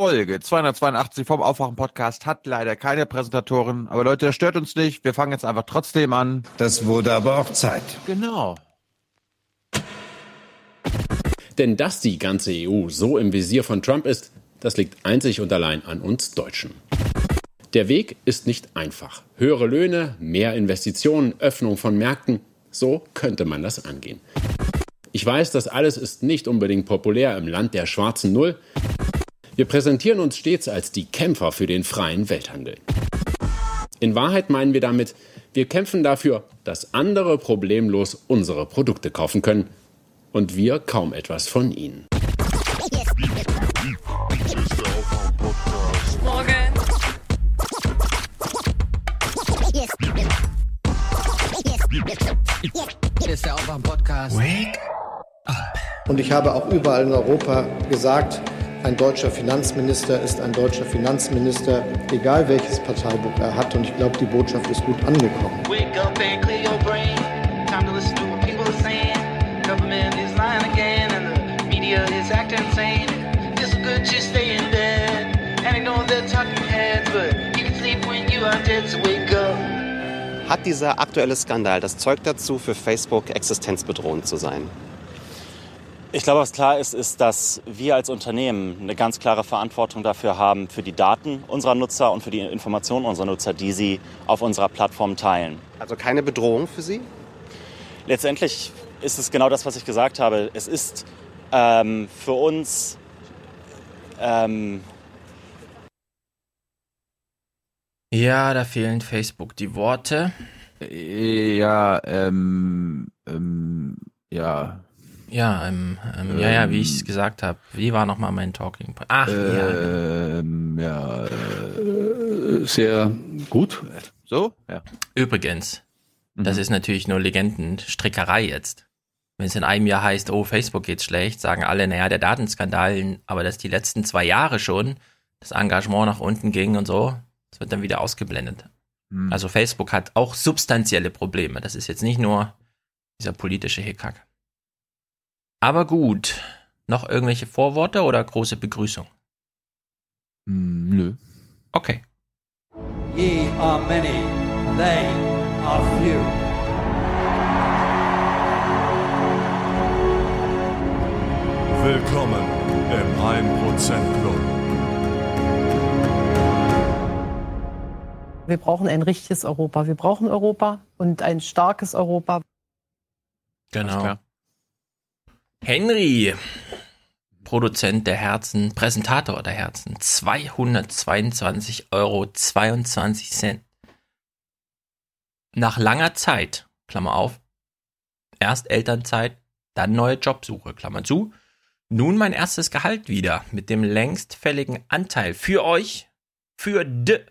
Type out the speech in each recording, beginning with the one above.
Folge 282 vom Aufwachen-Podcast hat leider keine Präsentatorin. Aber Leute, das stört uns nicht. Wir fangen jetzt einfach trotzdem an. Das wurde aber auch Zeit. Genau. Denn dass die ganze EU so im Visier von Trump ist, das liegt einzig und allein an uns Deutschen. Der Weg ist nicht einfach. Höhere Löhne, mehr Investitionen, Öffnung von Märkten, so könnte man das angehen. Ich weiß, das alles ist nicht unbedingt populär im Land der schwarzen Null. Wir präsentieren uns stets als die Kämpfer für den freien Welthandel. In Wahrheit meinen wir damit, wir kämpfen dafür, dass andere problemlos unsere Produkte kaufen können und wir kaum etwas von ihnen. Morgen. Ist der Aufwachen-Podcast. Und ich habe auch überall in Europa gesagt, ein deutscher Finanzminister ist ein deutscher Finanzminister, egal welches Parteibuch er hat. Und ich glaube, die Botschaft ist gut angekommen. Hat dieser aktuelle Skandal das Zeug dazu, für Facebook existenzbedrohend zu sein? Ich glaube, was klar ist, ist, dass wir als Unternehmen eine ganz klare Verantwortung dafür haben, für die Daten unserer Nutzer und für die Informationen unserer Nutzer, die sie auf unserer Plattform teilen. Also keine Bedrohung für Sie? Letztendlich ist es genau das, was ich gesagt habe. Es ist ähm, für uns ähm, Ja, da fehlen Facebook die Worte. Ja, ähm, ähm, ja. Ja, ähm, ähm, ja, ja, wie ich es gesagt habe. Wie war nochmal mein Talking Point? Ach, ja. Ähm, ja. Äh, sehr gut. So? Ja. Übrigens, das ist natürlich nur Legendenstrickerei jetzt. Wenn es in einem Jahr heißt, oh, Facebook geht schlecht, sagen alle, naja, der Datenskandal, aber dass die letzten zwei Jahre schon das Engagement nach unten ging und so, das wird dann wieder ausgeblendet. Hm. Also Facebook hat auch substanzielle Probleme. Das ist jetzt nicht nur dieser politische Hickhack. Aber gut. Noch irgendwelche Vorworte oder große Begrüßung? Hm, nö. Okay. Ye are many, they are few. Willkommen im 1% Club. Wir brauchen ein richtiges Europa. Wir brauchen Europa und ein starkes Europa. Genau. Henry, Produzent der Herzen, Präsentator der Herzen, 222 Euro 22 Cent. Nach langer Zeit, Klammer auf, erst Elternzeit, dann neue Jobsuche, Klammer zu, nun mein erstes Gehalt wieder mit dem längst fälligen Anteil für euch, für D,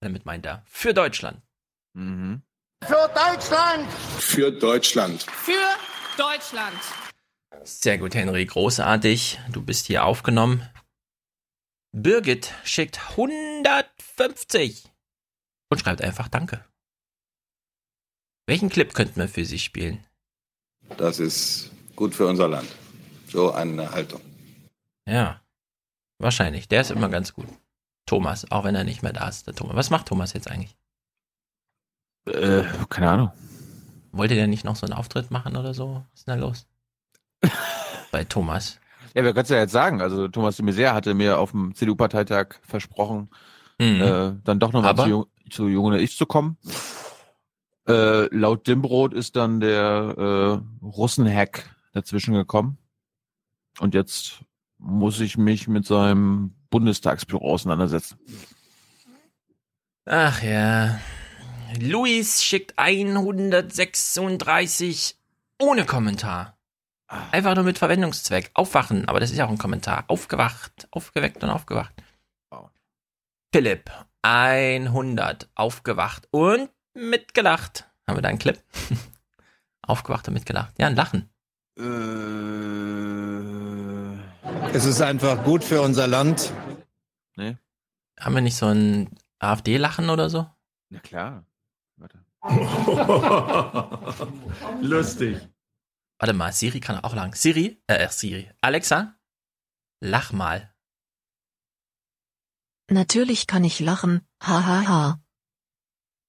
damit meint er, für Deutschland. Mhm. Für Deutschland. Für Deutschland. Für Deutschland. Sehr gut, Henry, großartig. Du bist hier aufgenommen. Birgit schickt 150 und schreibt einfach Danke. Welchen Clip könnten wir für Sie spielen? Das ist gut für unser Land. So eine Haltung. Ja, wahrscheinlich. Der ist immer ganz gut. Thomas, auch wenn er nicht mehr da ist, der Thomas. Was macht Thomas jetzt eigentlich? Äh, keine Ahnung. Wollte der nicht noch so einen Auftritt machen oder so? Was ist denn da los? Bei Thomas. Ja, wir können es ja jetzt sagen. Also Thomas de Maizière hatte mir auf dem CDU-Parteitag versprochen, Mhm. äh, dann doch nochmal zu, zu Jung und Ich zu kommen. Äh, laut Dimbrot ist dann der äh, Russen-Hack dazwischen gekommen. Und jetzt muss ich mich mit seinem Bundestagsbüro auseinandersetzen. Ach ja. Luis schickt 136 ohne Kommentar. Einfach nur mit Verwendungszweck. Aufwachen, aber das ist ja auch ein Kommentar. Aufgewacht, aufgeweckt und aufgewacht. Wow. Philipp, 100, aufgewacht und mitgelacht. Haben wir da einen Clip? aufgewacht und mitgelacht. Ja, ein Lachen. Äh, Es ist einfach gut für unser Land. nee, Haben wir nicht so ein AfD-Lachen oder so? na klar. Warte. Lustig. Warte mal, Siri kann auch lachen. Siri, äh, Siri. Alexa, lach mal. Natürlich kann ich lachen, hahaha. Ha, ha.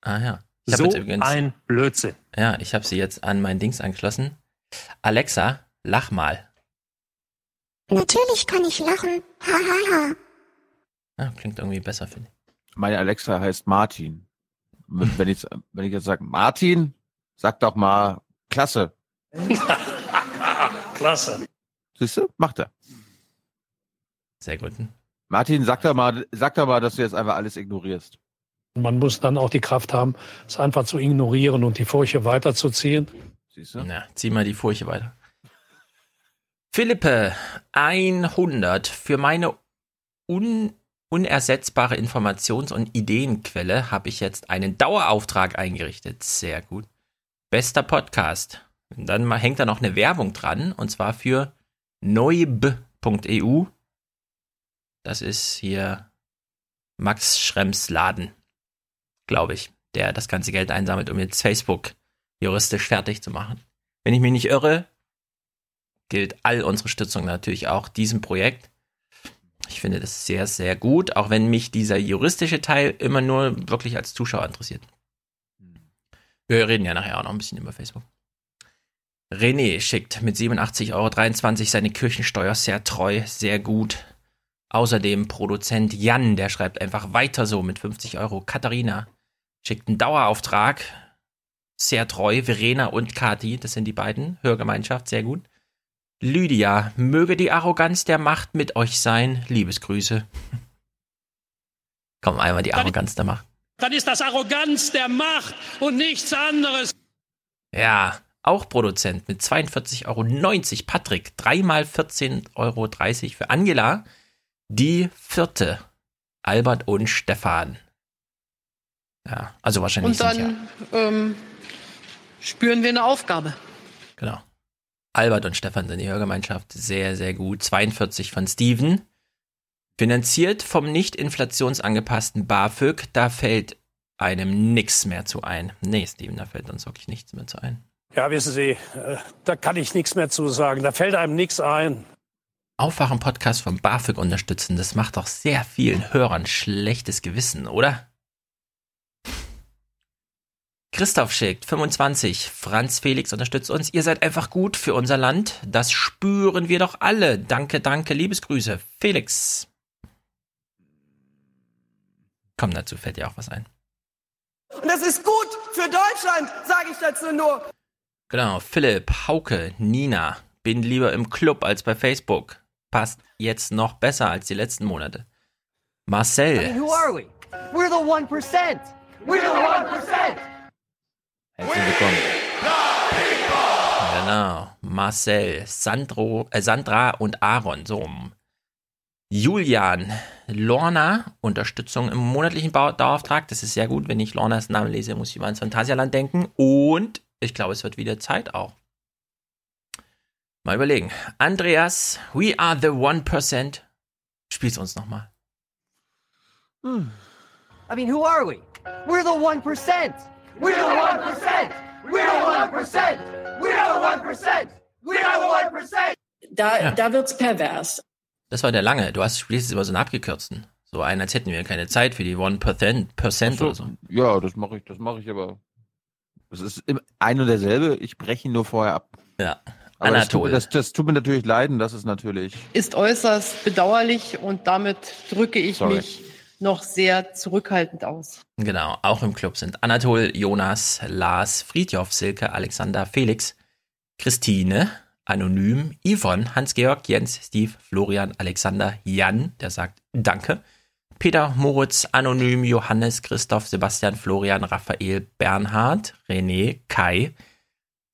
Ah ja. Ich So übrigens, ein Blödsinn. Ja, ich habe sie jetzt an mein Dings angeschlossen. Alexa, lach mal. Natürlich kann ich lachen. Ha, ha, ha. Ah, klingt irgendwie besser, finde ich. Meine Alexa heißt Martin. Wenn ich, wenn ich jetzt sage, Martin, sag doch mal, klasse. Klasse. Siehst du? Macht er. Sehr gut. Martin, sag doch mal, sag doch mal, dass du jetzt einfach alles ignorierst. Man muss dann auch die Kraft haben, es einfach zu ignorieren und die Furche weiterzuziehen. Siehst du? Na, zieh mal die Furche weiter. Philippe, 100 für meine un unersetzbare Informations- und Ideenquelle habe ich jetzt einen Dauerauftrag eingerichtet. Sehr gut. Bester Podcast. Dann hängt da noch eine Werbung dran, und zwar für neub.eu. Das ist hier Max Schrems Laden, glaube ich, der das ganze Geld einsammelt, um jetzt Facebook juristisch fertig zu machen. Wenn ich mich nicht irre, gilt all unsere Stützung natürlich auch diesem Projekt. Ich finde das sehr, sehr gut, auch wenn mich dieser juristische Teil immer nur wirklich als Zuschauer interessiert. Wir reden ja nachher auch noch ein bisschen über Facebook. René schickt mit 87,23 Euro seine Kirchensteuer sehr treu, sehr gut. Außerdem Produzent Jan, der schreibt einfach weiter so mit 50 Euro. Katharina schickt einen Dauerauftrag, sehr treu. Verena und Kati, das sind die beiden. Hörgemeinschaft, sehr gut. Lydia, möge die Arroganz der Macht mit euch sein. Liebesgrüße. Komm, einmal die Arroganz der Macht. Dann ist das Arroganz der Macht und nichts anderes. Ja, auch Produzent mit 42,90 Euro. Patrick, dreimal 14,30 Euro für Angela. Die vierte. Albert und Stefan. Ja, also wahrscheinlich Und sind ja, dann ähm, spüren wir eine Aufgabe. genau. Albert und Stefan sind die Hörgemeinschaft. Sehr, sehr gut. 42 von Steven. Finanziert vom nicht inflationsangepassten BAföG. Da fällt einem nichts mehr zu ein. Nee, Steven, da fällt uns wirklich nichts mehr zu ein. Ja, wissen Sie, äh, da kann ich nichts mehr zu sagen. Da fällt einem nichts ein. Aufwachen-Podcast vom BAföG unterstützen, das macht doch sehr vielen Hörern schlechtes Gewissen, oder? Christoph schickt 25. Franz Felix unterstützt uns. Ihr seid einfach gut für unser Land. Das spüren wir doch alle. Danke, danke, Liebesgrüße. Felix. Komm, dazu fällt dir auch was ein. Und das ist gut für Deutschland, sage ich dazu nur. Genau, Philipp, Hauke, Nina. Bin lieber im Club als bei Facebook. Passt jetzt noch besser als die letzten Monate. Marcel, Who are we? We're the 1%. We're the 1%. Herzlich willkommen. Genau. Marcel, Sandro, äh, Sandra und Aaron. So. Julian, Lorna, Unterstützung im monatlichen Dauerauftrag. Das ist sehr gut. Wenn ich Lornas Namen lese, muss ich mal ins Phantasialand denken. Und ich glaube, es wird wieder Zeit auch. Mal überlegen. Andreas, we are the 1%. Spiel's uns nochmal. I mean, who are we? We're the 1%. We're the 1%. We're the 1%. We're the 1%. We're the 1%. Da, Ja. da wird's pervers. Das war der lange. Du hast spielst es immer so einen abgekürzten. So einen, als hätten wir keine Zeit für die 1% Percent Ach so. oder so. Ja, das mache ich, das mache ich aber. Das ist immer ein und derselbe. Ich breche ihn nur vorher ab. Ja. Aber das tut, Anatol. mir, das, das tut mir natürlich leiden. Das ist natürlich. Ist äußerst bedauerlich und damit drücke ich Sorry. mich noch sehr zurückhaltend aus. Genau, auch im Club sind Anatol, Jonas, Lars, Friedjof, Silke, Alexander, Felix, Christine, Anonym, Yvonne, Hans-Georg, Jens, Steve, Florian, Alexander, Jan, der sagt Danke, Peter, Moritz, Anonym, Johannes, Christoph, Sebastian, Florian, Raphael, Bernhard, René, Kai,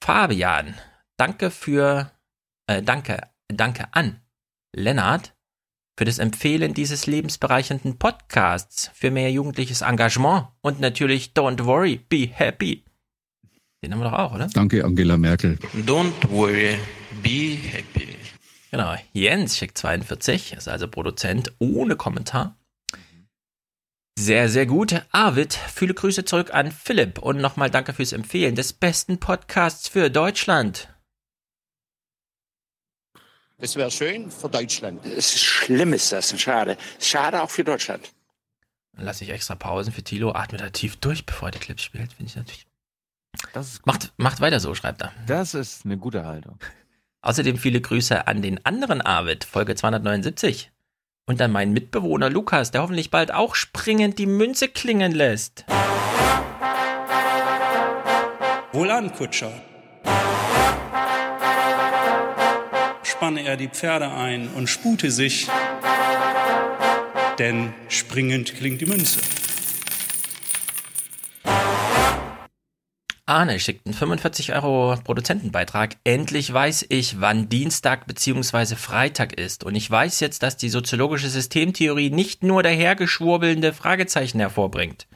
Fabian. Danke für, äh, danke, danke an Lennart für das Empfehlen dieses lebensbereichernden Podcasts, für mehr jugendliches Engagement und natürlich Don't Worry, Be Happy. Den haben wir doch auch, oder? Danke, Angela Merkel. Don't worry, be happy. Genau, Jens schickt 42, ist also Produzent ohne Kommentar. Sehr, sehr gut. Arvid, viele Grüße zurück an Philipp und nochmal danke fürs Empfehlen des besten Podcasts für Deutschland. Es wäre schön für Deutschland. Es ist schlimm ist das, schade. Schade auch für Deutschland. Dann lasse ich extra Pausen für Tilo, atme da tief durch, bevor er die Clips spielt. Finde ich natürlich. Das ist Macht, macht weiter so, schreibt er. Das ist eine gute Haltung. Außerdem viele Grüße an den anderen Arvid, Folge 279. Und an meinen Mitbewohner Lukas, der hoffentlich bald auch springend die Münze klingen lässt. Wohlan, Kutscher. Spanne er die Pferde ein und spute sich, denn springend klingt die Münze. Arne schickt einen 45 Euro Produzentenbeitrag. Endlich weiß ich, wann Dienstag bzw. Freitag ist. Und ich weiß jetzt, dass die soziologische Systemtheorie nicht nur dahergeschwurbelnde Fragezeichen hervorbringt,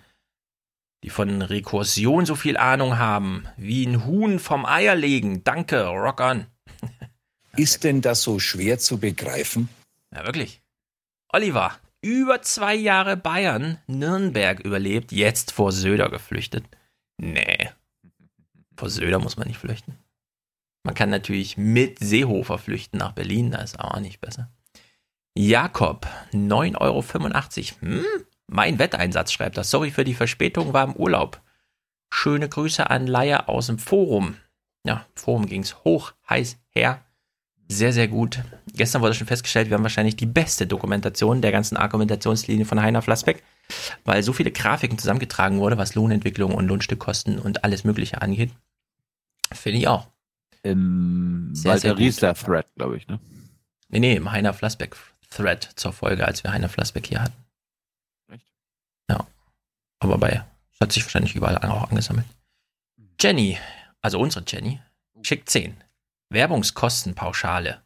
die von Rekursion so viel Ahnung haben, wie ein Huhn vom Eier legen. Danke, rock on. Ist denn das so schwer zu begreifen? Ja, wirklich. Oliver, über zwei Jahre Bayern, Nürnberg überlebt, jetzt vor Söder geflüchtet. Nee. Vor Söder muss man nicht flüchten. Man kann natürlich mit Seehofer flüchten nach Berlin, da ist auch nicht besser. Jakob, 9,85 Euro. Hm? Mein Wetteinsatz schreibt das. Sorry für die Verspätung, war im Urlaub. Schöne Grüße an Laia aus dem Forum. Ja, Forum ging's hoch, heiß her. Sehr, sehr gut. Gestern wurde schon festgestellt, wir haben wahrscheinlich die beste Dokumentation der ganzen Argumentationslinie von Heiner Flassbeck, weil so viele Grafiken zusammengetragen wurde, was Lohnentwicklung und Lohnstückkosten und alles Mögliche angeht. Finde ich auch. Im Sehr, Walter sehr gut. Riester Thread, glaube ich, ne? Nee, nee, im Heiner Flassbeck Thread zur Folge, als wir Heiner Flassbeck hier hatten. Echt? Ja. Aber bei, es hat sich wahrscheinlich überall auch angesammelt. Jenny, also unsere Jenny, schickt 10. Werbungskostenpauschale.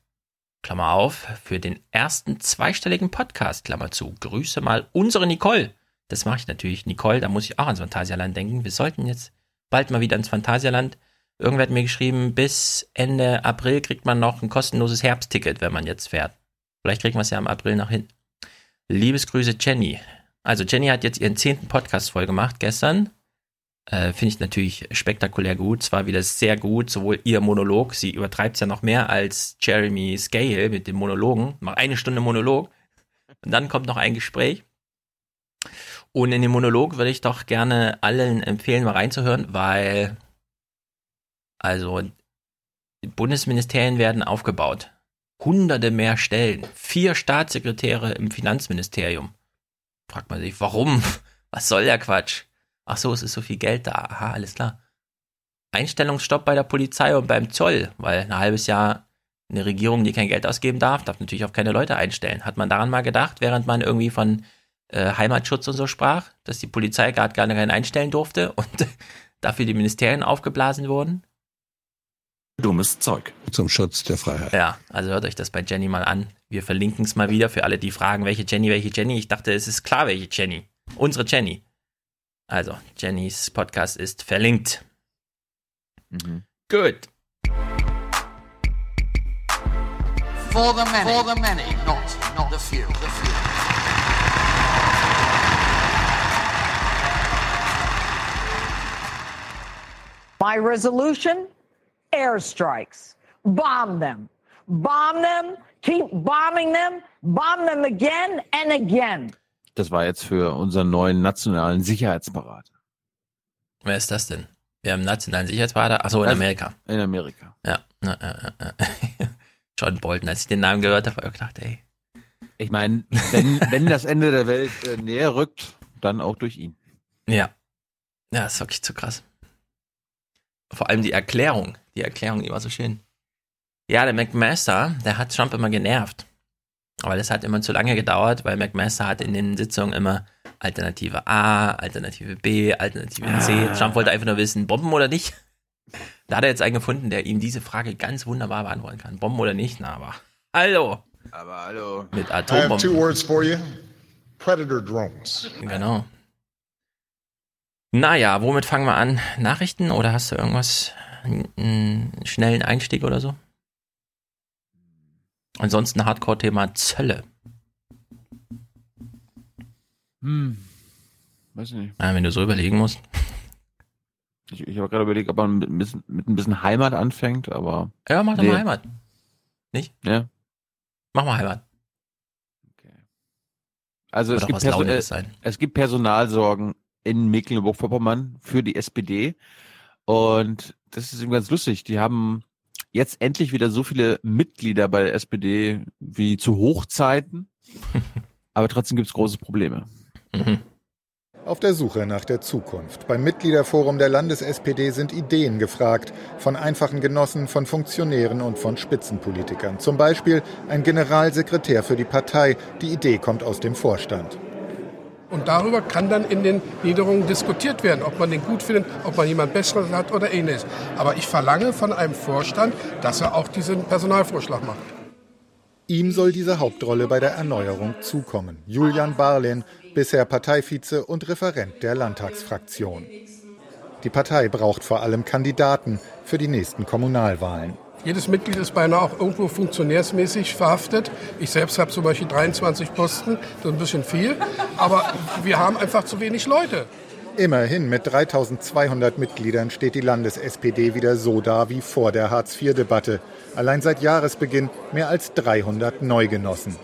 Klammer auf, für den ersten zweistelligen Podcast, Klammer zu. Grüße mal unsere Nicole. Das mache ich natürlich. Nicole, da muss ich auch ans Phantasialand denken. Wir sollten jetzt bald mal wieder ins Phantasialand. Irgendwer hat mir geschrieben, bis Ende April kriegt man noch ein kostenloses Herbstticket, wenn man jetzt fährt. Vielleicht kriegen wir es ja im April noch hin. Liebesgrüße Jenny. Also Jenny hat jetzt ihren zehnten Podcast voll gemacht gestern. Äh, Finde ich natürlich spektakulär gut. Zwar wieder sehr gut, sowohl ihr Monolog, sie übertreibt es ja noch mehr als Jeremy Scale mit dem Monologen. Macht eine Stunde Monolog. Und dann kommt noch ein Gespräch. Und in den Monolog würde ich doch gerne allen empfehlen, mal reinzuhören, weil also die Bundesministerien werden aufgebaut. Hunderte mehr Stellen. Vier Staatssekretäre im Finanzministerium. Fragt man sich, warum? Was soll der Quatsch? Ach so, es ist so viel Geld da. Aha, alles klar. Einstellungsstopp bei der Polizei und beim Zoll, weil ein halbes Jahr eine Regierung, die kein Geld ausgeben darf, darf natürlich auch keine Leute einstellen. Hat man daran mal gedacht, während man irgendwie von äh, Heimatschutz und so sprach, dass die Polizei gerade gar keinen einstellen durfte und dafür die Ministerien aufgeblasen wurden? Dummes Zeug. Zum Schutz der Freiheit. Ja, also hört euch das bei Jenny mal an. Wir verlinken es mal wieder für alle, die fragen, welche Jenny, welche Jenny. Ich dachte, es ist klar, welche Jenny. Unsere Jenny. Also, Jennys Podcast ist verlinkt. Gut. For the many. For the many, not, not the few. The few. My resolution airstrikes. Bomb them. Bomb them. Keep bombing them. Bomb them again and again. Das war jetzt für unseren neuen nationalen Sicherheitsberater. Wer ist das denn? Wir haben einen nationalen Sicherheitsberater. Achso, in Also, Amerika. In Amerika. Ja. ja, ja, ja, ja. John Bolton, als ich den Namen gehört habe, habe ich gedacht, ey. Ich meine, wenn, wenn das Ende der Welt äh, näher rückt, dann auch durch ihn. Ja. Ja, das ist wirklich zu krass. Vor allem die Erklärung. Die Erklärung, die war so schön. Ja, der McMaster, der hat Trump immer genervt. Aber das hat immer zu lange gedauert, weil McMaster hat in den Sitzungen immer Alternative A, Alternative B, Alternative C. Ah. Trump wollte einfach nur wissen, Bomben oder nicht. Da hat er jetzt einen gefunden, der ihm diese Frage ganz wunderbar beantworten kann. Bomben oder nicht? Na, aber hallo. Aber hallo. Mit I have two Atombomben. words for you Predator drones. Genau. Naja, womit fangen wir an? Nachrichten oder hast du irgendwas, einen schnellen Einstieg oder so? Ansonsten Hardcore-Thema Zölle. Hm. Weiß ich nicht. Ja, wenn du so überlegen musst. Ich, ich habe gerade überlegt, ob man mit, ein bisschen- mit ein bisschen Heimat anfängt, aber. Ja, mach doch Nee. mal Heimat. Nicht? Ja. Mach mal Heimat. Also Soll es gibt, Perso es gibt Personalsorgen in Mecklenburg-Vorpommern für die SPD. Und das ist eben ganz lustig. Die haben jetzt endlich wieder so viele Mitglieder bei der SPD wie zu Hochzeiten. Aber trotzdem gibt es große Probleme. Auf der Suche nach der Zukunft. Beim Mitgliederforum der Landes-SPD sind Ideen gefragt. Von einfachen Genossen, von Funktionären und von Spitzenpolitikern. Zum Beispiel ein Generalsekretär für die Partei. Die Idee kommt aus dem Vorstand. Und darüber kann dann in den Niederungen diskutiert werden, ob man den gut findet, ob man jemand Besseres hat oder ähnliches. Aber ich verlange von einem Vorstand, dass er auch diesen Personalvorschlag macht. Ihm soll diese Hauptrolle bei der Erneuerung zukommen. Julian Barlin, bisher Parteivize und Referent der Landtagsfraktion. Die Partei braucht vor allem Kandidaten für die nächsten Kommunalwahlen. Jedes Mitglied ist beinahe auch irgendwo funktionärsmäßig verhaftet. Ich selbst habe zum Beispiel 23 Posten, das ist ein bisschen viel. Aber wir haben einfach zu wenig Leute. Immerhin mit 3200 Mitgliedern steht die Landes-SPD wieder so da wie vor der Hartz-IV-Debatte. Allein seit Jahresbeginn mehr als 300 Neugenossen.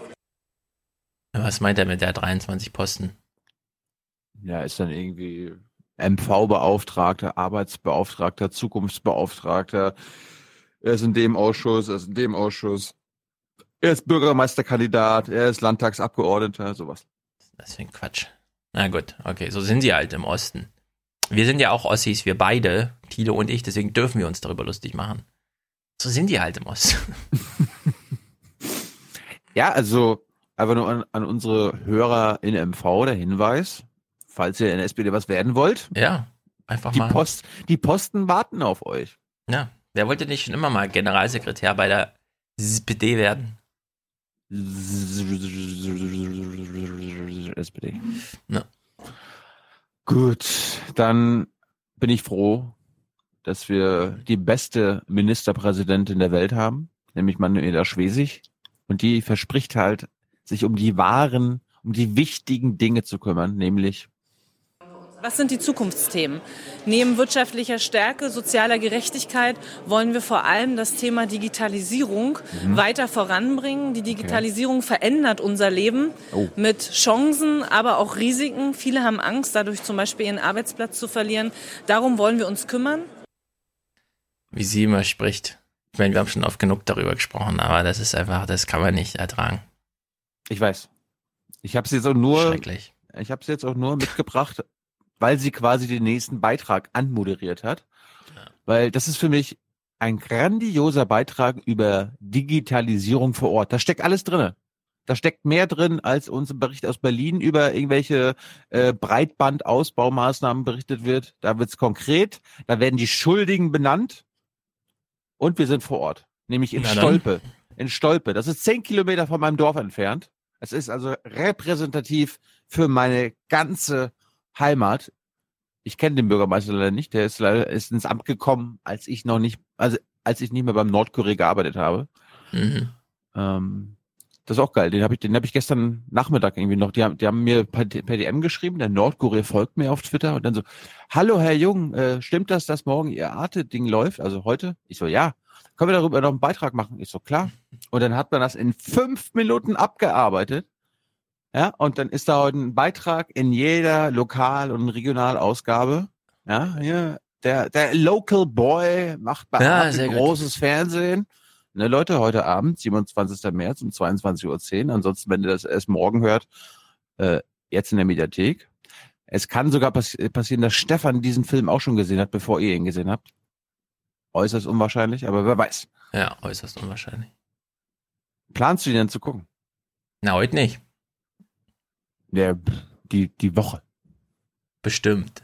Was meint er mit der 23 Posten? Ja, ist dann irgendwie MV-Beauftragter, Arbeitsbeauftragter, Zukunftsbeauftragter. Er ist in dem Ausschuss, er ist in dem Ausschuss. Er ist Bürgermeisterkandidat, er ist Landtagsabgeordneter, sowas. Das für ein Quatsch. Na gut, okay, so sind sie halt im Osten. Wir sind ja auch Ossis, wir beide, Tilo und ich, deswegen dürfen wir uns darüber lustig machen. So sind die halt im Osten. Ja, also einfach nur an, an unsere Hörer in MV der Hinweis, falls ihr in der SPD was werden wollt. Ja, einfach die mal. Post, die Posten warten auf euch. Ja, wer wollte nicht schon immer mal Generalsekretär bei der SPD werden? SPD. Ja. Gut, dann bin ich froh, dass wir die beste Ministerpräsidentin der Welt haben, nämlich Manuela Schwesig. Und die verspricht halt, sich um die wahren, um die wichtigen Dinge zu kümmern, nämlich Was sind die Zukunftsthemen? Neben wirtschaftlicher Stärke, sozialer Gerechtigkeit wollen wir vor allem das Thema Digitalisierung Mhm. weiter voranbringen. Die Digitalisierung verändert unser Leben Oh. mit Chancen, aber auch Risiken. Viele haben Angst, dadurch zum Beispiel ihren Arbeitsplatz zu verlieren. Darum wollen wir uns kümmern. Wie sie immer spricht. Ich meine, wir haben schon oft genug darüber gesprochen, aber das ist einfach, das kann man nicht ertragen. Ich weiß. Ich habe es jetzt auch nur, Schrecklich. ich habe es jetzt auch nur mitgebracht, weil sie quasi den nächsten Beitrag anmoderiert hat. Weil das ist für mich ein grandioser Beitrag über Digitalisierung vor Ort. Da steckt alles drinne. Da steckt mehr drin, als uns im Bericht aus Berlin über irgendwelche äh, Breitbandausbaumaßnahmen berichtet wird. Da wird's konkret, da werden die Schuldigen benannt und wir sind vor Ort, nämlich in Na dann. Stolpe. In Stolpe. Das ist zehn Kilometer von meinem Dorf entfernt. Es ist also repräsentativ für meine ganze Heimat. Ich kenne den Bürgermeister leider nicht. Der ist leider ist ins Amt gekommen, als ich noch nicht, also als ich nicht mehr beim Nordkorea gearbeitet habe. Mhm. Ähm, das ist auch geil. Den habe ich, den habe ich gestern Nachmittag irgendwie noch. Die haben, die haben mir per, per DM geschrieben. Der Nordkorea folgt mir auf Twitter und dann so: Hallo Herr Jung, äh, stimmt das, dass morgen Ihr Arte-Ding läuft? Also heute? Ich so: Ja. Können wir darüber noch einen Beitrag machen? Ich so: Klar. Und dann hat man das in fünf Minuten abgearbeitet. Ja, und dann ist da heute ein Beitrag in jeder Lokal- und Regionalausgabe. Ja, hier, der, der Local Boy macht bei Ja, sehr gut. großes Fernsehen. Ne, Leute, heute Abend, 27. März um 22.10 Uhr. Ansonsten, wenn ihr das erst morgen hört, äh, jetzt in der Mediathek. Es kann sogar pass passieren, dass Stefan diesen Film auch schon gesehen hat, bevor ihr ihn gesehen habt. Äußerst unwahrscheinlich, aber wer weiß. Ja, äußerst unwahrscheinlich. Planst du ihn denn zu gucken? Na, heute nicht. Der, die, die Woche. Bestimmt.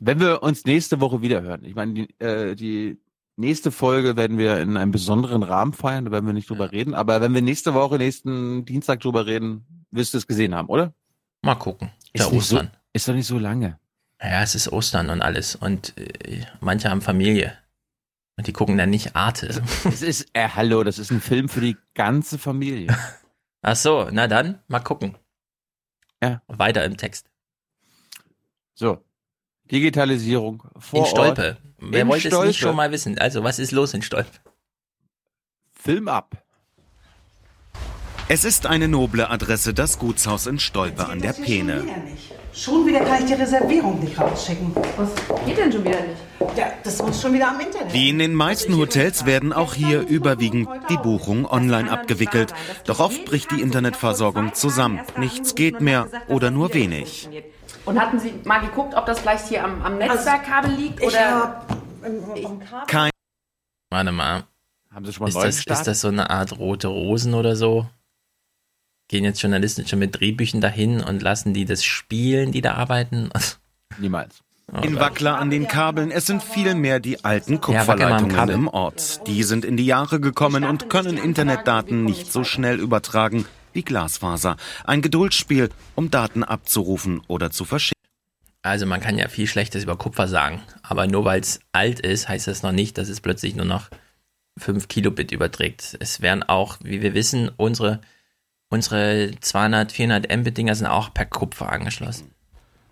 Wenn wir uns nächste Woche wieder hören, ich meine, die, äh, die nächste Folge werden wir in einem besonderen Rahmen feiern, da werden wir nicht drüber reden, aber wenn wir nächste Woche, nächsten Dienstag drüber reden, wirst du es gesehen haben, oder? Mal gucken. Ist, Ja, nicht so, Ostern. ist doch nicht so lange. Ja, es ist Ostern und alles. Und äh, manche haben Familie. Und die gucken dann nicht Arte. Es ist, äh, hallo, das ist ein Film für die ganze Familie. Ach so, na dann, mal gucken. Ja. Weiter im Text. So. Digitalisierung vor in Stolpe. Ort. Wer in wollte es Stolpe. nicht schon mal wissen? Also, was ist los in Stolpe? Film ab. Es ist eine noble Adresse, das Gutshaus in Stolpe an der Peene. Schon wieder kann ich die Reservierung nicht rausschicken. Was geht denn schon wieder nicht? Ja, das muss schon wieder am Internet. Wie in den meisten Hotels werden auch hier überwiegend die Buchungen online abgewickelt. Doch oft bricht die Internetversorgung zusammen. Nichts geht mehr oder nur wenig. Und hatten Sie mal geguckt, ob das vielleicht hier am, am Netzwerkkabel liegt? Oder Kein Warte mal. Haben Sie schon mal ist das, ist das so eine Art rote Rosen oder so? Gehen jetzt Journalisten schon mit Drehbüchern dahin und lassen die das spielen, die da arbeiten? Niemals. In Wackler an den Kabeln, es sind vielmehr die alten Kupferleitungen im Ort. Die sind in die Jahre gekommen und können Internetdaten nicht so schnell übertragen wie Glasfaser. Ein Geduldsspiel, um Daten abzurufen oder zu verschicken. Also man kann ja viel Schlechtes über Kupfer sagen, aber nur weil es alt ist, heißt das noch nicht, dass es plötzlich nur noch 5 Kilobit überträgt. Es werden auch, wie wir wissen, unsere, unsere 200, 400 Mbit-Dinger sind auch per Kupfer angeschlossen.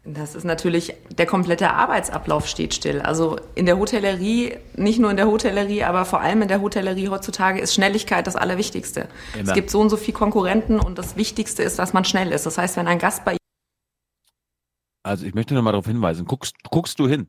Das ist natürlich, der komplette Arbeitsablauf steht still. Also in der Hotellerie, nicht nur in der Hotellerie, aber vor allem in der Hotellerie heutzutage ist Schnelligkeit das Allerwichtigste. Immer. Es gibt so und so viele Konkurrenten und das Wichtigste ist, dass man schnell ist. Das heißt, wenn ein Gast bei Also ich möchte noch mal darauf hinweisen. Guckst, guckst du hin?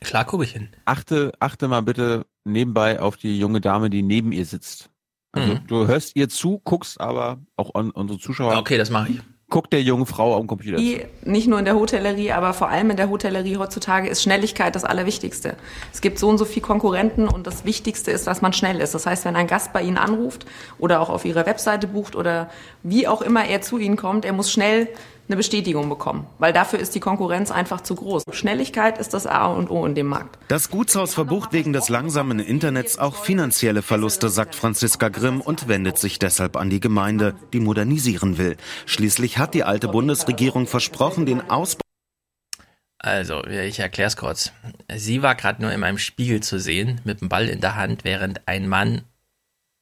Klar gucke ich hin. Achte, achte mal bitte nebenbei auf die junge Dame, die neben ihr sitzt. Also Mhm. du hörst ihr zu, guckst aber auch an unsere Zuschauer. Okay, das mache ich. Guck der jungen Frau am Computer zu. nicht nur in der Hotellerie, aber vor allem in der Hotellerie heutzutage ist Schnelligkeit das Allerwichtigste. Es gibt so und so viele Konkurrenten und das Wichtigste ist, dass man schnell ist. Das heißt, wenn ein Gast bei Ihnen anruft oder auch auf Ihrer Webseite bucht oder wie auch immer er zu Ihnen kommt, er muss schnell eine Bestätigung bekommen, weil dafür ist die Konkurrenz einfach zu groß. Schnelligkeit ist das A und O in dem Markt. Das Gutshaus verbucht wegen des langsamen Internets auch finanzielle Verluste, sagt Franziska Grimm und wendet sich deshalb an die Gemeinde, die modernisieren will. Schließlich hat die alte Bundesregierung versprochen, den Ausbau Also, ich erkläre es kurz. Sie war gerade nur in meinem Spiegel zu sehen, mit dem Ball in der Hand, während ein Mann,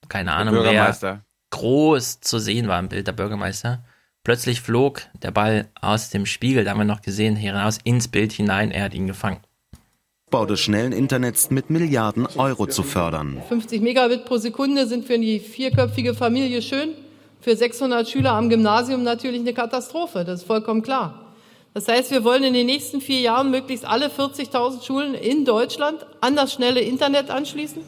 keine Ahnung wer, Bürgermeister. groß zu sehen war im Bild der Bürgermeister. Plötzlich flog der Ball aus dem Spiegel, da haben wir noch gesehen, hinaus ins Bild hinein. Er hat ihn gefangen. des schnellen Internets mit Milliarden Euro zu fördern. 50 Megabit pro Sekunde sind für die vierköpfige Familie schön, für 600 Schüler am Gymnasium natürlich eine Katastrophe, das ist vollkommen klar. Das heißt, wir wollen in den nächsten vier Jahren möglichst alle 40.000 Schulen in Deutschland an das schnelle Internet anschließen.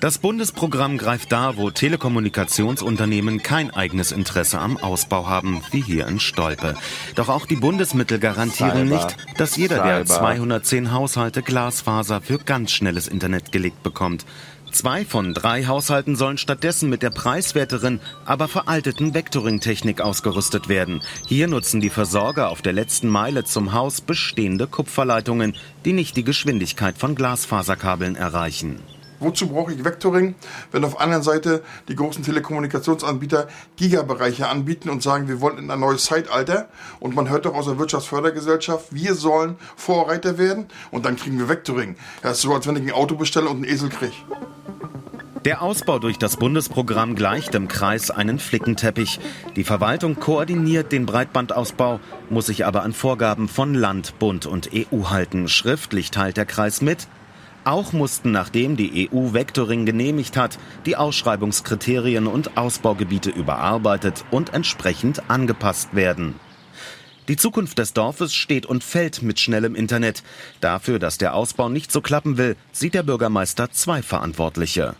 Das Bundesprogramm greift da, wo Telekommunikationsunternehmen kein eigenes Interesse am Ausbau haben, wie hier in Stolpe. Doch auch die Bundesmittel garantieren Cyber. nicht, dass jeder der Cyber. 210 Haushalte Glasfaser für ganz schnelles Internet gelegt bekommt. Zwei von drei Haushalten sollen stattdessen mit der preiswerteren, aber veralteten Vectoring-Technik ausgerüstet werden. Hier nutzen die Versorger auf der letzten Meile zum Haus bestehende Kupferleitungen, die nicht die Geschwindigkeit von Glasfaserkabeln erreichen. Wozu brauche ich Vectoring, wenn auf der anderen Seite die großen Telekommunikationsanbieter Gigabereiche anbieten und sagen, wir wollen in ein neues Zeitalter und man hört doch aus der Wirtschaftsfördergesellschaft, wir sollen Vorreiter werden und dann kriegen wir Vectoring. Das ist so, als wenn ich ein Auto bestelle und einen Esel kriege. Der Ausbau durch das Bundesprogramm gleicht im Kreis einen Flickenteppich. Die Verwaltung koordiniert den Breitbandausbau, muss sich aber an Vorgaben von Land, Bund und EU halten. Schriftlich teilt der Kreis mit, auch mussten, nachdem die EU Vectoring genehmigt hat, die Ausschreibungskriterien und Ausbaugebiete überarbeitet und entsprechend angepasst werden. Die Zukunft des Dorfes steht und fällt mit schnellem Internet. Dafür, dass der Ausbau nicht so klappen will, sieht der Bürgermeister zwei Verantwortliche.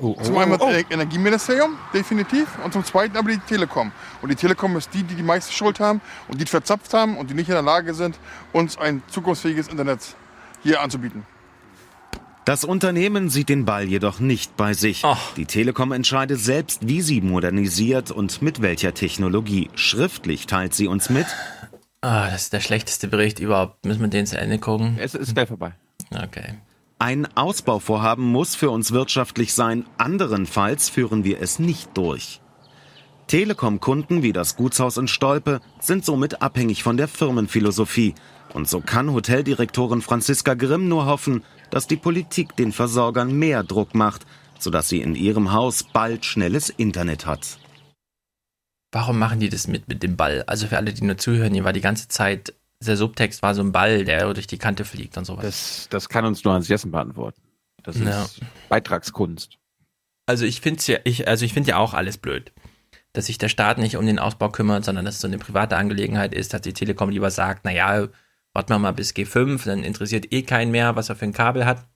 Zum einen das Energieministerium, definitiv, und zum zweiten aber die Telekom. Und die Telekom ist die, die die meiste Schuld haben und die verzapft haben und die nicht in der Lage sind, uns ein zukunftsfähiges Internet hier anzubieten. Das Unternehmen sieht den Ball jedoch nicht bei sich. Die Telekom entscheidet selbst, wie sie modernisiert und mit welcher Technologie. Schriftlich teilt sie uns mit. Ah, das ist der schlechteste Bericht überhaupt. Müssen wir den zu Ende gucken? Es ist gleich vorbei. Okay. Ein Ausbauvorhaben muss für uns wirtschaftlich sein, anderenfalls führen wir es nicht durch. Telekom-Kunden wie das Gutshaus in Stolpe sind somit abhängig von der Firmenphilosophie. Und so kann Hoteldirektorin Franziska Grimm nur hoffen, dass die Politik den Versorgern mehr Druck macht, sodass sie in ihrem Haus bald schnelles Internet hat. Warum machen die das mit, mit dem Ball? Also für alle, die nur zuhören, hier war die ganze Zeit, der Subtext war so ein Ball, der durch die Kante fliegt und sowas. Das, das kann uns nur Hans Jessen beantworten. Das ist Ja. Beitragskunst. Also ich finde ja, ich, also ich finde ja auch alles blöd. Dass sich der Staat nicht um den Ausbau kümmert, sondern dass es so eine private Angelegenheit ist, dass die Telekom lieber sagt, naja, warten wir mal bis G5, dann interessiert eh keinen mehr, was er für ein Kabel hat.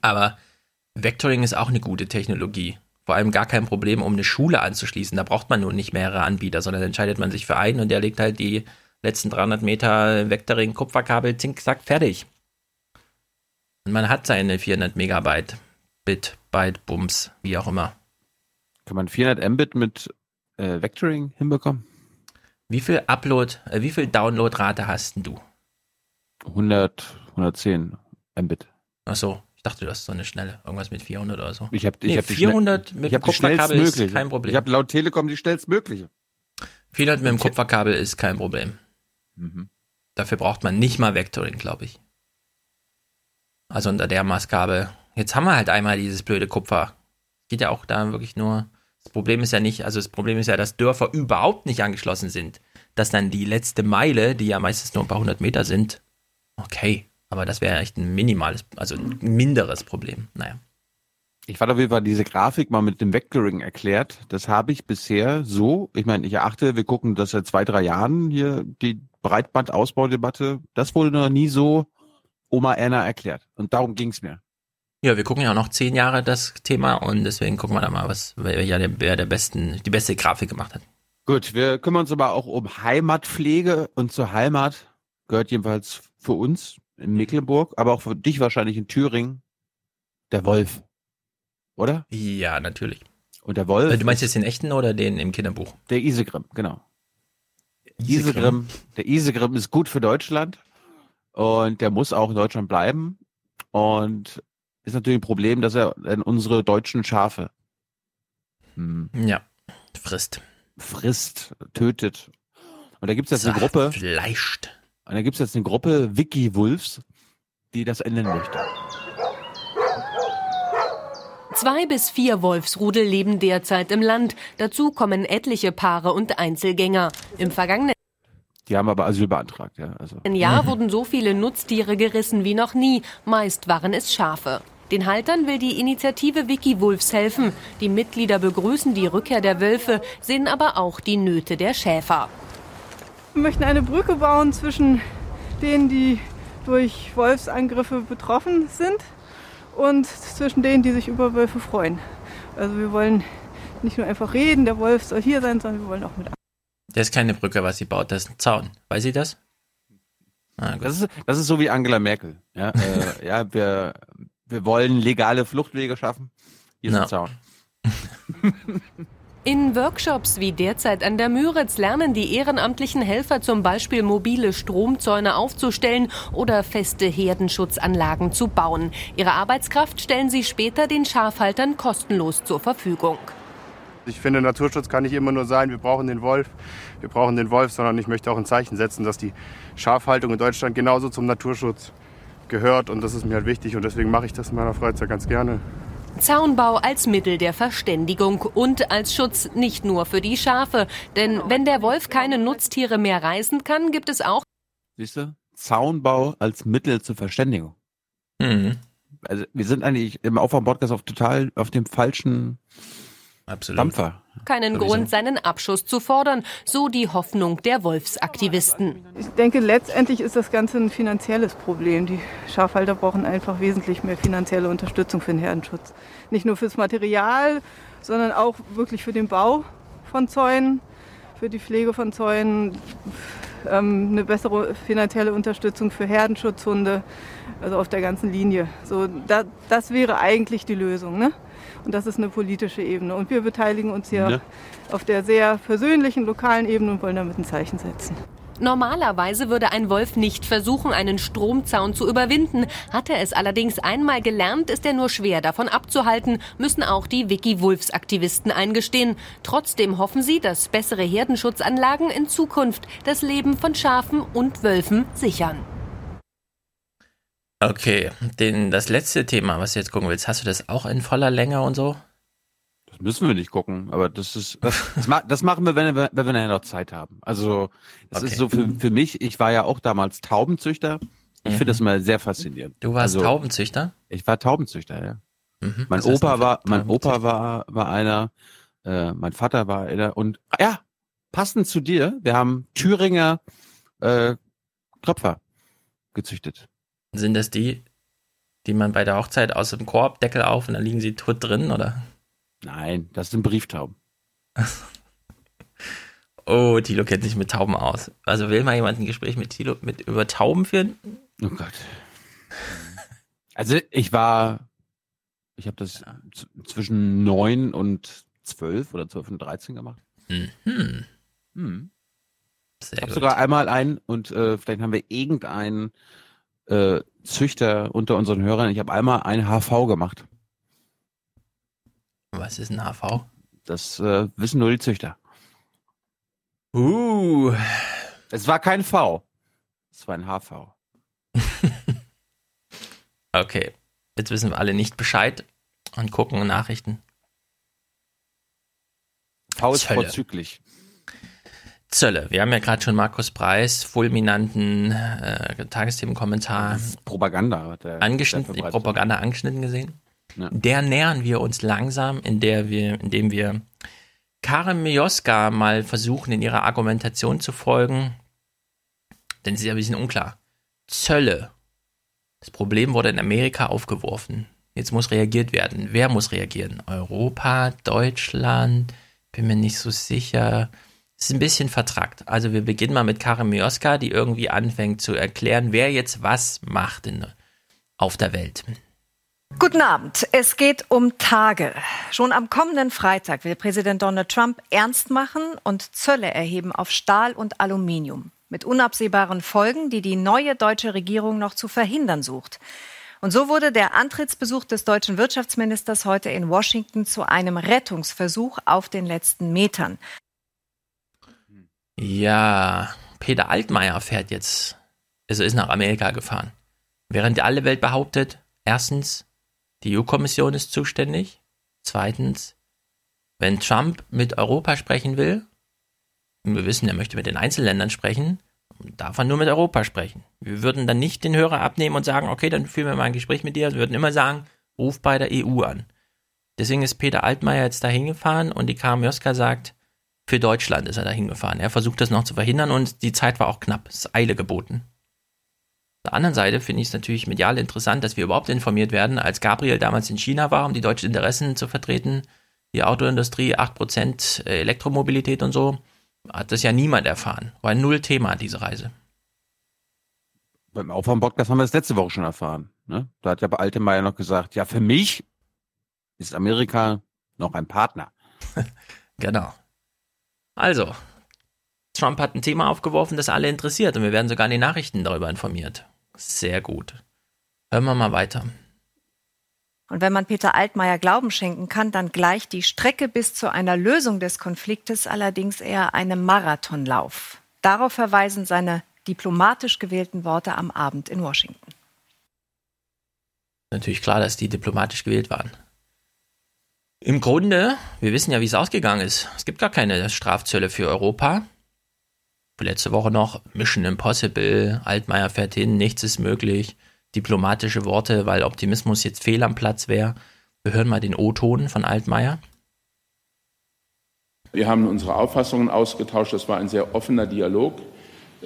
Aber Vectoring ist auch eine gute Technologie. Vor allem gar kein Problem, um eine Schule anzuschließen. Da braucht man nun nicht mehrere Anbieter, sondern entscheidet man sich für einen und der legt halt die letzten 300 Meter Vectoring Kupferkabel, zink, zack, fertig. Und man hat seine 400 Megabyte, Bit, Byte, Bums, wie auch immer. Kann man 400 Mbit mit äh, Vectoring hinbekommen? Wie viel Upload, äh, wie viel Downloadrate hast denn du? 100, 110 Mbit. Ach so, ich dachte, du hast so eine schnelle, irgendwas mit 400 oder so. Ich habe nee, ich hab 400 die, mit ich hab Kupferkabel ist kein Problem. Ich habe laut Telekom die schnellstmögliche. 400 mit dem Kupferkabel ist kein Problem. Mhm. Dafür braucht man nicht mal Vectoring, glaube ich. Also unter der Maßgabe. Jetzt haben wir halt einmal dieses blöde Kupfer. Geht ja auch da wirklich nur. Das Problem ist ja nicht, also das Problem ist ja, dass Dörfer überhaupt nicht angeschlossen sind. Dass dann die letzte Meile, die ja meistens nur ein paar hundert Meter sind, okay. Aber das wäre echt ein minimales, also ein minderes Problem. Naja. Ich fand auf jeden Fall diese Grafik mal mit dem Vectoring erklärt. Das habe ich bisher so, ich meine, ich erachte, wir gucken das seit zwei, drei Jahren hier, die Breitbandausbaudebatte, das wurde noch nie so Oma Erna erklärt. Und darum ging es mir. Ja, wir gucken ja auch noch zehn Jahre das Thema und deswegen gucken wir da mal, was wer der, wer der besten, die beste Grafik gemacht hat. Gut, wir kümmern uns aber auch um Heimatpflege und zur Heimat gehört jedenfalls für uns in Mecklenburg, aber auch für dich wahrscheinlich in Thüringen der Wolf. Oder? Ja, natürlich. Und der Wolf. Du meinst jetzt den echten oder den im Kinderbuch? Der Isegrim, genau. Isegrim. Isegrim. Der Isegrim ist gut für Deutschland und der muss auch in Deutschland bleiben. Und ist natürlich ein Problem, dass er unsere deutschen Schafe hm, Ja, frisst. frisst, tötet. Und da gibt es jetzt eine Gruppe, Fleischt. Und da gibt es jetzt eine Gruppe Wiki Wolves, die das ändern möchte. Zwei bis vier Wolfsrudel leben derzeit im Land. Dazu kommen etliche Paare und Einzelgänger. Im vergangenen Die haben aber Asyl beantragt, ja. Also. Jahr wurden so viele Nutztiere gerissen wie noch nie. Meist waren es Schafe. Den Haltern will die Initiative Wiki-Wolfs helfen. Die Mitglieder begrüßen die Rückkehr der Wölfe, sehen aber auch die Nöte der Schäfer. Wir möchten eine Brücke bauen zwischen denen, die durch Wolfsangriffe betroffen sind und zwischen denen, die sich über Wölfe freuen. Also wir wollen nicht nur einfach reden, der Wolf soll hier sein, sondern wir wollen auch mit Das ist keine Brücke, was sie baut, das ist ein Zaun. Weiß sie das? Ah. Das ist, das ist so wie Angela Merkel. Ja, äh, ja wir, wir wollen legale Fluchtwege schaffen. Hier ist Ja. ein Zaun. In Workshops wie derzeit an der Müritz lernen die ehrenamtlichen Helfer zum Beispiel mobile Stromzäune aufzustellen oder feste Herdenschutzanlagen zu bauen. Ihre Arbeitskraft stellen sie später den Schafhaltern kostenlos zur Verfügung. Ich finde, Naturschutz kann nicht immer nur sein, wir brauchen den Wolf, wir brauchen den Wolf, sondern ich möchte auch ein Zeichen setzen, dass die Schafhaltung in Deutschland genauso zum Naturschutz gehört und das ist mir halt wichtig und deswegen mache ich das in meiner Freizeit ganz gerne. Zaunbau als Mittel der Verständigung und als Schutz nicht nur für die Schafe. Denn wenn der Wolf keine Nutztiere mehr reißen kann, gibt es auch Siehst du? Zaunbau als Mittel zur Verständigung. Mhm. Also wir sind eigentlich im Aufwärm-Podcast auf total auf dem falschen Absolut. Dampfer. keinen Sowieso. Grund, seinen Abschuss zu fordern, so die Hoffnung der Wolfsaktivisten. Ich denke, letztendlich ist das Ganze ein finanzielles Problem. Die Schafhalter brauchen einfach wesentlich mehr finanzielle Unterstützung für den Herdenschutz. Nicht nur fürs Material, sondern auch wirklich für den Bau von Zäunen, für die Pflege von Zäunen, ähm, eine bessere finanzielle Unterstützung für Herdenschutzhunde, also auf der ganzen Linie. So, da, das wäre eigentlich die Lösung. Ne? Und das ist eine politische Ebene. Und wir beteiligen uns hier Ne? auf der sehr persönlichen, lokalen Ebene und wollen damit ein Zeichen setzen. Normalerweise würde ein Wolf nicht versuchen, einen Stromzaun zu überwinden. Hat er es allerdings einmal gelernt, ist er nur schwer davon abzuhalten, müssen auch die Wiki-Wolfs-Aktivisten eingestehen. Trotzdem hoffen sie, dass bessere Herdenschutzanlagen in Zukunft das Leben von Schafen und Wölfen sichern. Okay, den, das letzte Thema, was du jetzt gucken willst, hast du das auch in voller Länge und so? Das müssen wir nicht gucken, aber das ist das, das, ma- das machen wir, wenn wir, wenn wir nachher noch Zeit haben. Also das Okay. ist so für, für mich, ich war ja auch damals Taubenzüchter. Ich Mhm. finde das immer sehr faszinierend. Du warst also, Taubenzüchter? Ich war Taubenzüchter, ja. Mhm. Mein Opa war, mein? Opa war, war einer, äh, mein Vater war einer und ah ja, passend zu dir, wir haben Thüringer äh, Kröpfer gezüchtet. Sind das die, die man bei der Hochzeit aus dem Korb, Deckel auf und dann liegen sie tot drin, oder? Nein, das sind Brieftauben. Oh, Thilo kennt sich mit Tauben aus. Also will mal jemand ein Gespräch mit Thilo mit über Tauben führen? Oh Gott. Also ich war, ich habe das z- zwischen neun und zwölf oder zwölf und dreizehn gemacht. Mhm. Hm. Sehr Ich habe sogar einmal einen und äh, vielleicht haben wir irgendeinen äh, Züchter unter unseren Hörern. Ich habe einmal ein HV gemacht. Was ist ein HV? Das äh, wissen nur die Züchter. Uh. Es war kein V. Es war ein HV. Okay. Jetzt wissen wir alle nicht Bescheid und gucken Nachrichten. V ist Zölle. vorzüglich. Zölle. Wir haben ja gerade schon Markus Preis, fulminanten äh, Tagesthemenkommentar Propaganda hat er angeschnitten, verbreitet. Propaganda angeschnitten gesehen. Ja. Der nähern wir uns langsam, in der wir, indem wir Karen Mioska mal versuchen, in ihrer Argumentation zu folgen. Denn sie ist ja ein bisschen unklar. Zölle. Das Problem wurde in Amerika aufgeworfen. Jetzt muss reagiert werden. Wer muss reagieren? Europa, Deutschland? Bin mir nicht so sicher. Ist ein bisschen vertrackt. Also wir beginnen mal mit Karen Mioska, die irgendwie anfängt zu erklären, wer jetzt was macht in, auf der Welt. Guten Abend. Es geht um Tage. Schon am kommenden Freitag will Präsident Donald Trump ernst machen und Zölle erheben auf Stahl und Aluminium. Mit unabsehbaren Folgen, die die neue deutsche Regierung noch zu verhindern sucht. Und so wurde der Antrittsbesuch des deutschen Wirtschaftsministers heute in Washington zu einem Rettungsversuch auf den letzten Metern. Ja, Peter Altmaier fährt jetzt, also ist nach Amerika gefahren. Während alle Welt behauptet, erstens, die EU-Kommission ist zuständig. Zweitens, wenn Trump mit Europa sprechen will, wir wissen, er möchte mit den Einzelländern sprechen, darf er nur mit Europa sprechen. Wir würden dann nicht den Hörer abnehmen und sagen, okay, dann führen wir mal ein Gespräch mit dir. Wir würden immer sagen, ruf bei der EU an. Deswegen ist Peter Altmaier jetzt da hingefahren und die Mioska sagt, für Deutschland ist er da hingefahren. Er versucht das noch zu verhindern und die Zeit war auch knapp. Es ist Eile geboten. Auf der anderen Seite finde ich es natürlich medial interessant, dass wir überhaupt informiert werden, als Gabriel damals in China war, um die deutschen Interessen zu vertreten, die Autoindustrie, 8% Elektromobilität und so, hat das ja niemand erfahren. War ein Null-Thema, diese Reise. Beim Aufwärm-Podcast haben wir das letzte Woche schon erfahren. Ne? Da hat ja bei Altemeyer noch gesagt, ja, für mich ist Amerika noch ein Partner. Genau. Also, Trump hat ein Thema aufgeworfen, das alle interessiert und wir werden sogar in den Nachrichten darüber informiert. Sehr gut. Hören wir mal weiter. Und wenn man Peter Altmaier Glauben schenken kann, dann gleich die Strecke bis zu einer Lösung des Konfliktes allerdings eher einem Marathonlauf. Darauf verweisen seine diplomatisch gewählten Worte am Abend in Washington. Natürlich klar, dass die diplomatisch gewählt waren. Im Grunde, wir wissen ja, wie es ausgegangen ist. Es gibt gar keine Strafzölle für Europa. Letzte Woche noch Mission Impossible, Altmaier fährt hin, nichts ist möglich. Diplomatische Worte, weil Optimismus jetzt fehl am Platz wäre. Wir hören mal den O-Ton von Altmaier. Wir haben unsere Auffassungen ausgetauscht. Das war ein sehr offener Dialog.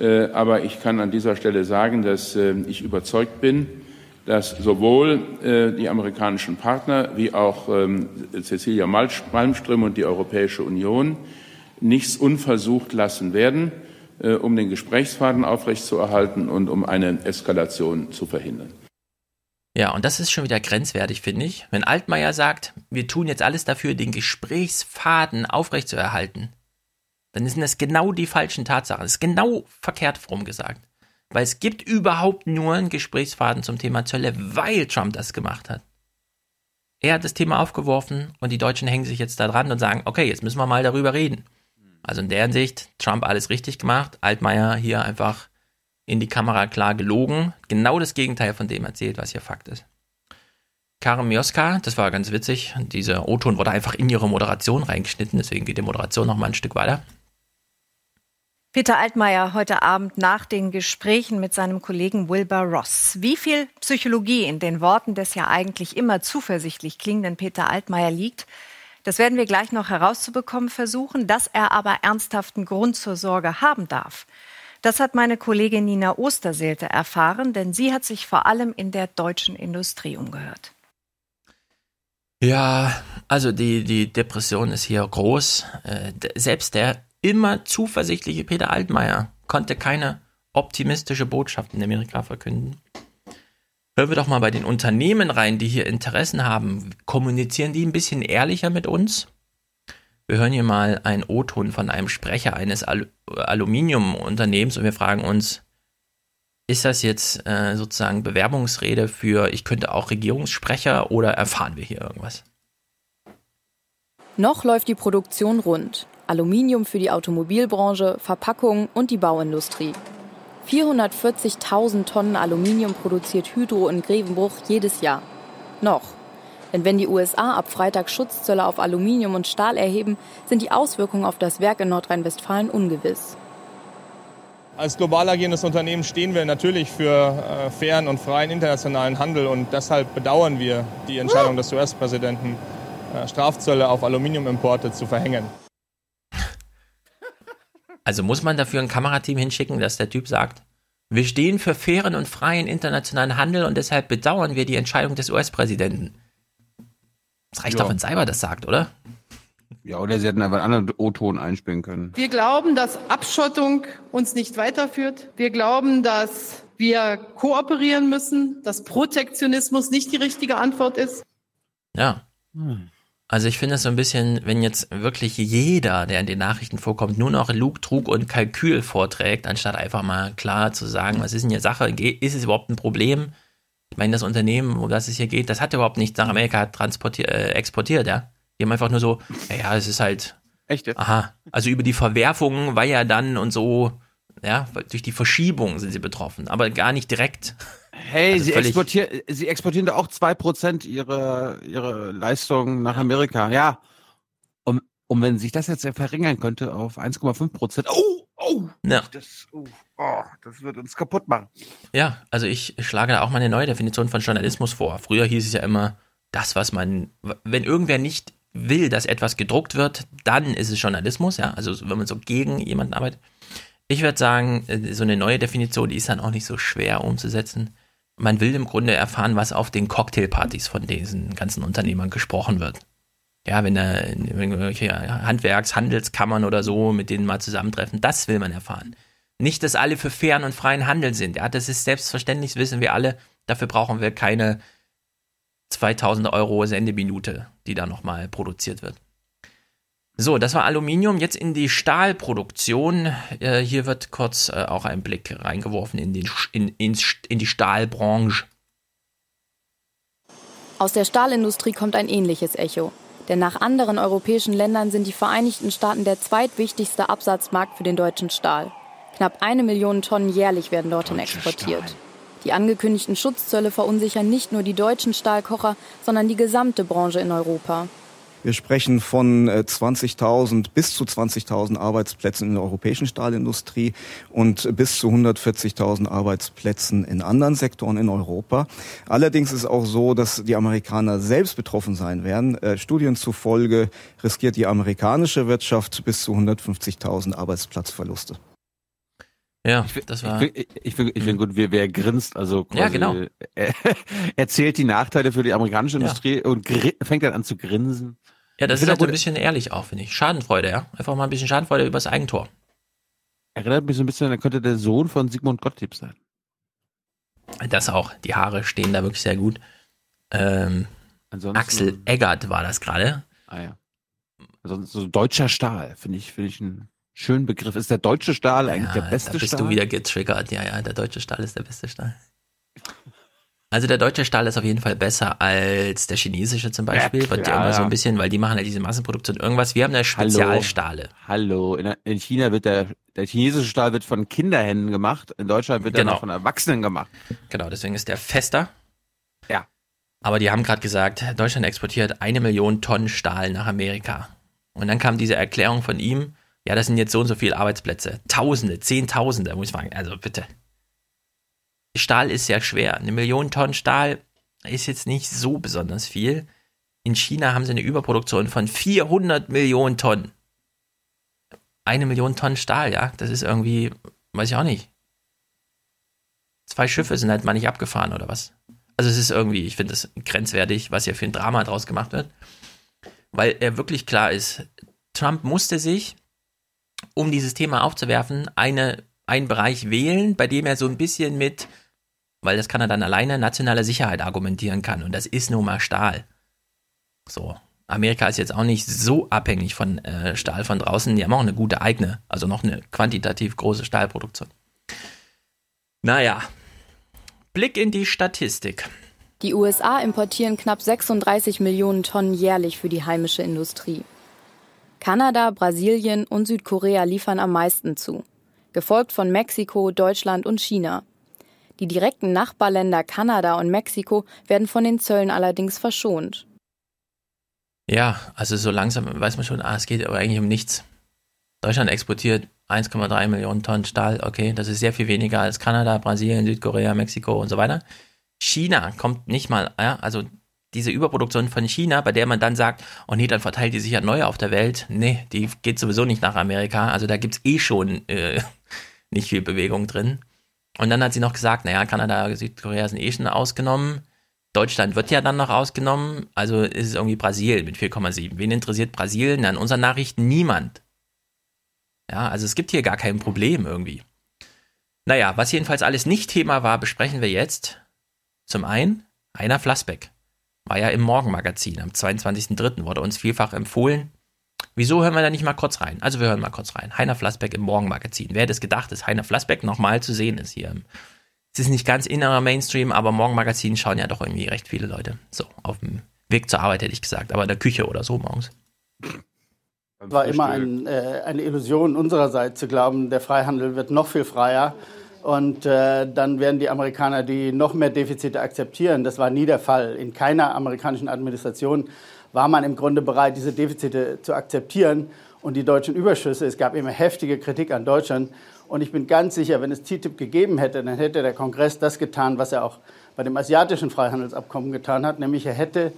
Äh, Aber ich kann an dieser Stelle sagen, dass äh, ich überzeugt bin, dass sowohl äh, die amerikanischen Partner wie auch ähm, Cecilia Malmström und die Europäische Union nichts unversucht lassen werden, äh, um den Gesprächsfaden aufrechtzuerhalten und um eine Eskalation zu verhindern. Ja, und das ist schon wieder grenzwertig, finde ich. Wenn Altmaier sagt, wir tun jetzt alles dafür, den Gesprächsfaden aufrechtzuerhalten, dann sind das genau die falschen Tatsachen. Das ist genau verkehrt rum gesagt. Weil es gibt überhaupt nur einen Gesprächsfaden zum Thema Zölle, weil Trump das gemacht hat. Er hat das Thema aufgeworfen und die Deutschen hängen sich jetzt da dran und sagen, okay, jetzt müssen wir mal darüber reden. Also in der Hinsicht, Trump alles richtig gemacht, Altmaier hier einfach in die Kamera klar gelogen, genau das Gegenteil von dem erzählt, was hier Fakt ist. Karen Mioska, das war ganz witzig, dieser O-Ton wurde einfach in ihre Moderation reingeschnitten, deswegen geht die Moderation noch mal ein Stück weiter. Peter Altmaier heute Abend nach den Gesprächen mit seinem Kollegen Wilbur Ross. Wie viel Psychologie in den Worten des ja eigentlich immer zuversichtlich klingenden Peter Altmaier liegt, das werden wir gleich noch herauszubekommen versuchen. Dass er aber ernsthaften Grund zur Sorge haben darf, das hat meine Kollegin Nina Osterseelte erfahren, denn sie hat sich vor allem in der deutschen Industrie umgehört. Ja, also die, die Depression ist hier groß. Äh, selbst der immer zuversichtliche Peter Altmaier konnte keine optimistische Botschaft in Amerika verkünden. Hören wir doch mal bei den Unternehmen rein, die hier Interessen haben. Kommunizieren die ein bisschen ehrlicher mit uns? Wir hören hier mal einen O-Ton von einem Sprecher eines Al Aluminiumunternehmens und wir fragen uns, ist das jetzt äh, sozusagen Bewerbungsrede für, ich könnte auch Regierungssprecher oder erfahren wir hier irgendwas? Noch läuft die Produktion rund. Aluminium für die Automobilbranche, Verpackung und die Bauindustrie. 440.000 Tonnen Aluminium produziert Hydro in Grevenbruch jedes Jahr. Noch. Denn wenn die USA ab Freitag Schutzzölle auf Aluminium und Stahl erheben, sind die Auswirkungen auf das Werk in Nordrhein-Westfalen ungewiss. Als global agierendes Unternehmen stehen wir natürlich für äh, fairen und freien internationalen Handel und deshalb bedauern wir die Entscheidung des US-Präsidenten, äh, Strafzölle auf Aluminiumimporte zu verhängen. Also muss man dafür ein Kamerateam hinschicken, dass der Typ sagt, wir stehen für fairen und freien internationalen Handel und deshalb bedauern wir die Entscheidung des US-Präsidenten. Es reicht Ja. doch, wenn Cyber das sagt, oder? Ja, oder sie hätten einfach einen anderen O-Ton einspielen können. Wir glauben, dass Abschottung uns nicht weiterführt. Wir glauben, dass wir kooperieren müssen, dass Protektionismus nicht die richtige Antwort ist. Ja. Also ich finde es so ein bisschen, wenn jetzt wirklich jeder, der in den Nachrichten vorkommt, nur noch Lug, Trug und Kalkül vorträgt, anstatt einfach mal klar zu sagen, was ist denn hier Sache, ist es überhaupt ein Problem? Ich meine, das Unternehmen, um das es hier geht, das hat überhaupt nichts nach Amerika transportiert, äh, exportiert, ja. Die haben einfach nur so, ja, ja, es ist halt. Echt jetzt? Aha. Also über die Verwerfungen war ja dann und so, ja, durch die Verschiebung sind sie betroffen, aber gar nicht direkt. Hey, Also sie, exportieren, sie exportieren da auch 2% ihrer, ihrer Leistung nach Amerika. Ja. Und, und wenn sich das jetzt verringern könnte auf 1,5%, oh, oh, Ja. das, oh, oh, das wird uns kaputt machen. Ja, also ich schlage da auch mal eine neue Definition von Journalismus vor. Früher hieß es ja immer, das, was man, wenn irgendwer nicht will, dass etwas gedruckt wird, dann ist es Journalismus, ja, also wenn man so gegen jemanden arbeitet. Ich würde sagen, äh, so eine neue Definition, die ist dann auch nicht so schwer umzusetzen. Man will im Grunde erfahren, was auf den Cocktailpartys von diesen ganzen Unternehmern gesprochen wird. Ja, wenn da irgendwelche Handwerks-, Handelskammern oder so mit denen mal zusammentreffen, das will man erfahren. Nicht, dass alle für fairen und freien Handel sind. Ja, das ist selbstverständlich, das wissen wir alle. Dafür brauchen wir keine 2000 Euro Sendeminute, die da nochmal produziert wird. So, das war Aluminium. Jetzt in die Stahlproduktion. Äh, hier wird kurz äh, auch ein Blick reingeworfen in, den, in, ins, in die Stahlbranche. Aus der Stahlindustrie kommt ein ähnliches Echo. Denn nach anderen europäischen Ländern sind die Vereinigten Staaten der zweitwichtigste Absatzmarkt für den deutschen Stahl. Knapp eine Million Tonnen jährlich werden dorthin exportiert. Die angekündigten Schutzzölle verunsichern nicht nur die deutschen Stahlkocher, sondern die gesamte Branche in Europa. Wir sprechen von äh, 20.000 bis zu 20.000 Arbeitsplätzen in der europäischen Stahlindustrie und bis zu 140.000 Arbeitsplätzen in anderen Sektoren in Europa. Allerdings ist auch so, dass die Amerikaner selbst betroffen sein werden. Äh, Studien zufolge riskiert die amerikanische Wirtschaft bis zu 150.000 Arbeitsplatzverluste. Ja, das war. Ich finde ich find, ich find gut, wie wer grinst, also quasi, Ja, genau. Er, erzählt die Nachteile für die amerikanische Ja. Industrie und gri- fängt dann an zu grinsen. Ja, das ist halt ein bisschen ehrlich auch, finde ich. Schadenfreude, ja. Einfach mal ein bisschen Schadenfreude übers Eigentor. Erinnert mich so ein bisschen, er könnte der Sohn von Sigmund Gottlieb sein. Das auch. Die Haare stehen da wirklich sehr gut. Ähm, Ansonsten- Axel Eggert war das gerade. Ah ja. Also so deutscher Stahl, finde ich, finde ich einen schönen Begriff. Ist der deutsche Stahl eigentlich der beste da bist Stahl? du wieder getriggert. Ja, ja, der deutsche Stahl ist der beste Stahl. Also der deutsche Stahl ist auf jeden Fall besser als der chinesische zum Beispiel. Ja, klar, ja immer so ein bisschen, weil die machen ja diese Massenproduktion irgendwas. Wir haben da Spezialstahle. Hallo, in, in China wird der, der chinesische Stahl wird von Kinderhänden gemacht, in Deutschland wird er Genau. noch von Erwachsenen gemacht. Genau, deswegen ist der fester. Ja. Aber die haben gerade gesagt, Deutschland exportiert eine Million Tonnen Stahl nach Amerika. Und dann kam diese Erklärung von ihm, ja, das sind jetzt so und so viele Arbeitsplätze. Tausende, Zehntausende, muss ich sagen. Also bitte. Stahl ist ja schwer. Eine Million Tonnen Stahl ist jetzt nicht so besonders viel. In China haben sie eine Überproduktion von 400 Millionen Tonnen. Eine Million Tonnen Stahl, ja, das ist irgendwie, weiß ich auch nicht. Zwei Schiffe sind halt mal nicht abgefahren oder was? Also es ist irgendwie, ich finde es grenzwertig, was hier für ein Drama draus gemacht wird. Weil er wirklich klar ist, Trump musste sich, um dieses Thema aufzuwerfen, eine, einen Bereich wählen, bei dem er so ein bisschen mit, weil das kann er dann alleine, nationale Sicherheit argumentieren kann. Und das ist nun mal Stahl. So. Amerika ist jetzt auch nicht so abhängig von äh, Stahl von draußen. Die haben auch eine gute eigene, also noch eine quantitativ große Stahlproduktion. Naja, Blick in die Statistik. Die USA importieren knapp 36 Millionen Tonnen jährlich für die heimische Industrie. Kanada, Brasilien und Südkorea liefern am meisten zu, gefolgt von Mexiko, Deutschland und China. Die direkten Nachbarländer Kanada und Mexiko werden von den Zöllen allerdings verschont. Ja, also so langsam weiß man schon, ah, es geht aber eigentlich um nichts. Deutschland exportiert 1,3 Millionen Tonnen Stahl, okay, das ist sehr viel weniger als Kanada, Brasilien, Südkorea, Mexiko und so weiter. China kommt nicht mal, ja, also diese Überproduktion von China, bei der man dann sagt, oh nee, dann verteilt die sich ja neu auf der Welt. Nee, die geht sowieso nicht nach Amerika. Also da gibt es eh schon äh, nicht viel Bewegung drin. Und dann hat sie noch gesagt, naja, Kanada, Südkorea sind eh schon ausgenommen. Deutschland wird ja dann noch ausgenommen, also ist es irgendwie Brasilien mit 4,7. Wen interessiert Brasilien? An unseren Nachrichten niemand. Ja, also es gibt hier gar kein Problem irgendwie. Naja, was jedenfalls alles nicht Thema war, besprechen wir jetzt. Zum einen, Heiner Flassbeck. War ja im Morgenmagazin. Am 22.03. wurde uns vielfach empfohlen. Wieso hören wir da nicht mal kurz rein? Also wir hören mal kurz rein. Heiner Flassbeck im Morgenmagazin. Wer hätte es gedacht, dass Heiner Flassbeck nochmal zu sehen ist hier es ist nicht ganz innerer Mainstream, aber Morgenmagazin schauen ja doch irgendwie recht viele Leute. So, auf dem Weg zur Arbeit hätte ich gesagt, aber in der Küche oder so morgens. Es war immer ein, äh, eine Illusion unsererseits zu glauben, der Freihandel wird noch viel freier und äh, dann werden die Amerikaner die noch mehr Defizite akzeptieren. Das war nie der Fall. In keiner amerikanischen Administration war man im Grunde bereit, diese Defizite zu akzeptieren und die deutschen Überschüsse. Es gab immer heftige Kritik an Deutschland und ich bin ganz sicher, wenn es TTIP gegeben hätte, dann hätte der Kongress das getan, was er auch bei dem asiatischen Freihandelsabkommen getan hat, nämlich er hätte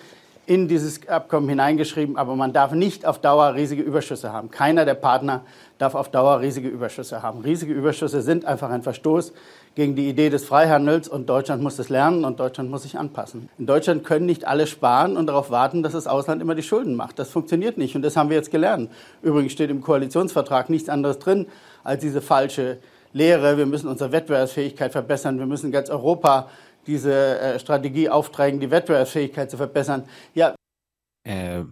in dieses Abkommen hineingeschrieben, aber man darf nicht auf Dauer riesige Überschüsse haben. Keiner der Partner darf auf Dauer riesige Überschüsse haben. Riesige Überschüsse sind einfach ein Verstoß gegen die Idee des Freihandels und Deutschland muss das lernen und Deutschland muss sich anpassen. In Deutschland können nicht alle sparen und darauf warten, dass das Ausland immer die Schulden macht. Das funktioniert nicht und das haben wir jetzt gelernt. Übrigens steht im Koalitionsvertrag nichts anderes drin, als diese falsche Lehre. Wir müssen unsere Wettbewerbsfähigkeit verbessern. Wir müssen ganz Europa diese äh, Strategie aufträgen, die Wettbewerbsfähigkeit zu verbessern. Ja. Äh,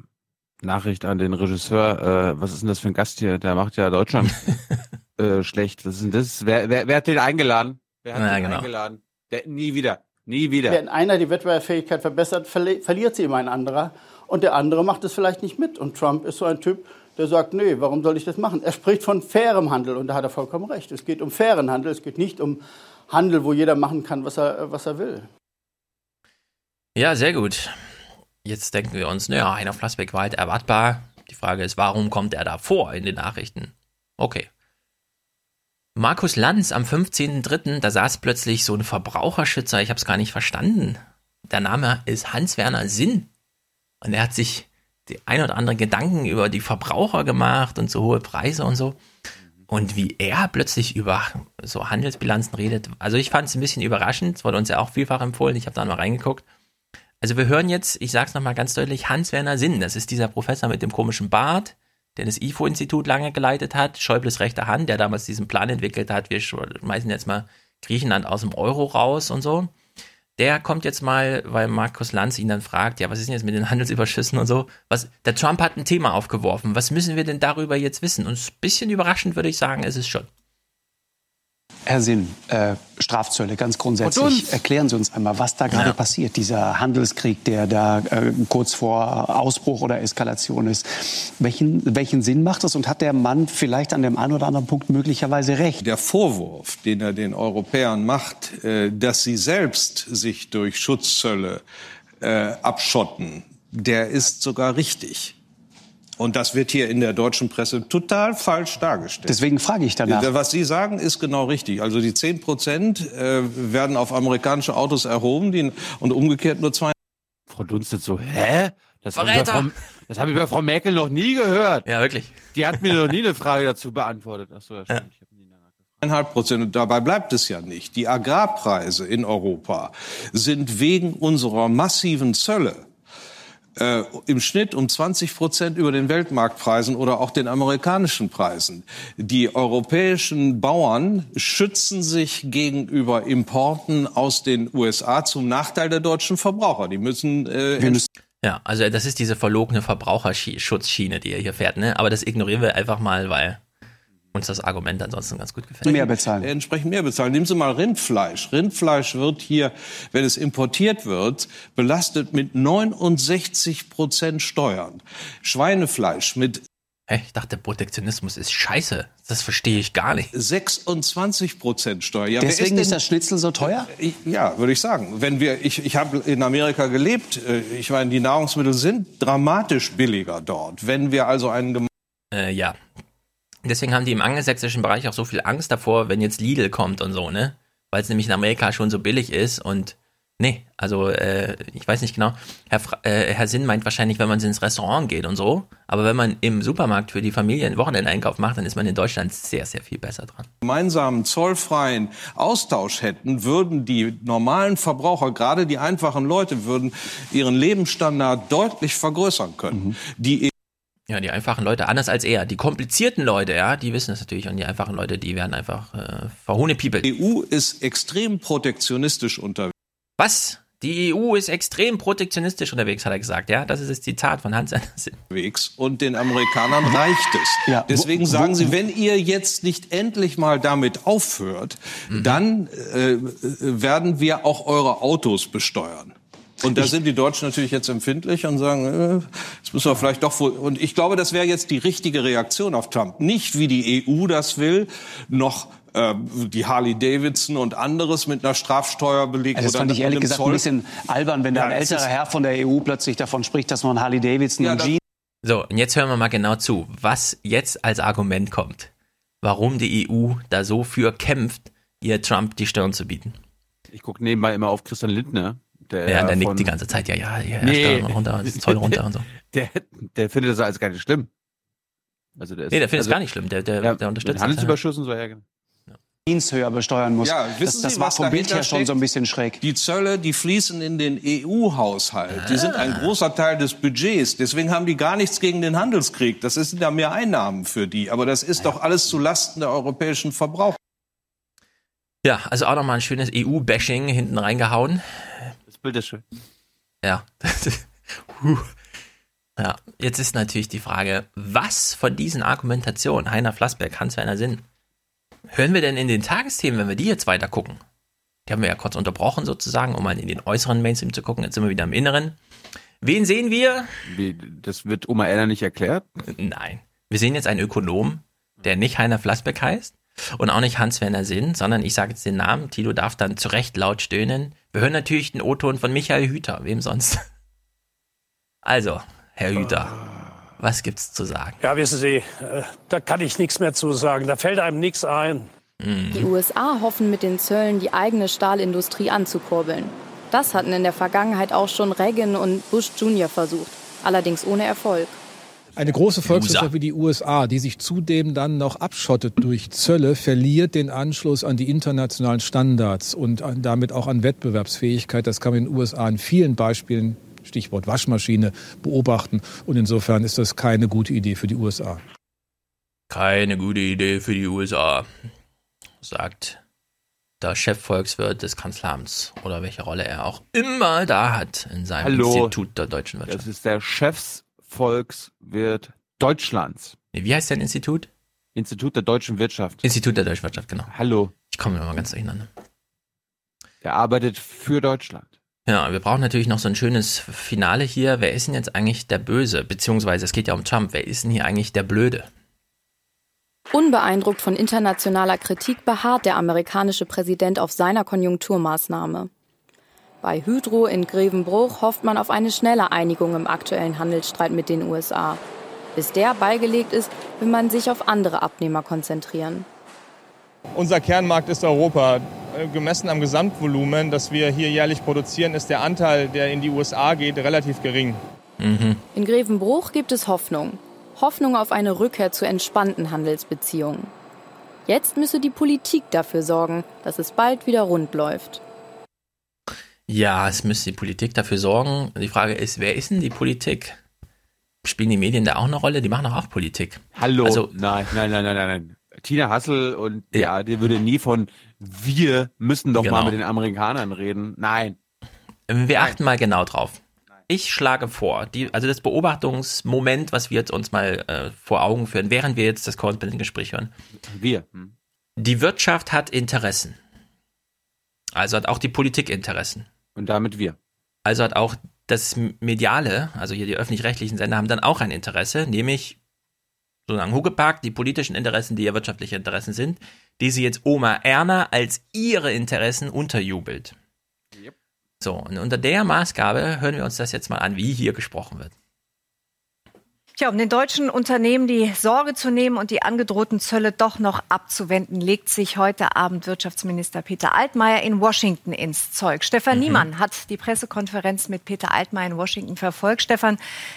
Nachricht an den Regisseur. Äh, was ist denn das für ein Gast hier? Der macht ja Deutschland äh, schlecht. Was ist denn das? Wer, wer, wer hat den eingeladen? Wer hat ja, den genau. eingeladen? Der, nie wieder. Nie wieder. Wenn einer die Wettbewerbsfähigkeit verbessert, verli verliert sie immer ein anderer. Und der andere macht es vielleicht nicht mit. Und Trump ist so ein Typ, der sagt, nee, warum soll ich das machen? Er spricht von fairem Handel und da hat er vollkommen recht. Es geht um fairen Handel, es geht nicht um Handel, wo jeder machen kann, was er, was er will. Ja, sehr gut. Jetzt denken wir uns, naja, Heiner Flassbeck war halt erwartbar. Die Frage ist, warum kommt er da vor in den Nachrichten? Okay. Markus Lanz am 15.03., da saß plötzlich so ein Verbraucherschützer, ich habe es gar nicht verstanden. Der Name ist Hans-Werner Sinn. Und er hat sich die ein oder andere Gedanken über die Verbraucher gemacht und so hohe Preise und so. Und wie er plötzlich über so Handelsbilanzen redet, also ich fand es ein bisschen überraschend, es wurde uns ja auch vielfach empfohlen, ich habe da mal reingeguckt. Also wir hören jetzt, ich sag's nochmal ganz deutlich, Hans-Werner Sinn, das ist dieser Professor mit dem komischen Bart, der das IFO-Institut lange geleitet hat, Schäubles rechte Hand, der damals diesen Plan entwickelt hat, wir schmeißen jetzt mal Griechenland aus dem Euro raus und so der kommt jetzt mal, weil Markus Lanz ihn dann fragt, ja, was ist denn jetzt mit den Handelsüberschüssen und so? Was, der Trump hat ein Thema aufgeworfen. Was müssen wir denn darüber jetzt wissen? Und ein bisschen überraschend würde ich sagen, ist es schon. Herr Sinn, äh, Strafzölle ganz grundsätzlich. Erklären Sie uns einmal, was da gerade Ja. passiert. Dieser Handelskrieg, der da äh, kurz vor Ausbruch oder Eskalation ist. Welchen, welchen Sinn macht das? Und hat der Mann vielleicht an dem einen oder anderen Punkt möglicherweise recht? Der Vorwurf, den er den Europäern macht, äh, dass sie selbst sich durch Schutzzölle äh, abschotten, der ist sogar richtig. Und das wird hier in der deutschen Presse total falsch dargestellt. Deswegen frage ich danach. Was Sie sagen, ist genau richtig. Also die 10 Prozent äh, werden auf amerikanische Autos erhoben die, und umgekehrt nur zwei. Frau Dunstet so, hä? Das habe ich, bei Frau, das hab ich bei Frau Merkel noch nie gehört. Ja, wirklich. Die hat mir noch nie eine Frage dazu beantwortet. Ach so, ja, stimmt. Ja. Eineinhalb Prozent. Und dabei bleibt es ja nicht. Die Agrarpreise in Europa sind wegen unserer massiven Zölle äh, im Schnitt um 20 Prozent über den Weltmarktpreisen oder auch den amerikanischen Preisen. Die europäischen Bauern schützen sich gegenüber Importen aus den USA zum Nachteil der deutschen Verbraucher. Die müssen, äh, ja, also das ist diese verlogene Verbraucherschutzschiene, die er hier fährt, ne? Aber das ignorieren wir einfach mal, weil uns das Argument ansonsten ganz gut gefällt. Mehr bezahlen. Entsprechend mehr bezahlen. Nehmen Sie mal Rindfleisch. Rindfleisch wird hier, wenn es importiert wird, belastet mit 69 Prozent Steuern. Schweinefleisch mit Hey, ich dachte, Protektionismus ist scheiße. Das verstehe ich gar nicht. 26 Prozent Steuer. Ja, Deswegen ist, ist, das Schnitzel so teuer? Ich, ja, würde ich sagen. Wenn wir, ich, ich habe in Amerika gelebt. Äh, ich meine, die Nahrungsmittel sind dramatisch billiger dort. Wenn wir also einen äh, ja, Deswegen haben die im angelsächsischen Bereich auch so viel Angst davor, wenn jetzt Lidl kommt und so, ne? Weil es nämlich in Amerika schon so billig ist und nee, also äh, ich weiß nicht genau. Herr, äh, Herr Sinn meint wahrscheinlich, wenn man ins Restaurant geht und so, aber wenn man im Supermarkt für die Familie einen Wochenendeinkauf macht, dann ist man in Deutschland sehr, sehr viel besser dran. Gemeinsamen zollfreien Austausch hätten, würden die normalen Verbraucher, gerade die einfachen Leute, würden ihren Lebensstandard deutlich vergrößern können. Mhm. Die ja, die einfachen Leute, anders als er. Die komplizierten Leute, ja, die wissen das natürlich. Und die einfachen Leute, die werden einfach äh, verhohnepiepelt. Die EU ist extrem protektionistisch unterwegs. Was? Die EU ist extrem protektionistisch unterwegs, hat er gesagt. Ja, das ist das Zitat von Hans Andersen. Und den Amerikanern reicht es. Ja, Deswegen wo, sagen sie, wenn ihr jetzt nicht endlich mal damit aufhört, mhm. dann äh, werden wir auch eure Autos besteuern. Und da ich, sind die Deutschen natürlich jetzt empfindlich und sagen, äh, das müssen wir vielleicht doch wohl. Und ich glaube, das wäre jetzt die richtige Reaktion auf Trump. Nicht wie die EU das will, noch äh, die Harley Davidson und anderes mit einer Strafsteuer belegen. Also das fand ich ehrlich gesagt Zoll. ein bisschen albern, wenn ja, da ein älterer Herr von der EU plötzlich davon spricht, dass man Harley Davidson ja, und Jeans. So, und jetzt hören wir mal genau zu, was jetzt als Argument kommt, warum die EU da so für kämpft, ihr Trump die Stirn zu bieten. Ich gucke nebenbei immer auf Christian Lindner, der ja, der nickt die ganze Zeit, ja, ja, ja, nee, runter, Zoll runter und so. Der, der findet das alles gar nicht schlimm. Also der ist, nee, der findet es also, gar nicht schlimm, der, der, ja, der unterstützt Handelsüberschuss und so, ja, genau. höher besteuern muss. Ja, das, das Sie, war vom Bild her schon so ein bisschen schräg. Die Zölle, die fließen in den EU-Haushalt. Ah. Die sind ein großer Teil des Budgets. Deswegen haben die gar nichts gegen den Handelskrieg. Das sind ja mehr Einnahmen für die. Aber das ist doch alles zu Lasten der europäischen Verbraucher. Ja, also auch nochmal ein schönes EU-Bashing hinten reingehauen. Bild ist schön. Ja. ja, jetzt ist natürlich die Frage, was von diesen Argumentationen, Heiner Flassberg, Hans-Werner Sinn, hören wir denn in den Tagesthemen, wenn wir die jetzt weiter gucken? Die haben wir ja kurz unterbrochen sozusagen, um mal in den äußeren Mainstream zu gucken. Jetzt sind wir wieder im Inneren. Wen sehen wir? Wie, das wird Oma Erna nicht erklärt? Nein. Wir sehen jetzt einen Ökonom, der nicht Heiner Flassbeck heißt und auch nicht Hans-Werner Sinn, sondern ich sage jetzt den Namen. Tilo darf dann zu Recht laut stöhnen. Wir hören natürlich den O-Ton von Michael Hüter, wem sonst? Also, Herr Hüter, was gibt's zu sagen? Ja, wissen Sie, äh, da kann ich nichts mehr zu sagen. Da fällt einem nichts ein. Mhm. Die USA hoffen mit den Zöllen die eigene Stahlindustrie anzukurbeln. Das hatten in der Vergangenheit auch schon Reagan und Bush Jr. versucht, allerdings ohne Erfolg. Eine große Volkswirtschaft wie die USA, die sich zudem dann noch abschottet durch Zölle, verliert den Anschluss an die internationalen Standards und damit auch an Wettbewerbsfähigkeit. Das kann man in den USA in vielen Beispielen, Stichwort Waschmaschine, beobachten. Und insofern ist das keine gute Idee für die USA. Keine gute Idee für die USA, sagt der Chefvolkswirt des Kanzleramts oder welche Rolle er auch immer da hat in seinem Hallo, Institut der deutschen Wirtschaft. Das ist der Chefs Volkswirt Deutschlands. Wie heißt dein Institut? Institut der deutschen Wirtschaft. Institut der deutschen Wirtschaft, genau. Hallo. Ich komme immer ganz durcheinander. Der arbeitet für Deutschland. Ja, wir brauchen natürlich noch so ein schönes Finale hier. Wer ist denn jetzt eigentlich der Böse? Beziehungsweise, es geht ja um Trump. Wer ist denn hier eigentlich der Blöde? Unbeeindruckt von internationaler Kritik beharrt der amerikanische Präsident auf seiner Konjunkturmaßnahme. Bei Hydro in Grevenbruch hofft man auf eine schnelle Einigung im aktuellen Handelsstreit mit den USA. Bis der beigelegt ist, will man sich auf andere Abnehmer konzentrieren. Unser Kernmarkt ist Europa. Äh, gemessen am Gesamtvolumen, das wir hier jährlich produzieren, ist der Anteil, der in die USA geht, relativ gering. Mhm. In Grevenbruch gibt es Hoffnung. Hoffnung auf eine Rückkehr zu entspannten Handelsbeziehungen. Jetzt müsse die Politik dafür sorgen, dass es bald wieder rund läuft. Ja, es müsste die Politik dafür sorgen. Die Frage ist, wer ist denn die Politik? Spielen die Medien da auch eine Rolle? Die machen doch auch Politik. Hallo. Also, nein, nein, nein, nein, nein. Tina Hassel und ja, die würde nie von wir müssen doch genau. mal mit den Amerikanern reden. Nein. Wir achten Nein. mal genau drauf. Ich schlage vor, die, also das Beobachtungsmoment, was wir jetzt uns mal äh, vor Augen führen, während wir jetzt das Korrespondentengespräch hören. Wir. Hm. Die Wirtschaft hat Interessen. Also hat auch die Politik Interessen. Und damit wir. Also hat auch das Mediale, also hier die öffentlich-rechtlichen Sender, haben dann auch ein Interesse, nämlich sozusagen Hugepark, die politischen Interessen, die ja wirtschaftliche Interessen sind, die sie jetzt Oma Erna als ihre Interessen unterjubelt. Yep. So, und unter der Maßgabe hören wir uns das jetzt mal an, wie hier gesprochen wird. Tja, um den deutschen Unternehmen die Sorge zu nehmen und die angedrohten Zölle doch noch abzuwenden, legt sich heute Abend Wirtschaftsminister Peter Altmaier in Washington ins Zeug. Stefan mhm. Niemann hat die Pressekonferenz mit Peter Altmaier in Washington verfolgt. Stefan,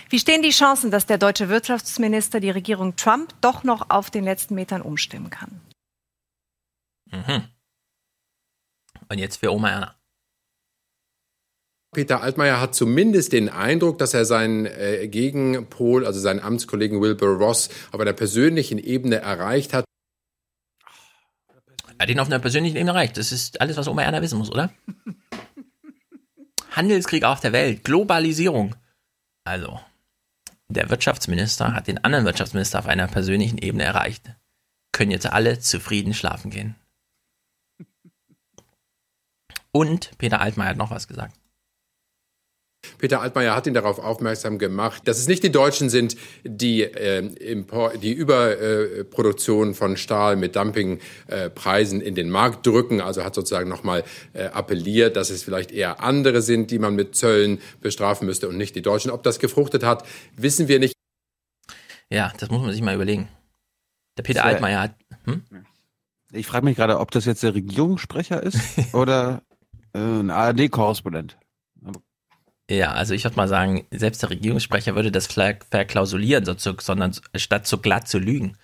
wie stehen die Chancen, dass der deutsche Wirtschaftsminister die Regierung Trump doch noch auf den letzten Metern umstimmen kann? Mhm. Und jetzt für Oma Erna. Peter Altmaier hat zumindest den Eindruck, dass er seinen äh, Gegenpol, also seinen Amtskollegen Wilbur Ross, auf einer persönlichen Ebene erreicht hat. Er hat ihn auf einer persönlichen Ebene erreicht. Das ist alles, was Oma Erna wissen muss, oder? Handelskrieg auf der Welt, Globalisierung. Also, der Wirtschaftsminister hat den anderen Wirtschaftsminister auf einer persönlichen Ebene erreicht. Können jetzt alle zufrieden schlafen gehen. Und Peter Altmaier hat noch was gesagt. Peter Altmaier hat ihn darauf aufmerksam gemacht, dass es nicht die Deutschen sind, die, äh, Import, die Überproduktion äh, von Stahl mit Dumpingpreisen äh, in den Markt drücken. Also hat sozusagen nochmal äh, appelliert, dass es vielleicht eher andere sind, die man mit Zöllen bestrafen müsste und nicht die Deutschen. Ob das gefruchtet hat, wissen wir nicht. Ja, das muss man sich mal überlegen. Der Peter Altmaier hat. Hm? Ich frage mich gerade, ob das jetzt der Regierungssprecher ist oder äh, ein ARD-Korrespondent. Ja, also ich würde mal sagen, selbst der Regierungssprecher würde das verklausulieren, sondern statt so glatt zu lügen.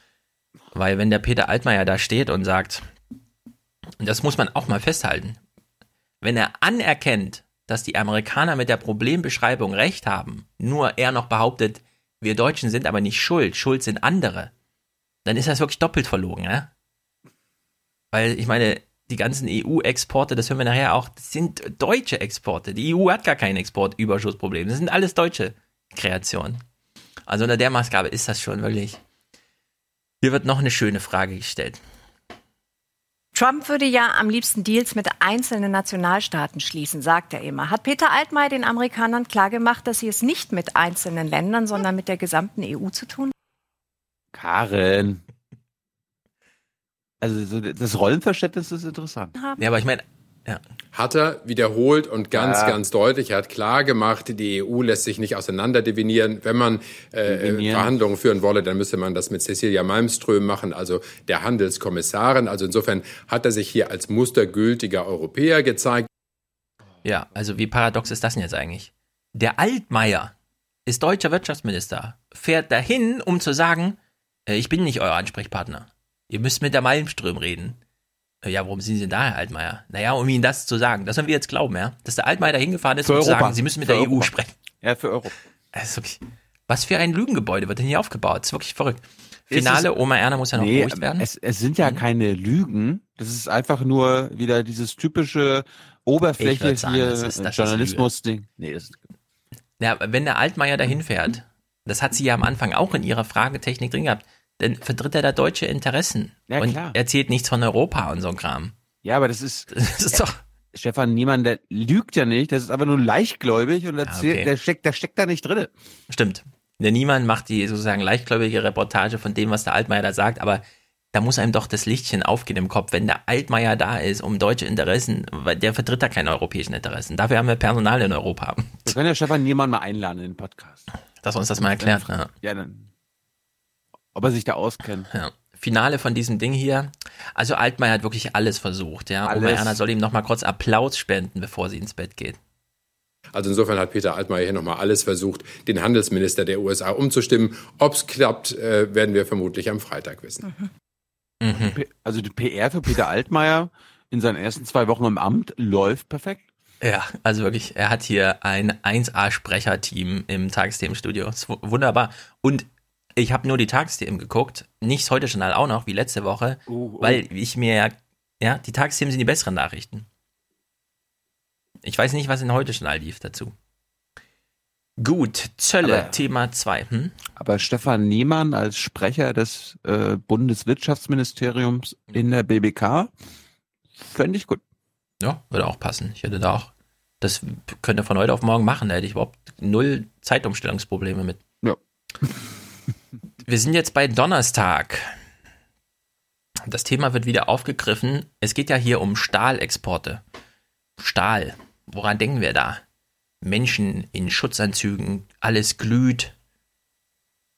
Weil wenn der Peter Altmaier da steht und sagt, und das muss man auch mal festhalten, wenn er anerkennt, dass die Amerikaner mit der Problembeschreibung recht haben, nur er noch behauptet, wir Deutschen sind aber nicht schuld, schuld sind andere, dann ist das wirklich doppelt verlogen, ne? Weil ich meine, die ganzen EU-Exporte, das hören wir nachher auch, das sind deutsche Exporte. Die EU hat gar kein Exportüberschussproblem. Das sind alles deutsche Kreationen. Also unter der Maßgabe ist das schon wirklich. Hier wird noch eine schöne Frage gestellt. Trump würde ja am liebsten Deals mit einzelnen Nationalstaaten schließen, sagt er immer. Hat Peter Altmaier den Amerikanern klargemacht, dass sie es nicht mit einzelnen Ländern, sondern mit der gesamten EU zu tun? Karen, also das Rollenverständnis ist interessant. Ja, aber ich meine, ja. Hat er wiederholt und ganz, ja. ganz deutlich, er hat klar gemacht, die EU lässt sich nicht auseinander definieren. Wenn man äh, Verhandlungen führen wolle, dann müsste man das mit Cecilia Malmström machen, also der Handelskommissarin. Also insofern hat er sich hier als mustergültiger Europäer gezeigt. Ja, also wie paradox ist das denn jetzt eigentlich? Der Altmaier ist deutscher Wirtschaftsminister, fährt dahin, um zu sagen, äh, ich bin nicht euer Ansprechpartner. Ihr müsst mit der Malmström reden. Äh, ja, warum sind Sie denn da, Herr Altmaier? Naja, um Ihnen das zu sagen. Das sollen wir jetzt glauben, ja? Dass der Altmaier da hingefahren ist, um zu sagen, Sie müssen mit für der Europa. EU sprechen. Ja, für Euro. Wirklich, was für ein Lügengebäude wird denn hier aufgebaut? Das ist wirklich verrückt. Finale, ist, Oma Erna muss ja noch nee, ruhig werden. Es, es sind ja mhm. keine Lügen. Das ist einfach nur wieder dieses typische das Journalismus-Ding. Nee, das ist ja, wenn der Altmaier dahin fährt, das hat sie ja am Anfang auch in ihrer Fragetechnik drin gehabt, dann vertritt er da deutsche Interessen ja, und klar. erzählt nichts von Europa und so ein Kram. Ja, aber das ist, das ist doch. Stefan Niemann, der lügt ja nicht, das ist aber nur leichtgläubig und erzählt, okay. der steckt, der steckt da nicht drin. Stimmt. Der Niemann macht die sozusagen leichtgläubige Reportage von dem, was der Altmaier da sagt, aber da muss einem doch das Lichtchen aufgehen im Kopf, wenn der Altmaier da ist, um deutsche Interessen, weil der vertritt da keine europäischen Interessen. Dafür haben wir Personal in Europa. Wir können ja Stefan Niemann mal einladen in den Podcast. Dass er uns das mal erklärt. Ja, dann ob er sich da auskennt. Ja. Finale von diesem Ding hier. Also Altmaier hat wirklich alles versucht, ja. Alles. Oma Erna soll ihm nochmal kurz Applaus spenden, bevor sie ins Bett geht. Also insofern hat Peter Altmaier hier nochmal alles versucht, den Handelsminister der USA umzustimmen. Ob es klappt, äh, werden wir vermutlich am Freitag wissen. Mhm. Also die PR für Peter Altmaier in seinen ersten zwei Wochen im Amt läuft perfekt. Ja, also wirklich, er hat hier ein 1A-Sprecherteam im Tagesthemenstudio. Wunderbar. Und ich habe nur die Tagesthemen geguckt, nicht heute Journal auch noch, wie letzte Woche, Oh, oh. weil ich mir, ja, ja, die Tagesthemen sind die besseren Nachrichten. Ich weiß nicht, was in heute Journal lief dazu. Gut, Zölle, Aber- Thema 2. Hm? Aber Stefan Niemann als Sprecher des äh, Bundeswirtschaftsministeriums in der BBK fände ich gut. Ja, würde auch passen. Ich hätte da auch, das könnte von heute auf morgen machen, da hätte ich überhaupt null Zeitumstellungsprobleme mit. Ja. Wir sind jetzt bei Donnerstag. Das Thema wird wieder aufgegriffen. Es geht ja hier um Stahlexporte. Stahl. Woran denken wir da? Menschen in Schutzanzügen, alles glüht.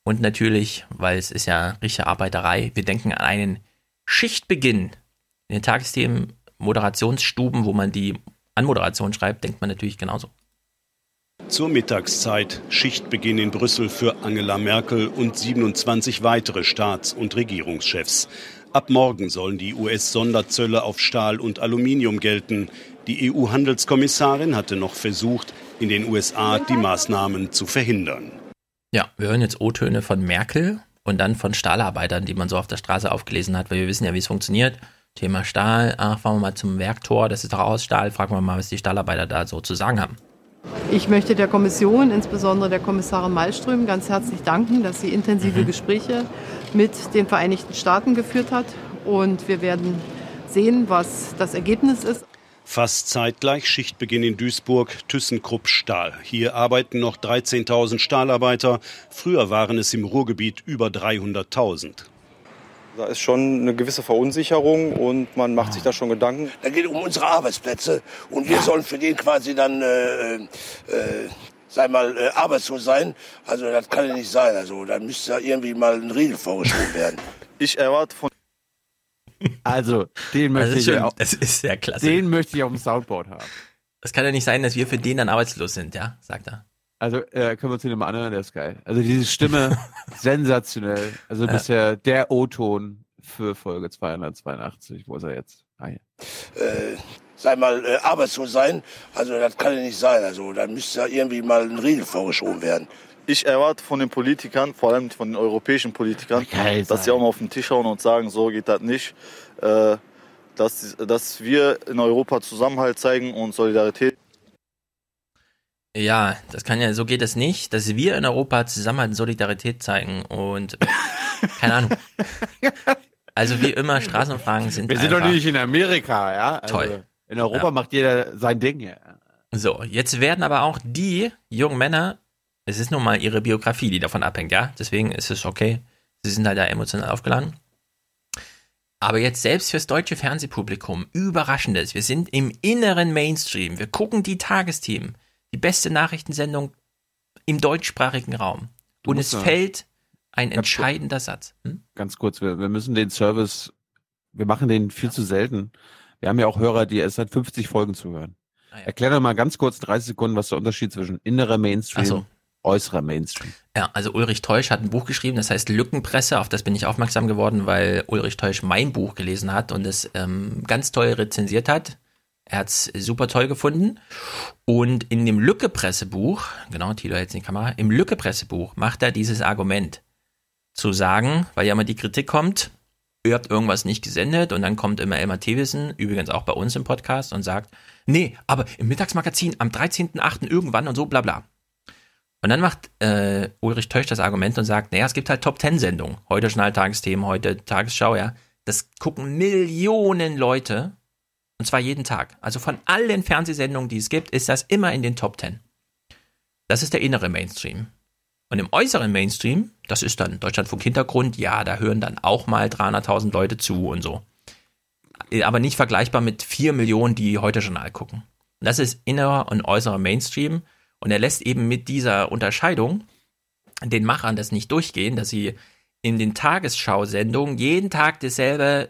Und natürlich, weil es ist ja richtige Arbeiterei, wir denken an einen Schichtbeginn. In den Tagesthemen, Moderationsstuben, wo man die Anmoderation schreibt, denkt man natürlich genauso. Zur Mittagszeit Schichtbeginn in Brüssel für Angela Merkel und 27 weitere Staats- und Regierungschefs. Ab morgen sollen die US-Sonderzölle auf Stahl und Aluminium gelten. Die EU-Handelskommissarin hatte noch versucht, in den USA die Maßnahmen zu verhindern. Ja, wir hören jetzt O-Töne von Merkel und dann von Stahlarbeitern, die man so auf der Straße aufgelesen hat, weil wir wissen ja, wie es funktioniert. Thema Stahl, ach, fahren wir mal zum Werktor, das ist doch aus Stahl, fragen wir mal, was die Stahlarbeiter da so zu sagen haben. Ich möchte der Kommission, insbesondere der Kommissarin Malmström, ganz herzlich danken, dass sie intensive Mhm. Gespräche mit den Vereinigten Staaten geführt hat. Und wir werden sehen, was das Ergebnis ist. Fast zeitgleich Schichtbeginn in Duisburg, ThyssenKrupp Stahl. Hier arbeiten noch 13.000 Stahlarbeiter. Früher waren es im Ruhrgebiet über 300.000. Da ist schon eine gewisse Verunsicherung und man macht sich da schon Gedanken. Da geht es um unsere Arbeitsplätze und wir sollen für den quasi dann, äh, äh, sei mal, äh, arbeitslos sein. Also das kann ja nicht sein. Also da müsste ja irgendwie mal ein Riegel vorgeschoben werden. Ich erwarte von Also, den möchte Das ist, ich schön, auch, das ist sehr klasse. den möchte ich auf dem Soundboard haben. Es kann ja nicht sein, dass wir für den dann arbeitslos sind, ja, sagt er. Also, äh, können wir uns den mal anhören, der ist geil. Also, diese Stimme, sensationell. Also, Ja. bisher der O-Ton für Folge 282. Wo ist er jetzt? Ah, hier. Äh, sei mal, äh, arbeitslos sein. Also das kann ja nicht sein. Also da müsste ja irgendwie mal ein Riegel vorgeschoben werden. Ich erwarte von den Politikern, vor allem von den europäischen Politikern, Geil dass sie auch mal auf den Tisch hauen und sagen, so geht das nicht. Äh, dass, dass wir in Europa Zusammenhalt zeigen und Solidarität. Ja, das kann ja, so geht es nicht, dass wir in Europa Zusammenhalt und Solidarität zeigen und keine Ahnung. Also wie immer, Straßenumfragen sind Wir sind doch nicht in Amerika, ja? Also, Toll. In Europa Ja. macht jeder sein Ding, ja. So, jetzt werden aber auch die jungen Männer, es ist nun mal ihre Biografie, die davon abhängt, ja? Deswegen ist es okay. Sie sind halt da emotional aufgeladen. Aber jetzt selbst fürs deutsche Fernsehpublikum, überraschendes. Wir sind im inneren Mainstream. Wir gucken die Tagesthemen. Die beste Nachrichtensendung im deutschsprachigen Raum. Du Und es sagen- fällt ein entscheidender Satz. Hm? Ganz kurz, wir, wir müssen den Service, wir machen den viel zu selten. Wir haben ja auch Hörer, die erst seit 50 Folgen zuhören. Ah, Erklär doch mal ganz kurz, 30 Sekunden, was der Unterschied zwischen innerer Mainstream, so. äußerer Mainstream. Ja, also Ulrich Teusch hat ein Buch geschrieben, das heißt Lückenpresse. Auf das bin ich aufmerksam geworden, weil Ulrich Teusch mein Buch gelesen hat und es ähm, ganz toll rezensiert hat. Er hat's super toll gefunden. Und in dem Lückepressebuch, genau, Tilo hält in die Kamera, im Lückepressebuch macht er dieses Argument zu sagen, weil ja immer die Kritik kommt, ihr habt irgendwas nicht gesendet und dann kommt immer Elmar Thewissen, übrigens auch bei uns im Podcast und sagt, nee, aber im Mittagsmagazin am 13.8. irgendwann und so bla bla. Und dann macht äh, Ulrich Teusch das Argument und sagt, naja, es gibt halt Top-Ten-Sendungen. Heute Schnall Tagesthemen, heute Tagesschau, ja. Das gucken Millionen Leute. Und zwar jeden Tag. Also von allen Fernsehsendungen, die es gibt, ist das immer in den Top Ten. Das ist der innere Mainstream. Und im äußeren Mainstream, das ist dann Deutschlandfunk Hintergrund, ja, da hören dann auch mal 300.000 Leute zu und so. Aber nicht vergleichbar mit 4 Millionen, die heute Journal gucken. Und das ist innerer und äußerer Mainstream. Und er lässt eben mit dieser Unterscheidung den Machern das nicht durchgehen, dass sie in den Tagesschau-Sendungen jeden Tag dasselbe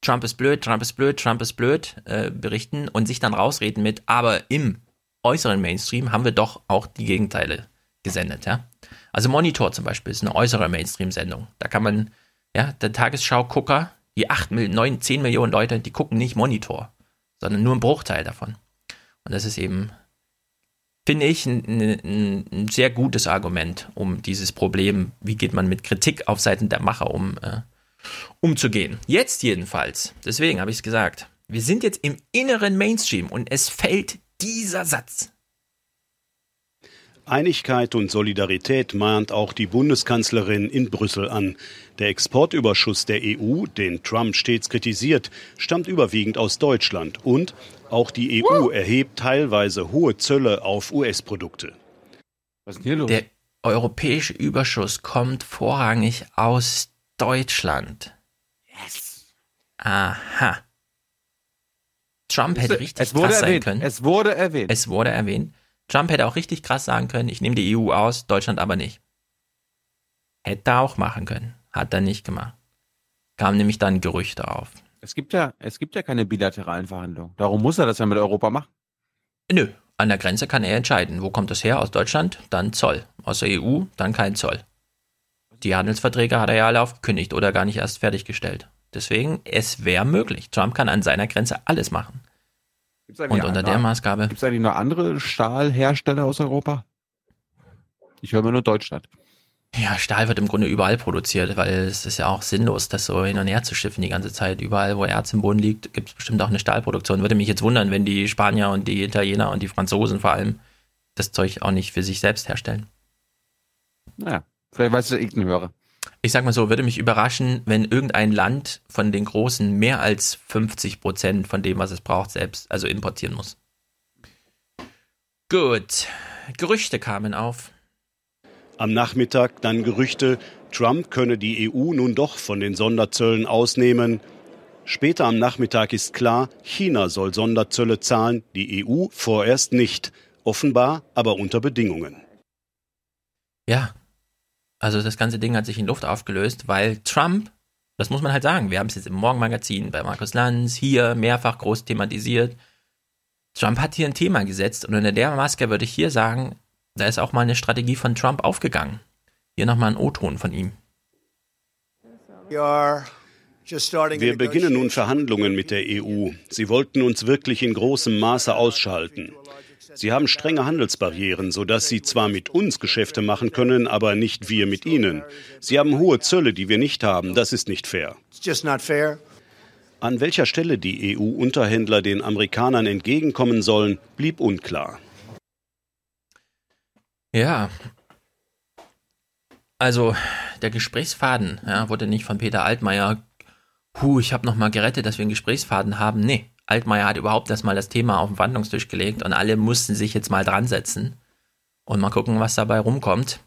Trump ist blöd, Trump ist blöd, Trump ist blöd äh, berichten und sich dann rausreden mit, aber im äußeren Mainstream haben wir doch auch die Gegenteile gesendet, ja. Also Monitor zum Beispiel ist eine äußere Mainstream-Sendung. Da kann man, ja, der Tagesschau-Gucker, die 8, 9, 10 Millionen Leute, die gucken nicht Monitor, sondern nur einen Bruchteil davon. Und das ist eben, finde ich, ein, ein, ein, sehr gutes Argument, um dieses Problem, wie geht man mit Kritik auf Seiten der Macher um, äh, umzugehen. Jetzt jedenfalls, deswegen habe ich es gesagt, wir sind jetzt im inneren Mainstream und es fällt dieser Satz. Einigkeit und Solidarität mahnt auch die Bundeskanzlerin in Brüssel an. Der Exportüberschuss der EU, den Trump stets kritisiert, stammt überwiegend aus Deutschland und auch die EU erhebt teilweise hohe Zölle auf US-Produkte. Was ist hier los? Der europäische Überschuss kommt vorrangig aus Deutschland. Yes. Aha. Trump hätte richtig krass erwähnt. sein können. Es wurde erwähnt. Es wurde erwähnt. Trump hätte auch richtig krass sagen können, ich nehme die EU aus, Deutschland aber nicht. Hätte er auch machen können. Hat er nicht gemacht. Kam nämlich dann Gerüchte auf. Es gibt ja, es gibt ja keine bilateralen Verhandlungen. Darum muss er das ja mit Europa machen. Nö. An der Grenze kann er entscheiden. Wo kommt das her? Aus Deutschland? Dann Zoll. Aus der EU? Dann kein Zoll. Die Handelsverträge hat er ja alle aufgekündigt oder gar nicht erst fertiggestellt. Deswegen, es wäre möglich. Trump kann an seiner Grenze alles machen. Und unter andere, der Maßgabe. Gibt es eigentlich noch andere Stahlhersteller aus Europa? Ich höre mir nur Deutschland. Ja, Stahl wird im Grunde überall produziert, weil es ist ja auch sinnlos, das so hin und her zu schiffen die ganze Zeit. Überall, wo Erz im Boden liegt, gibt es bestimmt auch eine Stahlproduktion. Würde mich jetzt wundern, wenn die Spanier und die Italiener und die Franzosen vor allem das Zeug auch nicht für sich selbst herstellen. Naja, vielleicht weiß es irgendein Hörer. Ich sag mal so, würde mich überraschen, wenn irgendein Land von den Großen mehr als 50 Prozent von dem, was es braucht, selbst, also importieren muss. Gut. Gerüchte kamen auf. Am Nachmittag dann Gerüchte, Trump könne die EU nun doch von den Sonderzöllen ausnehmen. Später am Nachmittag ist klar, China soll Sonderzölle zahlen, die EU vorerst nicht. Offenbar aber unter Bedingungen. Ja, also das ganze Ding hat sich in Luft aufgelöst, weil Trump, das muss man halt sagen, wir haben es jetzt im Morgenmagazin bei Markus Lanz hier mehrfach groß thematisiert. Trump hat hier ein Thema gesetzt und unter der Maske würde ich hier sagen, da ist auch mal eine Strategie von Trump aufgegangen. Hier nochmal ein O-Ton von ihm. Wir beginnen nun Verhandlungen mit der EU. Sie wollten uns wirklich in großem Maße ausschalten. Sie haben strenge Handelsbarrieren, sodass sie zwar mit uns Geschäfte machen können, aber nicht wir mit ihnen. Sie haben hohe Zölle, die wir nicht haben. Das ist nicht fair. An welcher Stelle die EU-Unterhändler den Amerikanern entgegenkommen sollen, blieb unklar. Ja. Also, der Gesprächsfaden ja, wurde nicht von Peter Altmaier, hu, ich habe nochmal gerettet, dass wir einen Gesprächsfaden haben. Nee, Altmaier hat überhaupt erstmal das Thema auf den Verhandlungstisch gelegt und alle mussten sich jetzt mal dran setzen und mal gucken, was dabei rumkommt.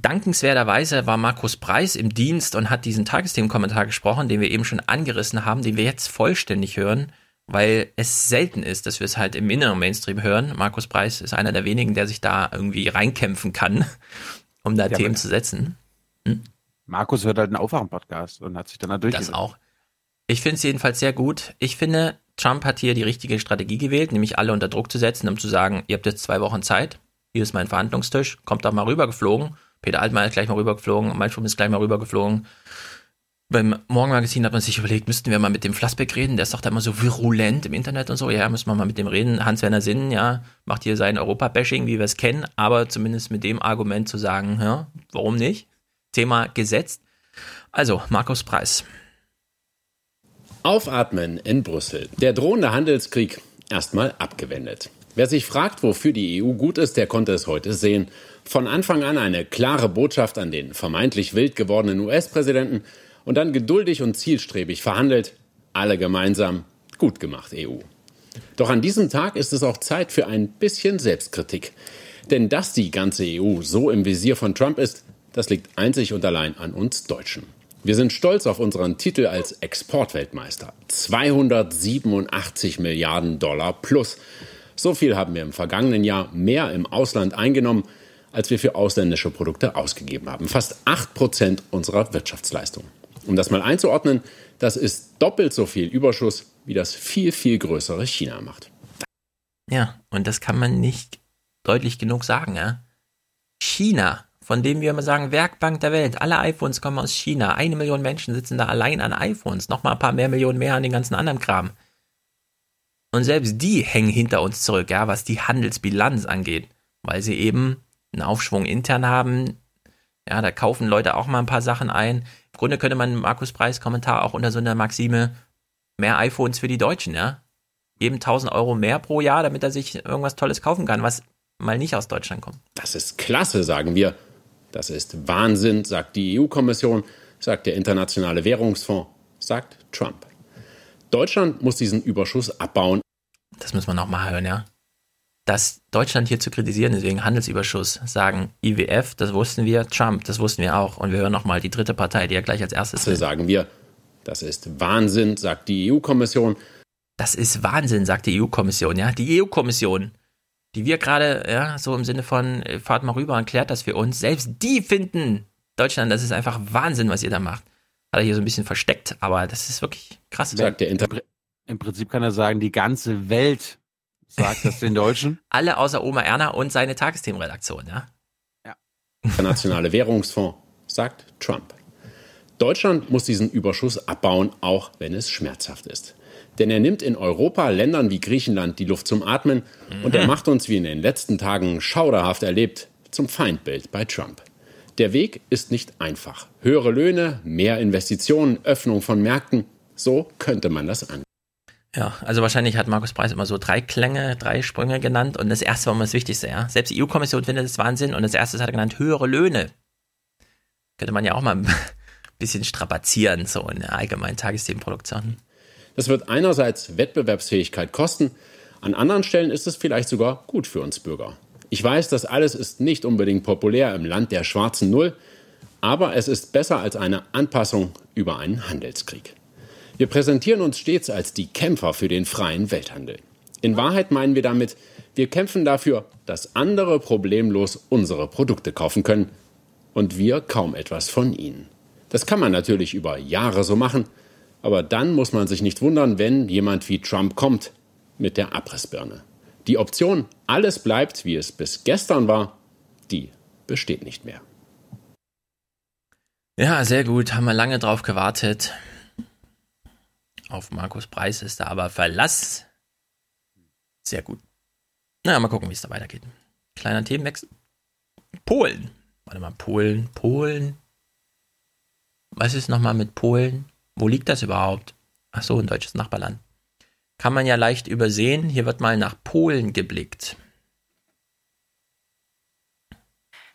Dankenswerterweise war Markus Preis im Dienst und hat diesen Tagesthemenkommentar gesprochen, den wir eben schon angerissen haben, den wir jetzt vollständig hören weil es selten ist, dass wir es halt im inneren Mainstream hören. Markus Preis ist einer der wenigen, der sich da irgendwie reinkämpfen kann, um da ja, Themen zu setzen. Hm? Markus hört halt einen Aufwachen-Podcast und hat sich dann natürlich. Das auch. Ich finde es jedenfalls sehr gut. Ich finde, Trump hat hier die richtige Strategie gewählt, nämlich alle unter Druck zu setzen, um zu sagen, ihr habt jetzt zwei Wochen Zeit, hier ist mein Verhandlungstisch, kommt doch mal rübergeflogen. Peter Altmaier ist gleich mal rübergeflogen, Malmström ist gleich mal rübergeflogen beim Morgenmagazin hat man sich überlegt, müssten wir mal mit dem Flassbeck reden, der ist doch da immer so virulent im Internet und so, ja, müssen wir mal mit dem reden. Hans-Werner Sinn, ja, macht hier sein Europa-Bashing, wie wir es kennen, aber zumindest mit dem Argument zu sagen, ja, warum nicht? Thema gesetzt. Also, Markus Preis. Aufatmen in Brüssel. Der drohende Handelskrieg erstmal abgewendet. Wer sich fragt, wofür die EU gut ist, der konnte es heute sehen. Von Anfang an eine klare Botschaft an den vermeintlich wild gewordenen US-Präsidenten und dann geduldig und zielstrebig verhandelt. Alle gemeinsam. Gut gemacht, EU. Doch an diesem Tag ist es auch Zeit für ein bisschen Selbstkritik. Denn dass die ganze EU so im Visier von Trump ist, das liegt einzig und allein an uns Deutschen. Wir sind stolz auf unseren Titel als Exportweltmeister. 287 Milliarden Dollar plus. So viel haben wir im vergangenen Jahr mehr im Ausland eingenommen als wir für ausländische Produkte ausgegeben haben. Fast 8 Prozent unserer Wirtschaftsleistung. Um das mal einzuordnen, das ist doppelt so viel Überschuss, wie das viel, viel größere China macht. Ja, und das kann man nicht deutlich genug sagen. Ja? China, von dem wir immer sagen, Werkbank der Welt, alle iPhones kommen aus China. Eine Million Menschen sitzen da allein an iPhones, nochmal ein paar mehr Millionen mehr an den ganzen anderen Kram. Und selbst die hängen hinter uns zurück, ja, was die Handelsbilanz angeht, weil sie eben einen Aufschwung intern haben. Ja, da kaufen Leute auch mal ein paar Sachen ein. Im Grunde könnte man Markus Preis Kommentar auch unter so einer Maxime mehr iPhones für die Deutschen, ja. Eben 1000 Euro mehr pro Jahr, damit er sich irgendwas Tolles kaufen kann, was mal nicht aus Deutschland kommt. Das ist klasse, sagen wir. Das ist Wahnsinn, sagt die EU-Kommission, sagt der Internationale Währungsfonds, sagt Trump. Deutschland muss diesen Überschuss abbauen. Das müssen wir nochmal hören, ja. Dass Deutschland hier zu kritisieren ist wegen Handelsüberschuss, sagen IWF, das wussten wir, Trump, das wussten wir auch. Und wir hören nochmal die dritte Partei, die ja gleich als erstes. Das sagen wir. Das ist Wahnsinn, sagt die EU-Kommission. Das ist Wahnsinn, sagt die EU-Kommission, ja. Die EU-Kommission, die wir gerade, ja, so im Sinne von, äh, fahrt mal rüber und klärt das für uns. Selbst die finden, Deutschland, das ist einfach Wahnsinn, was ihr da macht. Hat er hier so ein bisschen versteckt, aber das ist wirklich krass. Sagt der Inter Im Prinzip kann er sagen, die ganze Welt sagt das den Deutschen. Alle außer Oma Erna und seine Tagesthemenredaktion, ja. Ja. Der Nationale Währungsfonds, sagt Trump. Deutschland muss diesen Überschuss abbauen, auch wenn es schmerzhaft ist. Denn er nimmt in Europa Ländern wie Griechenland die Luft zum Atmen mhm. und er macht uns, wie in den letzten Tagen schauderhaft erlebt, zum Feindbild bei Trump. Der Weg ist nicht einfach. Höhere Löhne, mehr Investitionen, Öffnung von Märkten, so könnte man das an. Ja, also wahrscheinlich hat Markus Preis immer so drei Klänge, drei Sprünge genannt und das erste war immer das Wichtigste, ja. Selbst die EU-Kommission findet das Wahnsinn und das erste hat er genannt höhere Löhne. Könnte man ja auch mal ein bisschen strapazieren, so in der allgemeinen Tagesthemenproduktion. Das wird einerseits Wettbewerbsfähigkeit kosten, an anderen Stellen ist es vielleicht sogar gut für uns Bürger. Ich weiß, das alles ist nicht unbedingt populär im Land der schwarzen Null, aber es ist besser als eine Anpassung über einen Handelskrieg. Wir präsentieren uns stets als die Kämpfer für den freien Welthandel. In Wahrheit meinen wir damit, wir kämpfen dafür, dass andere problemlos unsere Produkte kaufen können und wir kaum etwas von ihnen. Das kann man natürlich über Jahre so machen, aber dann muss man sich nicht wundern, wenn jemand wie Trump kommt mit der Abrissbirne. Die Option, alles bleibt, wie es bis gestern war, die besteht nicht mehr. Ja, sehr gut. Haben wir lange drauf gewartet. Auf Markus Preis ist da aber Verlass. Sehr gut. Na, mal gucken, wie es da weitergeht. Kleiner Themenwechsel. Polen. Warte mal, Polen, Polen. Was ist nochmal mit Polen? Wo liegt das überhaupt? Ach so, ein deutsches Nachbarland. Kann man ja leicht übersehen. Hier wird mal nach Polen geblickt.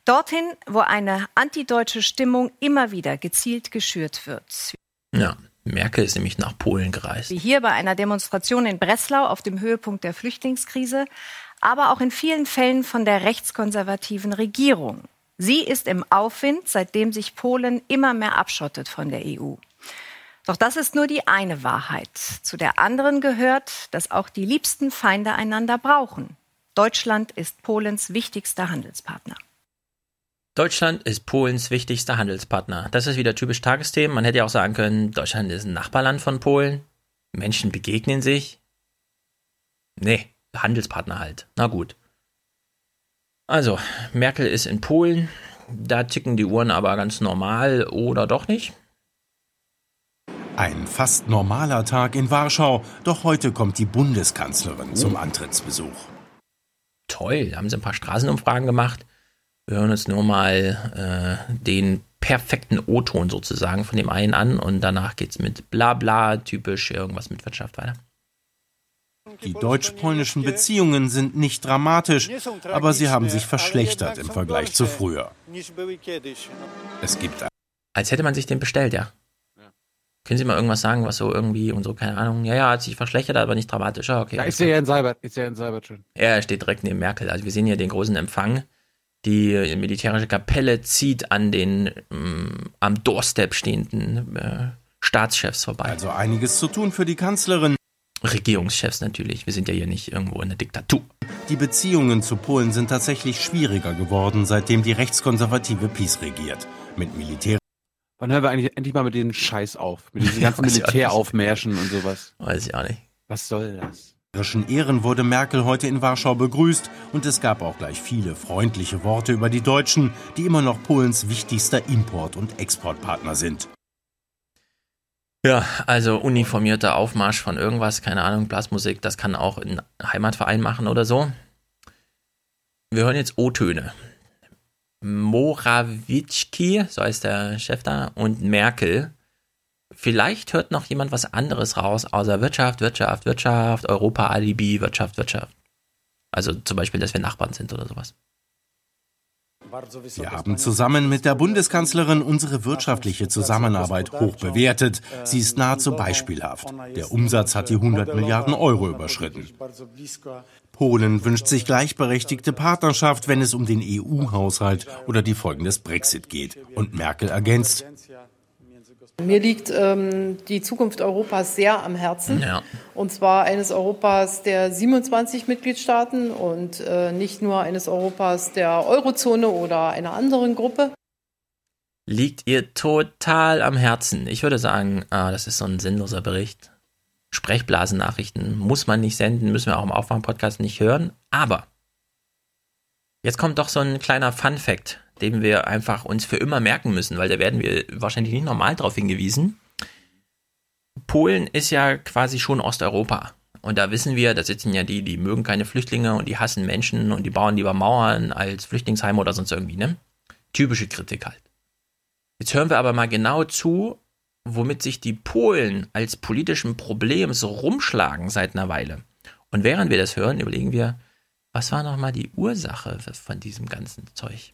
Dorthin, wo eine antideutsche Stimmung immer wieder gezielt geschürt wird. Ja, Merkel ist nämlich nach Polen gereist. Wie hier bei einer Demonstration in Breslau auf dem Höhepunkt der Flüchtlingskrise, aber auch in vielen Fällen von der rechtskonservativen Regierung. Sie ist im Aufwind, seitdem sich Polen immer mehr abschottet von der EU. Doch das ist nur die eine Wahrheit. Zu der anderen gehört, dass auch die liebsten Feinde einander brauchen. Deutschland ist Polens wichtigster Handelspartner. Deutschland ist Polens wichtigster Handelspartner. Das ist wieder typisch Tagesthemen. Man hätte ja auch sagen können, Deutschland ist ein Nachbarland von Polen. Menschen begegnen sich. Nee, Handelspartner halt. Na gut. Also, Merkel ist in Polen. Da ticken die Uhren aber ganz normal oder doch nicht. Ein fast normaler Tag in Warschau, doch heute kommt die Bundeskanzlerin oh. zum Antrittsbesuch. Toll, da haben sie ein paar Straßenumfragen gemacht. Wir hören uns nur mal äh, den perfekten O-Ton sozusagen von dem einen an und danach geht es mit Blabla, typisch irgendwas mit Wirtschaft weiter. Die deutsch-polnischen Beziehungen sind nicht dramatisch, aber sie haben sich verschlechtert im Vergleich zu früher. Es gibt. Als hätte man sich den bestellt, ja. Können Sie mal irgendwas sagen, was so irgendwie und so, keine Ahnung. Ja, ja, hat sich verschlechtert, aber nicht dramatisch. Ah, okay. Da ist ja in Seibert, ist ja in Seibert schon. Ja, er steht direkt neben Merkel. Also wir sehen hier den großen Empfang. Die militärische Kapelle zieht an den ähm, am Doorstep stehenden äh, Staatschefs vorbei. Also einiges zu tun für die Kanzlerin. Regierungschefs natürlich. Wir sind ja hier nicht irgendwo in der Diktatur. Die Beziehungen zu Polen sind tatsächlich schwieriger geworden, seitdem die rechtskonservative PiS regiert. Mit Militär. Wann hören wir eigentlich endlich mal mit den Scheiß auf? Mit diesen ganzen Militäraufmärschen und sowas? Weiß ich auch nicht. Was soll das? Ehren wurde Merkel heute in Warschau begrüßt und es gab auch gleich viele freundliche Worte über die Deutschen, die immer noch Polens wichtigster Import- und Exportpartner sind. Ja, also uniformierter Aufmarsch von irgendwas, keine Ahnung, Blasmusik, das kann auch ein Heimatverein machen oder so. Wir hören jetzt O-Töne. Morawiecki, so heißt der Chef da, und Merkel. Vielleicht hört noch jemand was anderes raus, außer Wirtschaft, Wirtschaft, Wirtschaft, Europa, Alibi, Wirtschaft, Wirtschaft. Also zum Beispiel, dass wir Nachbarn sind oder sowas. Wir haben zusammen mit der Bundeskanzlerin unsere wirtschaftliche Zusammenarbeit hoch bewertet. Sie ist nahezu beispielhaft. Der Umsatz hat die 100 Milliarden Euro überschritten. Polen wünscht sich gleichberechtigte Partnerschaft, wenn es um den EU-Haushalt oder die Folgen des Brexit geht. Und Merkel ergänzt, mir liegt ähm, die Zukunft Europas sehr am Herzen. Ja. Und zwar eines Europas der 27 Mitgliedstaaten und äh, nicht nur eines Europas der Eurozone oder einer anderen Gruppe. Liegt ihr total am Herzen. Ich würde sagen, ah, das ist so ein sinnloser Bericht. Sprechblasennachrichten muss man nicht senden, müssen wir auch im Aufwärm-Podcast nicht hören. Aber jetzt kommt doch so ein kleiner Fun-Fact den wir einfach uns für immer merken müssen, weil da werden wir wahrscheinlich nicht normal darauf hingewiesen. Polen ist ja quasi schon Osteuropa. Und da wissen wir, da sitzen ja die, die mögen keine Flüchtlinge und die hassen Menschen und die bauen lieber Mauern als Flüchtlingsheime oder sonst irgendwie, ne? Typische Kritik halt. Jetzt hören wir aber mal genau zu, womit sich die Polen als politischem Problem so rumschlagen seit einer Weile. Und während wir das hören, überlegen wir, was war nochmal die Ursache von diesem ganzen Zeug?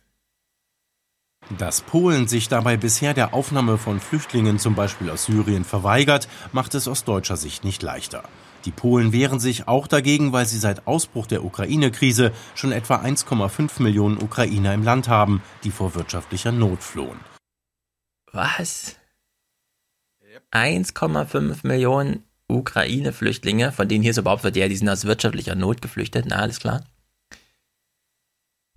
Dass Polen sich dabei bisher der Aufnahme von Flüchtlingen zum Beispiel aus Syrien verweigert, macht es aus deutscher Sicht nicht leichter. Die Polen wehren sich auch dagegen, weil sie seit Ausbruch der Ukraine-Krise schon etwa 1,5 Millionen Ukrainer im Land haben, die vor wirtschaftlicher Not flohen. Was? 1,5 Millionen Ukraine-Flüchtlinge, von denen hier so behauptet wird, ja, die sind aus wirtschaftlicher Not geflüchtet, na, alles klar.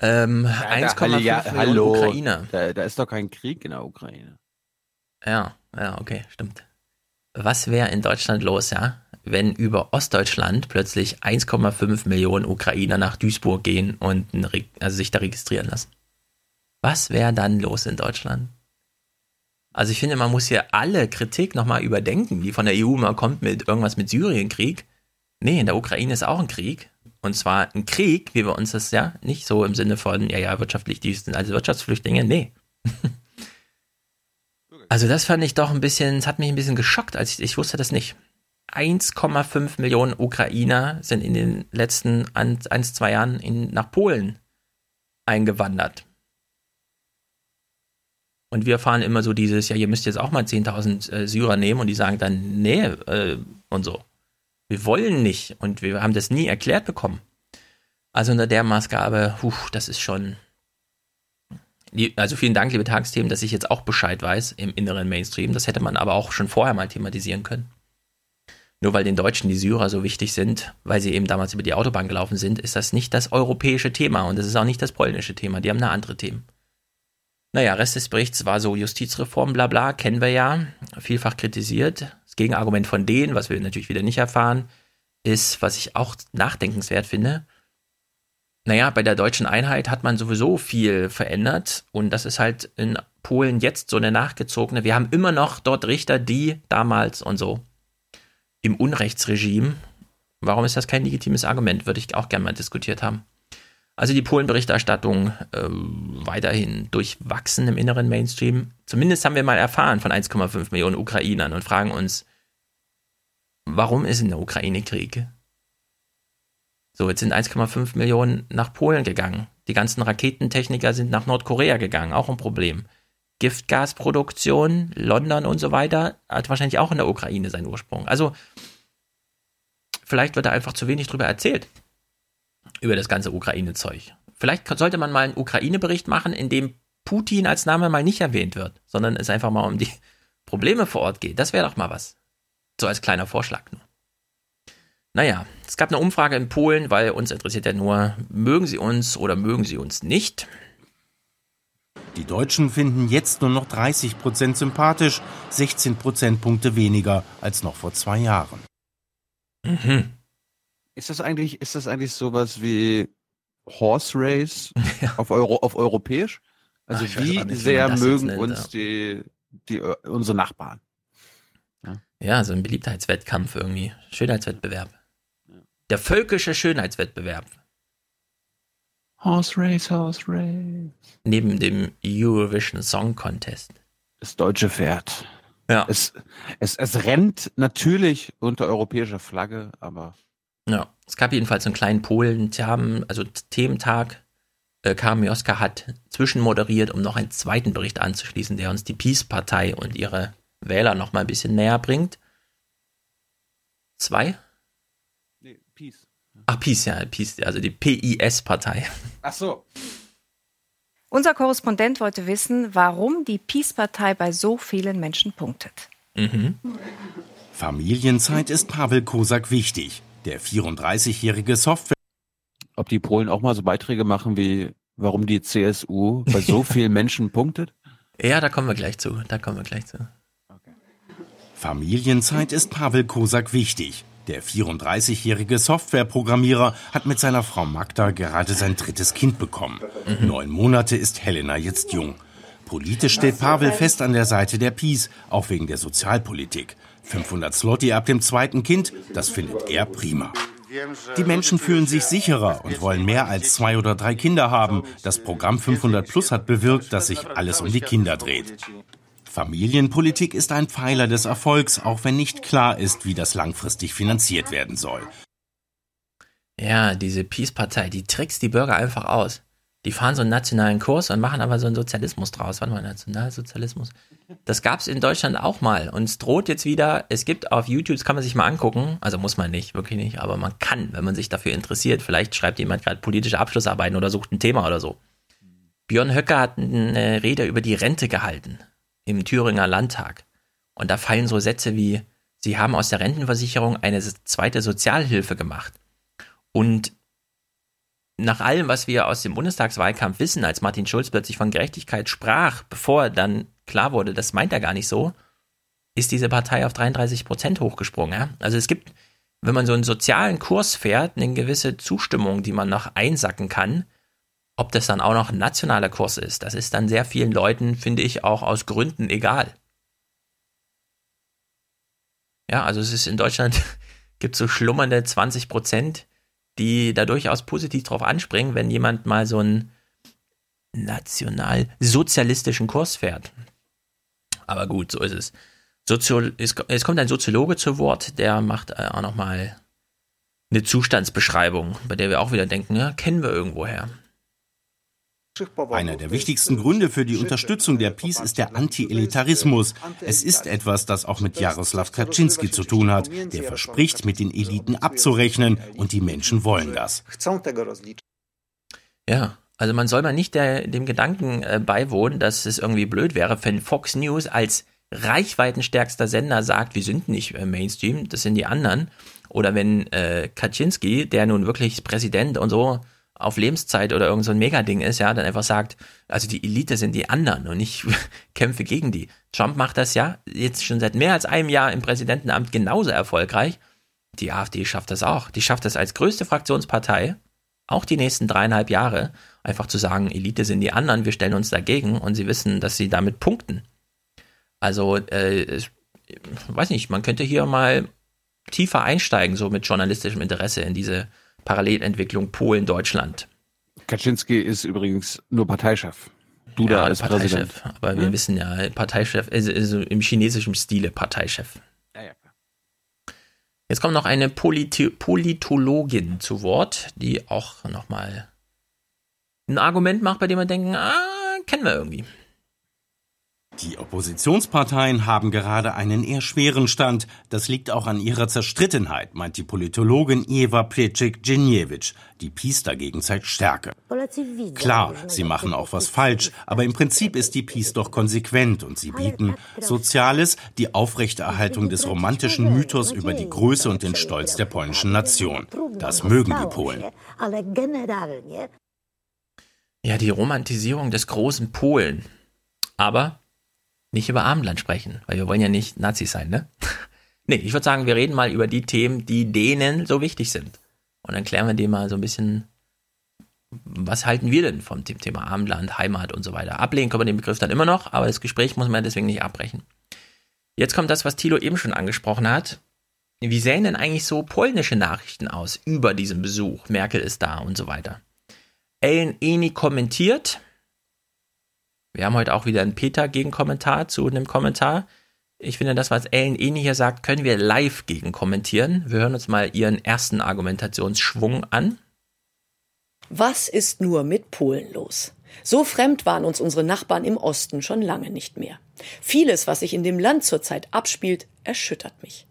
Ähm, ja, 1,5 ja, Millionen hallo, Ukrainer. Da, da, ist doch kein Krieg in der Ukraine. Ja, ja, okay, stimmt. Was wäre in Deutschland los, ja, wenn über Ostdeutschland plötzlich 1,5 Millionen Ukrainer nach Duisburg gehen und also sich da registrieren lassen? Was wäre dann los in Deutschland? Also ich finde, man muss hier alle Kritik nochmal überdenken, die von der EU mal kommt mit irgendwas mit Syrienkrieg. Nee, in der Ukraine ist auch ein Krieg. Und zwar ein Krieg, wie wir uns das ja nicht so im Sinne von, ja, ja, wirtschaftlich, die sind also Wirtschaftsflüchtlinge, nee. also das fand ich doch ein bisschen, es hat mich ein bisschen geschockt, als ich, ich wusste das nicht. 1,5 Millionen Ukrainer sind in den letzten ein, ein zwei Jahren in, nach Polen eingewandert. Und wir fahren immer so dieses, ja, ihr müsst jetzt auch mal 10.000 äh, Syrer nehmen und die sagen dann, nee, äh, und so. Wir wollen nicht und wir haben das nie erklärt bekommen. Also unter der Maßgabe, puh, das ist schon. Also vielen Dank, liebe Tagesthemen, dass ich jetzt auch Bescheid weiß im inneren Mainstream. Das hätte man aber auch schon vorher mal thematisieren können. Nur weil den Deutschen die Syrer so wichtig sind, weil sie eben damals über die Autobahn gelaufen sind, ist das nicht das europäische Thema und es ist auch nicht das polnische Thema. Die haben eine andere Themen. Naja, Rest des Berichts war so Justizreform, bla bla, kennen wir ja, vielfach kritisiert. Das Gegenargument von denen, was wir natürlich wieder nicht erfahren, ist, was ich auch nachdenkenswert finde. Naja, bei der deutschen Einheit hat man sowieso viel verändert und das ist halt in Polen jetzt so eine nachgezogene. Wir haben immer noch dort Richter, die damals und so im Unrechtsregime. Warum ist das kein legitimes Argument? Würde ich auch gerne mal diskutiert haben. Also die Polen-Berichterstattung äh, weiterhin durchwachsen im inneren Mainstream. Zumindest haben wir mal erfahren von 1,5 Millionen Ukrainern und fragen uns, warum ist in der Ukraine Krieg? So, jetzt sind 1,5 Millionen nach Polen gegangen. Die ganzen Raketentechniker sind nach Nordkorea gegangen, auch ein Problem. Giftgasproduktion, London und so weiter, hat wahrscheinlich auch in der Ukraine seinen Ursprung. Also, vielleicht wird da einfach zu wenig drüber erzählt über das ganze Ukraine-Zeug. Vielleicht sollte man mal einen Ukraine-Bericht machen, in dem Putin als Name mal nicht erwähnt wird, sondern es einfach mal um die Probleme vor Ort geht. Das wäre doch mal was. So als kleiner Vorschlag nur. Naja, es gab eine Umfrage in Polen, weil uns interessiert ja nur, mögen sie uns oder mögen sie uns nicht. Die Deutschen finden jetzt nur noch 30 Prozent sympathisch, 16 Prozentpunkte weniger als noch vor zwei Jahren. Mhm. Ist das eigentlich, ist das eigentlich sowas wie Horse Race ja. auf, Euro, auf europäisch? Also Ach, wie nicht, sehr mögen nennt, uns die, die, unsere Nachbarn? Ja. ja, so ein Beliebtheitswettkampf irgendwie. Schönheitswettbewerb. Der völkische Schönheitswettbewerb. Horse Race, Horse Race. Neben dem Eurovision Song Contest. Das deutsche Pferd. Ja. Es, es, es rennt natürlich unter europäischer Flagge, aber. Ja, es gab jedenfalls einen kleinen Polen, also Thementag. Äh, Kamioska hat zwischenmoderiert, um noch einen zweiten Bericht anzuschließen, der uns die Peace-Partei und ihre Wähler noch mal ein bisschen näher bringt. Zwei? Nee, Peace. Ach, Peace, ja, Peace, also die PIS-Partei. Ach so. Unser Korrespondent wollte wissen, warum die Peace-Partei bei so vielen Menschen punktet. Mhm. Familienzeit ist Pavel Kosak wichtig. Der 34-jährige Software. Ob die Polen auch mal so Beiträge machen wie, warum die CSU bei so vielen Menschen punktet? Ja, da kommen wir gleich zu. Da kommen wir gleich zu. Okay. Familienzeit ist Pavel Kosak wichtig. Der 34-jährige Softwareprogrammierer hat mit seiner Frau Magda gerade sein drittes Kind bekommen. Mhm. Neun Monate ist Helena jetzt jung. Politisch steht Pavel fest an der Seite der Peace, auch wegen der Sozialpolitik. 500 Slotty ab dem zweiten Kind, das findet er prima. Die Menschen fühlen sich sicherer und wollen mehr als zwei oder drei Kinder haben. Das Programm 500 Plus hat bewirkt, dass sich alles um die Kinder dreht. Familienpolitik ist ein Pfeiler des Erfolgs, auch wenn nicht klar ist, wie das langfristig finanziert werden soll. Ja, diese Peace-Partei, die trickst die Bürger einfach aus. Die fahren so einen nationalen Kurs und machen aber so einen Sozialismus draus. Warte mal, Nationalsozialismus. Das gab es in Deutschland auch mal. Und es droht jetzt wieder, es gibt auf YouTube, das kann man sich mal angucken. Also muss man nicht, wirklich nicht, aber man kann, wenn man sich dafür interessiert. Vielleicht schreibt jemand gerade politische Abschlussarbeiten oder sucht ein Thema oder so. Björn Höcker hat eine Rede über die Rente gehalten im Thüringer Landtag. Und da fallen so Sätze wie, sie haben aus der Rentenversicherung eine zweite Sozialhilfe gemacht. Und nach allem, was wir aus dem Bundestagswahlkampf wissen, als Martin Schulz plötzlich von Gerechtigkeit sprach, bevor dann klar wurde, das meint er gar nicht so, ist diese Partei auf 33 Prozent hochgesprungen. Ja? Also es gibt, wenn man so einen sozialen Kurs fährt, eine gewisse Zustimmung, die man noch einsacken kann. Ob das dann auch noch ein nationaler Kurs ist, das ist dann sehr vielen Leuten, finde ich, auch aus Gründen egal. Ja, also es ist in Deutschland, gibt so schlummernde 20 Prozent, die da durchaus positiv drauf anspringen, wenn jemand mal so einen nationalsozialistischen Kurs fährt. Aber gut, so ist es. Soziol es, es kommt ein Soziologe zu Wort, der macht äh, auch nochmal eine Zustandsbeschreibung, bei der wir auch wieder denken, ja, kennen wir irgendwoher. Einer der wichtigsten Gründe für die Unterstützung der PiS ist der Anti-Elitarismus. Es ist etwas, das auch mit Jaroslaw Kaczynski zu tun hat, der verspricht, mit den Eliten abzurechnen und die Menschen wollen das. Ja, also man soll mal nicht der, dem Gedanken äh, beiwohnen, dass es irgendwie blöd wäre, wenn Fox News als reichweitenstärkster Sender sagt, wir sind nicht äh, Mainstream, das sind die anderen. Oder wenn äh, Kaczynski, der nun wirklich Präsident und so auf Lebenszeit oder irgend so ein Megading ist, ja, dann einfach sagt, also die Elite sind die anderen und ich kämpfe gegen die. Trump macht das ja jetzt schon seit mehr als einem Jahr im Präsidentenamt genauso erfolgreich. Die AfD schafft das auch. Die schafft das als größte Fraktionspartei, auch die nächsten dreieinhalb Jahre, einfach zu sagen, Elite sind die anderen, wir stellen uns dagegen und sie wissen, dass sie damit punkten. Also, äh, weiß nicht, man könnte hier mal tiefer einsteigen, so mit journalistischem Interesse in diese Parallelentwicklung Polen-Deutschland. Kaczynski ist übrigens nur Parteichef. Duda ja, ist Parteichef. Präsident. Aber hm? wir wissen ja, Parteichef, also, also im chinesischen Stile Parteichef. Ja, ja. Jetzt kommt noch eine Polit Politologin zu Wort, die auch nochmal ein Argument macht, bei dem wir denken, ah, kennen wir irgendwie. Die Oppositionsparteien haben gerade einen eher schweren Stand. Das liegt auch an ihrer Zerstrittenheit, meint die Politologin Eva Plečik-Djinjevic. Die Peace dagegen zeigt Stärke. Klar, sie machen auch was falsch, aber im Prinzip ist die Peace doch konsequent und sie bieten Soziales, die Aufrechterhaltung des romantischen Mythos über die Größe und den Stolz der polnischen Nation. Das mögen die Polen. Ja, die Romantisierung des großen Polen. Aber nicht über Abendland sprechen, weil wir wollen ja nicht Nazis sein, ne? nee, ich würde sagen, wir reden mal über die Themen, die denen so wichtig sind. Und dann klären wir dem mal so ein bisschen, was halten wir denn vom Thema Abendland, Heimat und so weiter. Ablehnen können wir den Begriff dann immer noch, aber das Gespräch muss man deswegen nicht abbrechen. Jetzt kommt das, was Thilo eben schon angesprochen hat. Wie sehen denn eigentlich so polnische Nachrichten aus über diesen Besuch? Merkel ist da und so weiter. Ellen Eni kommentiert, wir haben heute auch wieder einen Peter-Gegenkommentar zu einem Kommentar. Ich finde, das, was Ellen Eni hier sagt, können wir live gegen kommentieren. Wir hören uns mal ihren ersten Argumentationsschwung an. Was ist nur mit Polen los? So fremd waren uns unsere Nachbarn im Osten schon lange nicht mehr. Vieles, was sich in dem Land zurzeit abspielt, erschüttert mich.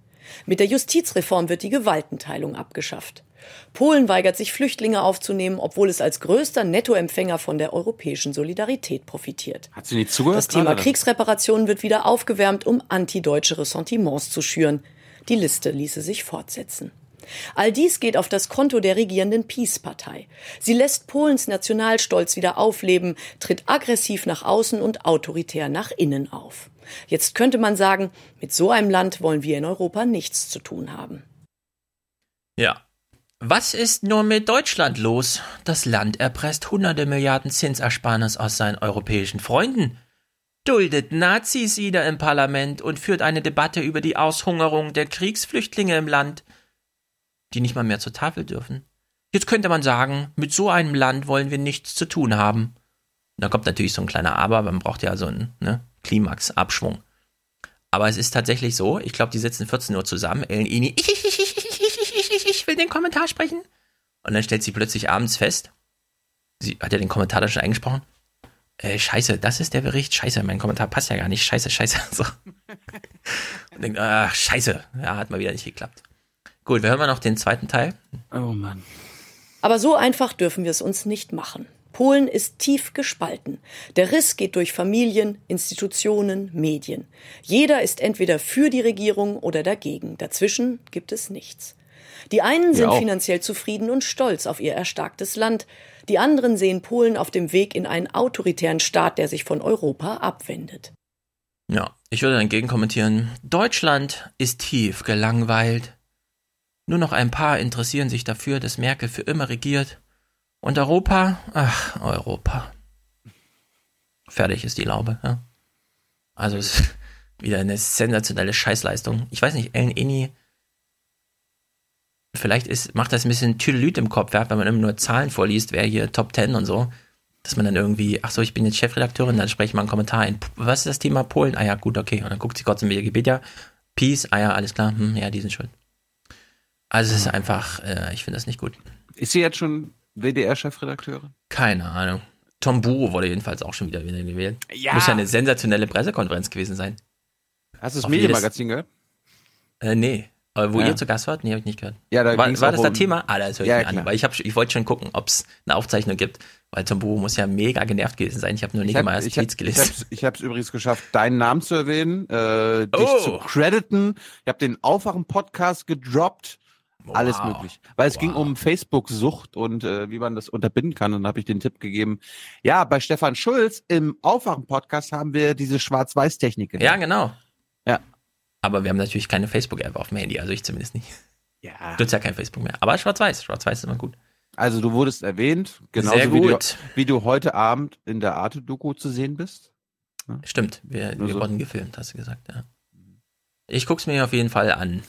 Mit der Justizreform wird die Gewaltenteilung abgeschafft. Polen weigert sich, Flüchtlinge aufzunehmen, obwohl es als größter Nettoempfänger von der europäischen Solidarität profitiert. Hat sie nicht zugehört? Das Thema Kriegsreparationen wird wieder aufgewärmt, um antideutsche Ressentiments zu schüren. Die Liste ließe sich fortsetzen. All dies geht auf das Konto der regierenden Peace-Partei. Sie lässt Polens Nationalstolz wieder aufleben, tritt aggressiv nach außen und autoritär nach innen auf. Jetzt könnte man sagen, mit so einem Land wollen wir in Europa nichts zu tun haben. Ja, was ist nur mit Deutschland los? Das Land erpresst hunderte Milliarden Zinsersparnis aus seinen europäischen Freunden, duldet Nazis wieder im Parlament und führt eine Debatte über die Aushungerung der Kriegsflüchtlinge im Land, die nicht mal mehr zur Tafel dürfen. Jetzt könnte man sagen, mit so einem Land wollen wir nichts zu tun haben. Da kommt natürlich so ein kleiner Aber, man braucht ja so einen ne, Klimax-Abschwung. Aber es ist tatsächlich so, ich glaube, die sitzen 14 Uhr zusammen, Ellen Ini, will den Kommentar sprechen. Und dann stellt sie plötzlich abends fest, sie hat ja den Kommentar da schon eingesprochen. Äh, scheiße, das ist der Bericht. Scheiße, mein Kommentar passt ja gar nicht. Scheiße, scheiße. So. Und denkt, ach, scheiße. Ja, hat mal wieder nicht geklappt. Gut, wir hören mal noch den zweiten Teil. Oh Mann. Aber so einfach dürfen wir es uns nicht machen. Polen ist tief gespalten. Der Riss geht durch Familien, Institutionen, Medien. Jeder ist entweder für die Regierung oder dagegen. Dazwischen gibt es nichts. Die einen sind finanziell zufrieden und stolz auf ihr erstarktes Land. Die anderen sehen Polen auf dem Weg in einen autoritären Staat, der sich von Europa abwendet. Ja, ich würde dagegen kommentieren, Deutschland ist tief gelangweilt. Nur noch ein paar interessieren sich dafür, dass Merkel für immer regiert. Und Europa? Ach, Europa. Fertig ist die Laube, ja. Also es ist wieder eine sensationelle Scheißleistung. Ich weiß nicht, Ellen Eni vielleicht ist, macht das ein bisschen Tüdelüt im Kopf, wenn man immer nur Zahlen vorliest, wer hier Top 10 und so, dass man dann irgendwie, ach so, ich bin jetzt Chefredakteurin, dann spreche ich mal einen Kommentar ein. Was ist das Thema Polen? Ah ja, gut, okay. Und dann guckt sie kurz in Wikipedia. Peace, ah ja, alles klar, hm, ja, die sind schuld. Also es ist einfach, äh, ich finde das nicht gut. Ist sie jetzt schon WDR-Chefredakteurin? Keine Ahnung. Tom Buro wurde jedenfalls auch schon wieder, wieder gewählt. Ja. Muss ja eine sensationelle Pressekonferenz gewesen sein. Hast du das Medienmagazin gehört? Äh, nee. Wo ja. ihr zu Gast wart? Nee, habe ich nicht gehört. Ja, da war, war das um, das Thema? Ah, das höre ich ja, mir an. Weil ich, hab, ich wollte schon gucken, ob es eine Aufzeichnung gibt. Weil Tombu muss ja mega genervt gewesen sein. Ich habe nur nicht mal erst Tweets gelesen. Ich habe es übrigens geschafft, deinen Namen zu erwähnen, äh, dich oh. zu crediten. Ich habe den Aufwachen-Podcast gedroppt. Wow. Alles möglich. Weil es wow. ging um Facebook-Sucht und äh, wie man das unterbinden kann. Und dann habe ich den Tipp gegeben. Ja, bei Stefan Schulz im Aufwachen-Podcast haben wir diese Schwarz-Weiß-Technik. Ja, genau. Aber wir haben natürlich keine Facebook-App auf dem Handy, also ich zumindest nicht. Ja. Du hast ja kein Facebook mehr. Aber schwarz-weiß. Schwarz-weiß ist immer gut. Also du wurdest erwähnt, genauso Sehr gut. Wie, du, wie du heute Abend in der Arte-Doku zu sehen bist. Ja? Stimmt, wir, wir so. wurden gefilmt, hast du gesagt, ja. Ich guck's mir auf jeden Fall an.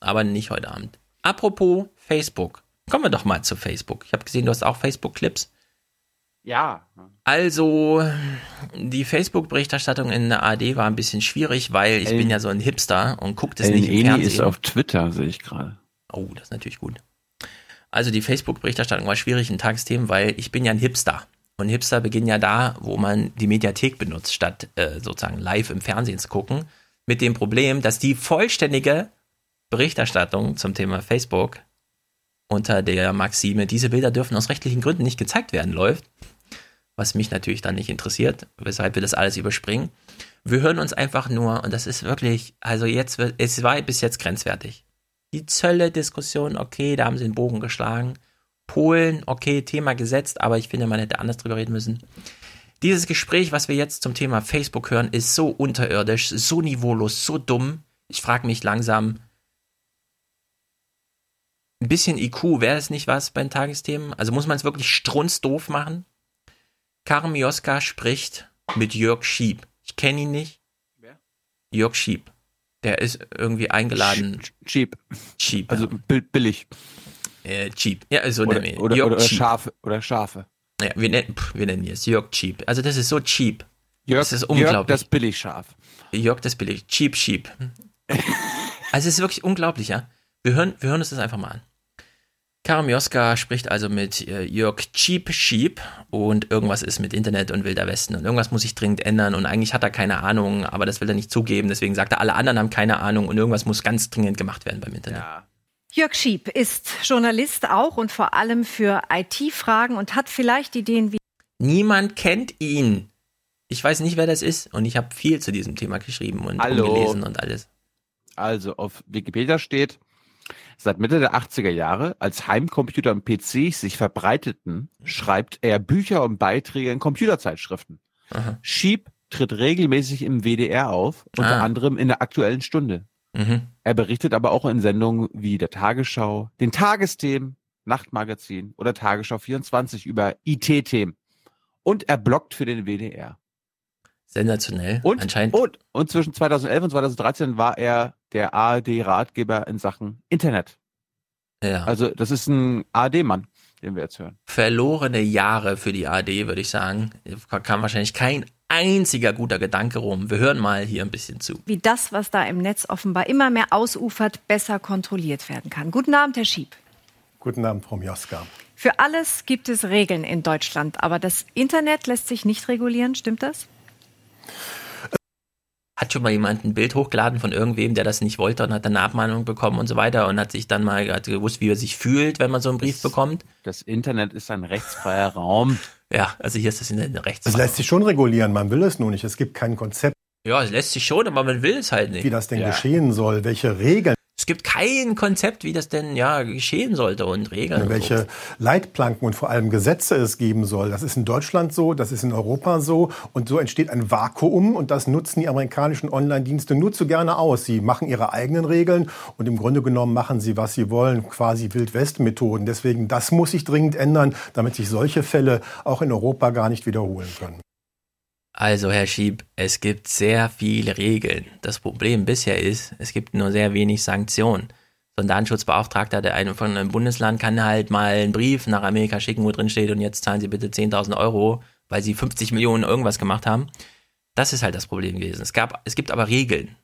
Aber nicht heute Abend. Apropos Facebook. Kommen wir doch mal zu Facebook. Ich habe gesehen, du hast auch Facebook-Clips. Ja. Also, die Facebook-Berichterstattung in der ARD war ein bisschen schwierig, weil ich El bin ja so ein Hipster und gucke das El nicht im Eni Fernsehen. ist auf Twitter, sehe ich gerade. Oh, das ist natürlich gut. Also die Facebook-Berichterstattung war schwierig in Tagesthemen, weil ich bin ja ein Hipster. Und Hipster beginnen ja da, wo man die Mediathek benutzt, statt äh, sozusagen live im Fernsehen zu gucken. Mit dem Problem, dass die vollständige Berichterstattung zum Thema Facebook unter der Maxime, diese Bilder dürfen aus rechtlichen Gründen nicht gezeigt werden, läuft. Was mich natürlich dann nicht interessiert, weshalb wir das alles überspringen. Wir hören uns einfach nur, und das ist wirklich, also jetzt, es war bis jetzt grenzwertig. Die Zölle-Diskussion, okay, da haben sie den Bogen geschlagen. Polen, okay, Thema gesetzt, aber ich finde, man hätte anders drüber reden müssen. Dieses Gespräch, was wir jetzt zum Thema Facebook hören, ist so unterirdisch, so niveaulos, so dumm. Ich frage mich langsam, ein bisschen IQ, wäre es nicht was bei den Tagesthemen? Also muss man es wirklich strunzdoof machen? Karim Joska spricht mit Jörg Schieb. Ich kenne ihn nicht. Wer? Jörg Schieb. Der ist irgendwie eingeladen. Cheap. Cheap. Also billig. Äh, cheap. Ja, so oder, nennen wir oder, oder, oder Schafe. Oder Schafe. Ja, wir nennen, pff, wir nennen jetzt Jörg Cheap. Also das ist so cheap. Jörg, das ist unglaublich. Jörg das Billigschaf. Jörg das Billig. Cheap Sheep. also es ist wirklich unglaublich, ja. Wir hören, wir hören uns das einfach mal an. Karim Joska spricht also mit äh, Jörg Cheap Sheep und irgendwas ist mit Internet und Wilder Westen und irgendwas muss sich dringend ändern und eigentlich hat er keine Ahnung, aber das will er nicht zugeben, deswegen sagt er, alle anderen haben keine Ahnung und irgendwas muss ganz dringend gemacht werden beim Internet. Ja. Jörg Schieb ist Journalist auch und vor allem für IT-Fragen und hat vielleicht Ideen wie. Niemand kennt ihn. Ich weiß nicht, wer das ist und ich habe viel zu diesem Thema geschrieben und Hallo. gelesen und alles. Also auf Wikipedia steht, Seit Mitte der 80er Jahre, als Heimcomputer und PCs sich verbreiteten, schreibt er Bücher und Beiträge in Computerzeitschriften. Aha. Schieb tritt regelmäßig im WDR auf, unter ah. anderem in der aktuellen Stunde. Mhm. Er berichtet aber auch in Sendungen wie der Tagesschau, den Tagesthemen, Nachtmagazin oder Tagesschau 24 über IT-Themen. Und er bloggt für den WDR. Sensationell. Und, anscheinend. Und, und zwischen 2011 und 2013 war er der ARD-Ratgeber in Sachen Internet. Ja. Also das ist ein ARD-Mann, den wir jetzt hören. Verlorene Jahre für die ARD, würde ich sagen. Da kam wahrscheinlich kein einziger guter Gedanke rum. Wir hören mal hier ein bisschen zu. Wie das, was da im Netz offenbar immer mehr ausufert, besser kontrolliert werden kann. Guten Abend, Herr Schieb. Guten Abend, Frau Mioska. Für alles gibt es Regeln in Deutschland, aber das Internet lässt sich nicht regulieren, stimmt das? Hat schon mal jemand ein Bild hochgeladen von irgendwem, der das nicht wollte und hat dann eine Abmahnung bekommen und so weiter und hat sich dann mal gewusst, wie er sich fühlt, wenn man so einen Brief das, bekommt. Das Internet ist ein rechtsfreier Raum. Ja, also hier ist das Internet rechtsfrei. Es lässt sich schon regulieren, man will es nur nicht. Es gibt kein Konzept. Ja, es lässt sich schon, aber man will es halt nicht. Wie das denn ja. geschehen soll, welche Regeln es gibt kein Konzept, wie das denn ja geschehen sollte und Regeln. Welche und Leitplanken und vor allem Gesetze es geben soll. Das ist in Deutschland so, das ist in Europa so und so entsteht ein Vakuum und das nutzen die amerikanischen Online-Dienste nur zu gerne aus. Sie machen ihre eigenen Regeln und im Grunde genommen machen sie, was sie wollen, quasi Wildwest-Methoden. Deswegen, das muss sich dringend ändern, damit sich solche Fälle auch in Europa gar nicht wiederholen können. Also, Herr Schieb, es gibt sehr viele Regeln. Das Problem bisher ist, es gibt nur sehr wenig Sanktionen. So ein Datenschutzbeauftragter der eine von einem Bundesland kann halt mal einen Brief nach Amerika schicken, wo drin steht, und jetzt zahlen Sie bitte 10.000 Euro, weil Sie 50 Millionen irgendwas gemacht haben. Das ist halt das Problem gewesen. Es, gab, es gibt aber Regeln.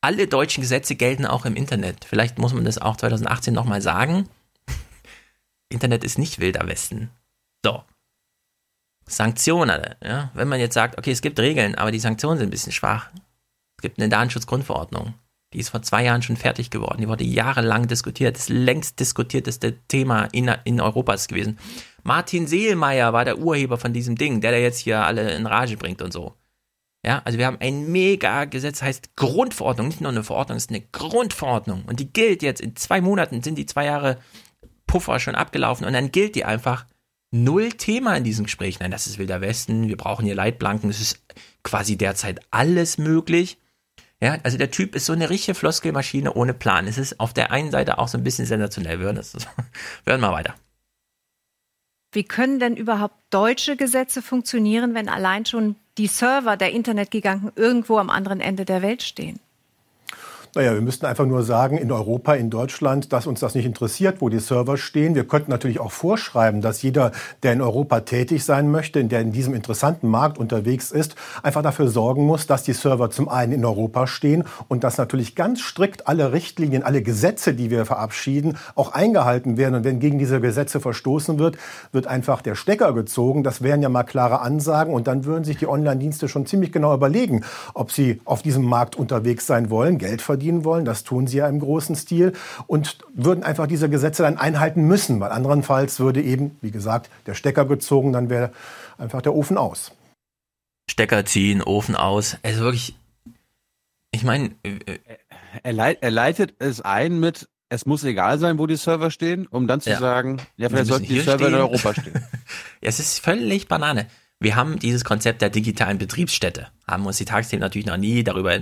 Alle deutschen Gesetze gelten auch im Internet. Vielleicht muss man das auch 2018 nochmal sagen. Internet ist nicht wilder Westen. So, Sanktionen. Ja? Wenn man jetzt sagt, okay, es gibt Regeln, aber die Sanktionen sind ein bisschen schwach. Es gibt eine Datenschutzgrundverordnung. Die ist vor zwei Jahren schon fertig geworden. Die wurde jahrelang diskutiert. Das längst diskutierteste Thema in, in Europas gewesen. Martin Seelmeier war der Urheber von diesem Ding, der da jetzt hier alle in Rage bringt und so. Ja, also wir haben ein mega Gesetz, heißt Grundverordnung, nicht nur eine Verordnung, es ist eine Grundverordnung. Und die gilt jetzt, in zwei Monaten sind die zwei Jahre Puffer schon abgelaufen und dann gilt die einfach null Thema in diesem Gespräch. Nein, das ist Wilder Westen, wir brauchen hier Leitplanken, es ist quasi derzeit alles möglich. Ja, also der Typ ist so eine richtige Floskelmaschine ohne Plan. Es ist auf der einen Seite auch so ein bisschen sensationell. Wir hören, das, wir hören mal weiter. Wie können denn überhaupt deutsche Gesetze funktionieren, wenn allein schon die Server der Internetgiganten irgendwo am anderen Ende der Welt stehen? Naja, wir müssten einfach nur sagen, in Europa, in Deutschland, dass uns das nicht interessiert, wo die Server stehen. Wir könnten natürlich auch vorschreiben, dass jeder, der in Europa tätig sein möchte, der in diesem interessanten Markt unterwegs ist, einfach dafür sorgen muss, dass die Server zum einen in Europa stehen und dass natürlich ganz strikt alle Richtlinien, alle Gesetze, die wir verabschieden, auch eingehalten werden. Und wenn gegen diese Gesetze verstoßen wird, wird einfach der Stecker gezogen. Das wären ja mal klare Ansagen. Und dann würden sich die Online-Dienste schon ziemlich genau überlegen, ob sie auf diesem Markt unterwegs sein wollen, Geld verdienen verdienen wollen. Das tun sie ja im großen Stil und würden einfach diese Gesetze dann einhalten müssen, weil andernfalls würde eben, wie gesagt, der Stecker gezogen, dann wäre einfach der Ofen aus. Stecker ziehen, Ofen aus. Also wirklich, ich meine, äh, äh, er, leit, er leitet es ein mit, es muss egal sein, wo die Server stehen, um dann zu ja. sagen, ja, vielleicht sollten die Server stehen. in Europa stehen. ja, es ist völlig Banane. Wir haben dieses Konzept der digitalen Betriebsstätte, haben uns die Tagesthemen natürlich noch nie darüber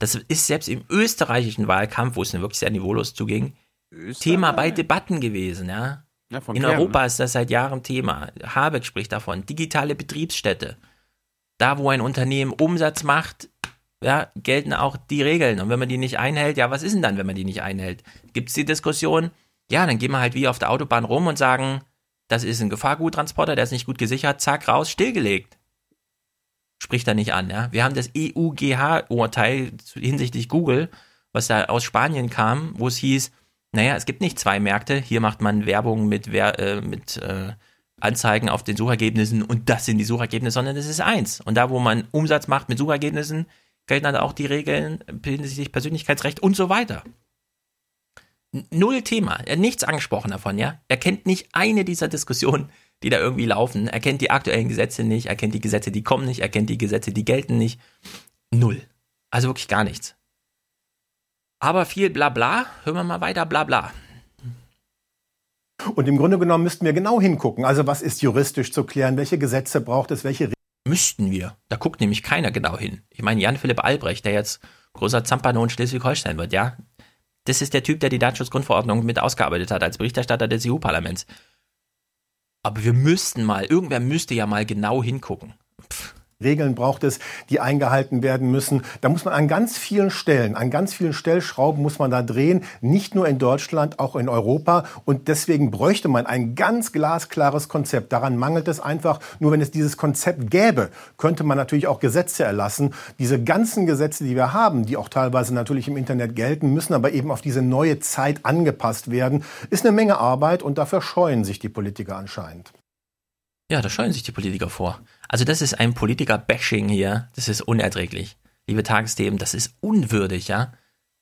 das ist selbst im österreichischen Wahlkampf, wo es wirklich sehr niveaulos zuging, Österreich? Thema bei Debatten gewesen, ja. ja in Kern, Europa ist das seit Jahren Thema. Habeck spricht davon. Digitale Betriebsstätte. Da, wo ein Unternehmen Umsatz macht, ja, gelten auch die Regeln. Und wenn man die nicht einhält, ja, was ist denn dann, wenn man die nicht einhält? Gibt es die Diskussion? Ja, dann gehen wir halt wie auf der Autobahn rum und sagen, das ist ein Gefahrguttransporter, der ist nicht gut gesichert, zack, raus, stillgelegt spricht da nicht an. Ja? Wir haben das EUGH-Urteil hinsichtlich Google, was da aus Spanien kam, wo es hieß, naja, es gibt nicht zwei Märkte, hier macht man Werbung mit, äh, mit äh, Anzeigen auf den Suchergebnissen und das sind die Suchergebnisse, sondern es ist eins. Und da, wo man Umsatz macht mit Suchergebnissen, gelten dann auch die Regeln hinsichtlich Persönlichkeitsrecht und so weiter. Null Thema. Nichts angesprochen davon, ja. Er kennt nicht eine dieser Diskussionen, die da irgendwie laufen. Er kennt die aktuellen Gesetze nicht, er kennt die Gesetze, die kommen nicht, er kennt die Gesetze, die gelten nicht. Null. Also wirklich gar nichts. Aber viel Blabla. Hören wir mal weiter Blabla. Und im Grunde genommen müssten wir genau hingucken. Also was ist juristisch zu klären? Welche Gesetze braucht es? Welche Müssten wir. Da guckt nämlich keiner genau hin. Ich meine, Jan-Philipp Albrecht, der jetzt großer Zampano in Schleswig-Holstein wird, ja. Das ist der Typ, der die Datenschutzgrundverordnung mit ausgearbeitet hat als Berichterstatter des EU-Parlaments. Aber wir müssten mal, irgendwer müsste ja mal genau hingucken. Pff. Regeln braucht es, die eingehalten werden müssen. Da muss man an ganz vielen Stellen, an ganz vielen Stellschrauben muss man da drehen, nicht nur in Deutschland, auch in Europa. Und deswegen bräuchte man ein ganz glasklares Konzept. Daran mangelt es einfach. Nur wenn es dieses Konzept gäbe, könnte man natürlich auch Gesetze erlassen. Diese ganzen Gesetze, die wir haben, die auch teilweise natürlich im Internet gelten, müssen aber eben auf diese neue Zeit angepasst werden. Ist eine Menge Arbeit und dafür scheuen sich die Politiker anscheinend. Ja, da scheuen sich die Politiker vor. Also das ist ein Politiker-Bashing hier. Das ist unerträglich. Liebe Tagesthemen, das ist unwürdig, ja.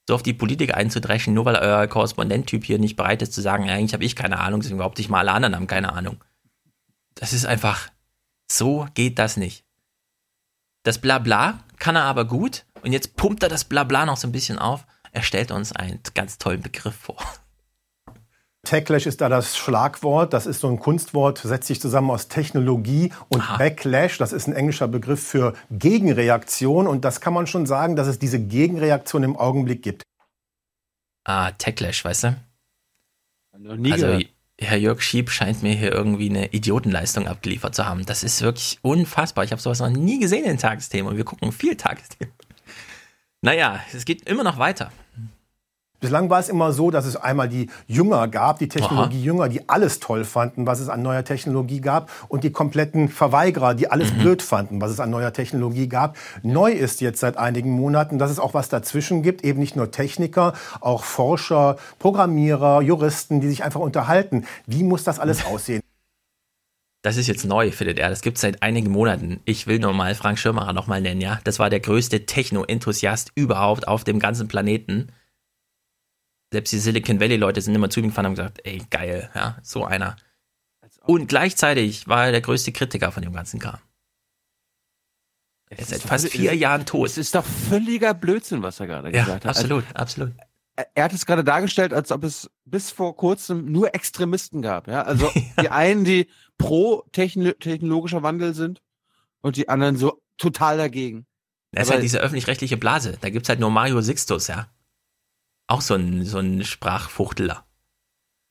So auf die Politiker einzudreschen, nur weil euer Korrespondenttyp hier nicht bereit ist zu sagen, eigentlich habe ich keine Ahnung, deswegen überhaupt nicht mal alle anderen haben keine Ahnung. Das ist einfach, so geht das nicht. Das Blabla kann er aber gut und jetzt pumpt er das Blabla noch so ein bisschen auf. Er stellt uns einen ganz tollen Begriff vor. Techlash ist da das Schlagwort. Das ist so ein Kunstwort, setzt sich zusammen aus Technologie und Aha. Backlash. Das ist ein englischer Begriff für Gegenreaktion. Und das kann man schon sagen, dass es diese Gegenreaktion im Augenblick gibt. Ah, Techlash, weißt du? Noch nie also. Herr Jörg Schieb scheint mir hier irgendwie eine Idiotenleistung abgeliefert zu haben. Das ist wirklich unfassbar. Ich habe sowas noch nie gesehen in Tagesthemen und wir gucken viel Tagesthemen. Naja, es geht immer noch weiter. Bislang war es immer so, dass es einmal die Jünger gab, die Technologie-Jünger, die alles toll fanden, was es an neuer Technologie gab, und die kompletten Verweigerer, die alles mhm. blöd fanden, was es an neuer Technologie gab. Neu ist jetzt seit einigen Monaten, dass es auch was dazwischen gibt, eben nicht nur Techniker, auch Forscher, Programmierer, Juristen, die sich einfach unterhalten. Wie muss das alles aussehen? Das ist jetzt neu, findet er. Das gibt es seit einigen Monaten. Ich will nur mal Frank Schirmacher nochmal nennen, ja. Das war der größte Techno-Enthusiast überhaupt auf dem ganzen Planeten selbst die Silicon Valley Leute sind immer zu ihm gefahren und haben gesagt, ey, geil, ja, so einer. Und gleichzeitig war er der größte Kritiker von dem ganzen Kram. Er ist seit fast vier Jahren tot. Es ist doch völliger Blödsinn, was er gerade ja, gesagt hat. Absolut, also, absolut. Er hat es gerade dargestellt, als ob es bis vor kurzem nur Extremisten gab. Ja? Also ja. die einen, die pro technologischer Wandel sind und die anderen so total dagegen. Das ist halt diese öffentlich-rechtliche Blase. Da gibt's halt nur Mario Sixtus, ja. Auch so ein, so ein Sprachfuchtler.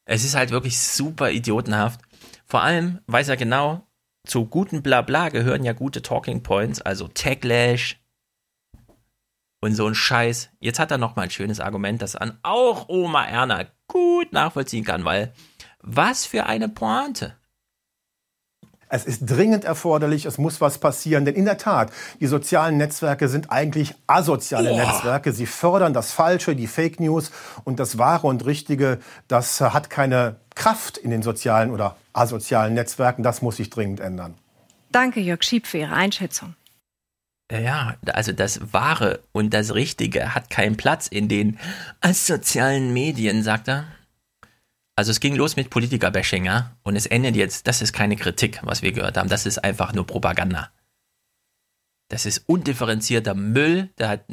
Es ist halt wirklich super idiotenhaft. Vor allem weiß er genau, zu guten Blabla gehören ja gute Talking Points, also Taglash, und so ein Scheiß. Jetzt hat er noch mal ein schönes Argument, das an auch Oma Erna gut nachvollziehen kann, weil was für eine Pointe. Es ist dringend erforderlich, es muss was passieren, denn in der Tat, die sozialen Netzwerke sind eigentlich asoziale oh. Netzwerke. Sie fördern das Falsche, die Fake News und das Wahre und Richtige, das hat keine Kraft in den sozialen oder asozialen Netzwerken. Das muss sich dringend ändern. Danke, Jörg Schieb, für Ihre Einschätzung. Ja, also das Wahre und das Richtige hat keinen Platz in den sozialen Medien, sagt er. Also es ging los mit Politiker-Bashing, ja, und es endet jetzt, das ist keine Kritik, was wir gehört haben, das ist einfach nur Propaganda. Das ist undifferenzierter Müll, der hat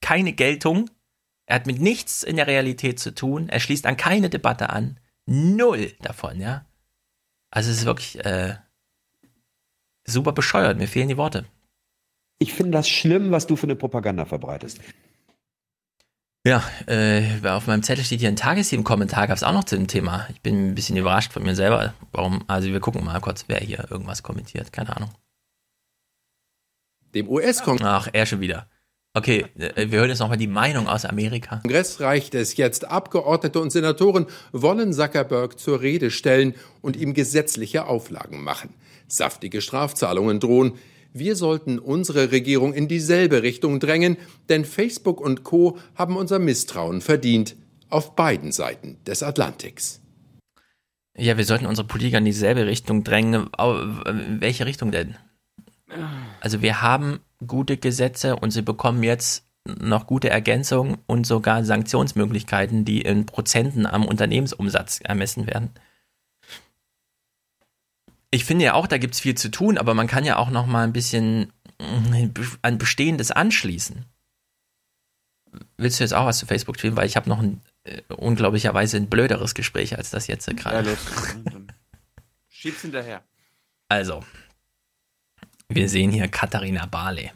keine Geltung, er hat mit nichts in der Realität zu tun, er schließt an keine Debatte an, null davon, ja. Also es ist wirklich äh, super bescheuert, mir fehlen die Worte. Ich finde das schlimm, was du für eine Propaganda verbreitest. Ja, äh, auf meinem Zettel steht hier ein Tagesthemen-Kommentar, gab es auch noch zu dem Thema. Ich bin ein bisschen überrascht von mir selber. Warum? Also wir gucken mal kurz, wer hier irgendwas kommentiert. Keine Ahnung. Dem US-Kongress. Ach, er schon wieder. Okay, äh, wir hören jetzt nochmal die Meinung aus Amerika. Kongress reicht es jetzt. Abgeordnete und Senatoren wollen Zuckerberg zur Rede stellen und ihm gesetzliche Auflagen machen. Saftige Strafzahlungen drohen. Wir sollten unsere Regierung in dieselbe Richtung drängen, denn Facebook und Co haben unser Misstrauen verdient. Auf beiden Seiten des Atlantiks. Ja, wir sollten unsere Politiker in dieselbe Richtung drängen. In welche Richtung denn? Also wir haben gute Gesetze und sie bekommen jetzt noch gute Ergänzungen und sogar Sanktionsmöglichkeiten, die in Prozenten am Unternehmensumsatz ermessen werden ich finde ja auch, da gibt es viel zu tun, aber man kann ja auch noch mal ein bisschen mm, an Bestehendes anschließen. Willst du jetzt auch was zu Facebook spielen? Weil ich habe noch ein äh, unglaublicherweise ein blöderes Gespräch als das jetzt gerade. Ja, Schieb's hinterher. Also, wir sehen hier Katharina Barley.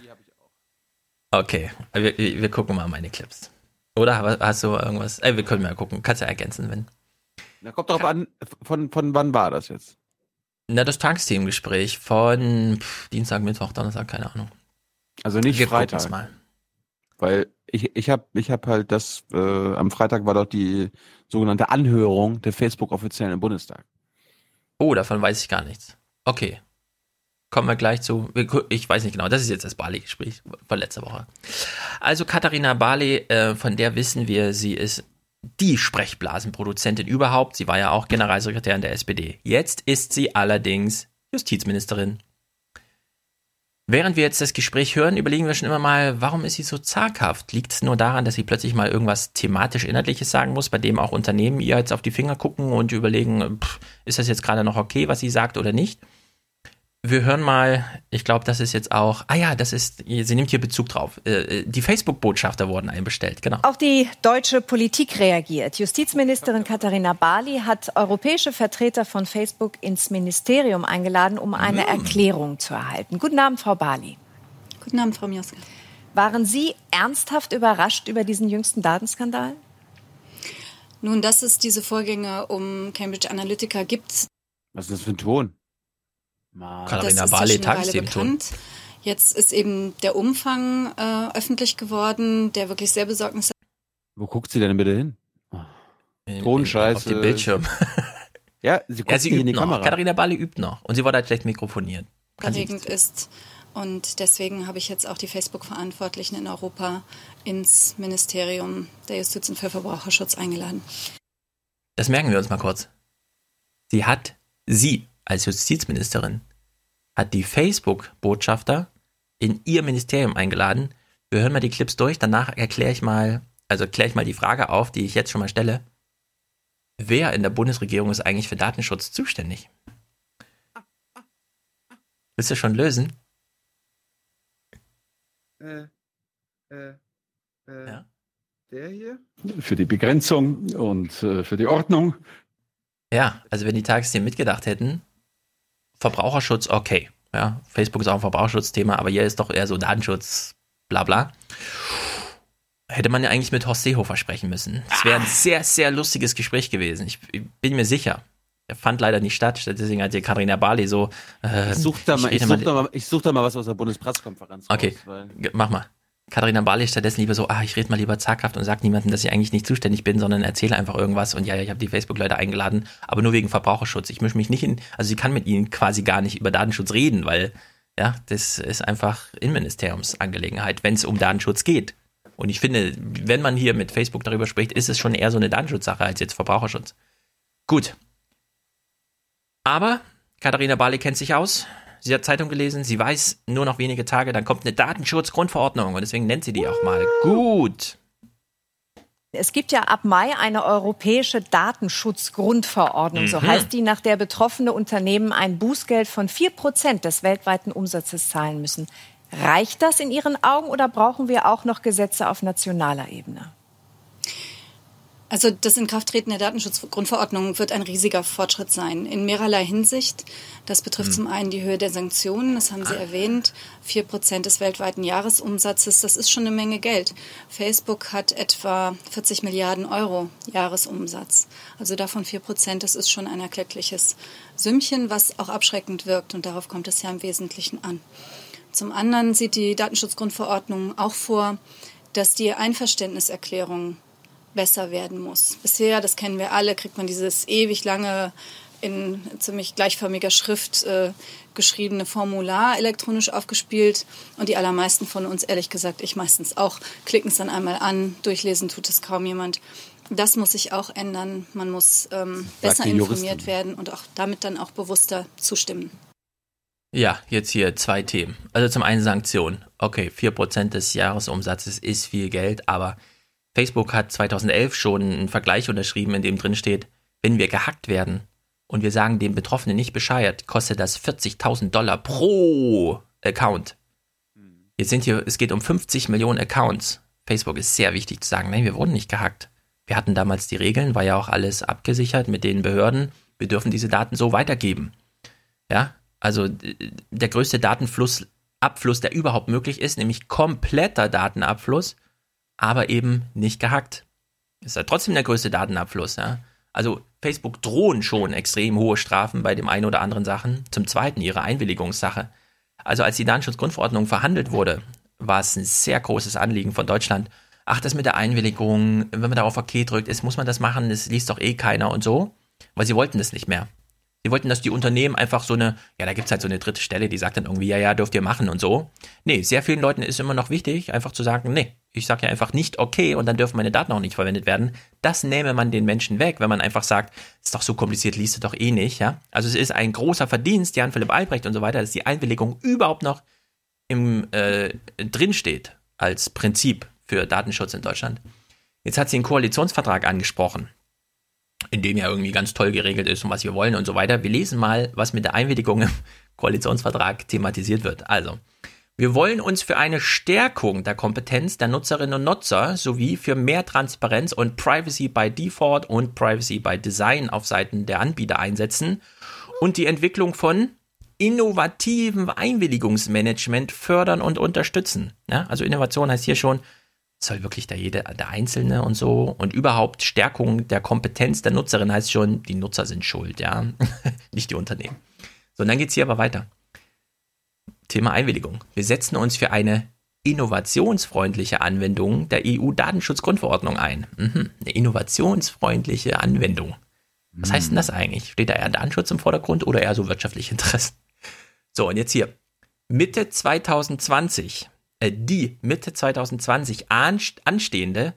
Die habe ich auch. Okay, wir, wir, gucken mal meine Clips. Oder hast du irgendwas? Ey, wir können mal gucken. Kannst du ergänzen, wenn. Na, kommt drauf an, von, von wann war das jetzt? Na, das Tagesthemen-Gespräch von pff, Dienstag, Mittwoch, Donnerstag, keine Ahnung. Also nicht Wir Freitag. Mal. Weil ich, ich habe ich hab halt das, äh, am Freitag war doch die sogenannte Anhörung der Facebook-Offiziellen im Bundestag. Oh, davon weiß ich gar nichts. Okay. Kommen wir gleich zu. Ich weiß nicht genau, das ist jetzt das Bali-Gespräch von letzter Woche. Also Katharina Bali, äh, von der wissen wir, sie ist die Sprechblasenproduzentin überhaupt. Sie war ja auch Generalsekretärin der SPD. Jetzt ist sie allerdings Justizministerin. Während wir jetzt das Gespräch hören, überlegen wir schon immer mal, warum ist sie so zaghaft? Liegt es nur daran, dass sie plötzlich mal irgendwas thematisch Inhaltliches sagen muss, bei dem auch Unternehmen ihr jetzt auf die Finger gucken und überlegen, pff, ist das jetzt gerade noch okay, was sie sagt oder nicht? Wir hören mal, ich glaube, das ist jetzt auch, ah ja, das ist, sie nimmt hier Bezug drauf. Äh, die Facebook-Botschafter wurden einbestellt, genau. Auch die deutsche Politik reagiert. Justizministerin Katharina Barley hat europäische Vertreter von Facebook ins Ministerium eingeladen, um eine mhm. Erklärung zu erhalten. Guten Abend, Frau Barley. Guten Abend, Frau Mioska. Waren Sie ernsthaft überrascht über diesen jüngsten Datenskandal? Nun, dass es diese Vorgänge um Cambridge Analytica gibt. Was ist das für ein Ton? Katharina Barley, Tagesthemen. Jetzt ist eben der Umfang äh, öffentlich geworden, der wirklich sehr besorgnis. Wo guckt sie denn bitte hin? Tonscheiße. Auf den Bildschirm. ja, sie guckt ja, sie in die noch. Kamera. Katharina Barley übt noch. Und sie wurde halt schlecht mikrofoniert. Erregend ist. Und deswegen habe ich jetzt auch die Facebook-Verantwortlichen in Europa ins Ministerium der Justiz und für Verbraucherschutz eingeladen. Das merken wir uns mal kurz. Sie hat, sie als Justizministerin hat die Facebook-Botschafter in ihr Ministerium eingeladen. Wir hören mal die Clips durch, danach erkläre ich mal, also kläre ich mal die Frage auf, die ich jetzt schon mal stelle. Wer in der Bundesregierung ist eigentlich für Datenschutz zuständig? Willst du schon lösen? Äh, äh, äh, ja? Der hier? Für die Begrenzung und äh, für die Ordnung. Ja, also wenn die Tagesthemen mitgedacht hätten, Verbraucherschutz, okay. Ja, Facebook ist auch ein Verbraucherschutzthema, aber hier ist doch eher so Datenschutz, bla bla. Hätte man ja eigentlich mit Horst Seehofer sprechen müssen. Es wäre ein sehr, sehr lustiges Gespräch gewesen. Ich, ich bin mir sicher. Er fand leider nicht statt, deswegen hat die Katharina Barley so. Äh, ich suche da, mal, ich such da, mal, ich such da mal was aus der Bundespressekonferenz. Okay, raus, mach mal. Katharina Barley stattdessen lieber so, ah, ich rede mal lieber zaghaft und sag niemandem, dass ich eigentlich nicht zuständig bin, sondern erzähle einfach irgendwas und ja, ich habe die Facebook-Leute eingeladen, aber nur wegen Verbraucherschutz. Ich mische mich nicht in, also sie kann mit ihnen quasi gar nicht über Datenschutz reden, weil ja, das ist einfach Innenministeriumsangelegenheit, wenn es um Datenschutz geht. Und ich finde, wenn man hier mit Facebook darüber spricht, ist es schon eher so eine Datenschutzsache als jetzt Verbraucherschutz. Gut. Aber Katharina Barley kennt sich aus. Sie hat Zeitung gelesen, sie weiß nur noch wenige Tage, dann kommt eine Datenschutzgrundverordnung und deswegen nennt sie die auch mal. Gut. Es gibt ja ab Mai eine europäische Datenschutzgrundverordnung, mhm. so heißt die, nach der betroffene Unternehmen ein Bußgeld von 4 Prozent des weltweiten Umsatzes zahlen müssen. Reicht das in Ihren Augen oder brauchen wir auch noch Gesetze auf nationaler Ebene? Also das Inkrafttreten der Datenschutzgrundverordnung wird ein riesiger Fortschritt sein, in mehrerlei Hinsicht. Das betrifft mhm. zum einen die Höhe der Sanktionen, das haben Sie erwähnt, vier Prozent des weltweiten Jahresumsatzes, das ist schon eine Menge Geld. Facebook hat etwa 40 Milliarden Euro Jahresumsatz. Also davon vier Prozent, das ist schon ein erkleckliches Sümmchen, was auch abschreckend wirkt und darauf kommt es ja im Wesentlichen an. Zum anderen sieht die Datenschutzgrundverordnung auch vor, dass die Einverständniserklärung besser werden muss. Bisher, das kennen wir alle, kriegt man dieses ewig lange in ziemlich gleichförmiger Schrift äh, geschriebene Formular elektronisch aufgespielt. Und die allermeisten von uns, ehrlich gesagt, ich meistens auch, klicken es dann einmal an, durchlesen tut es kaum jemand. Das muss sich auch ändern. Man muss ähm, besser informiert werden und auch damit dann auch bewusster zustimmen. Ja, jetzt hier zwei Themen. Also zum einen Sanktionen. Okay, 4% des Jahresumsatzes ist viel Geld, aber Facebook hat 2011 schon einen Vergleich unterschrieben, in dem drin steht, wenn wir gehackt werden und wir sagen dem Betroffenen nicht Bescheid, kostet das 40.000 Dollar pro Account. Jetzt sind hier, es geht um 50 Millionen Accounts. Facebook ist sehr wichtig zu sagen, nein, wir wurden nicht gehackt. Wir hatten damals die Regeln, war ja auch alles abgesichert mit den Behörden. Wir dürfen diese Daten so weitergeben. Ja, also der größte Datenfluss, Abfluss, der überhaupt möglich ist, nämlich kompletter Datenabfluss, aber eben nicht gehackt. Ist ja trotzdem der größte Datenabfluss, ja. Also Facebook drohen schon extrem hohe Strafen bei dem einen oder anderen Sachen. Zum Zweiten ihre Einwilligungssache. Also als die Datenschutzgrundverordnung verhandelt wurde, war es ein sehr großes Anliegen von Deutschland. Ach, das mit der Einwilligung, wenn man darauf OK drückt, ist, muss man das machen, das liest doch eh keiner und so. Weil sie wollten das nicht mehr. Sie wollten, dass die Unternehmen einfach so eine, ja, da gibt's halt so eine dritte Stelle, die sagt dann irgendwie, ja, ja, dürft ihr machen und so. Nee, sehr vielen Leuten ist immer noch wichtig, einfach zu sagen, nee, ich sage ja einfach nicht okay und dann dürfen meine Daten auch nicht verwendet werden. Das nähme man den Menschen weg, wenn man einfach sagt, ist doch so kompliziert, liest du doch eh nicht, ja. Also es ist ein großer Verdienst, Jan Philipp Albrecht und so weiter, dass die Einwilligung überhaupt noch im äh, drin steht als Prinzip für Datenschutz in Deutschland. Jetzt hat sie einen Koalitionsvertrag angesprochen in dem ja irgendwie ganz toll geregelt ist und was wir wollen und so weiter. Wir lesen mal, was mit der Einwilligung im Koalitionsvertrag thematisiert wird. Also, wir wollen uns für eine Stärkung der Kompetenz der Nutzerinnen und Nutzer sowie für mehr Transparenz und Privacy by Default und Privacy by Design auf Seiten der Anbieter einsetzen und die Entwicklung von innovativen Einwilligungsmanagement fördern und unterstützen. Ja, also Innovation heißt hier schon, soll wirklich der jede, der Einzelne und so und überhaupt Stärkung der Kompetenz der Nutzerin heißt schon, die Nutzer sind schuld, ja, nicht die Unternehmen. So, und dann geht's hier aber weiter. Thema Einwilligung. Wir setzen uns für eine innovationsfreundliche Anwendung der EU-Datenschutzgrundverordnung ein. Mhm, eine innovationsfreundliche Anwendung. Was heißt denn das eigentlich? Steht da eher Datenschutz im Vordergrund oder eher so wirtschaftliche Interessen? So, und jetzt hier. Mitte 2020 äh, die Mitte 2020 anstehende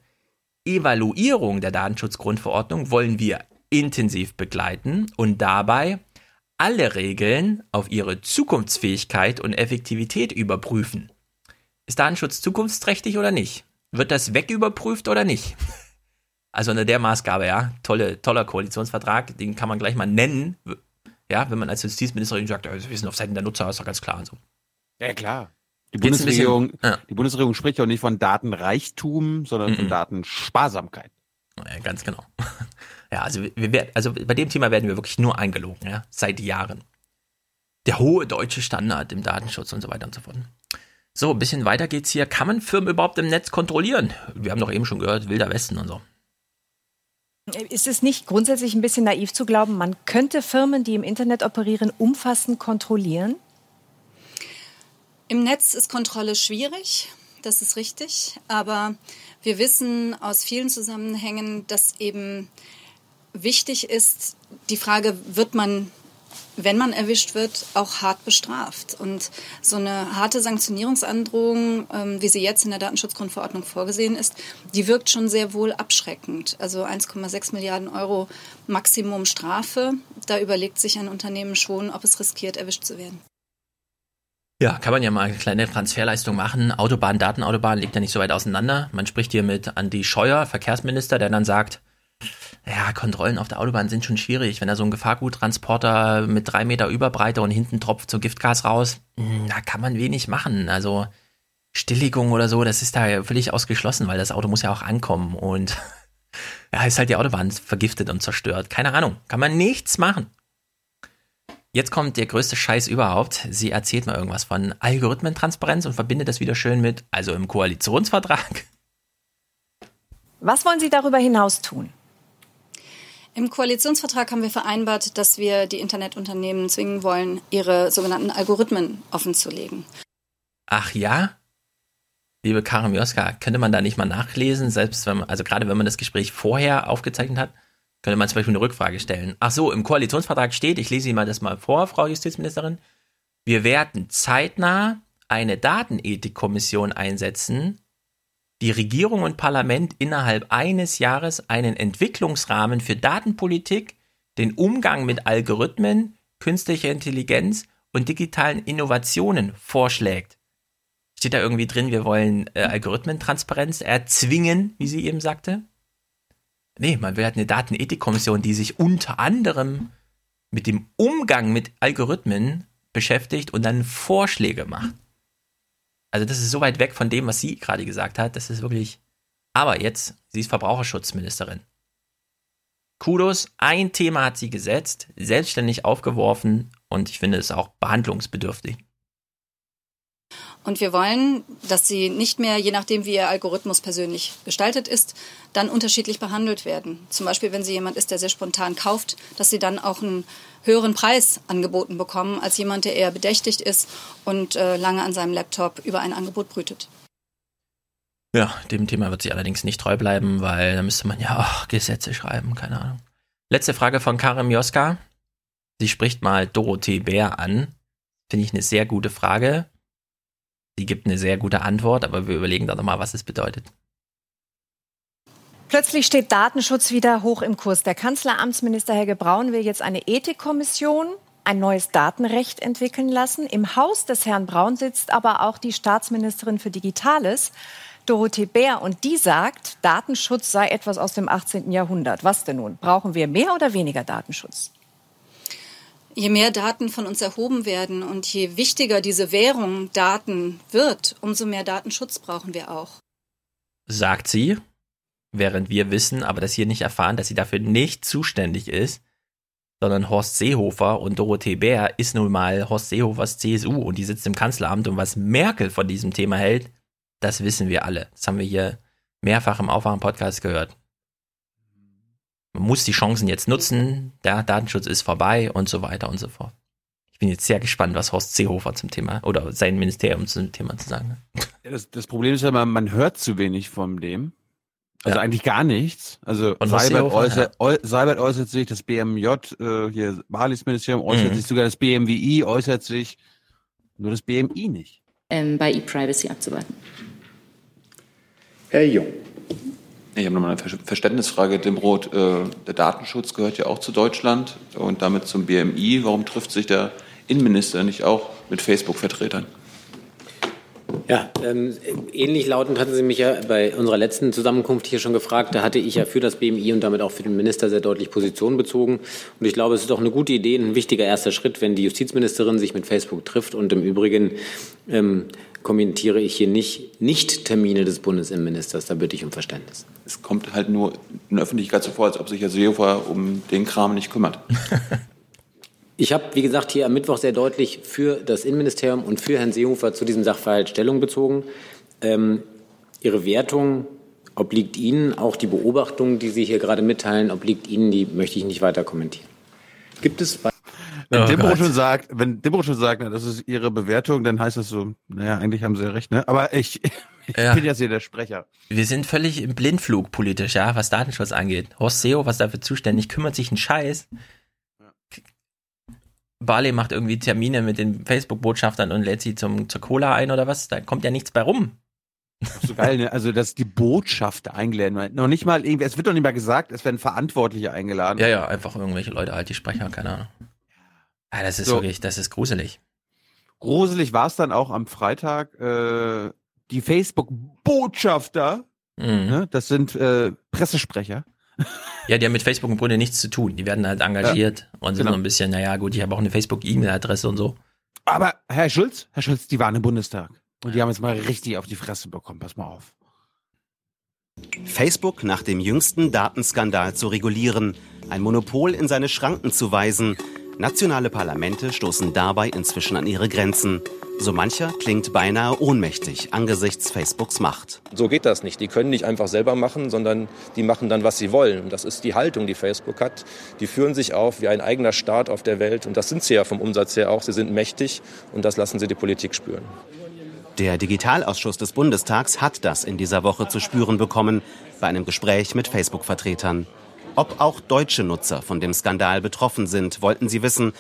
Evaluierung der Datenschutzgrundverordnung wollen wir intensiv begleiten und dabei alle Regeln auf ihre Zukunftsfähigkeit und Effektivität überprüfen. Ist Datenschutz zukunftsträchtig oder nicht? Wird das wegüberprüft oder nicht? Also unter der Maßgabe, ja, tolle, toller Koalitionsvertrag, den kann man gleich mal nennen, ja, wenn man als Justizministerin sagt, wir sind auf Seiten der Nutzer, ist doch ganz klar und so. Ja, klar. Die Bundesregierung, bisschen, ja. die Bundesregierung spricht ja auch nicht von Datenreichtum, sondern mhm. von Datensparsamkeit. Ja, ganz genau. Ja, also wir, also bei dem Thema werden wir wirklich nur eingelogen, ja, seit Jahren. Der hohe deutsche Standard im Datenschutz und so weiter und so fort. So, ein bisschen weiter geht's hier. Kann man Firmen überhaupt im Netz kontrollieren? Wir haben doch eben schon gehört, Wilder Westen und so. Ist es nicht grundsätzlich ein bisschen naiv zu glauben, man könnte Firmen, die im Internet operieren, umfassend kontrollieren? Im Netz ist Kontrolle schwierig. das ist richtig. Aber wir wissen aus vielen Zusammenhängen, dass eben wichtig ist, die Frage, wird man wenn man erwischt wird, auch hart bestraft. Und so eine harte Sanktionierungsandrohung, ähm, wie sie jetzt in der Datenschutzgrundverordnung vorgesehen ist, die wirkt schon sehr wohl abschreckend. Also 1,6 Milliarden Euro Maximum Strafe. Da überlegt sich ein Unternehmen schon, ob es riskiert, erwischt zu werden. Ja, kann man ja mal eine kleine Transferleistung machen. Autobahn, Datenautobahn liegt ja nicht so weit auseinander. Man spricht hier mit Andi Scheuer, Verkehrsminister, der dann sagt, ja, Kontrollen auf der Autobahn sind schon schwierig. Wenn da so ein Gefahrguttransporter mit drei Meter Überbreite und hinten tropft so Giftgas raus, hm, da kann man wenig machen. Also Stilllegung oder so, das ist da völlig ausgeschlossen, weil das Auto muss ja auch ankommen und ja, ist halt die Autobahn vergiftet und zerstört. Keine Ahnung, kann man nichts machen. Jetzt kommt der größte Scheiß überhaupt. Sie erzählt mal irgendwas von Algorithmentransparenz und verbindet das wieder schön mit, also im Koalitionsvertrag. Was wollen Sie darüber hinaus tun? Im Koalitionsvertrag haben wir vereinbart, dass wir die Internetunternehmen zwingen wollen, ihre sogenannten Algorithmen offenzulegen. Ach ja? Liebe Karim Joska, könnte man da nicht mal nachlesen, selbst wenn man, also gerade wenn man das Gespräch vorher aufgezeichnet hat, könnte man zum Beispiel eine Rückfrage stellen. Ach so, im Koalitionsvertrag steht, ich lese Ihnen mal das mal vor, Frau Justizministerin, wir werden zeitnah eine Datenethikkommission einsetzen, die Regierung und Parlament innerhalb eines Jahres einen Entwicklungsrahmen für Datenpolitik, den Umgang mit Algorithmen, künstlicher Intelligenz und digitalen Innovationen vorschlägt. Steht da irgendwie drin, wir wollen äh, Algorithmentransparenz erzwingen, wie sie eben sagte? Nee, man will halt eine Datenethikkommission, die sich unter anderem mit dem Umgang mit Algorithmen beschäftigt und dann Vorschläge macht. Also das ist so weit weg von dem, was sie gerade gesagt hat. Das ist wirklich. Aber jetzt, sie ist Verbraucherschutzministerin. Kudos, ein Thema hat sie gesetzt, selbstständig aufgeworfen und ich finde es auch behandlungsbedürftig. Und wir wollen, dass sie nicht mehr, je nachdem, wie ihr Algorithmus persönlich gestaltet ist, dann unterschiedlich behandelt werden. Zum Beispiel, wenn sie jemand ist, der sehr spontan kauft, dass sie dann auch einen höheren Preis angeboten bekommen, als jemand, der eher bedächtigt ist und äh, lange an seinem Laptop über ein Angebot brütet. Ja, dem Thema wird sie allerdings nicht treu bleiben, weil da müsste man ja auch Gesetze schreiben, keine Ahnung. Letzte Frage von Karim Joska. Sie spricht mal Dorothee Bär an. Finde ich eine sehr gute Frage. Sie gibt eine sehr gute Antwort, aber wir überlegen da nochmal, was es bedeutet. Plötzlich steht Datenschutz wieder hoch im Kurs. Der Kanzleramtsminister Helge Braun will jetzt eine Ethikkommission, ein neues Datenrecht entwickeln lassen. Im Haus des Herrn Braun sitzt aber auch die Staatsministerin für Digitales, Dorothee Bär. Und die sagt, Datenschutz sei etwas aus dem 18. Jahrhundert. Was denn nun? Brauchen wir mehr oder weniger Datenschutz? Je mehr Daten von uns erhoben werden und je wichtiger diese Währung Daten wird, umso mehr Datenschutz brauchen wir auch. Sagt sie, während wir wissen, aber das hier nicht erfahren, dass sie dafür nicht zuständig ist, sondern Horst Seehofer und Dorothee Bär ist nun mal Horst Seehofers CSU und die sitzt im Kanzleramt und was Merkel von diesem Thema hält, das wissen wir alle. Das haben wir hier mehrfach im Aufwachen-Podcast gehört man muss die Chancen jetzt nutzen, der Datenschutz ist vorbei und so weiter und so fort. Ich bin jetzt sehr gespannt, was Horst Seehofer zum Thema oder sein Ministerium zum Thema zu sagen hat. Das, das, Problem ist ja, man, man hört zu wenig von dem. Also ja. eigentlich gar nichts. Also Seibert äußert, ja. Seibert äußert sich, das BMJ, äh, hier Balis Ministerium äußert mhm. sich, sogar das BMWI äußert sich, nur das BMI nicht. Ähm, bei E-Privacy abzuwarten. Herr Jung. Ich habe nochmal eine Verständnisfrage, Dimroth. Äh, der Datenschutz gehört ja auch zu Deutschland und damit zum BMI. Warum trifft sich der Innenminister nicht auch mit Facebook-Vertretern? Ja, ähm, ähnlich lautend hatten Sie mich ja bei unserer letzten Zusammenkunft hier schon gefragt. Da hatte ich ja für das BMI und damit auch für den Minister sehr deutlich Position bezogen. Und ich glaube, es ist auch eine gute Idee, ein wichtiger erster Schritt, wenn die Justizministerin sich mit Facebook trifft. Und im Übrigen ähm, kommentiere ich hier nicht Nicht-Termine des Bundesinnenministers. Da bitte ich um Verständnis. Es kommt halt nur in der Öffentlichkeit so vor, als ob sich Herr Seehofer um den Kram nicht kümmert. Ich habe, wie gesagt, hier am Mittwoch sehr deutlich für das Innenministerium und für Herrn Seehofer zu diesem Sachverhalt Stellung bezogen. Ähm, Ihre Wertung obliegt Ihnen, auch die Beobachtung, die Sie hier gerade mitteilen, obliegt Ihnen, die möchte ich nicht weiter kommentieren. Gibt es Wenn Oh Dimbro Gott. schon sagt, wenn Dimbro schon sagt, na, das ist ihre Bewertung, dann heißt das so, naja, eigentlich haben sie ja recht, ne? Aber ich, ich Ja. bin jetzt hier der Sprecher. Wir sind völlig im Blindflug politisch, ja, was Datenschutz angeht. Horst Seo, was dafür zuständig, kümmert sich einen Scheiß. Barley macht irgendwie Termine mit den Facebook-Botschaftern und lädt sie zum, zur Cola ein oder was. Da kommt ja nichts bei rum. So geil, ne? Also, dass die Botschafter eingeladen werden. Noch nicht mal irgendwie, es wird doch nicht mal gesagt, es werden Verantwortliche eingeladen. Ja, ja, einfach irgendwelche Leute, halt die Sprecher, keine Ahnung. Ja, das ist So. wirklich, das ist gruselig. Gruselig war es dann auch am Freitag, äh, die Facebook-Botschafter, Mhm. ne? das sind äh, Pressesprecher. Ja, die haben mit Facebook im Grunde nichts zu tun. Die werden halt engagiert und sind genau. so ein bisschen, naja, gut, ich habe auch eine Facebook-E-Mail-Adresse und so. Aber Herr Schulz, Herr Schulz, die waren im Bundestag. Und die haben jetzt mal richtig auf die Fresse bekommen. Pass mal auf. Facebook nach dem jüngsten Datenskandal zu regulieren, ein Monopol in seine Schranken zu weisen. Nationale Parlamente stoßen dabei inzwischen an ihre Grenzen. So mancher klingt beinahe ohnmächtig angesichts Facebooks Macht. So geht das nicht. Die können nicht einfach selber machen, sondern die machen dann, was sie wollen. Und das ist die Haltung, die Facebook hat. Die führen sich auf wie ein eigener Staat auf der Welt. Und das sind sie ja vom Umsatz her auch. Sie sind mächtig und das lassen sie die Politik spüren. Der Digitalausschuss des Bundestags hat das in dieser Woche zu spüren bekommen bei einem Gespräch mit Facebook-Vertretern. Ob auch deutsche Nutzer von dem Skandal betroffen sind, wollten sie wissen.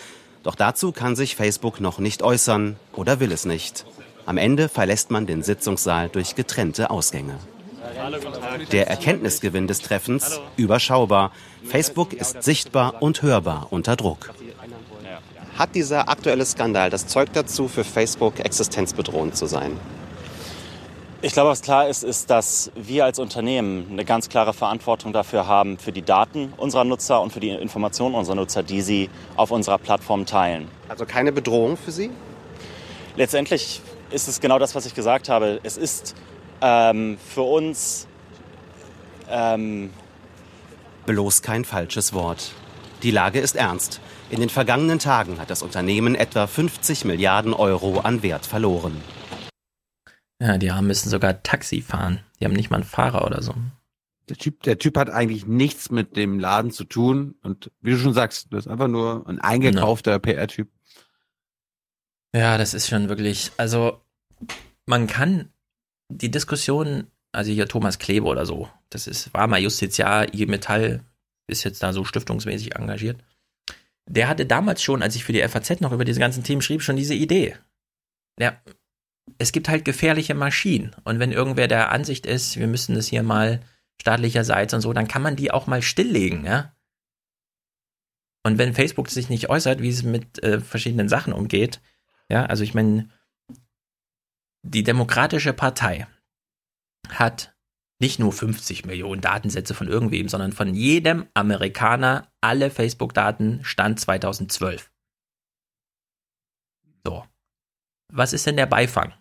Doch dazu kann sich Facebook noch nicht äußern oder will es nicht. Am Ende verlässt man den Sitzungssaal durch getrennte Ausgänge. Der Erkenntnisgewinn des Treffens überschaubar. Facebook ist sichtbar und hörbar unter Druck. Hat dieser aktuelle Skandal das Zeug dazu, für Facebook existenzbedrohend zu sein? Ich glaube, was klar ist, ist, dass wir als Unternehmen eine ganz klare Verantwortung dafür haben, für die Daten unserer Nutzer und für die Informationen unserer Nutzer, die sie auf unserer Plattform teilen. Also keine Bedrohung für Sie? Letztendlich ist es genau das, was ich gesagt habe. Es ist ähm, für uns ähm, Bloß kein falsches Wort. Die Lage ist ernst. In den vergangenen Tagen hat das Unternehmen etwa 50 Milliarden Euro an Wert verloren. Ja, die haben müssen sogar Taxi fahren. Die haben nicht mal einen Fahrer oder so. Der Typ, der Typ hat eigentlich nichts mit dem Laden zu tun. Und wie du schon sagst, das ist einfach nur ein eingekaufter PR-Typ. Ja, das ist schon wirklich, also man kann die Diskussion, also hier Thomas Klebe oder so, das ist, war mal Justiziar, IG Metall, ist jetzt da so stiftungsmäßig engagiert. Der hatte damals schon, als ich für die FAZ noch über diese ganzen Themen schrieb, schon diese Idee. Ja, es gibt halt gefährliche Maschinen. Und wenn irgendwer der Ansicht ist, wir müssen das hier mal staatlicherseits und so, dann kann man die auch mal stilllegen, ja. Und wenn Facebook sich nicht äußert, wie es mit äh, verschiedenen Sachen umgeht, ja, also ich meine, die Demokratische Partei hat nicht nur 50 Millionen Datensätze von irgendwem, sondern von jedem Amerikaner alle Facebook-Daten Stand 2012. So. Was ist denn der Beifang?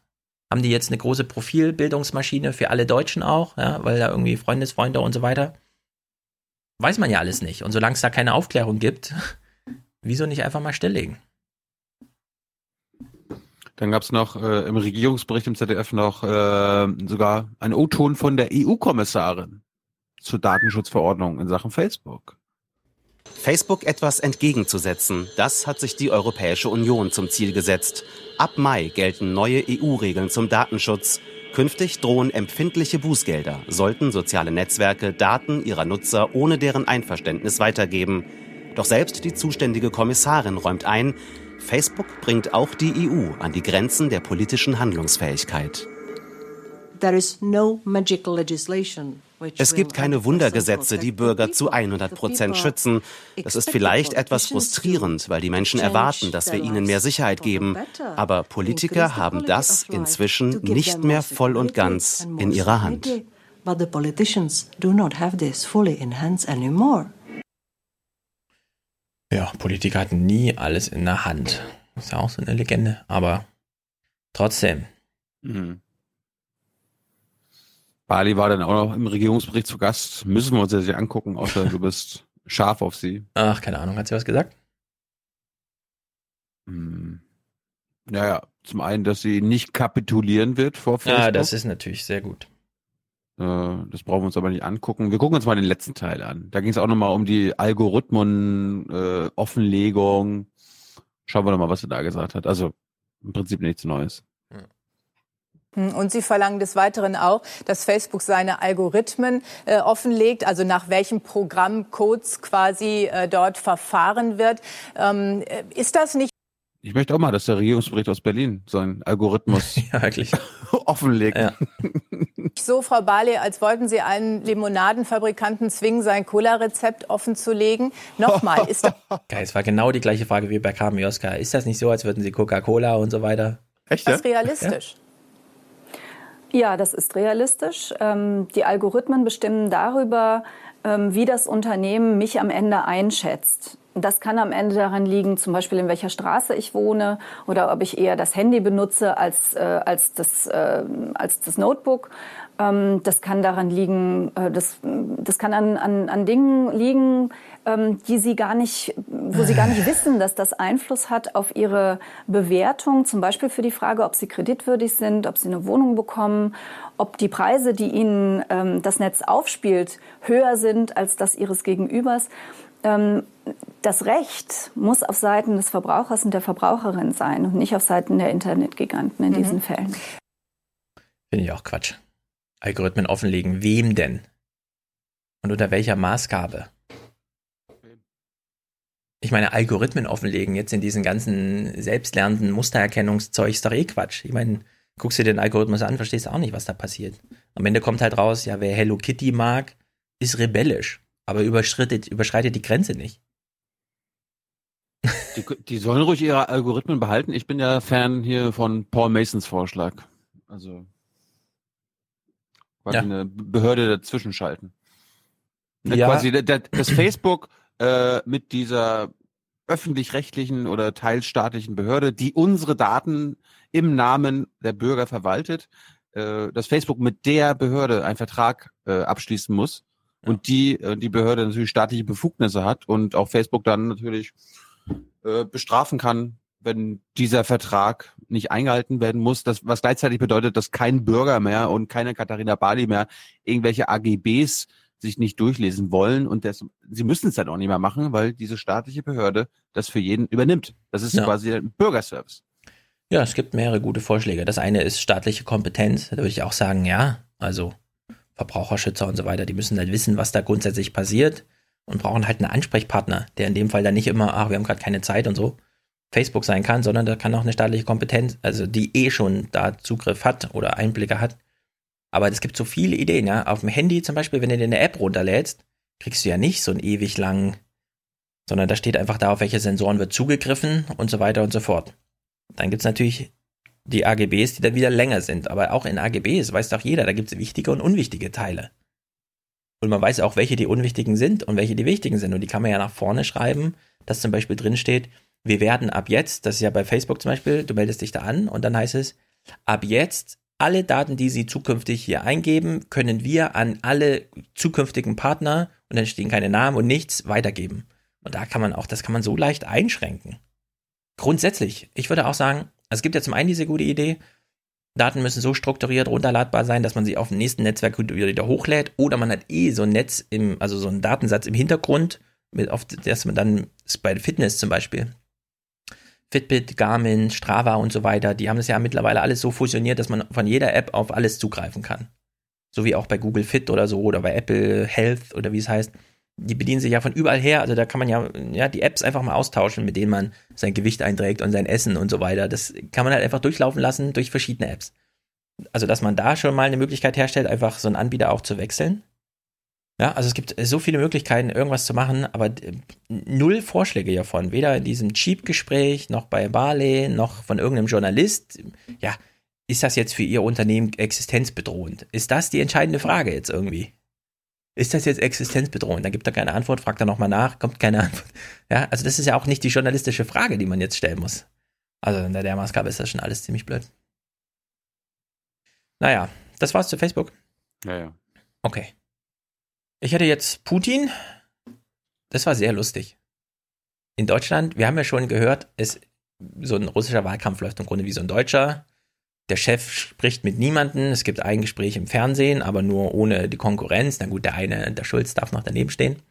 Haben die jetzt eine große Profilbildungsmaschine für alle Deutschen auch, ja, weil da irgendwie Freundesfreunde und so weiter? Weiß man ja alles nicht. Und solange es da keine Aufklärung gibt, wieso nicht einfach mal stilllegen? Dann gab's noch äh, im Regierungsbericht im ZDF noch äh, sogar einen O-Ton von der EU-Kommissarin zur Datenschutzverordnung in Sachen Facebook. Facebook etwas entgegenzusetzen, das hat sich die Europäische Union zum Ziel gesetzt. Ab Mai gelten neue EU-Regeln zum Datenschutz. Künftig drohen empfindliche Bußgelder, sollten soziale Netzwerke Daten ihrer Nutzer ohne deren Einverständnis weitergeben. Doch selbst die zuständige Kommissarin räumt ein, Facebook bringt auch die EU an die Grenzen der politischen Handlungsfähigkeit. Es gibt keine Wundergesetze, die Bürger zu 100 Prozent schützen. Das ist vielleicht etwas frustrierend, weil die Menschen erwarten, dass wir ihnen mehr Sicherheit geben. Aber Politiker haben das inzwischen nicht mehr voll und ganz in ihrer Hand. Ja, Politiker hatten nie alles in der Hand. Ist ja auch so eine Legende, aber trotzdem. Mhm. Bali war dann auch noch im Regierungsbericht zu Gast. Müssen wir uns ja angucken, außer du bist scharf auf sie. Ach, keine Ahnung, hat sie was gesagt? Hm. Naja, zum einen, dass sie nicht kapitulieren wird vor Facebook. Ja, das ist natürlich sehr gut. Äh, das brauchen wir uns aber nicht angucken. Wir gucken uns mal den letzten Teil an. Da ging es auch nochmal um die Algorithmen, äh, Offenlegung Schauen wir doch mal, was er da gesagt hat. Also im Prinzip nichts Neues. Hm, und Sie verlangen des Weiteren auch, dass Facebook seine Algorithmen äh, offenlegt, also nach welchen Programmcodes quasi äh, dort verfahren wird. Ähm, äh, ist das nicht ich möchte auch mal, dass der Regierungsbericht aus Berlin seinen Algorithmus ja, offenlegt. Ja. So, Frau Barley, als wollten Sie einen Limonadenfabrikanten zwingen, sein Cola-Rezept offenzulegen. Nochmal, ist das... Geil, es war genau die gleiche Frage wie bei Carmen Joska. Ist das nicht so, als würden Sie Coca-Cola und so weiter? Echt, ja? das realistisch? Ja? Ja, das ist realistisch. Ähm, die Algorithmen bestimmen darüber, ähm, wie das Unternehmen mich am Ende einschätzt. Das kann am Ende daran liegen, zum Beispiel in welcher Straße ich wohne oder ob ich eher das Handy benutze als, äh, als, das, äh, als das Notebook. Ähm, das kann daran liegen, äh, das, das kann an, an, an Dingen liegen, die sie gar nicht, wo sie gar nicht wissen, dass das Einfluss hat auf ihre Bewertung, zum Beispiel für die Frage, ob sie kreditwürdig sind, ob sie eine Wohnung bekommen, ob die Preise, die ihnen ähm, das Netz aufspielt, höher sind als das ihres Gegenübers. Ähm, das Recht muss auf Seiten des Verbrauchers und der Verbraucherin sein und nicht auf Seiten der Internetgiganten in mhm. diesen Fällen. Finde ich auch Quatsch. Algorithmen offenlegen, wem denn? Und unter welcher Maßgabe? Ich meine, Algorithmen offenlegen jetzt in diesen ganzen selbstlernenden Mustererkennungszeug ist doch eh Quatsch. Ich meine, guckst du dir den Algorithmus an, verstehst auch nicht, was da passiert. Am Ende kommt halt raus, ja, wer Hello Kitty mag, ist rebellisch aber überschreitet, überschreitet die Grenze nicht. Die, die, sollen ruhig ihre Algorithmen behalten. Ich bin ja Fan hier von Paul Masons Vorschlag. Also quasi ja. eine Behörde dazwischen schalten. Ja. Quasi das Facebook äh, mit dieser öffentlich-rechtlichen oder teilstaatlichen Behörde, die unsere Daten im Namen der Bürger verwaltet, äh, dass Facebook mit der Behörde einen Vertrag äh, abschließen muss und die äh, die Behörde natürlich staatliche Befugnisse hat und auch Facebook dann natürlich äh, bestrafen kann, wenn dieser Vertrag nicht eingehalten werden muss, das, was gleichzeitig bedeutet, dass kein Bürger mehr und keine Katharina Bali mehr irgendwelche AGBs sich nicht durchlesen wollen und das, sie müssen es dann auch nicht mehr machen, weil diese staatliche Behörde das für jeden übernimmt. Das ist ja. quasi ein Bürgerservice. Ja, es gibt mehrere gute Vorschläge. Das eine ist staatliche Kompetenz. Da würde ich auch sagen, ja, also Verbraucherschützer und so weiter, die müssen halt wissen, was da grundsätzlich passiert und brauchen halt einen Ansprechpartner, der in dem Fall dann nicht immer, ach, wir haben gerade keine Zeit und so, Facebook sein kann, sondern da kann auch eine staatliche Kompetenz, also die eh schon da Zugriff hat oder Einblicke hat. Aber es gibt so viele Ideen, ja. Auf dem Handy zum Beispiel, wenn du dir eine App runterlädst, kriegst du ja nicht so einen ewig langen, sondern da steht einfach da, auf welche Sensoren wird zugegriffen und so weiter und so fort. Dann gibt es natürlich die AGBs, die dann wieder länger sind. Aber auch in AGBs weiß doch jeder, da gibt es wichtige und unwichtige Teile. Und man weiß auch, welche die unwichtigen sind und welche die wichtigen sind. Und die kann man ja nach vorne schreiben, dass zum Beispiel drin steht, wir werden ab jetzt, das ist ja bei Facebook zum Beispiel, du meldest dich da an und dann heißt es, ab jetzt alle Daten, die Sie zukünftig hier eingeben, können wir an alle zukünftigen Partner, und dann stehen keine Namen und nichts, weitergeben. Und da kann man auch, das kann man so leicht einschränken. Grundsätzlich, ich würde auch sagen, es gibt ja zum einen diese gute Idee, Daten müssen so strukturiert runterladbar sein, dass man sie auf dem nächsten Netzwerk wieder hochlädt oder man hat eh so ein Netz im, also so einen Datensatz im Hintergrund, mit auf das man dann bei Fitness zum Beispiel. Fitbit, Garmin, Strava und so weiter, die haben das ja mittlerweile alles so fusioniert, dass man von jeder App auf alles zugreifen kann. So wie auch bei Google Fit oder so oder bei Apple Health oder wie es heißt die bedienen sich ja von überall her. Also da kann man ja, ja die Apps einfach mal austauschen, mit denen man sein Gewicht einträgt und sein Essen und so weiter. Das kann man halt einfach durchlaufen lassen durch verschiedene Apps. Also, dass man da schon mal eine Möglichkeit herstellt, einfach so einen Anbieter auch zu wechseln. Ja, also es gibt so viele Möglichkeiten, irgendwas zu machen, aber null Vorschläge hiervon. Weder in diesem Cheap-Gespräch, noch bei Barley, noch von irgendeinem Journalist. Ja, ist das jetzt für Ihr Unternehmen existenzbedrohend? Ist das die entscheidende Frage jetzt irgendwie? ist das jetzt existenzbedrohend? Dann gibt er keine Antwort, fragt er nochmal nach, kommt keine Antwort. Ja, also das ist ja auch nicht die journalistische Frage, die man jetzt stellen muss. Also in der Maßgabe ist das schon alles ziemlich blöd. Naja, das war's zu Facebook. Ja, ja. Okay. Ich hätte jetzt Putin. Das war sehr lustig. In Deutschland, wir haben ja schon gehört, es, so ein russischer Wahlkampf läuft im Grunde wie so ein deutscher. Der Chef spricht mit niemanden. Es gibt ein Gespräch im Fernsehen, aber nur ohne die Konkurrenz. Na gut, der eine, der Schulz darf noch daneben stehen.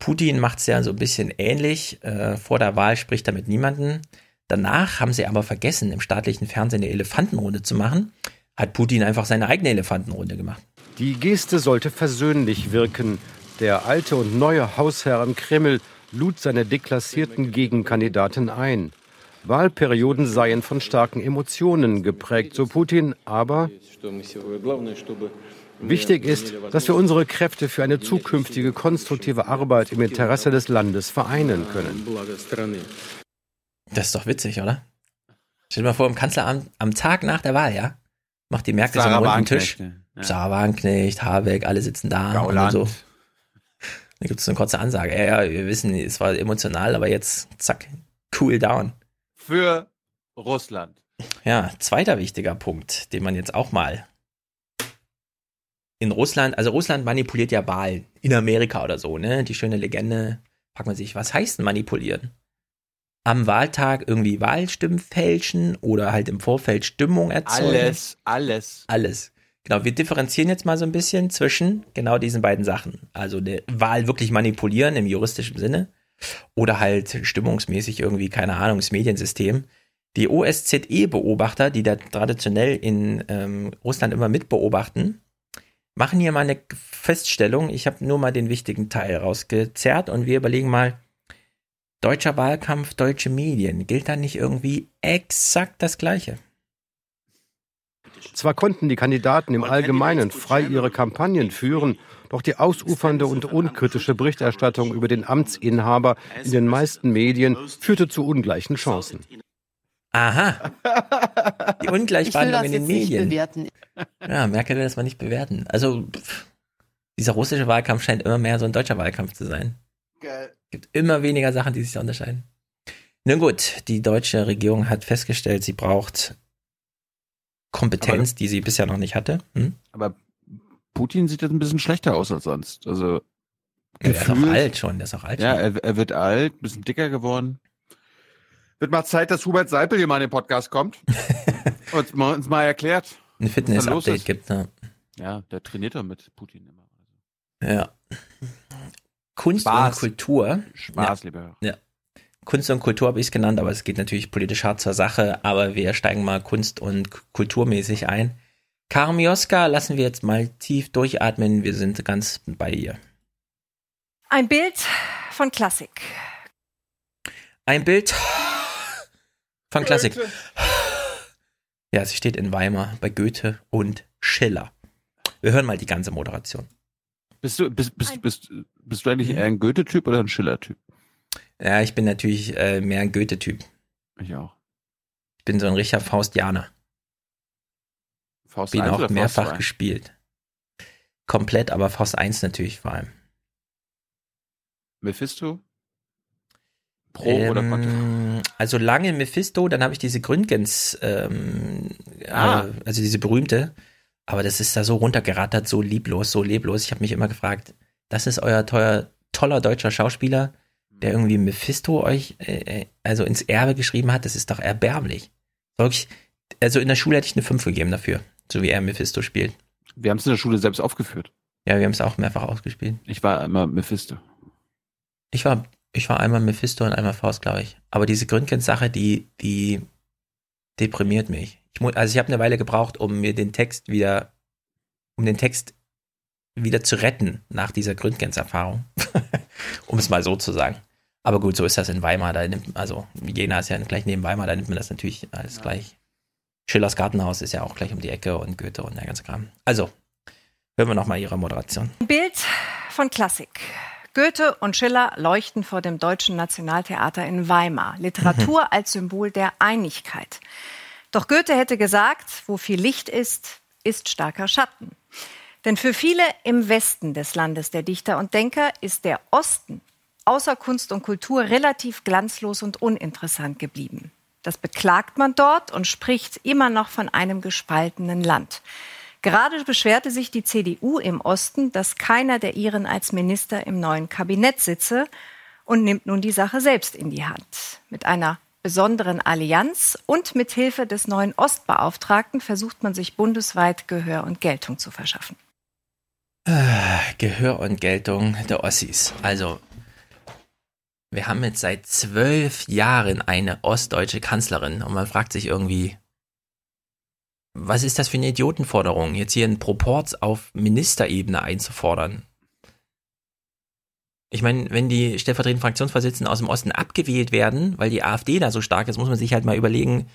Putin macht es ja so ein bisschen ähnlich. Äh, vor der Wahl spricht er mit niemandem. Danach haben sie aber vergessen, im staatlichen Fernsehen eine Elefantenrunde zu machen. Hat Putin einfach seine eigene Elefantenrunde gemacht. Die Geste sollte versöhnlich wirken. Der alte und neue Hausherr im Kreml lud seine deklassierten Gegenkandidaten ein. Wahlperioden seien von starken Emotionen geprägt, so Putin, aber wichtig ist, dass wir unsere Kräfte für eine zukünftige konstruktive Arbeit im Interesse des Landes vereinen können. Das ist doch witzig, oder? Stell dir mal vor, im Kanzleramt am Tag nach der Wahl, ja? Macht die Merkel so einen runden Tisch. Ja. Sarah Wagenknecht, Habeck, alle sitzen da Gauland. und so. Dann gibt es eine kurze Ansage. Ja, ja, wir wissen, es war emotional, aber jetzt, zack, cool down. Für Russland. Ja, zweiter wichtiger Punkt, den man jetzt auch mal in Russland, also Russland manipuliert ja Wahlen in Amerika oder so, ne? Die schöne Legende, fragt man sich, was heißt denn manipulieren? Am Wahltag irgendwie Wahlstimmen fälschen oder halt im Vorfeld Stimmung erzeugen? Alles, alles. Alles. Genau, wir differenzieren jetzt mal so ein bisschen zwischen genau diesen beiden Sachen. Also der Wahl wirklich manipulieren im juristischen Sinne oder halt stimmungsmäßig irgendwie, keine Ahnung, das Mediensystem. Die OSZE-Beobachter, die da traditionell in ähm, Russland immer mitbeobachten, machen hier mal eine Feststellung. Ich habe nur mal den wichtigen Teil rausgezerrt und wir überlegen mal, deutscher Wahlkampf, deutsche Medien, gilt da nicht irgendwie exakt das Gleiche? Zwar konnten die Kandidaten im Allgemeinen frei ihre Kampagnen führen, doch die ausufernde und unkritische Berichterstattung über den Amtsinhaber in den meisten Medien führte zu ungleichen Chancen. Aha. Die Ungleichbehandlung in den Medien. Ja, Merkel will das mal nicht bewerten. Also, pff, dieser russische Wahlkampf scheint immer mehr so ein deutscher Wahlkampf zu sein. Geil. gibt immer weniger Sachen, die sich da unterscheiden. Nun gut, die deutsche Regierung hat festgestellt, sie braucht Kompetenz, die sie bisher noch nicht hatte. Hm? Aber Putin sieht jetzt ein bisschen schlechter aus als sonst. Also Ja, der ist auch alt schon, der ist auch alt Ja, er, er wird alt, ein bisschen dicker geworden. Wird mal Zeit, dass Hubert Seipel hier mal in den Podcast kommt und mal, uns mal erklärt. Ein Fitness-Update gibt. Ne? Ja, der trainiert doch mit Putin immer. Ja. Kunst Spaß. und Kultur. Spaß, ja. lieber. Ja. Kunst und Kultur habe ich es genannt, aber es geht natürlich politisch hart zur Sache, aber wir steigen mal kunst- und kulturmäßig ein. Karim Joska lassen wir jetzt mal tief durchatmen, wir sind ganz bei ihr. Ein Bild von Klassik. Ein Bild von Klassik. Ja, sie steht in Weimar bei Goethe und Schiller. Wir hören mal die ganze Moderation. Bist du, bist, bist, bist, bist du eigentlich eher ein Goethe-Typ oder ein Schiller-Typ? Ja, ich bin natürlich äh, mehr ein Goethe-Typ. Ich auch. Ich bin so ein richtiger Faustianer. Faust Bin 1 auch mehrfach 2? gespielt. Komplett, aber Faust 1 natürlich vor allem. Mephisto? Pro oder Contra? Ähm, also lange Mephisto, dann habe ich diese Gründgens, ähm, Ah. äh, also diese berühmte, aber das ist da so runtergerattert, so lieblos, so leblos. Ich habe mich immer gefragt, das ist euer teuer, toller deutscher Schauspieler, der irgendwie Mephisto euch äh, äh, also ins Erbe geschrieben hat, das ist doch erbärmlich. Wirklich, also in der Schule hätte ich eine 5 gegeben dafür, so wie er Mephisto spielt. Wir haben es in der Schule selbst aufgeführt. Ja, wir haben es auch mehrfach ausgespielt. Ich war immer Mephisto. Ich war, ich war einmal Mephisto und einmal Faust, glaube ich. Aber diese Gründgens-Sache, die, die deprimiert mich. Ich mu also ich habe eine Weile gebraucht, um mir den Text wieder, um den Text wieder zu retten nach dieser Gründgens-Erfahrung. um es mal so zu sagen. Aber gut, so ist das in Weimar. Da nimmt, also Jena ist ja gleich neben Weimar, da nimmt man das natürlich alles gleich. Schillers Gartenhaus ist ja auch gleich um die Ecke und Goethe und der ganze Kram. Also, hören wir nochmal ihre Moderation. Ein Bild von Klassik. Goethe und Schiller leuchten vor dem Deutschen Nationaltheater in Weimar. Literatur als Symbol der Einigkeit. Doch Goethe hätte gesagt, wo viel Licht ist, ist starker Schatten. Denn für viele im Westen des Landes der Dichter und Denker ist der Osten außer Kunst und Kultur relativ glanzlos und uninteressant geblieben. Das beklagt man dort und spricht immer noch von einem gespaltenen Land. Gerade beschwerte sich die CDU im Osten, dass keiner der ihren als Minister im neuen Kabinett sitze und nimmt nun die Sache selbst in die Hand. Mit einer besonderen Allianz und mit Hilfe des neuen Ostbeauftragten versucht man sich bundesweit Gehör und Geltung zu verschaffen. Äh, Gehör und Geltung der Ossis. Also, wir haben jetzt seit zwölf Jahren eine ostdeutsche Kanzlerin und man fragt sich irgendwie, was ist das für eine Idiotenforderung, jetzt hier einen Proporz auf Ministerebene einzufordern? Ich meine, wenn die stellvertretenden Fraktionsvorsitzenden aus dem Osten abgewählt werden, weil die AfD da so stark ist, muss man sich halt mal überlegen,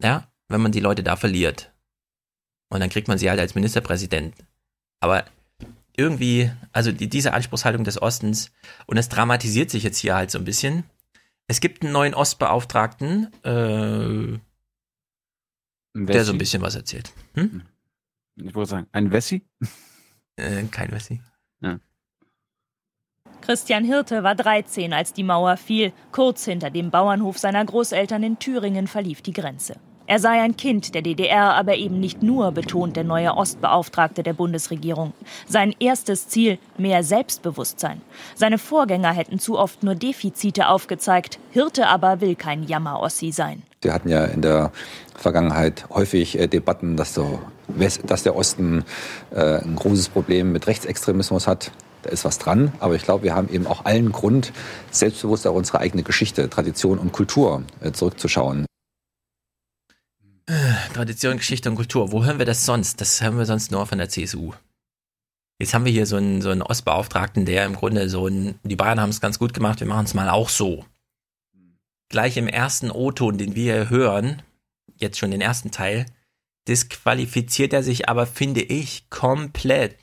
ja, wenn man die Leute da verliert. Und dann kriegt man sie halt als Ministerpräsident. Aber irgendwie, also die, diese Anspruchshaltung des Ostens, und es dramatisiert sich jetzt hier halt so ein bisschen. Es gibt einen neuen Ostbeauftragten, äh, der so ein bisschen was erzählt. Hm? Ich wollte sagen, ein Wessi? Äh, kein Wessi. Ja. Christian Hirte war 13, als die Mauer fiel. Kurz hinter dem Bauernhof seiner Großeltern in Thüringen verlief die Grenze. Er sei ein Kind der DDR, aber eben nicht nur, betont der neue Ostbeauftragte der Bundesregierung. Sein erstes Ziel, mehr Selbstbewusstsein. Seine Vorgänger hätten zu oft nur Defizite aufgezeigt. Hirte aber will kein Jammer-Ossi sein. Wir hatten ja in der Vergangenheit häufig äh, Debatten, dass, so, dass der Osten äh, ein großes Problem mit Rechtsextremismus hat. Da ist was dran, aber ich glaube, wir haben eben auch allen Grund, selbstbewusst auf unsere eigene Geschichte, Tradition und Kultur äh, zurückzuschauen. Tradition, Geschichte und Kultur. Wo hören wir das sonst? Das hören wir sonst nur von der CSU. Jetzt haben wir hier so einen, so einen Ostbeauftragten, der im Grunde so ein, die Bayern haben es ganz gut gemacht, wir machen es mal auch so. Gleich im ersten O-Ton, den wir hören, jetzt schon den ersten Teil, disqualifiziert er sich aber, finde ich, komplett.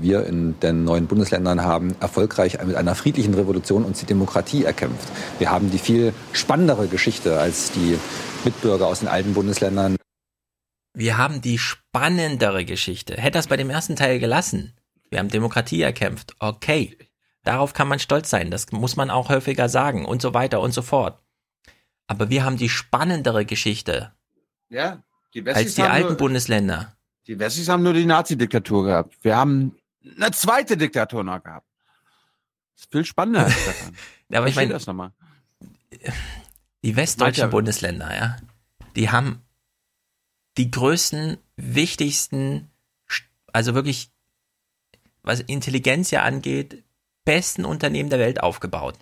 Wir in den neuen Bundesländern haben erfolgreich mit einer friedlichen Revolution uns die Demokratie erkämpft. Wir haben die viel spannendere Geschichte als die Mitbürger aus den alten Bundesländern. Wir haben die spannendere Geschichte. Hätte das bei dem ersten Teil gelassen. Wir haben Demokratie erkämpft. Okay. Darauf kann man stolz sein. Das muss man auch häufiger sagen und so weiter und so fort. Aber wir haben die spannendere Geschichte. Ja, die als die alten nur, Bundesländer. Die Wessis haben nur die Nazi-Diktatur gehabt. Wir haben eine zweite Diktatur noch gehabt. Das ist viel spannender. ja, aber ich meine, das nochmal. Die westdeutschen Manche, Bundesländer, ja, die haben die größten, wichtigsten, also wirklich, was Intelligenz ja angeht, besten Unternehmen der Welt aufgebaut.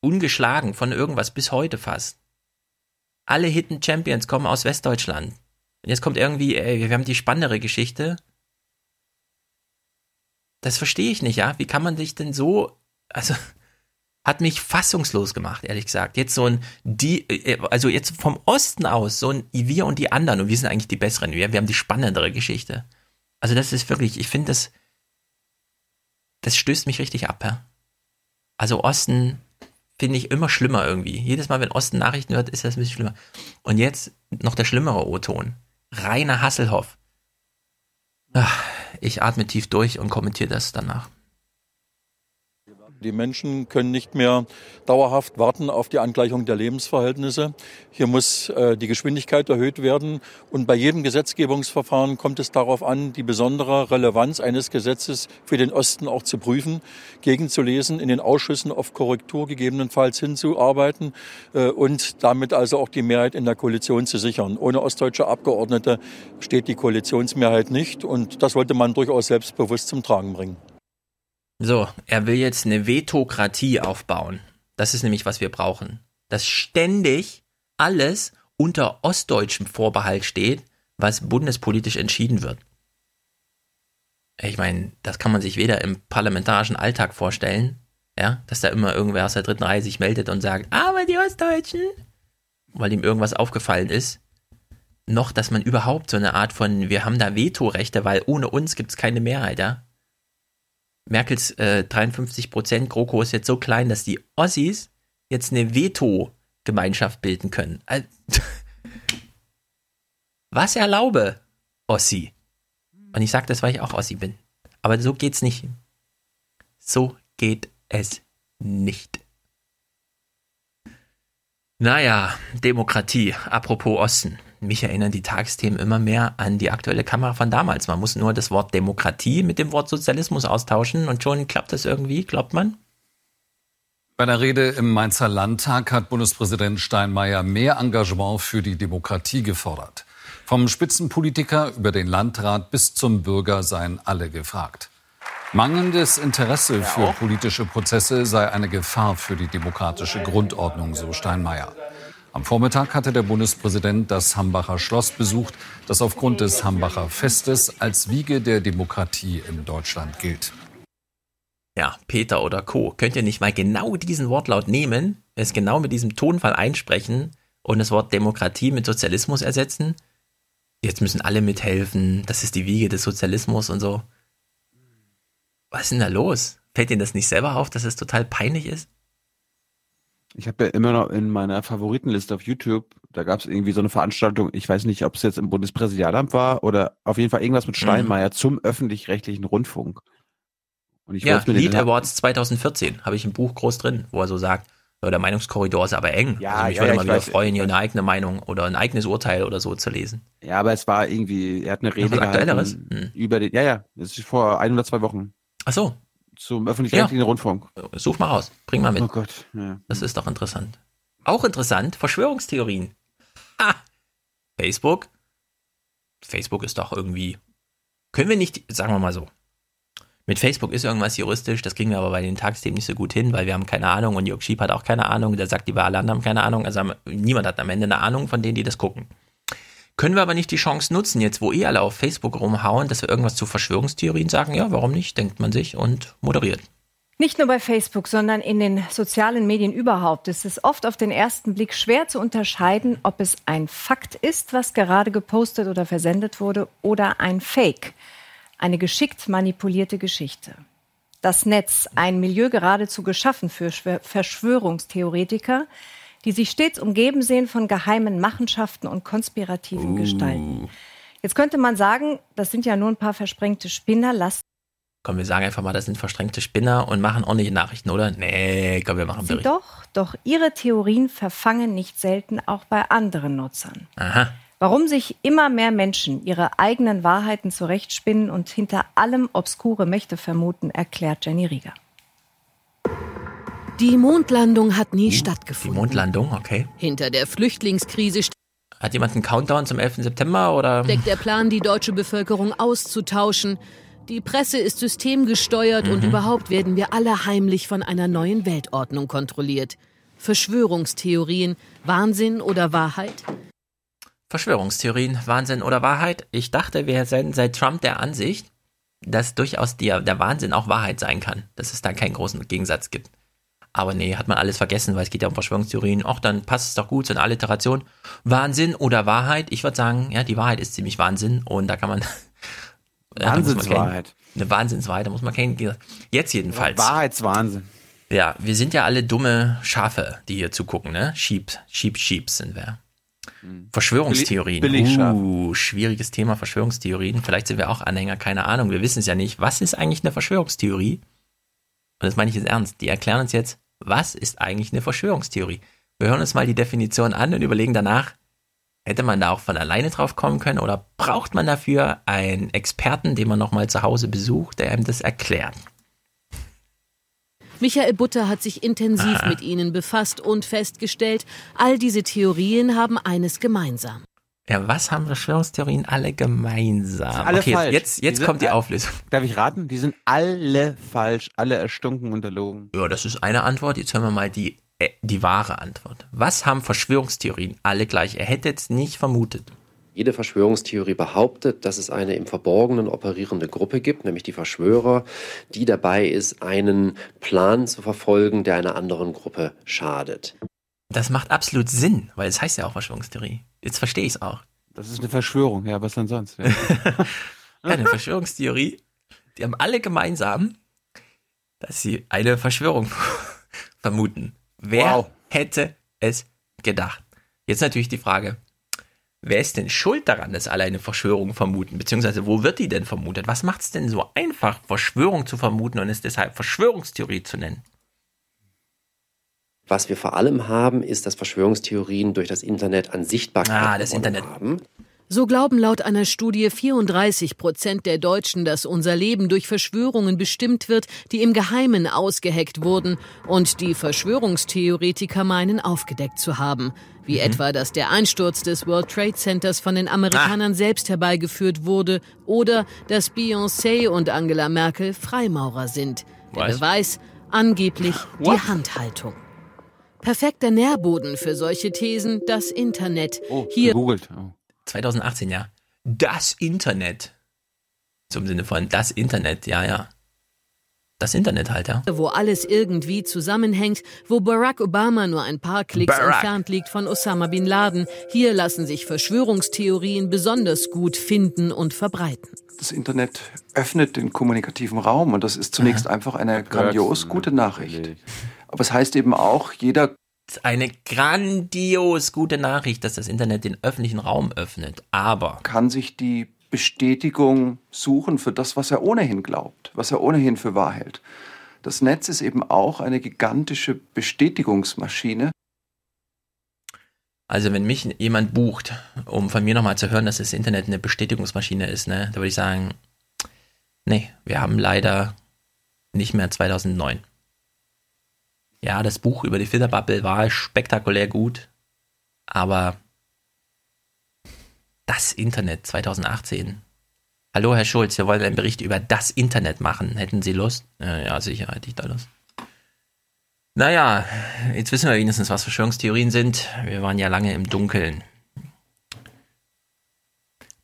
Ungeschlagen von irgendwas bis heute fast. Alle Hidden Champions kommen aus Westdeutschland. Und jetzt kommt irgendwie, ey, wir haben die spannendere Geschichte. Das verstehe ich nicht, ja. Wie kann man sich denn so, also, hat mich fassungslos gemacht, ehrlich gesagt. Jetzt so ein, die, äh, also jetzt vom Osten aus, so ein wir und die anderen, und wir sind eigentlich die besseren, wir, wir haben die spannendere Geschichte. Also das ist wirklich, ich finde das, das stößt mich richtig ab, ja. Also Osten finde ich immer schlimmer irgendwie. Jedes Mal, wenn Osten Nachrichten hört, ist das ein bisschen schlimmer. Und jetzt noch der schlimmere O-Ton. Rainer Hasselhoff. Ach, ich atme tief durch und kommentiere das danach. Die Menschen können nicht mehr dauerhaft warten auf die Angleichung der Lebensverhältnisse. Hier muss äh, die Geschwindigkeit erhöht werden. Und bei jedem Gesetzgebungsverfahren kommt es darauf an, die besondere Relevanz eines Gesetzes für den Osten auch zu prüfen, gegenzulesen, in den Ausschüssen auf Korrektur gegebenenfalls hinzuarbeiten äh, und damit also auch die Mehrheit in der Koalition zu sichern. Ohne ostdeutsche Abgeordnete steht die Koalitionsmehrheit nicht. Und das wollte man durchaus selbstbewusst zum Tragen bringen. So, er will jetzt eine Vetokratie aufbauen. Das ist nämlich, was wir brauchen. Dass ständig alles unter ostdeutschem Vorbehalt steht, was bundespolitisch entschieden wird. Ich meine, das kann man sich weder im parlamentarischen Alltag vorstellen, ja, dass da immer irgendwer aus der dritten Reihe sich meldet und sagt, aber die Ostdeutschen, weil ihm irgendwas aufgefallen ist, noch, dass man überhaupt so eine Art von, wir haben da Vetorechte, weil ohne uns gibt es keine Mehrheit, ja. Merkels äh, 53 Prozent, GroKo ist jetzt so klein, dass die Ossis jetzt eine Veto-Gemeinschaft bilden können. Was erlaube Ossi? Und ich sage das, weil ich auch Ossi bin. Aber so geht's nicht. So geht es nicht. Naja, Demokratie. Apropos Osten mich erinnern die Tagesthemen immer mehr an die aktuelle Kamera von damals. Man muss nur das Wort Demokratie mit dem Wort Sozialismus austauschen und schon klappt das irgendwie, glaubt man? Bei der Rede im Mainzer Landtag hat Bundespräsident Steinmeier mehr Engagement für die Demokratie gefordert. Vom Spitzenpolitiker über den Landrat bis zum Bürger seien alle gefragt. Mangelndes Interesse für politische Prozesse sei eine Gefahr für die demokratische Grundordnung, so Steinmeier. Am Vormittag hatte der Bundespräsident das Hambacher Schloss besucht, das aufgrund des Hambacher Festes als Wiege der Demokratie in Deutschland gilt. Ja, Peter oder Co. Könnt ihr nicht mal genau diesen Wortlaut nehmen, es genau mit diesem Tonfall einsprechen und das Wort Demokratie mit Sozialismus ersetzen? Jetzt müssen alle mithelfen, das ist die Wiege des Sozialismus und so. Was ist denn da los? Fällt Ihnen das nicht selber auf, dass es total peinlich ist? Ich habe ja immer noch in meiner Favoritenliste auf YouTube, da gab es irgendwie so eine Veranstaltung, ich weiß nicht, ob es jetzt im Bundespräsidialamt war oder auf jeden Fall irgendwas mit Steinmeier mhm. zum öffentlich-rechtlichen Rundfunk. Und ich ja, Lead Awards 2014 habe ich im Buch groß drin, wo er so sagt, der Meinungskorridor ist aber eng. Ja, also mich ja, würde ja, mal wieder weiß, freuen, hier eine eigene Meinung oder ein eigenes Urteil oder so zu lesen. Ja, aber es war irgendwie, er hat eine Rede gehalten hm. über den, ja, ja, das ist vor ein oder zwei Wochen. Ach so. Zum öffentlich-rechtlichen ja. Rundfunk. Such mal raus, bring mal mit. Oh Gott. Ja. Das ist doch interessant. Auch interessant, Verschwörungstheorien. Ah, Facebook. Facebook ist doch irgendwie. Können wir nicht, sagen wir mal so, mit Facebook ist irgendwas juristisch, das kriegen wir aber bei den Tagsthemen nicht so gut hin, weil wir haben keine Ahnung und Jörg Schieb hat auch keine Ahnung, der sagt, die wir alle anderen haben keine Ahnung, also niemand hat am Ende eine Ahnung von denen, die das gucken. Können wir aber nicht die Chance nutzen, jetzt wo eh alle auf Facebook rumhauen, dass wir irgendwas zu Verschwörungstheorien sagen? Ja, warum nicht, denkt man sich und moderiert. Nicht nur bei Facebook, sondern in den sozialen Medien überhaupt ist es oft auf den ersten Blick schwer zu unterscheiden, ob es ein Fakt ist, was gerade gepostet oder versendet wurde, oder ein Fake eine geschickt manipulierte Geschichte. Das Netz, ein Milieu geradezu geschaffen für Verschwörungstheoretiker, die sich stets umgeben sehen von geheimen Machenschaften und konspirativen uh. Gestalten. Jetzt könnte man sagen, das sind ja nur ein paar versprengte Spinner, lasst Komm, wir sagen einfach mal, das sind verstrengte Spinner und machen ordentliche Nachrichten, oder? Nee, komm, wir machen Sie Bericht. Doch, doch ihre Theorien verfangen nicht selten auch bei anderen Nutzern. Aha. Warum sich immer mehr Menschen ihre eigenen Wahrheiten zurechtspinnen und hinter allem obskure Mächte vermuten, erklärt Jenny Rieger. Die Mondlandung hat nie uh, stattgefunden. Die Mondlandung, okay. Hinter der Flüchtlingskrise hat jemand einen Countdown zum 11. September oder? Steckt der Plan, die deutsche Bevölkerung auszutauschen. Die Presse ist systemgesteuert mhm. und überhaupt werden wir alle heimlich von einer neuen Weltordnung kontrolliert. Verschwörungstheorien, Wahnsinn oder Wahrheit? Verschwörungstheorien, Wahnsinn oder Wahrheit? Ich dachte, wir sind seit Trump der Ansicht, dass durchaus der, der Wahnsinn auch Wahrheit sein kann, dass es da keinen großen Gegensatz gibt. Aber nee, hat man alles vergessen, weil es geht ja um Verschwörungstheorien. Auch dann passt es doch gut, so eine Alliteration. Wahnsinn oder Wahrheit? Ich würde sagen, ja, die Wahrheit ist ziemlich Wahnsinn und da kann man. Wahnsinnswahrheit. Eine Wahnsinnswahrheit, da muss man kennen. Jetzt jedenfalls. Wahrheitswahnsinn. Ja, wir sind ja alle dumme Schafe, die hier zugucken, ne? Sheep, Sheep, Sheep sind wir. Hm. Verschwörungstheorien. Billig, uh, schwieriges Thema, Verschwörungstheorien. Vielleicht sind wir auch Anhänger, keine Ahnung. Wir wissen es ja nicht. Was ist eigentlich eine Verschwörungstheorie? Und das meine ich jetzt ernst. Die erklären uns jetzt, was ist eigentlich eine Verschwörungstheorie? Wir hören uns mal die Definition an und überlegen danach, hätte man da auch von alleine drauf kommen können oder braucht man dafür einen Experten, den man nochmal zu Hause besucht, der einem das erklärt? Michael Butter hat sich intensiv Aha. mit ihnen befasst und festgestellt, all diese Theorien haben eines gemeinsam. Ja, was haben Verschwörungstheorien alle gemeinsam? Alle okay, falsch. jetzt, jetzt, jetzt kommt die Auflösung. Darf ich raten? Die sind alle falsch, alle erstunken und erlogen. Ja, das ist eine Antwort. Jetzt hören wir mal die, äh, die wahre Antwort. Was haben Verschwörungstheorien alle gleich? Er hätte es nicht vermutet. Jede Verschwörungstheorie behauptet, dass es eine im Verborgenen operierende Gruppe gibt, nämlich die Verschwörer, die dabei ist, einen Plan zu verfolgen, der einer anderen Gruppe schadet. Das macht absolut Sinn, weil es heißt ja auch Verschwörungstheorie. Jetzt verstehe ich es auch. Das ist eine Verschwörung, ja, was denn sonst? Ja, ja eine Verschwörungstheorie. Die haben alle gemeinsam, dass sie eine Verschwörung vermuten. Wer wow. hätte es gedacht? Jetzt natürlich die Frage, Wer ist denn schuld daran, dass alle eine Verschwörung vermuten? Beziehungsweise wo wird die denn vermutet? Was macht es denn so einfach, Verschwörung zu vermuten und es deshalb Verschwörungstheorie zu nennen? Was wir vor allem haben, ist, dass Verschwörungstheorien durch das Internet an Sichtbarkeit ah, das Internet. haben. So glauben laut einer Studie 34 Prozent der Deutschen, dass unser Leben durch Verschwörungen bestimmt wird, die im Geheimen ausgeheckt wurden und die Verschwörungstheoretiker meinen aufgedeckt zu haben. Wie mhm. etwa, dass der Einsturz des World Trade Centers von den Amerikanern ah. selbst herbeigeführt wurde oder dass Beyoncé und Angela Merkel Freimaurer sind. Der Beweis angeblich What? die Handhaltung. Perfekter Nährboden für solche Thesen, das Internet. Oh, Hier gegoogelt. Oh. 2018, ja. Das Internet. Zum Sinne von das Internet, ja, ja. Das Internet halt, ja. Wo alles irgendwie zusammenhängt, wo Barack Obama nur ein paar Klicks Barack. entfernt liegt von Osama bin Laden. Hier lassen sich Verschwörungstheorien besonders gut finden und verbreiten. Das Internet öffnet den kommunikativen Raum und das ist zunächst Aha. einfach eine grandios gute Nachricht. Aber es heißt eben auch, jeder eine grandios gute Nachricht, dass das Internet den öffentlichen Raum öffnet. Aber kann sich die Bestätigung suchen für das, was er ohnehin glaubt, was er ohnehin für wahr hält. Das Netz ist eben auch eine gigantische Bestätigungsmaschine. Also wenn mich jemand bucht, um von mir nochmal zu hören, dass das Internet eine Bestätigungsmaschine ist, ne, da würde ich sagen, nee, wir haben leider nicht mehr 2009. Ja, das Buch über die Filterbubble war spektakulär gut, aber das Internet 2018. Hallo, Herr Schulz, wir wollen einen Bericht über das Internet machen. Hätten Sie Lust? Ja, sicher hätte ich da Lust. Naja, jetzt wissen wir wenigstens, was Verschwörungstheorien sind. Wir waren ja lange im Dunkeln.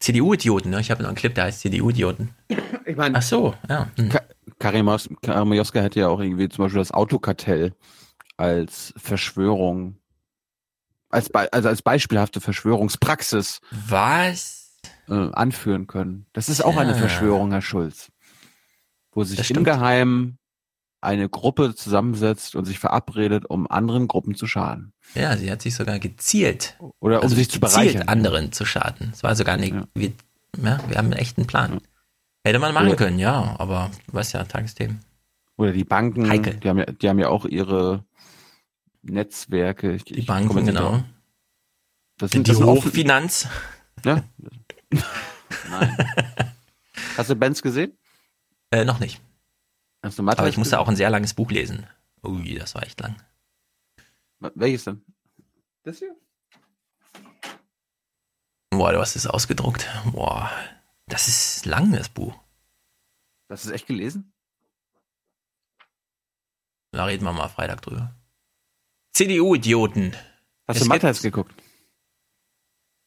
CDU-Idioten, ne? Ich habe noch einen Clip, der heißt CDU-Idioten. Ich meine, ach so, ja. Hm. Karim Joska hätte ja auch irgendwie zum Beispiel das Autokartell als Verschwörung, als, also als beispielhafte Verschwörungspraxis. Was? Äh, anführen können. Das ist auch ja. eine Verschwörung, Herr Schulz. Wo sich im Geheimen eine Gruppe zusammensetzt und sich verabredet, um anderen Gruppen zu schaden. Ja, sie hat sich sogar gezielt. Oder um also sich zu bereichern. anderen zu schaden. Es war sogar nicht, ja. wir, ja, wir haben echt einen Plan. Hätte man machen Oder, können, ja, aber weißt ja, Tagesthemen. Oder die Banken, Heikel. Die, haben ja, die haben ja auch ihre Netzwerke. Ich, die Banken, genau. Das sind, die das Hochfinanz. Ja. Nein. Hast du Benz gesehen? Äh, noch nicht. Hast du Mathe aber ich musste auch ein sehr langes Buch lesen. Ui, das war echt lang. Welches denn? Das hier? Boah, du hast es ausgedruckt. Boah, das ist lang, das Buch. Hast du es echt gelesen? Da reden wir mal Freitag drüber. CDU-Idioten. Hast es du Mathe geguckt?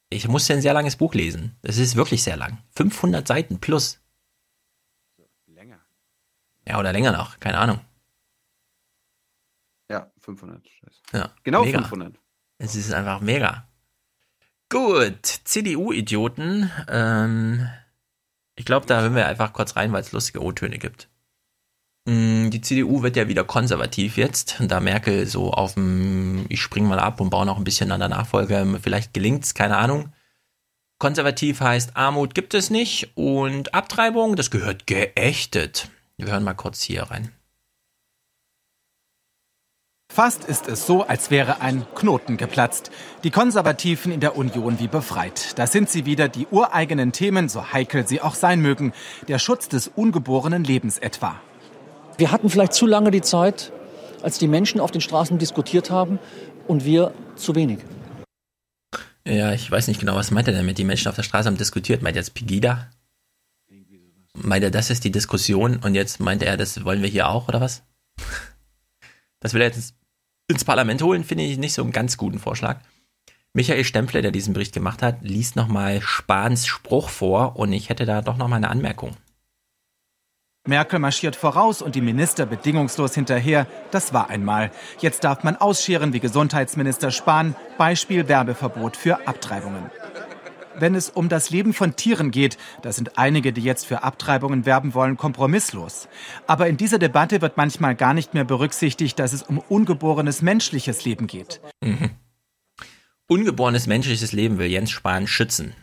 Ich musste ein sehr langes Buch lesen. Das ist wirklich sehr lang. 500 Seiten plus. Länger. Ja, oder länger noch. Keine Ahnung. Ja, 500. Ja, genau mega. 500. Es ist einfach mega. Gut, CDU-Idioten. Ähm, ich glaube, da hören wir einfach kurz rein, weil es lustige O-Töne gibt. Mm, die CDU wird ja wieder konservativ jetzt, da Merkel so auf dem, ich spring mal ab und baue noch ein bisschen an der Nachfolge, vielleicht gelingt's, keine Ahnung. Konservativ heißt, Armut gibt es nicht und Abtreibung, das gehört geächtet. Wir hören mal kurz hier rein. Fast ist es so, als wäre ein Knoten geplatzt. Die Konservativen in der Union wie befreit. Da sind sie wieder, die ureigenen Themen, so heikel sie auch sein mögen. Der Schutz des ungeborenen Lebens etwa. Wir hatten vielleicht zu lange die Zeit, als die Menschen auf den Straßen diskutiert haben und wir zu wenig. Ja, ich weiß nicht genau, was meint er denn mit die Menschen auf der Straße haben diskutiert? Meint er jetzt Pegida? Meint er, das ist die Diskussion und jetzt meint er, das wollen wir hier auch oder was? Das will er jetzt ins Parlament holen, finde ich nicht so einen ganz guten Vorschlag. Michael Stempfler, der diesen Bericht gemacht hat, liest nochmal Spahns Spruch vor und ich hätte da doch nochmal eine Anmerkung. Merkel marschiert voraus und die Minister bedingungslos hinterher. Das war einmal. Jetzt darf man ausscheren wie Gesundheitsminister Spahn. Beispiel Werbeverbot für Abtreibungen wenn es um das Leben von Tieren geht. Da sind einige, die jetzt für Abtreibungen werben wollen, kompromisslos. Aber in dieser Debatte wird manchmal gar nicht mehr berücksichtigt, dass es um ungeborenes menschliches Leben geht. Mhm. Ungeborenes menschliches Leben will Jens Spahn schützen.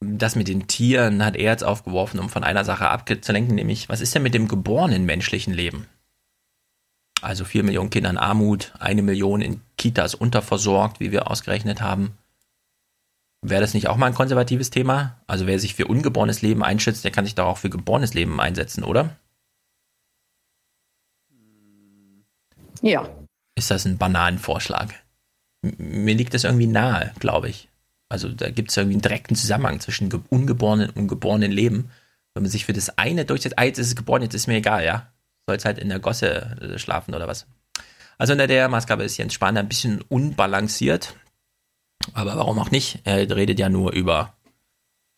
Das mit den Tieren hat er jetzt aufgeworfen, um von einer Sache abzulenken, nämlich, was ist denn mit dem geborenen menschlichen Leben? Also vier Millionen Kinder in Armut, eine Million in Kitas unterversorgt, wie wir ausgerechnet haben Wäre das nicht auch mal ein konservatives Thema? Also wer sich für ungeborenes Leben einschätzt, der kann sich doch auch für geborenes Leben einsetzen, oder? Ja. Ist das ein Bananenvorschlag? Mir liegt das irgendwie nahe, glaube ich. Also da gibt es irgendwie einen direkten Zusammenhang zwischen ungeborenen und geborenen Leben. Wenn man sich für das eine durchsetzt, ah, jetzt ist es geboren, jetzt ist mir egal, ja. Soll es halt in der Gosse äh, schlafen oder was. Also unter der Maßgabe ist Jens Spahn ein bisschen unbalanciert. Aber warum auch nicht? Er redet ja nur über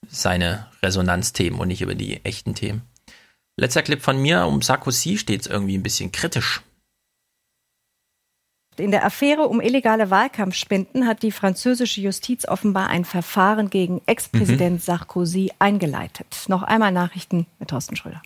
seine Resonanzthemen und nicht über die echten Themen. Letzter Clip von mir, um Sarkozy steht es irgendwie ein bisschen kritisch. In der Affäre um illegale Wahlkampfspenden hat die französische Justiz offenbar ein Verfahren gegen Ex-Präsident mhm. Sarkozy eingeleitet. Noch einmal Nachrichten mit Thorsten Schröder.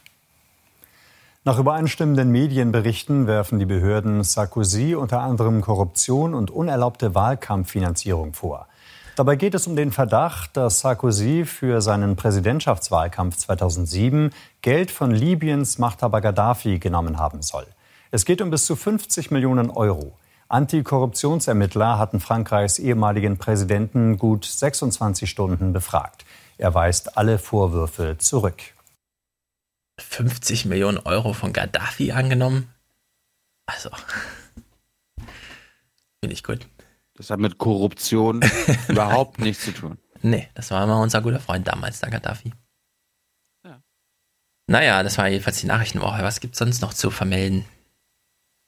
Nach übereinstimmenden Medienberichten werfen die Behörden Sarkozy unter anderem Korruption und unerlaubte Wahlkampffinanzierung vor. Dabei geht es um den Verdacht, dass Sarkozy für seinen Präsidentschaftswahlkampf 2007 Geld von Libyens Machthaber Gaddafi genommen haben soll. Es geht um bis zu 50 Millionen Euro. Antikorruptionsermittler hatten Frankreichs ehemaligen Präsidenten gut 26 Stunden befragt. Er weist alle Vorwürfe zurück. 50 Millionen Euro von Gaddafi angenommen? Also, finde ich gut. Das hat mit Korruption überhaupt nichts zu tun. Nee, das war immer unser guter Freund damals, der Gaddafi. Ja. Naja, das war jedenfalls die Nachrichtenwoche. Was gibt es sonst noch zu vermelden?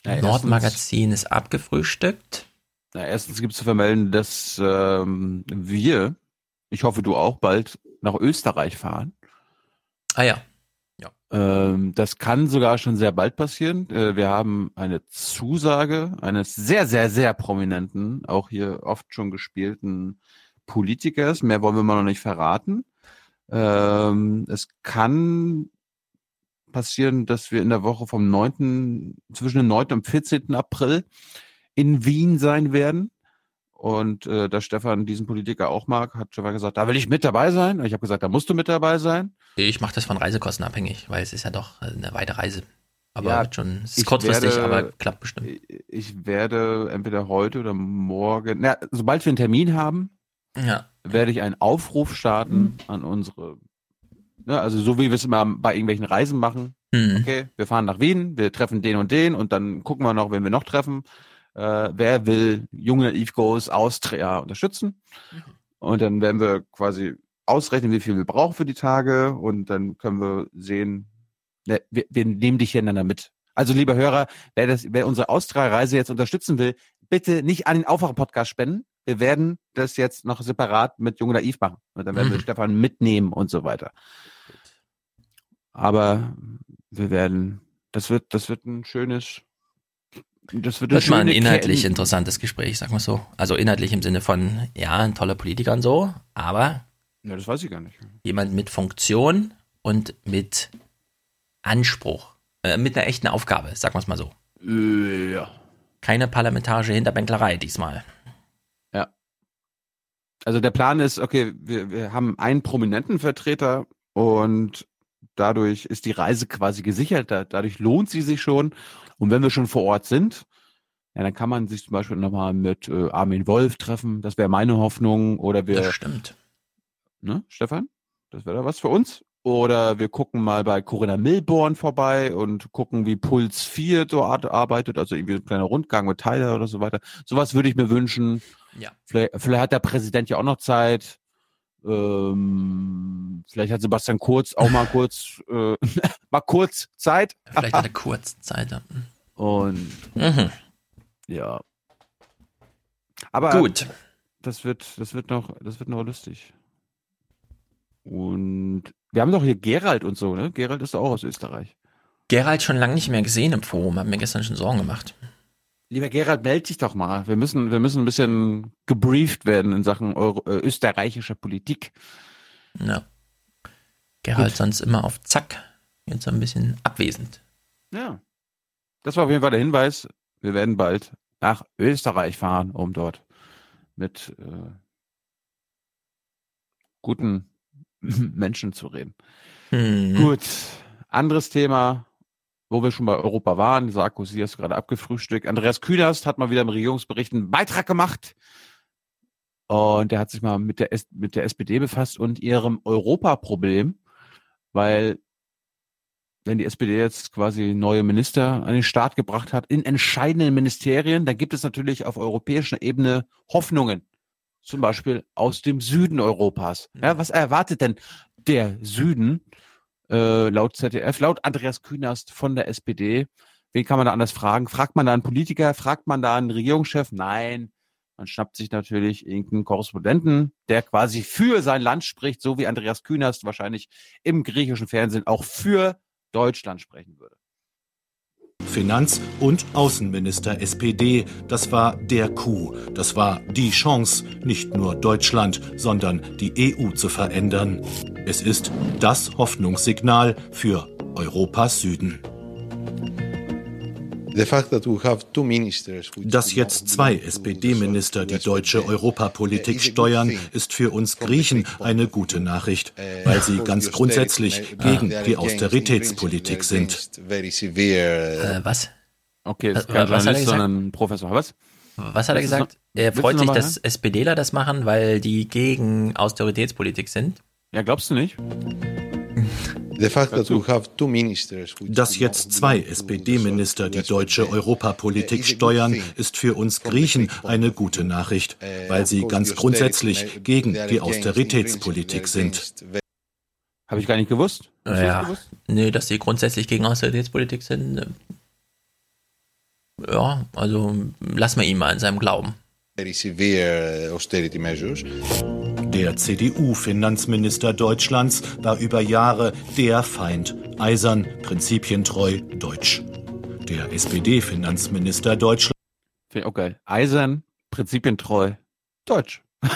Ja, Nordmagazin ist abgefrühstückt. Na, erstens gibt es zu vermelden, dass ähm, wir, ich hoffe du auch, bald nach Österreich fahren. Ah ja. Ja. Ähm, das kann sogar schon sehr bald passieren. Äh, wir haben eine Zusage eines sehr, sehr, sehr prominenten, auch hier oft schon gespielten Politikers. Mehr wollen wir mal noch nicht verraten. Ähm, es kann passieren, dass wir in der Woche vom 9., zwischen dem 9. und 14. April in Wien sein werden. Und äh, da Stefan diesen Politiker auch mag, hat Stefan gesagt, da will ich mit dabei sein. Und ich habe gesagt, da musst du mit dabei sein. Ich mache das von Reisekosten abhängig, weil es ist ja doch eine weite Reise. Aber ja, schon, es ist kurzfristig, werde, aber klappt bestimmt. Ich werde entweder heute oder morgen, na, sobald wir einen Termin haben, ja. werde ich einen Aufruf starten an unsere Ne? Also so wie wir es immer bei irgendwelchen Reisen machen. Mhm. Okay, wir fahren nach Wien, wir treffen den und den und dann gucken wir noch, wen wir noch treffen. Äh, wer will junge Eve Goes Austria unterstützen? Mhm. Und dann werden wir quasi ausrechnen, wie viel wir brauchen für die Tage und dann können wir sehen, ne, wir, wir nehmen dich hintereinander mit. Also lieber Hörer, wer, das, wer unsere Austria-Reise jetzt unterstützen will, bitte nicht an den Aufwachen-Podcast spenden. Wir werden das jetzt noch separat mit Junge Naiv machen. Und dann werden wir mhm. Stefan mitnehmen und so weiter. Aber wir werden, das wird, das wird ein schönes, das wird, wird mal ein inhaltlich Ketten. interessantes Gespräch, sag mal so. Also inhaltlich im Sinne von, ja, ein toller Politiker und so, aber. Ja, das weiß ich gar nicht. Jemand mit Funktion und mit Anspruch, äh, mit einer echten Aufgabe, sagen wir es mal so. Ja. Keine parlamentarische Hinterbänklerei diesmal. Ja. Also der Plan ist, okay, wir, wir haben einen prominenten Vertreter und dadurch ist die Reise quasi gesichert, dadurch lohnt sie sich schon. Und wenn wir schon vor Ort sind, ja, dann kann man sich zum Beispiel nochmal mit äh, Armin Wolf treffen. Das wäre meine Hoffnung. Oder wir. Ne, Stefan? Das wäre da was für uns. Oder wir gucken mal bei Corinna Milborn vorbei und gucken, wie Puls 4 dort arbeitet, also irgendwie ein kleiner Rundgang mit Tyler oder so weiter. Sowas würde ich mir wünschen. Ja. Vielleicht, vielleicht hat der Präsident ja auch noch Zeit. Ähm, vielleicht hat Sebastian Kurz auch mal kurz, äh, mal kurz Zeit. Vielleicht hat er kurz Zeit. Ja. Und mhm. ja. Aber gut. Das wird, das wird noch, das wird noch lustig. Und wir haben doch hier Gerald und so, ne? Gerald ist auch aus Österreich. Gerald schon lange nicht mehr gesehen im Forum, hat mir gestern schon Sorgen gemacht. Lieber Gerald, melde dich doch mal. Wir müssen, wir müssen ein bisschen gebrieft werden in Sachen Euro, äh, österreichischer Politik. Ja. Gerald Gut. sonst immer auf Zack. Jetzt so ein bisschen abwesend. Ja. Das war auf jeden Fall der Hinweis. Wir werden bald nach Österreich fahren, um dort mit äh, guten Menschen zu reden. Mhm. Gut. Anderes Thema wo wir schon bei Europa waren, Sarkozy hast du gerade abgefrühstückt. Andreas Künast hat mal wieder im Regierungsbericht einen Beitrag gemacht. Und der hat sich mal mit der, S mit der SPD befasst und ihrem Europaproblem, weil wenn die SPD jetzt quasi neue Minister an den Start gebracht hat in entscheidenden Ministerien, dann gibt es natürlich auf europäischer Ebene Hoffnungen. Zum Beispiel aus dem Süden Europas. Ja, was erwartet denn der Süden äh, laut ZDF, laut Andreas Künast von der SPD? Wen kann man da anders fragen? Fragt man da einen Politiker? Fragt man da einen Regierungschef? Nein. Man schnappt sich natürlich irgendeinen Korrespondenten, der quasi für sein Land spricht, so wie Andreas Künast wahrscheinlich im griechischen Fernsehen auch für Deutschland sprechen würde. Finanz- und Außenminister SPD. Das war der Coup. Das war die Chance, nicht nur Deutschland, sondern die EU zu verändern. Es ist das Hoffnungssignal für Europas Süden. Dass jetzt zwei SPD-Minister die deutsche Europapolitik steuern, ist für uns Griechen eine gute Nachricht, weil sie ganz grundsätzlich gegen die Austeritätspolitik sind. Äh, was? Okay, das ist kein was hat er Journalist, gesagt? sondern ein Professor. Was? Was hat er gesagt? Er freut sich, dass SPDler das machen, weil die gegen Austeritätspolitik sind. Ja, glaubst du nicht? Dass jetzt zwei SPD-Minister die deutsche Europapolitik steuern, ist für uns Griechen eine gute Nachricht, weil sie ganz grundsätzlich gegen die Austeritätspolitik sind. Habe ich gar nicht gewusst. Hast Ja, gewusst? nee, dass die grundsätzlich gegen Austeritätspolitik sind. äh, Ja, also lassen wir ihn mal in seinem Glauben. Der CDU-Finanzminister Deutschlands war über Jahre der Feind, eisern, prinzipientreu, deutsch. Der SPD-Finanzminister Deutschlands Finde ich auch geil. Eisern, prinzipientreu, deutsch.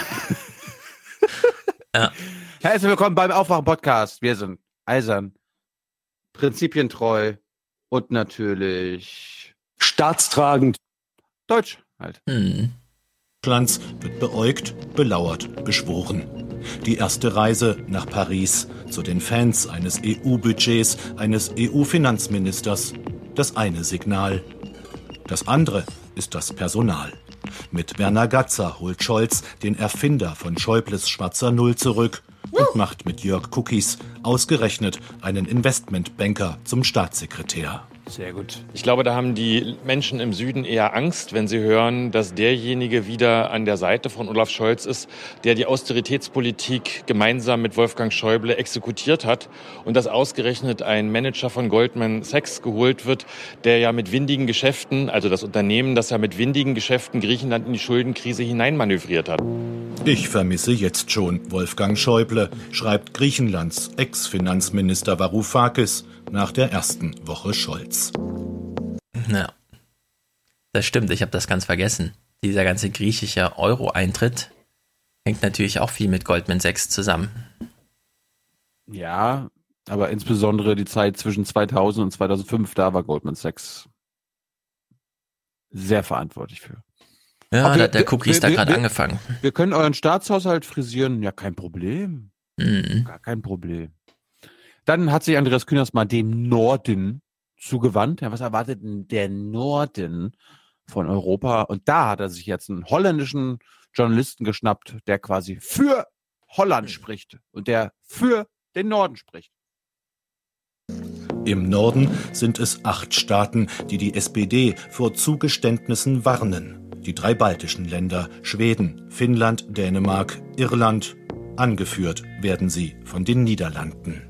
Ja. Herzlich willkommen beim Aufwachen-Podcast. Wir sind eisern, prinzipientreu und natürlich staatstragend. Deutsch halt. Hm. Deutschlands wird beäugt, belauert, beschworen. Die erste Reise nach Paris zu den Fans eines EU-Budgets, eines EU-Finanzministers. Das eine Signal. Das andere ist das Personal. Mit Werner Gatzer holt Scholz den Erfinder von Schäubles Schwarzer Null zurück und macht mit Jörg Cookies ausgerechnet einen Investmentbanker zum Staatssekretär. Sehr gut. Ich glaube, da haben die Menschen im Süden eher Angst, wenn sie hören, dass derjenige wieder an der Seite von Olaf Scholz ist, der die Austeritätspolitik gemeinsam mit Wolfgang Schäuble exekutiert hat und dass ausgerechnet ein Manager von Goldman Sachs geholt wird, der ja mit windigen Geschäften, also das Unternehmen, das ja mit windigen Geschäften Griechenland in die Schuldenkrise hineinmanövriert hat. Ich vermisse jetzt schon Wolfgang Schäuble, schreibt Griechenlands Ex-Finanzminister Varoufakis nach der ersten Woche Scholz. Ja. Das stimmt, ich habe das ganz vergessen. Dieser ganze griechische Euro-Eintritt hängt natürlich auch viel mit Goldman Sachs zusammen. Ja, aber insbesondere die Zeit zwischen 2000 und 2005, da war Goldman Sachs sehr verantwortlich für. Ja, hat der Cookies wir- da gerade angefangen. Wir können euren Staatshaushalt frisieren. Ja, kein Problem. Mhm. Gar kein Problem. Dann hat sich Andreas Kühners mal dem Norden zugewandt. Ja, was erwartet denn der Norden von Europa? Und da hat er sich jetzt einen holländischen Journalisten geschnappt, der quasi für Holland spricht und der für den Norden spricht. Im Norden sind es acht Staaten, die die SPD vor Zugeständnissen warnen. Die drei baltischen Länder Schweden, Finnland, Dänemark, Irland. Angeführt werden sie von den Niederlanden.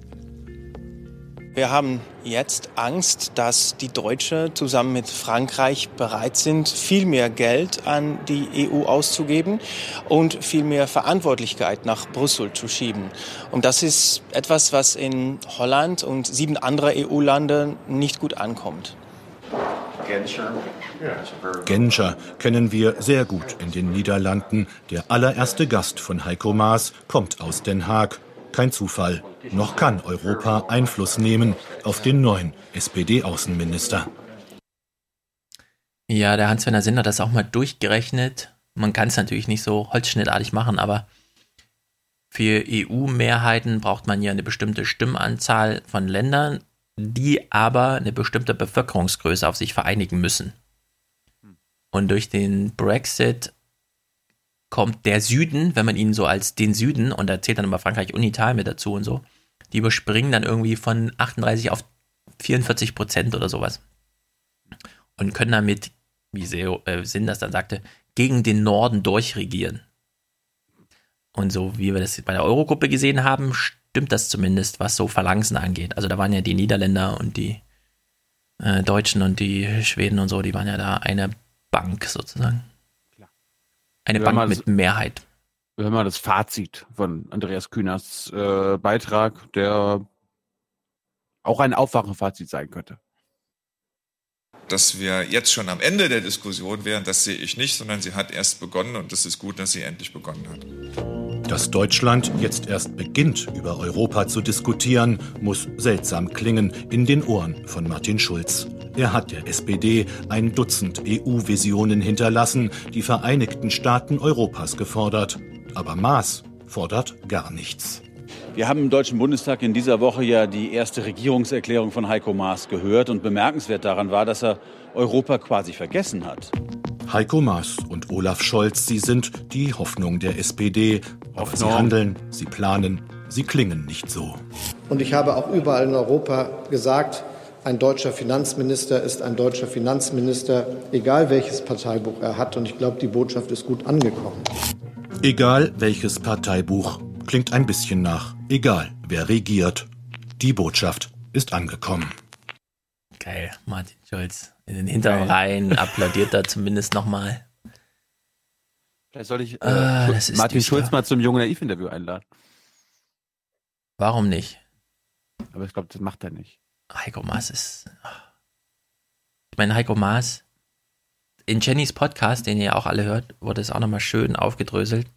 Wir haben jetzt Angst, dass die Deutschen zusammen mit Frankreich bereit sind, viel mehr Geld an die EU auszugeben und viel mehr Verantwortlichkeit nach Brüssel zu schieben. Und das ist etwas, was in Holland und sieben andere EU-Länder nicht gut ankommt. Genscher kennen wir sehr gut in den Niederlanden. Der allererste Gast von Heiko Maas kommt aus Den Haag. Kein Zufall. Noch kann Europa Einfluss nehmen auf den neuen SPD-Außenminister. Ja, der Hans-Werner Sinn hat das auch mal durchgerechnet. Man kann es natürlich nicht so holzschnittartig machen, aber für EU-Mehrheiten braucht man ja eine bestimmte Stimmanzahl von Ländern, die aber eine bestimmte Bevölkerungsgröße auf sich vereinigen müssen. Und durch den Brexit kommt der Süden, wenn man ihn so als den Süden, und da zählt dann immer Frankreich und Italien mit dazu und so, die überspringen dann irgendwie von 38 auf 44 Prozent oder sowas. Und können damit, wie Seo, äh, Sinn das dann sagte, gegen den Norden durchregieren. Und so wie wir das bei der Eurogruppe gesehen haben, stimmt das zumindest, was so Phalanxen angeht. Also da waren ja die Niederländer und die äh, Deutschen und die Schweden und so, die waren ja da eine Bank sozusagen. Eine Bank man mit Mehrheit. Wir hören mal das Fazit von Andreas Kühners äh, Beitrag, der auch ein Aufwachenfazit sein könnte. Dass wir jetzt schon am Ende der Diskussion wären, das sehe ich nicht, sondern sie hat erst begonnen und es ist gut, dass sie endlich begonnen hat. Dass Deutschland jetzt erst beginnt, über Europa zu diskutieren, muss seltsam klingen in den Ohren von Martin Schulz. Er hat der SPD ein Dutzend EU-Visionen hinterlassen, die Vereinigten Staaten Europas gefordert. Aber Maas fordert gar nichts. Wir haben im Deutschen Bundestag in dieser Woche ja die erste Regierungserklärung von Heiko Maas gehört. Und bemerkenswert daran war, dass er Europa quasi vergessen hat. Heiko Maas und Olaf Scholz, sie sind die Hoffnung der SPD. Aber sie Hoffnung. handeln, sie planen, sie klingen nicht so. Und ich habe auch überall in Europa gesagt, ein deutscher Finanzminister ist ein deutscher Finanzminister, egal welches Parteibuch er hat. Und ich glaube, die Botschaft ist gut angekommen. Egal welches Parteibuch, klingt ein bisschen nach. Egal wer regiert. Die Botschaft ist angekommen. Geil, Martin Schulz. In den hinteren Reihen applaudiert er zumindest nochmal. Vielleicht soll ich äh, Ah, Martin düster. Schulz mal zum Jungen Naiv-Interview einladen. Warum nicht? Aber ich glaube, das macht er nicht. Heiko Maas ist. Ich meine, Heiko Maas, in Jennys Podcast, den ihr auch alle hört, wurde es auch nochmal schön aufgedröselt.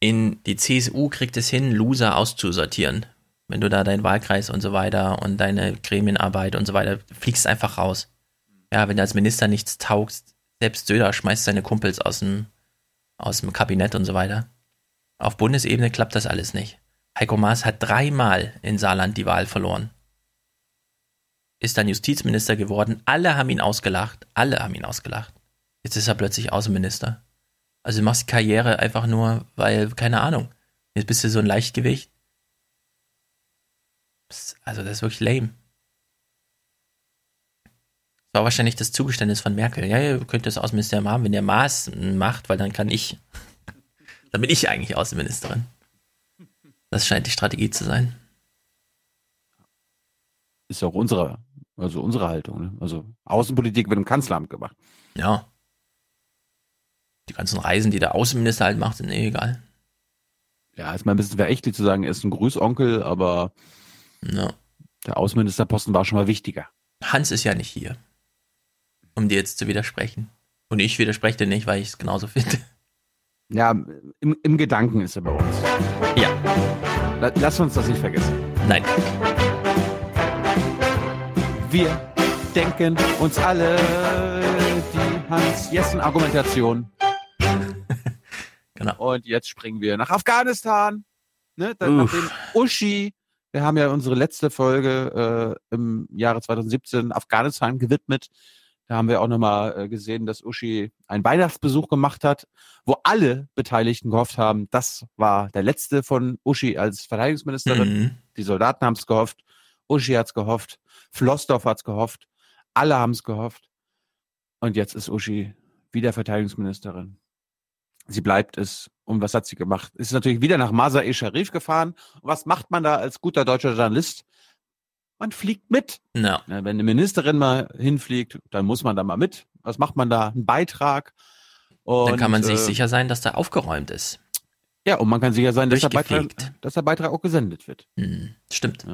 In die CSU kriegt es hin, Loser auszusortieren. Wenn du da deinen Wahlkreis und so weiter und deine Gremienarbeit und so weiter, fliegst einfach raus. Ja, wenn du als Minister nichts taugst, selbst Söder schmeißt seine Kumpels aus dem, aus dem Kabinett und so weiter. Auf Bundesebene klappt das alles nicht. Heiko Maas hat dreimal in Saarland die Wahl verloren ist dann Justizminister geworden. Alle haben ihn ausgelacht. Alle haben ihn ausgelacht. Jetzt ist er plötzlich Außenminister. Also du machst Karriere einfach nur, weil, keine Ahnung, jetzt bist du so ein Leichtgewicht. Also das ist wirklich lame. Das war wahrscheinlich das Zugeständnis von Merkel. Ja, ihr könnt das Außenministerium haben, wenn der Maß macht, weil dann kann ich. dann bin ich eigentlich Außenministerin. Das scheint die Strategie zu sein. Ist auch unsere, also unsere Haltung. Ne? Also Außenpolitik wird im Kanzleramt gemacht. Ja. Die ganzen Reisen, die der Außenminister halt macht, sind eh egal. Ja, ist mal ein bisschen verächtlich zu sagen, er ist ein Grüßonkel, aber Ja. der Außenministerposten war schon mal wichtiger. Hans ist ja nicht hier, um dir jetzt zu widersprechen. Und ich widerspreche dir nicht, weil ich es genauso finde. Ja, im, im Gedanken ist er bei uns. Ja. La- Lass uns das nicht vergessen. Nein. Wir denken uns alle die Hans-Jessen-Argumentation. genau. Und jetzt springen wir nach Afghanistan. Ne? Dann Uff. nachdem Uschi, wir haben ja unsere letzte Folge äh, im Jahre 2017 Afghanistan gewidmet. Da haben wir auch nochmal äh, gesehen, dass Uschi einen Weihnachtsbesuch gemacht hat, wo alle Beteiligten gehofft haben, das war der letzte von Uschi als Verteidigungsministerin. Mhm. Die Soldaten haben es gehofft, Uschi hat es gehofft, Flossdorf hat es gehofft, alle haben es gehofft. Und jetzt ist Uschi wieder Verteidigungsministerin. Sie bleibt es. Und was hat sie gemacht? Ist natürlich wieder nach Masar-e Sharif gefahren. Und was macht man da als guter deutscher Journalist? Man fliegt mit. Ja. Na, wenn eine Ministerin mal hinfliegt, dann muss man da mal mit. Was macht man da? Einen Beitrag. Und, Dann kann man sich äh, sicher sein, dass da aufgeräumt ist. Ja, und man kann sicher sein, dass der, Beitrag, dass der Beitrag auch gesendet wird. Mhm. Stimmt.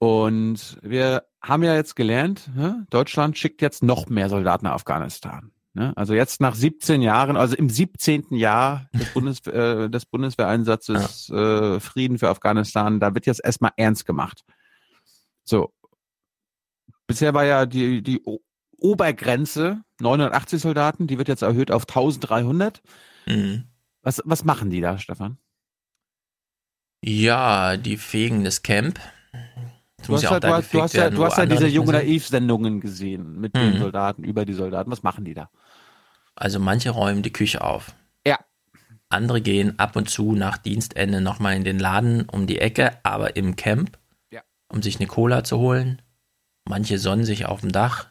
Und wir haben ja jetzt gelernt, ne? Deutschland schickt jetzt noch mehr Soldaten nach Afghanistan. Ne? Also jetzt nach 17 Jahren, also im 17. Jahr des, Bundes, äh, des Bundeswehreinsatzes äh, Frieden für Afghanistan, da wird jetzt erstmal ernst gemacht. So. Bisher war ja die, die Obergrenze 980 Soldaten, die wird jetzt erhöht auf 1300. Mhm. Was, was machen die da, Stefan? Ja, die fegen das Camp. Du hast, ja auch du hast, du hast ja, du hast ja diese junge. Naiv-Sendungen gesehen mit Mhm. den Soldaten, über die Soldaten. Was machen die da? Also manche räumen die Küche auf. Ja. Andere gehen ab und zu nach Dienstende nochmal in den Laden um die Ecke, aber im Camp, Ja. um sich eine Cola zu holen. Manche sonnen sich auf dem Dach.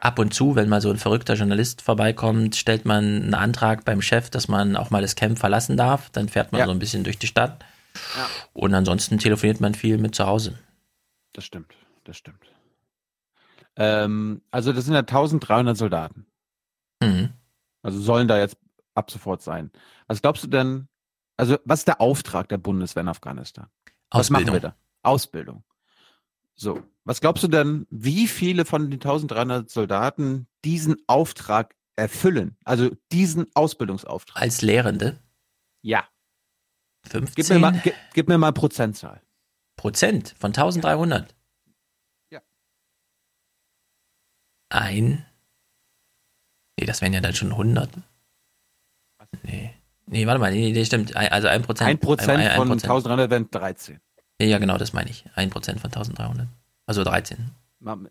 Ab und zu, wenn mal so ein verrückter Journalist vorbeikommt, stellt man einen Antrag beim Chef, dass man auch mal das Camp verlassen darf. Dann fährt man Ja. so ein bisschen durch die Stadt. Und ansonsten telefoniert man viel mit zu Hause. Das stimmt, das stimmt. Ähm, also das sind ja 1300 Soldaten. Mhm. Also sollen da jetzt ab sofort sein. Was glaubst du denn, also was ist der Auftrag der Bundeswehr in Afghanistan? Was machen wir Ausbildung. da? Ausbildung. So, was glaubst du denn, wie viele von den 1300 Soldaten diesen Auftrag erfüllen? Also diesen Ausbildungsauftrag? Als Lehrende? Ja. 15 Gib mir mal, gib, gib mir mal Prozentzahl. Prozent von 1300. Ja. Ein. Nee, das wären ja dann schon 100. Nee. Nee, warte mal, nee, nee, stimmt. Also ein Prozent. Ein Prozent ein- ein von Prozent. 1300 wären 13. Ja, ja, genau, das meine ich. Ein Prozent von 1300. Also 13.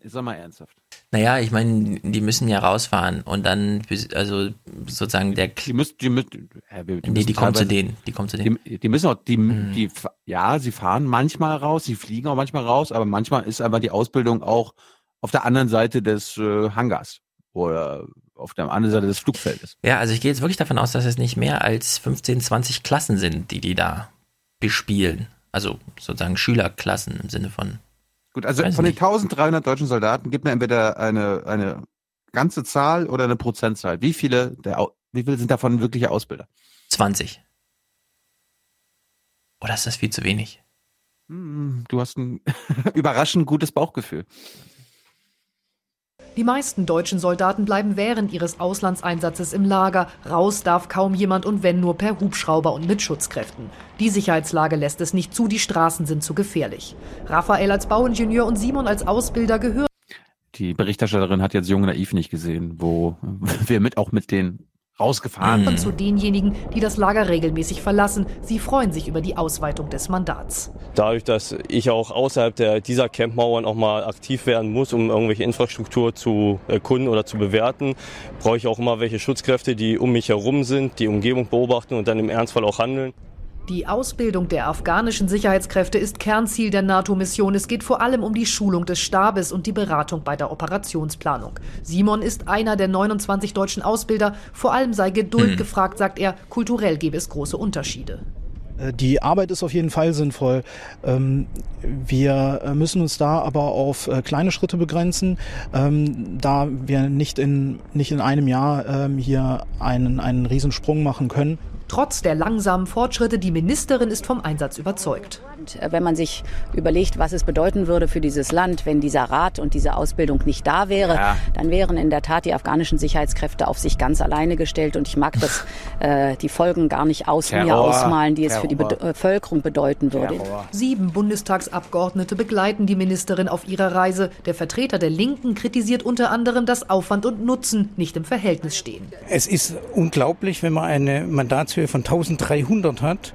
Sag mal ernsthaft. Naja, ich meine, die müssen ja rausfahren und dann, also sozusagen der. Die müssen, die müssen, wir- die nee, müssen die kommen zu denen. Die kommen zu denen. Die, die müssen auch, die, die, ja, sie fahren manchmal raus, sie fliegen auch manchmal raus, aber manchmal ist aber die Ausbildung auch auf der anderen Seite des äh, Hangars oder auf der anderen Seite des Flugfeldes. Ja, also ich gehe jetzt wirklich davon aus, dass es nicht mehr als 15, 20 Klassen sind, die die da bespielen. Also sozusagen Schülerklassen im Sinne von. Gut, also Weiß von den nicht. 1300 deutschen Soldaten gibt mir entweder eine, eine ganze Zahl oder eine Prozentzahl. Wie viele, der, wie viele sind davon wirkliche Ausbilder? 20. Oder ist das viel zu wenig? Hm, Du hast ein überraschend gutes Bauchgefühl. Die meisten deutschen Soldaten bleiben während ihres Auslandseinsatzes im Lager. Raus darf kaum jemand und wenn nur per Hubschrauber und mit Schutzkräften. Die Sicherheitslage lässt es nicht zu, die Straßen sind zu gefährlich. Raphael als Bauingenieur und Simon als Ausbilder gehören Die Berichterstatterin hat jetzt Jung und Naiv nicht gesehen, wo wir mit auch mit denen rausgefahren zu denjenigen, die das Lager regelmäßig verlassen. Sie freuen sich über die Ausweitung des Mandats. Dadurch, dass ich auch außerhalb der, dieser Campmauern auch mal aktiv werden muss, um irgendwelche Infrastruktur zu erkunden oder zu bewerten, brauche ich auch immer welche Schutzkräfte, die um mich herum sind, die Umgebung beobachten und dann im Ernstfall auch handeln. Die Ausbildung der afghanischen Sicherheitskräfte ist Kernziel der NATO-Mission. Es geht vor allem um die Schulung des Stabes und die Beratung bei der Operationsplanung. Simon ist einer der 29 deutschen Ausbilder. Vor allem sei Geduld Hm. gefragt, sagt er. Kulturell gebe es große Unterschiede. Äh, Die Arbeit ist auf jeden Fall sinnvoll. Ähm, Wir äh, müssen uns da aber auf äh, kleine Schritte begrenzen, ähm, da wir nicht in, nicht in einem Jahr ähm, hier einen, einen Riesensprung machen können. Trotz der langsamen Fortschritte, die Ministerin ist vom Einsatz überzeugt. Und äh, wenn man sich überlegt, was es bedeuten würde für dieses Land, wenn dieser Rat und diese Ausbildung nicht da wäre, Ja. dann wären in der Tat die afghanischen Sicherheitskräfte auf sich ganz alleine gestellt. Und ich mag das, äh, die Folgen gar nicht aus mir Terror, ausmalen, die es für die Terror. Bede- Bevölkerung bedeuten würde. Sieben Bundestagsabgeordnete begleiten die Ministerin auf ihrer Reise. Der Vertreter der Linken kritisiert unter anderem, dass Aufwand und Nutzen nicht im Verhältnis stehen. Es ist unglaublich, wenn man eine Mandatshöhe von 1300 hat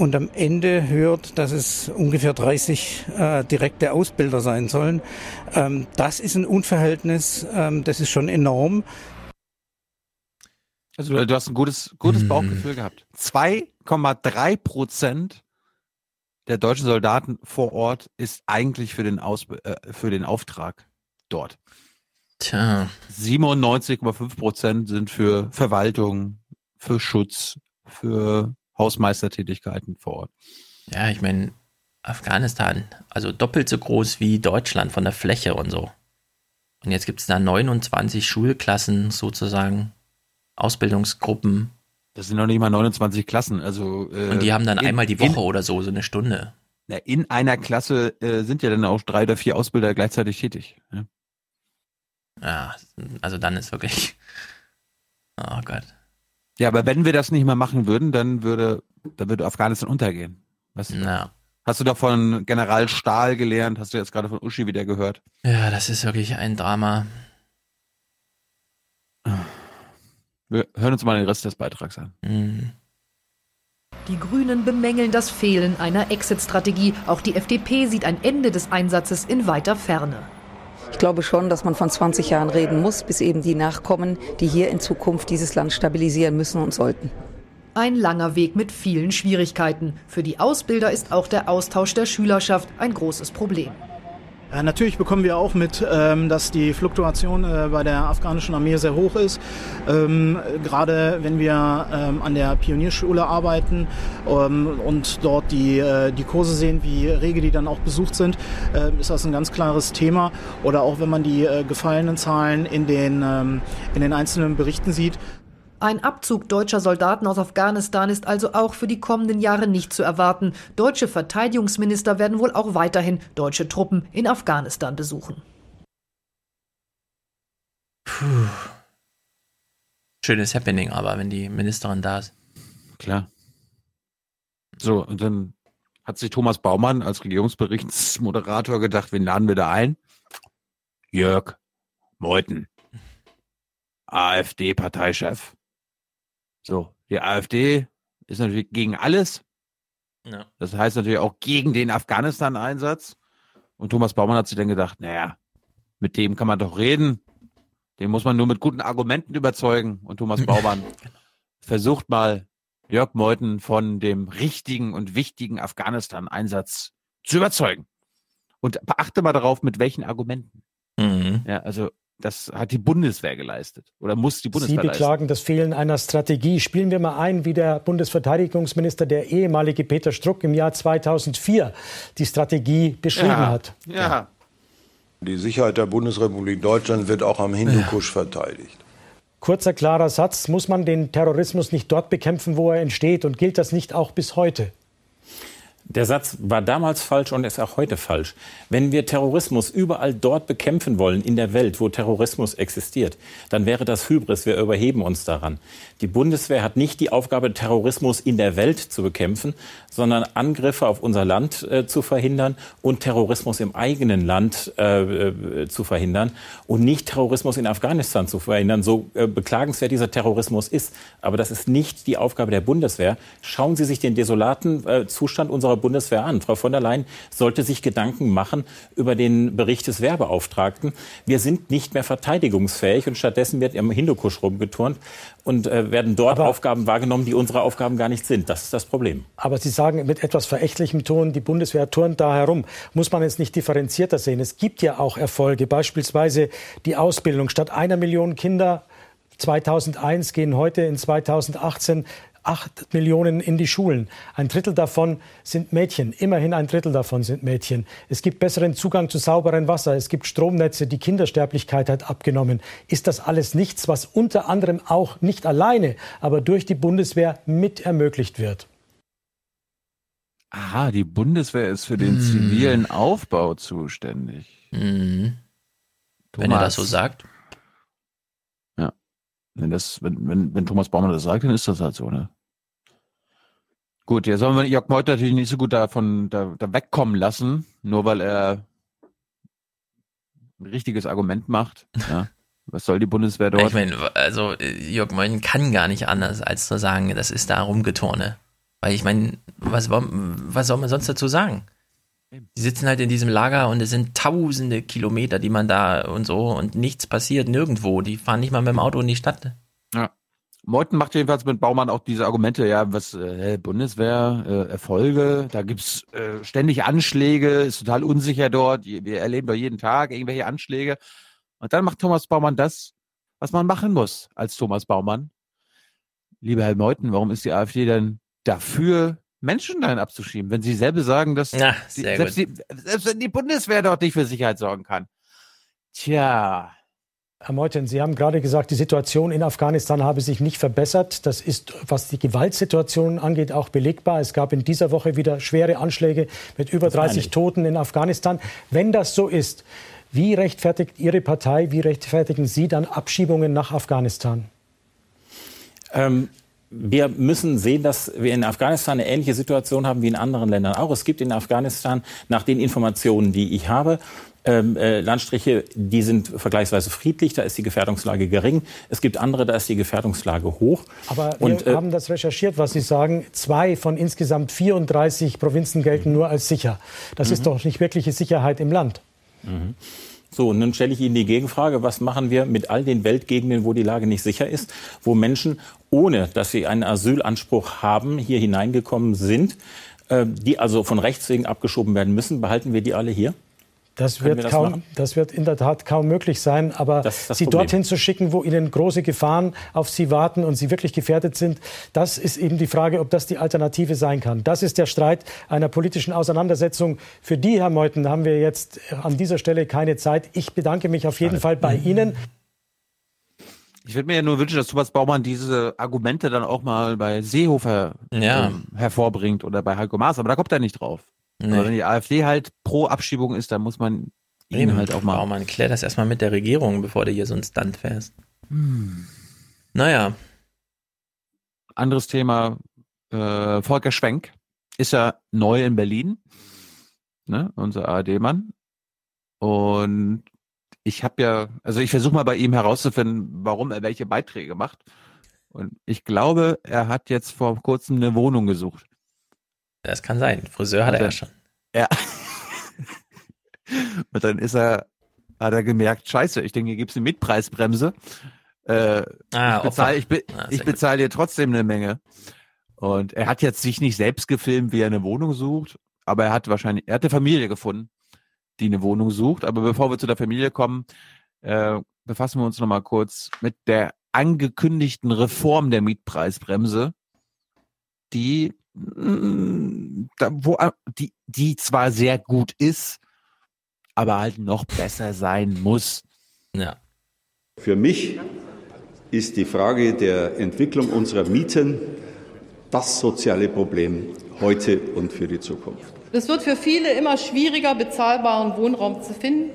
und am Ende hört, dass es ungefähr 30 äh, direkte Ausbilder sein sollen. Ähm, das ist ein Unverhältnis, ähm, das ist schon enorm. Also du, hast ein gutes, gutes Bauchgefühl gehabt. 2,3 Prozent der deutschen Soldaten vor Ort ist eigentlich für den, Ausb äh, für den Auftrag dort. Tja. 97,5 Prozent sind für Verwaltung, für Schutz, für Hausmeistertätigkeiten vor Ort. Ja, ich meine, Afghanistan, also doppelt so groß wie Deutschland von der Fläche und so. Und jetzt gibt es da 29 Schulklassen sozusagen, Ausbildungsgruppen. Das sind noch nicht mal 29 Klassen. Also, äh, Und die haben dann in- einmal die Woche in, oder so, so eine Stunde. na, in einer Klasse äh, sind ja dann auch drei oder vier Ausbilder gleichzeitig tätig. Ja. Ja, also dann ist wirklich. Oh Gott. Ja, aber wenn wir das nicht mehr machen würden, dann würde, dann würde Afghanistan untergehen. Weißt du? Ja. Hast du doch von General Stahl gelernt? Hast du jetzt gerade von Uschi wieder gehört? Ja, das ist wirklich ein Drama. Wir hören uns mal den Rest des Beitrags an. Mhm. Die Grünen bemängeln das Fehlen einer Exit-Strategie. Auch die FDP sieht ein Ende des Einsatzes in weiter Ferne. Ich glaube schon, dass man von 20 Jahren reden muss, bis eben die nachkommen, die hier in Zukunft dieses Land stabilisieren müssen und sollten. Ein langer Weg mit vielen Schwierigkeiten. Für die Ausbilder ist auch der Austausch der Schülerschaft ein großes Problem. Äh, natürlich bekommen wir auch mit, ähm, dass die Fluktuation äh, bei der afghanischen Armee sehr hoch ist. Ähm, gerade wenn wir ähm, an der Pionierschule arbeiten und dort die, äh, die Kurse sehen, wie rege die dann auch besucht sind, ist das ein ganz klares Thema. Oder auch wenn man die äh, gefallenen Zahlen in den, in den einzelnen Berichten sieht. Ein Abzug deutscher Soldaten aus Afghanistan ist also auch für die kommenden Jahre nicht zu erwarten. Deutsche Verteidigungsminister werden wohl auch weiterhin deutsche Truppen in Afghanistan besuchen. Puh. Schönes Happening, aber wenn die Ministerin da ist. Klar. So, und dann hat sich Thomas Baumann als Regierungsberichtsmoderator gedacht, wen laden wir da ein? Jörg Meuthen, AfD-Parteichef. So, die AfD ist natürlich gegen alles. Ja. Das heißt natürlich auch gegen den Afghanistan-Einsatz. Und Thomas Baumann hat sich dann gedacht, naja, mit dem kann man doch reden. Den muss man nur mit guten Argumenten überzeugen. Und Thomas Baumann versucht mal, Jörg Meuthen von dem richtigen und wichtigen Afghanistan-Einsatz zu überzeugen. Und beachte mal darauf, mit welchen Argumenten. Mhm. Ja, also das hat die Bundeswehr geleistet oder muss die Sie Bundeswehr leisten. beklagen das Fehlen einer Strategie. Spielen wir mal ein, wie der Bundesverteidigungsminister, der ehemalige Peter Struck, im Jahr 2004 die Strategie beschrieben Ja, hat. ja. Die Sicherheit der Bundesrepublik Deutschland wird auch am Hindukusch verteidigt. Kurzer, klarer Satz. Muss man den Terrorismus nicht dort bekämpfen, wo er entsteht? Und gilt das nicht auch bis heute? Der Satz war damals falsch und ist auch heute falsch. Wenn wir Terrorismus überall dort bekämpfen wollen in der Welt, wo Terrorismus existiert, dann wäre das Hybris. Wir überheben uns daran. Die Bundeswehr hat nicht die Aufgabe, Terrorismus in der Welt zu bekämpfen, sondern Angriffe auf unser Land äh, zu verhindern und Terrorismus im eigenen Land äh, äh, zu verhindern und nicht Terrorismus in Afghanistan zu verhindern. So äh, beklagenswert dieser Terrorismus ist. Aber das ist nicht die Aufgabe der Bundeswehr. Schauen Sie sich den desolaten äh, Zustand unserer Bundeswehr an. Frau von der Leyen sollte sich Gedanken machen über den Bericht des Werbeauftragten. Wir sind nicht mehr verteidigungsfähig und stattdessen wird im Hindukusch rumgeturnt und äh, werden dort Aufgaben wahrgenommen, die unsere Aufgaben gar nicht sind. Das ist das Problem. Aber Sie sagen mit etwas verächtlichem Ton, die Bundeswehr turnt da herum. Muss man es nicht differenzierter sehen? Es gibt ja auch Erfolge, beispielsweise die Ausbildung. Statt einer Million Kinder 2001 gehen heute in 2018 acht Millionen in die Schulen. Ein Drittel davon sind Mädchen. Immerhin ein Drittel davon sind Mädchen. Es gibt besseren Zugang zu sauberem Wasser. Es gibt Stromnetze. Die Kindersterblichkeit hat abgenommen. Ist das alles nichts, was unter anderem auch nicht alleine, aber durch die Bundeswehr mit ermöglicht wird? Aha, die Bundeswehr ist für den Hm. zivilen Aufbau zuständig. Mhm. Wenn er das so sagt. Ja. Wenn, das, wenn, wenn, wenn Thomas Baumann das sagt, dann ist das halt so, ne? Gut, jetzt sollen wir Jörg Meuthen natürlich nicht so gut davon da, da wegkommen lassen, nur weil er ein richtiges Argument macht. Ja. Was soll die Bundeswehr dort? Ich meine, also Jörg Meuthen kann gar nicht anders, als zu sagen, das ist da rumgeturne. Weil ich meine, was, wa- was soll man sonst dazu sagen? Die sitzen halt in diesem Lager und es sind tausende Kilometer, die man da und so und nichts passiert nirgendwo. Die fahren nicht mal mit dem Auto in die Stadt. Ja. Meuthen macht jedenfalls mit Baumann auch diese Argumente, ja, was äh, Bundeswehr, äh, Erfolge, da gibt's äh, ständig Anschläge, ist total unsicher dort, wir erleben doch jeden Tag irgendwelche Anschläge. Und dann macht Thomas Baumann das, was man machen muss als Thomas Baumann. Lieber Herr Meuthen, warum ist die AfD denn dafür, Menschen dahin abzuschieben, wenn Sie selber sagen, dass Na, die, selbst, die, selbst wenn die Bundeswehr dort nicht für Sicherheit sorgen kann. Tja, Herr Meuthen, Sie haben gerade gesagt, die Situation in Afghanistan habe sich nicht verbessert. Das ist, was die Gewaltsituation angeht, auch belegbar. Es gab in dieser Woche wieder schwere Anschläge mit über 30 Toten in Afghanistan. Wenn das so ist, wie rechtfertigt Ihre Partei, wie rechtfertigen Sie dann Abschiebungen nach Afghanistan? Ähm, wir müssen sehen, dass wir in Afghanistan eine ähnliche Situation haben wie in anderen Ländern auch. Es gibt in Afghanistan nach den Informationen, die ich habe, ähm, äh, Landstriche, die sind vergleichsweise friedlich, da ist die Gefährdungslage gering. Es gibt andere, da ist die Gefährdungslage hoch. Aber wir Und, äh, haben das recherchiert, was Sie sagen. Zwei von insgesamt 34 Provinzen gelten nur als sicher. Das ist Mhm. doch nicht wirkliche Sicherheit im Land. Mhm. So, und dann stelle ich Ihnen die Gegenfrage, was machen wir mit all den Weltgegenden, wo die Lage nicht sicher ist, wo Menschen, ohne dass sie einen Asylanspruch haben, hier hineingekommen sind, äh, die also von Rechts wegen abgeschoben werden müssen, behalten wir die alle hier? Das wird, das, kaum, das wird in der Tat kaum möglich sein. Aber sie Problem. dorthin zu schicken, wo ihnen große Gefahren auf sie warten und sie wirklich gefährdet sind, das ist eben die Frage, ob das die Alternative sein kann. Das ist der Streit einer politischen Auseinandersetzung. Für die, Herr Meuthen, haben wir jetzt an dieser Stelle keine Zeit. Ich bedanke mich auf jeden Fall bei Ihnen. Ich würde mir ja nur wünschen, dass Thomas Baumann diese Argumente dann auch mal bei Seehofer ja. ähm, hervorbringt oder bei Heiko Maas, aber da kommt er nicht drauf. Nee. Aber wenn die AfD halt pro Abschiebung ist, dann muss man ihn halt auch mal. Baumann, klär das erstmal mit der Regierung, bevor du hier so ein Stunt fährst. Hm. Naja. Anderes Thema, äh, Volker Schwenk ist ja neu in Berlin, ne, unser ARD-Mann. Und ich habe ja, also ich versuche mal bei ihm herauszufinden, warum er welche Beiträge macht. Und ich glaube, er hat jetzt vor kurzem eine Wohnung gesucht. Das kann sein. Friseur hat er ja schon. Ja. Und dann ist er, hat er gemerkt, scheiße, ich denke, hier gibt es eine Mietpreisbremse. Äh, ah, ich bezahle ich, be ah, ich bezahl dir trotzdem eine Menge. Und er hat jetzt sich nicht selbst gefilmt, wie er eine Wohnung sucht, aber er hat wahrscheinlich, er hat eine Familie gefunden, die eine Wohnung sucht. Aber bevor wir zu der Familie kommen, äh, befassen wir uns nochmal kurz mit der angekündigten Reform der Mietpreisbremse, die da, wo, die, die zwar sehr gut ist, aber halt noch besser sein muss. Ja. Für mich ist die Frage der Entwicklung unserer Mieten das soziale Problem heute und für die Zukunft. Es wird für viele immer schwieriger, bezahlbaren Wohnraum zu finden.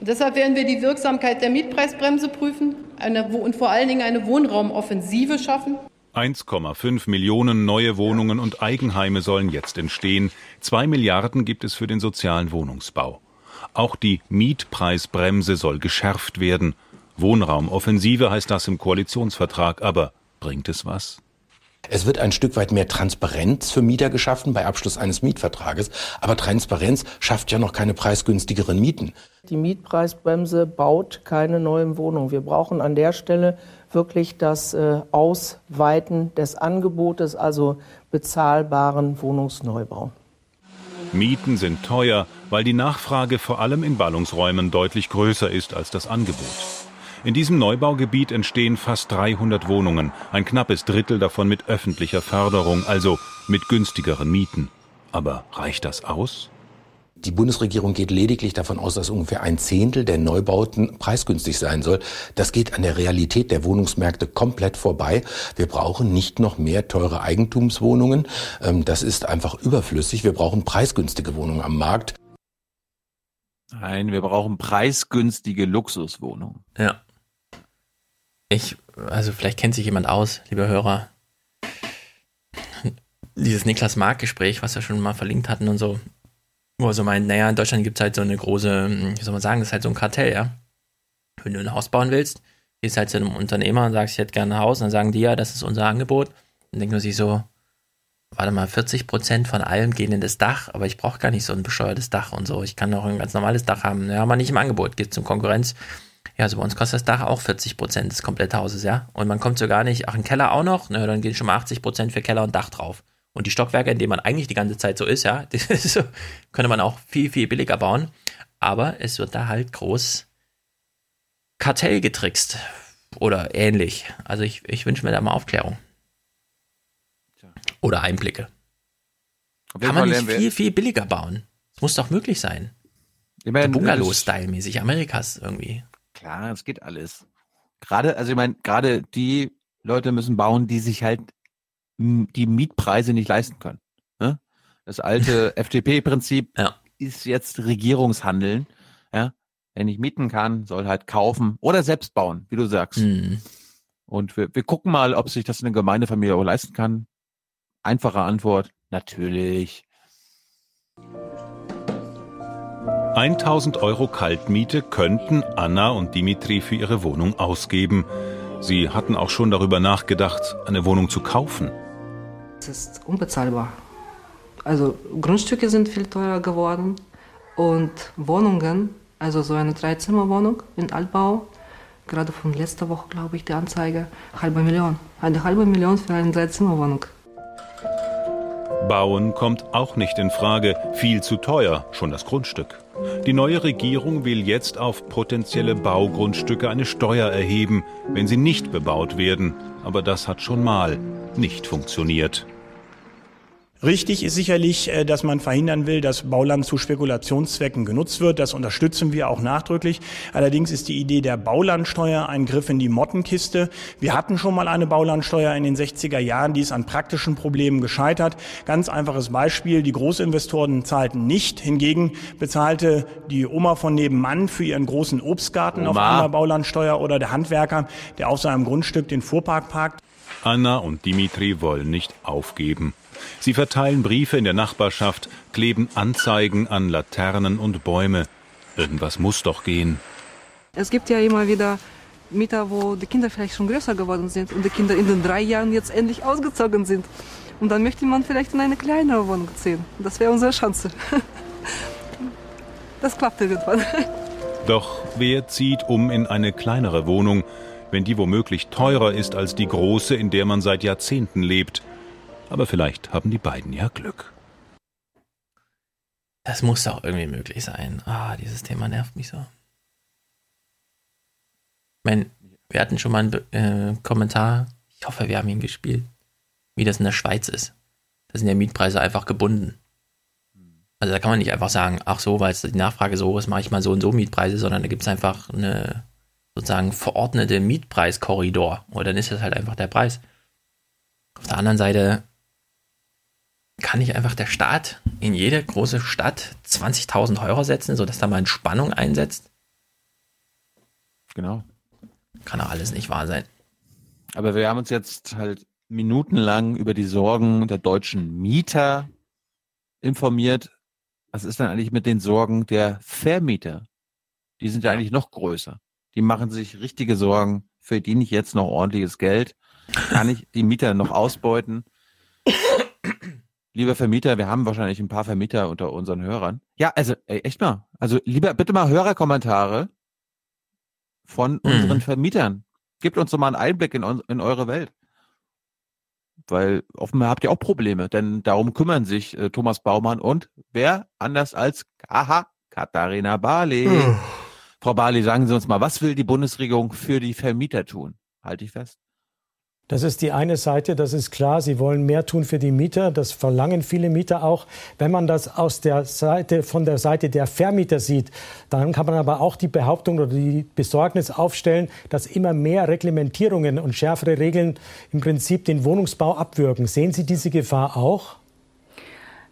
Und deshalb werden wir die Wirksamkeit der Mietpreisbremse prüfen eine, und vor allen Dingen eine Wohnraumoffensive schaffen. 1,5 Millionen neue Wohnungen und Eigenheime sollen jetzt entstehen. Zwei Milliarden gibt es für den sozialen Wohnungsbau. Auch die Mietpreisbremse soll geschärft werden. Wohnraumoffensive heißt das im Koalitionsvertrag, aber bringt es was? Es wird ein Stück weit mehr Transparenz für Mieter geschaffen bei Abschluss eines Mietvertrages. Aber Transparenz schafft ja noch keine preisgünstigeren Mieten. Die Mietpreisbremse baut keine neuen Wohnungen. Wir brauchen an der Stelle wirklich das äh, Ausweiten des Angebotes, also bezahlbaren Wohnungsneubau. Mieten sind teuer, weil die Nachfrage vor allem in Ballungsräumen deutlich größer ist als das Angebot. In diesem Neubaugebiet entstehen fast 300 Wohnungen, ein knappes Drittel davon mit öffentlicher Förderung, also mit günstigeren Mieten. Aber reicht das aus? Die Bundesregierung geht lediglich davon aus, dass ungefähr ein Zehntel der Neubauten preisgünstig sein soll. Das geht an der Realität der Wohnungsmärkte komplett vorbei. Wir brauchen nicht noch mehr teure Eigentumswohnungen. Ähm, das ist einfach überflüssig. Wir brauchen preisgünstige Wohnungen am Markt. Nein, wir brauchen preisgünstige Luxuswohnungen. Ja. Ich, also vielleicht kennt sich jemand aus, lieber Hörer. Dieses Niklas Mark-Gespräch, was wir schon mal verlinkt hatten und so, wo er so meint, naja, in Deutschland gibt es halt so eine große, wie soll man sagen, das ist halt so ein Kartell, ja. Wenn du ein Haus bauen willst, gehst halt zu einem Unternehmer und sagst, ich hätte gerne ein Haus, und dann sagen die ja, das ist unser Angebot. Dann denkt man sich so, warte mal, 40 Prozent von allem gehen in das Dach, aber ich brauche gar nicht so ein bescheuertes Dach und so. Ich kann auch ein ganz normales Dach haben. Ja, aber nicht im Angebot. Geht zum Konkurrenz. Ja, also bei uns kostet das Dach auch 40 Prozent des kompletten Hauses, ja. Und man kommt so gar nicht, ach, ein Keller auch noch? Na, dann gehen schon mal 80 Prozent für Keller und Dach drauf. Und die Stockwerke, in denen man eigentlich die ganze Zeit so ist, ja, so, könnte man auch viel, viel billiger bauen. Aber es wird da halt groß Kartell getrickst. Oder ähnlich. Also ich, ich wünsche mir da mal Aufklärung. Oder Einblicke. Kann man nicht viel, viel billiger bauen? Das muss doch möglich sein. Ich mein, Bungalow-Style-mäßig, Amerikas irgendwie. Klar, es geht alles. Gerade, also ich meine, gerade die Leute müssen bauen, die sich halt die Mietpreise nicht leisten können. Ne? Das alte FDP-Prinzip ja. ist jetzt Regierungshandeln. Ja? Wer nicht mieten kann, soll halt kaufen oder selbst bauen, wie du sagst. Mhm. Und wir, wir gucken mal, ob sich das eine Gemeindefamilie auch leisten kann. Einfache Antwort, natürlich. 1000 Euro Kaltmiete könnten Anna und Dimitri für ihre Wohnung ausgeben. Sie hatten auch schon darüber nachgedacht, eine Wohnung zu kaufen. Es ist unbezahlbar. Also Grundstücke sind viel teurer geworden und Wohnungen Also so eine Dreizimmerwohnung in Altbau, gerade von letzter Woche, glaube ich, die Anzeige, halbe Million. Eine halbe Million für eine Dreizimmerwohnung. Bauen kommt auch nicht in Frage, viel zu teuer, schon das Grundstück. Die neue Regierung will jetzt auf potenzielle Baugrundstücke eine Steuer erheben, wenn sie nicht bebaut werden. Aber das hat schon mal nicht funktioniert. Richtig ist sicherlich, äh, dass man verhindern will, dass Bauland zu Spekulationszwecken genutzt wird. Das unterstützen wir auch nachdrücklich. Allerdings ist die Idee der Baulandsteuer ein Griff in die Mottenkiste. Wir hatten schon mal eine Baulandsteuer in den 60er Jahren, die ist an praktischen Problemen gescheitert. Ganz einfaches Beispiel, die Großinvestoren zahlten nicht. Hingegen bezahlte die Oma von nebenan für ihren großen Obstgarten Oma. auf einer Baulandsteuer oder der Handwerker, der auf seinem Grundstück den Fuhrpark parkt. Anna und Dimitri wollen nicht aufgeben. Sie verteilen Briefe in der Nachbarschaft, kleben Anzeigen an Laternen und Bäume. Irgendwas muss doch gehen. Es gibt ja immer wieder Mieter, wo die Kinder vielleicht schon größer geworden sind und die Kinder in den drei Jahren jetzt endlich ausgezogen sind. Und dann möchte man vielleicht in eine kleinere Wohnung ziehen. Das wäre unsere Chance. Das klappt irgendwann. Doch wer zieht um in eine kleinere Wohnung, wenn die womöglich teurer ist als die große, in der man seit Jahrzehnten lebt? Aber vielleicht haben die beiden ja Glück. Das muss auch irgendwie möglich sein. Ah, dieses Thema nervt mich so. Ich meine, wir hatten schon mal einen äh, Kommentar, ich hoffe, wir haben ihn gespielt, wie das in der Schweiz ist. Da sind ja Mietpreise einfach gebunden. Also da kann man nicht einfach sagen, ach so, weil die Nachfrage so ist, mache ich mal so und so Mietpreise, sondern da gibt es einfach eine sozusagen verordnete Mietpreiskorridor. Und dann ist das halt einfach der Preis. Auf der anderen Seite kann nicht einfach der Staat in jede große Stadt 20.000 Euro setzen, sodass da mal Entspannung einsetzt? Genau. Kann doch alles nicht wahr sein. Aber wir haben uns jetzt halt minutenlang über die Sorgen der deutschen Mieter informiert. Was ist denn eigentlich mit den Sorgen der Vermieter? Die sind ja eigentlich noch größer. Die machen sich richtige Sorgen. Verdiene ich jetzt noch ordentliches Geld? Kann ich die Mieter noch ausbeuten? Lieber Vermieter, wir haben wahrscheinlich ein paar Vermieter unter unseren Hörern. Ja, also ey, echt mal. Also lieber bitte mal Hörerkommentare von mhm. unseren Vermietern. Gebt uns doch mal einen Einblick in, in eure Welt. Weil offenbar habt ihr auch Probleme, denn darum kümmern sich äh, Thomas Baumann und wer anders als aha, Katharina Barley. Mhm. Frau Barley, sagen Sie uns mal, was will die Bundesregierung für die Vermieter tun? Halte ich fest. Das ist die eine Seite, das ist klar. Sie wollen mehr tun für die Mieter. Das verlangen viele Mieter auch. Wenn man das aus der Seite, von der Seite der Vermieter sieht, dann kann man aber auch die Behauptung oder die Besorgnis aufstellen, dass immer mehr Reglementierungen und schärfere Regeln im Prinzip den Wohnungsbau abwürgen. Sehen Sie diese Gefahr auch?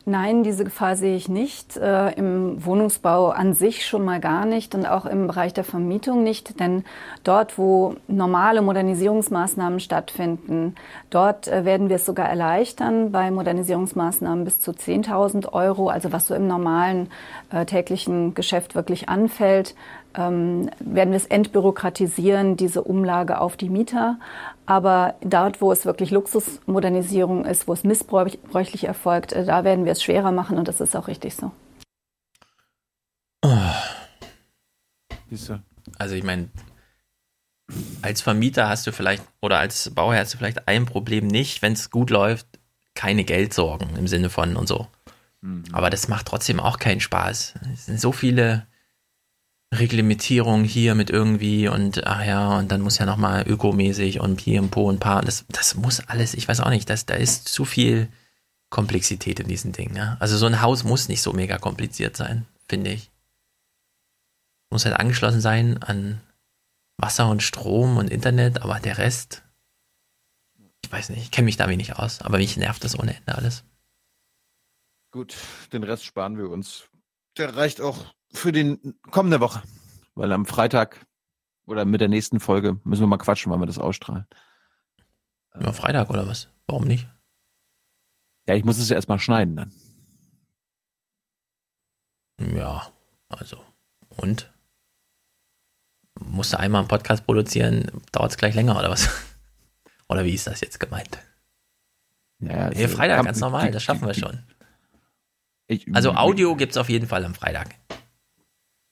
Nein, diese Gefahr sehe ich nicht. Äh, Im Wohnungsbau an sich schon mal gar nicht und auch im Bereich der Vermietung nicht. Denn dort, wo normale Modernisierungsmaßnahmen stattfinden, dort äh, werden wir es sogar erleichtern bei Modernisierungsmaßnahmen bis zu 10.000 Euro, also was so im normalen äh, täglichen Geschäft wirklich anfällt ähm, werden wir es entbürokratisieren, diese Umlage auf die Mieter. Aber dort, wo es wirklich Luxusmodernisierung ist, wo es missbräuchlich erfolgt, äh, da werden wir es schwerer machen und das ist auch richtig so. Also ich meine, als Vermieter hast du vielleicht oder als Bauherr hast du vielleicht ein Problem nicht, wenn es gut läuft, keine Geldsorgen im Sinne von und so. Mhm. Aber das macht trotzdem auch keinen Spaß. Es sind so viele Reglementierung hier mit irgendwie und ach ja, und dann muss ja nochmal ökomäßig und hier und Po und Pa. Das, das muss alles, ich weiß auch nicht, das, da ist zu viel Komplexität in diesen Dingen. Ja? Also so ein Haus muss nicht so mega kompliziert sein, finde ich. Muss halt angeschlossen sein an Wasser und Strom und Internet, aber der Rest, ich weiß nicht, ich kenne mich da wenig aus, aber mich nervt das ohne Ende alles. Gut, den Rest sparen wir uns. Der reicht auch für den kommende Woche. Weil am Freitag oder mit der nächsten Folge müssen wir mal quatschen, wann wir das ausstrahlen. Ja, Freitag oder was? Warum nicht? Ja, ich muss es ja erstmal schneiden dann. Ja, also. Und? Musst du einmal einen Podcast produzieren, dauert es gleich länger oder was? Oder wie ist das jetzt gemeint? Ja, also, nee, Freitag, ganz normal, das schaffen wir schon. Ich, also Audio gibt es auf jeden Fall am Freitag.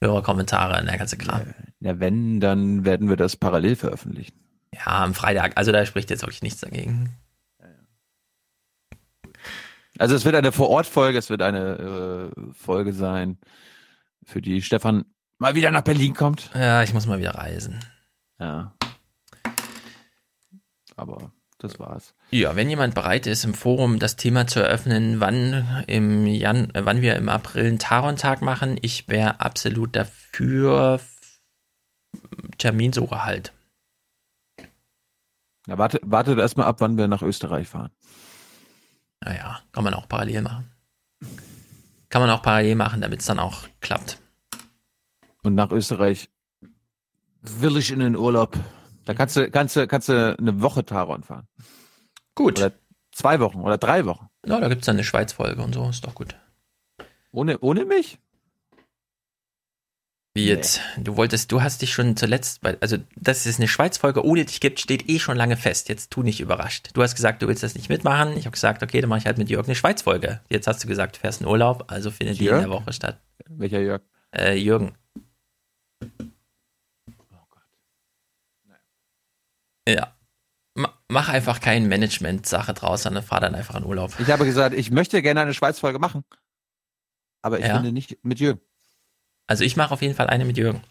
Hörerkommentare und der ganze Kram. Ja, wenn, dann werden wir das parallel veröffentlichen. Ja, am Freitag. Also da spricht jetzt wirklich nichts dagegen. Also es wird eine Vor-Ort-Folge, es wird eine äh, Folge sein, für die Stefan mal wieder nach Berlin kommt. Ja, ich muss mal wieder reisen. Ja. Aber das war's. Ja, wenn jemand bereit ist, im Forum das Thema zu eröffnen, wann im Jan, äh, wann wir im April einen Taron-Tag machen, ich wäre absolut dafür. Terminsuche halt. Ja, warte, wartet erstmal ab, wann wir nach Österreich fahren. Naja, kann man auch parallel machen. Kann man auch parallel machen, damit es dann auch klappt. Und nach Österreich will ich in den Urlaub. Da kannst du, kannst du, kannst du eine Woche Taron fahren. Gut. Oder zwei Wochen oder drei Wochen. Ja, da gibt es dann eine Schweiz-Folge und so, ist doch gut. Ohne, ohne mich? Wie jetzt? Du wolltest, du hast dich schon zuletzt, bei- also dass es eine Schweiz-Folge ohne dich gibt, steht eh schon lange fest. Jetzt tu nicht überrascht. Du hast gesagt, du willst das nicht mitmachen. Ich habe gesagt, okay, dann mache ich halt mit Jörg eine Schweiz-Folge. Jetzt hast du gesagt, du fährst in Urlaub, also findet die in Jörg? der Woche statt. Welcher Jörg? Äh, Jürgen. Ja. Ma mach einfach keine Management-Sache draus, sondern fahr dann einfach in Urlaub. Ich habe gesagt, ich möchte gerne eine Schweiz-Folge machen. Aber ich Ja? finde nicht mit Jürgen. Also ich mache auf jeden Fall eine mit Jürgen.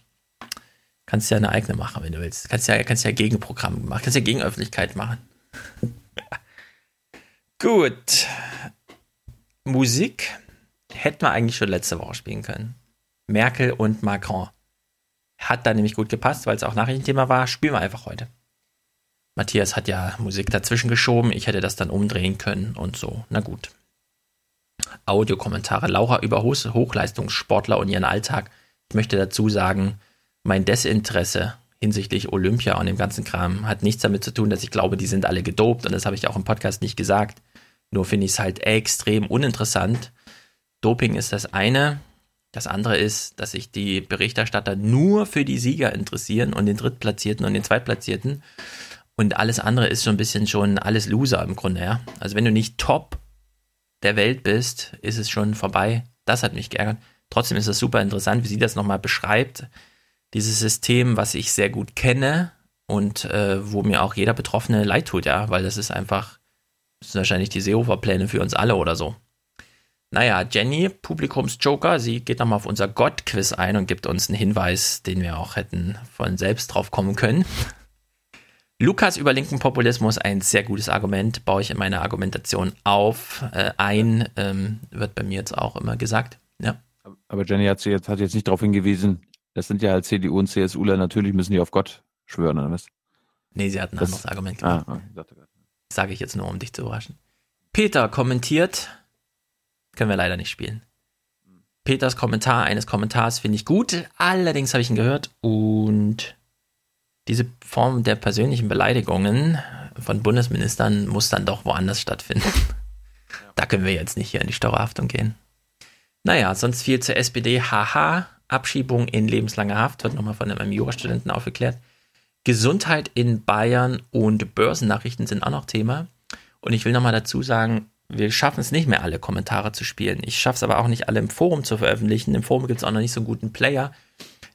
Kannst ja eine eigene machen, wenn du willst. Kannst ja, kannst ja Gegenprogramm machen. Kannst ja Gegenöffentlichkeit machen. Gut. Musik hätten wir eigentlich schon letzte Woche spielen können. Merkel und Macron. Hat da nämlich gut gepasst, weil es auch Nachrichtenthema war. Spielen wir einfach heute. Matthias hat ja Musik dazwischen geschoben. Ich hätte das dann umdrehen können und so. Na gut. Audiokommentare. Laura über Hoch- Hochleistungssportler und ihren Alltag. Ich möchte dazu sagen, mein Desinteresse hinsichtlich Olympia und dem ganzen Kram hat nichts damit zu tun, dass ich glaube, die sind alle gedopt und das habe ich auch im Podcast nicht gesagt. Nur finde ich es halt extrem uninteressant. Doping ist das eine. Das andere ist, dass sich die Berichterstatter nur für die Sieger interessieren und den Drittplatzierten und den Zweitplatzierten. Und alles andere ist so ein bisschen schon alles Loser im Grunde, ja. Also wenn du nicht top der Welt bist, ist es schon vorbei. Das hat mich geärgert. Trotzdem ist es super interessant, wie sie das nochmal beschreibt. Dieses System, was ich sehr gut kenne und äh, wo mir auch jeder Betroffene leid tut, ja, weil das ist einfach, das sind wahrscheinlich die Seehofer-Pläne für uns alle oder so. Naja, Jenny, Publikumsjoker, sie geht nochmal auf unser Gott-Quiz ein und gibt uns einen Hinweis, den wir auch hätten von selbst drauf kommen können. Lukas über linken Populismus, ein sehr gutes Argument, baue ich in meiner Argumentation auf. Äh, ein ähm, wird bei mir jetzt auch immer gesagt. Ja. Aber Jenny hat, jetzt, hat jetzt nicht darauf hingewiesen, das sind ja halt CDU und CSUler, natürlich müssen die auf Gott schwören, oder was? Nee, sie hat ein Das- anderes Argument gemacht. Ah, okay. Sage ich jetzt nur, um dich zu überraschen. Peter kommentiert, können wir leider nicht spielen. Peters Kommentar eines Kommentars finde ich gut, allerdings habe ich ihn gehört und diese Form der persönlichen Beleidigungen von Bundesministern muss dann doch woanders stattfinden. Da können wir jetzt nicht hier in die Steuerhaftung gehen. Naja, sonst viel zur SPD. Haha, Abschiebung in lebenslange Haft, wird nochmal von einem Jurastudenten aufgeklärt. Gesundheit in Bayern und Börsennachrichten sind auch noch Thema. Und ich will nochmal dazu sagen, wir schaffen es nicht mehr, alle Kommentare zu spielen. Ich schaffe es aber auch nicht, alle im Forum zu veröffentlichen. Im Forum gibt es auch noch nicht so einen guten Player.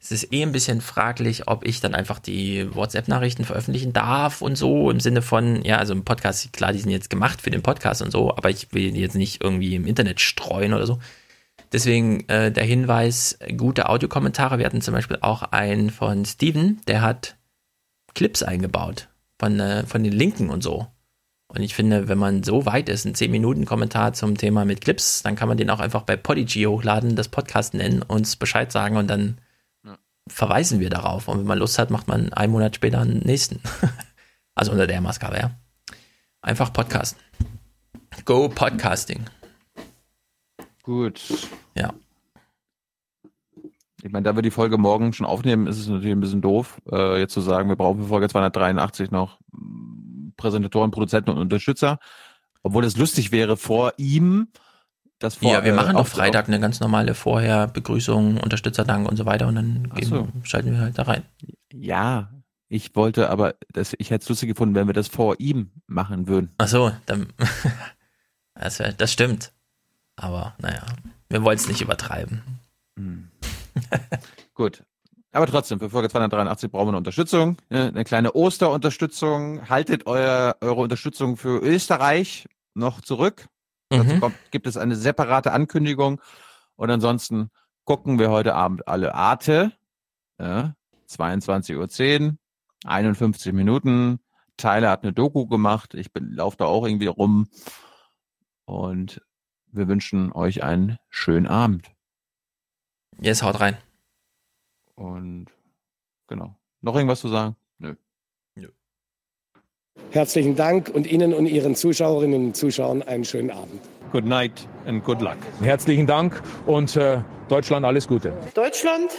Es ist eh ein bisschen fraglich, ob ich dann einfach die WhatsApp-Nachrichten veröffentlichen darf und so im Sinne von, ja, also im Podcast, klar, die sind jetzt gemacht für den Podcast und so, aber ich will die jetzt nicht irgendwie im Internet streuen oder so. Deswegen äh, der Hinweis, gute Audiokommentare. Wir hatten zum Beispiel auch einen von Steven, der hat Clips eingebaut von, äh, von den Linken und so. Und ich finde, wenn man so weit ist, ein 10-Minuten-Kommentar zum Thema mit Clips, dann kann man den auch einfach bei Podigy hochladen, das Podcast nennen, uns Bescheid sagen und dann verweisen wir darauf. Und wenn man Lust hat, macht man einen Monat später einen nächsten. also unter der Maßgabe, ja. Einfach Podcast. Go Podcasting. Gut. Ja. Ich meine, da wir die Folge morgen schon aufnehmen, ist es natürlich ein bisschen doof, äh, jetzt zu sagen, wir brauchen für Folge 283 noch mm, Präsentatoren, Produzenten und Unterstützer. Obwohl es lustig wäre, vor ihm das vor, ja, wir äh, machen doch auf- Freitag eine ganz normale Vorher Begrüßung, Unterstützerdank und so weiter und dann Ach gehen, so. schalten wir halt da rein. Ja, ich wollte aber, das, ich hätte es lustig gefunden, wenn wir das vor ihm machen würden. Ach so, dann, das, wär, das stimmt. Aber naja, wir wollen es nicht übertreiben. Gut. Aber trotzdem, für Folge 283 brauchen wir eine Unterstützung, eine kleine Osterunterstützung. Haltet euer, eure Unterstützung für Österreich noch zurück. Mhm. Dazu kommt, gibt es eine separate Ankündigung. Und ansonsten gucken wir heute Abend alle Arte. Ja, 22.10 Uhr, 51 Minuten. Tyler hat eine Doku gemacht. Ich laufe da auch irgendwie rum. Und wir wünschen euch einen schönen Abend. Jetzt haut rein. Und genau. Noch irgendwas zu sagen? Herzlichen Dank und Ihnen und Ihren Zuschauerinnen und Zuschauern einen schönen Abend. Good night and good luck. Herzlichen Dank und äh, Deutschland alles Gute. Deutschland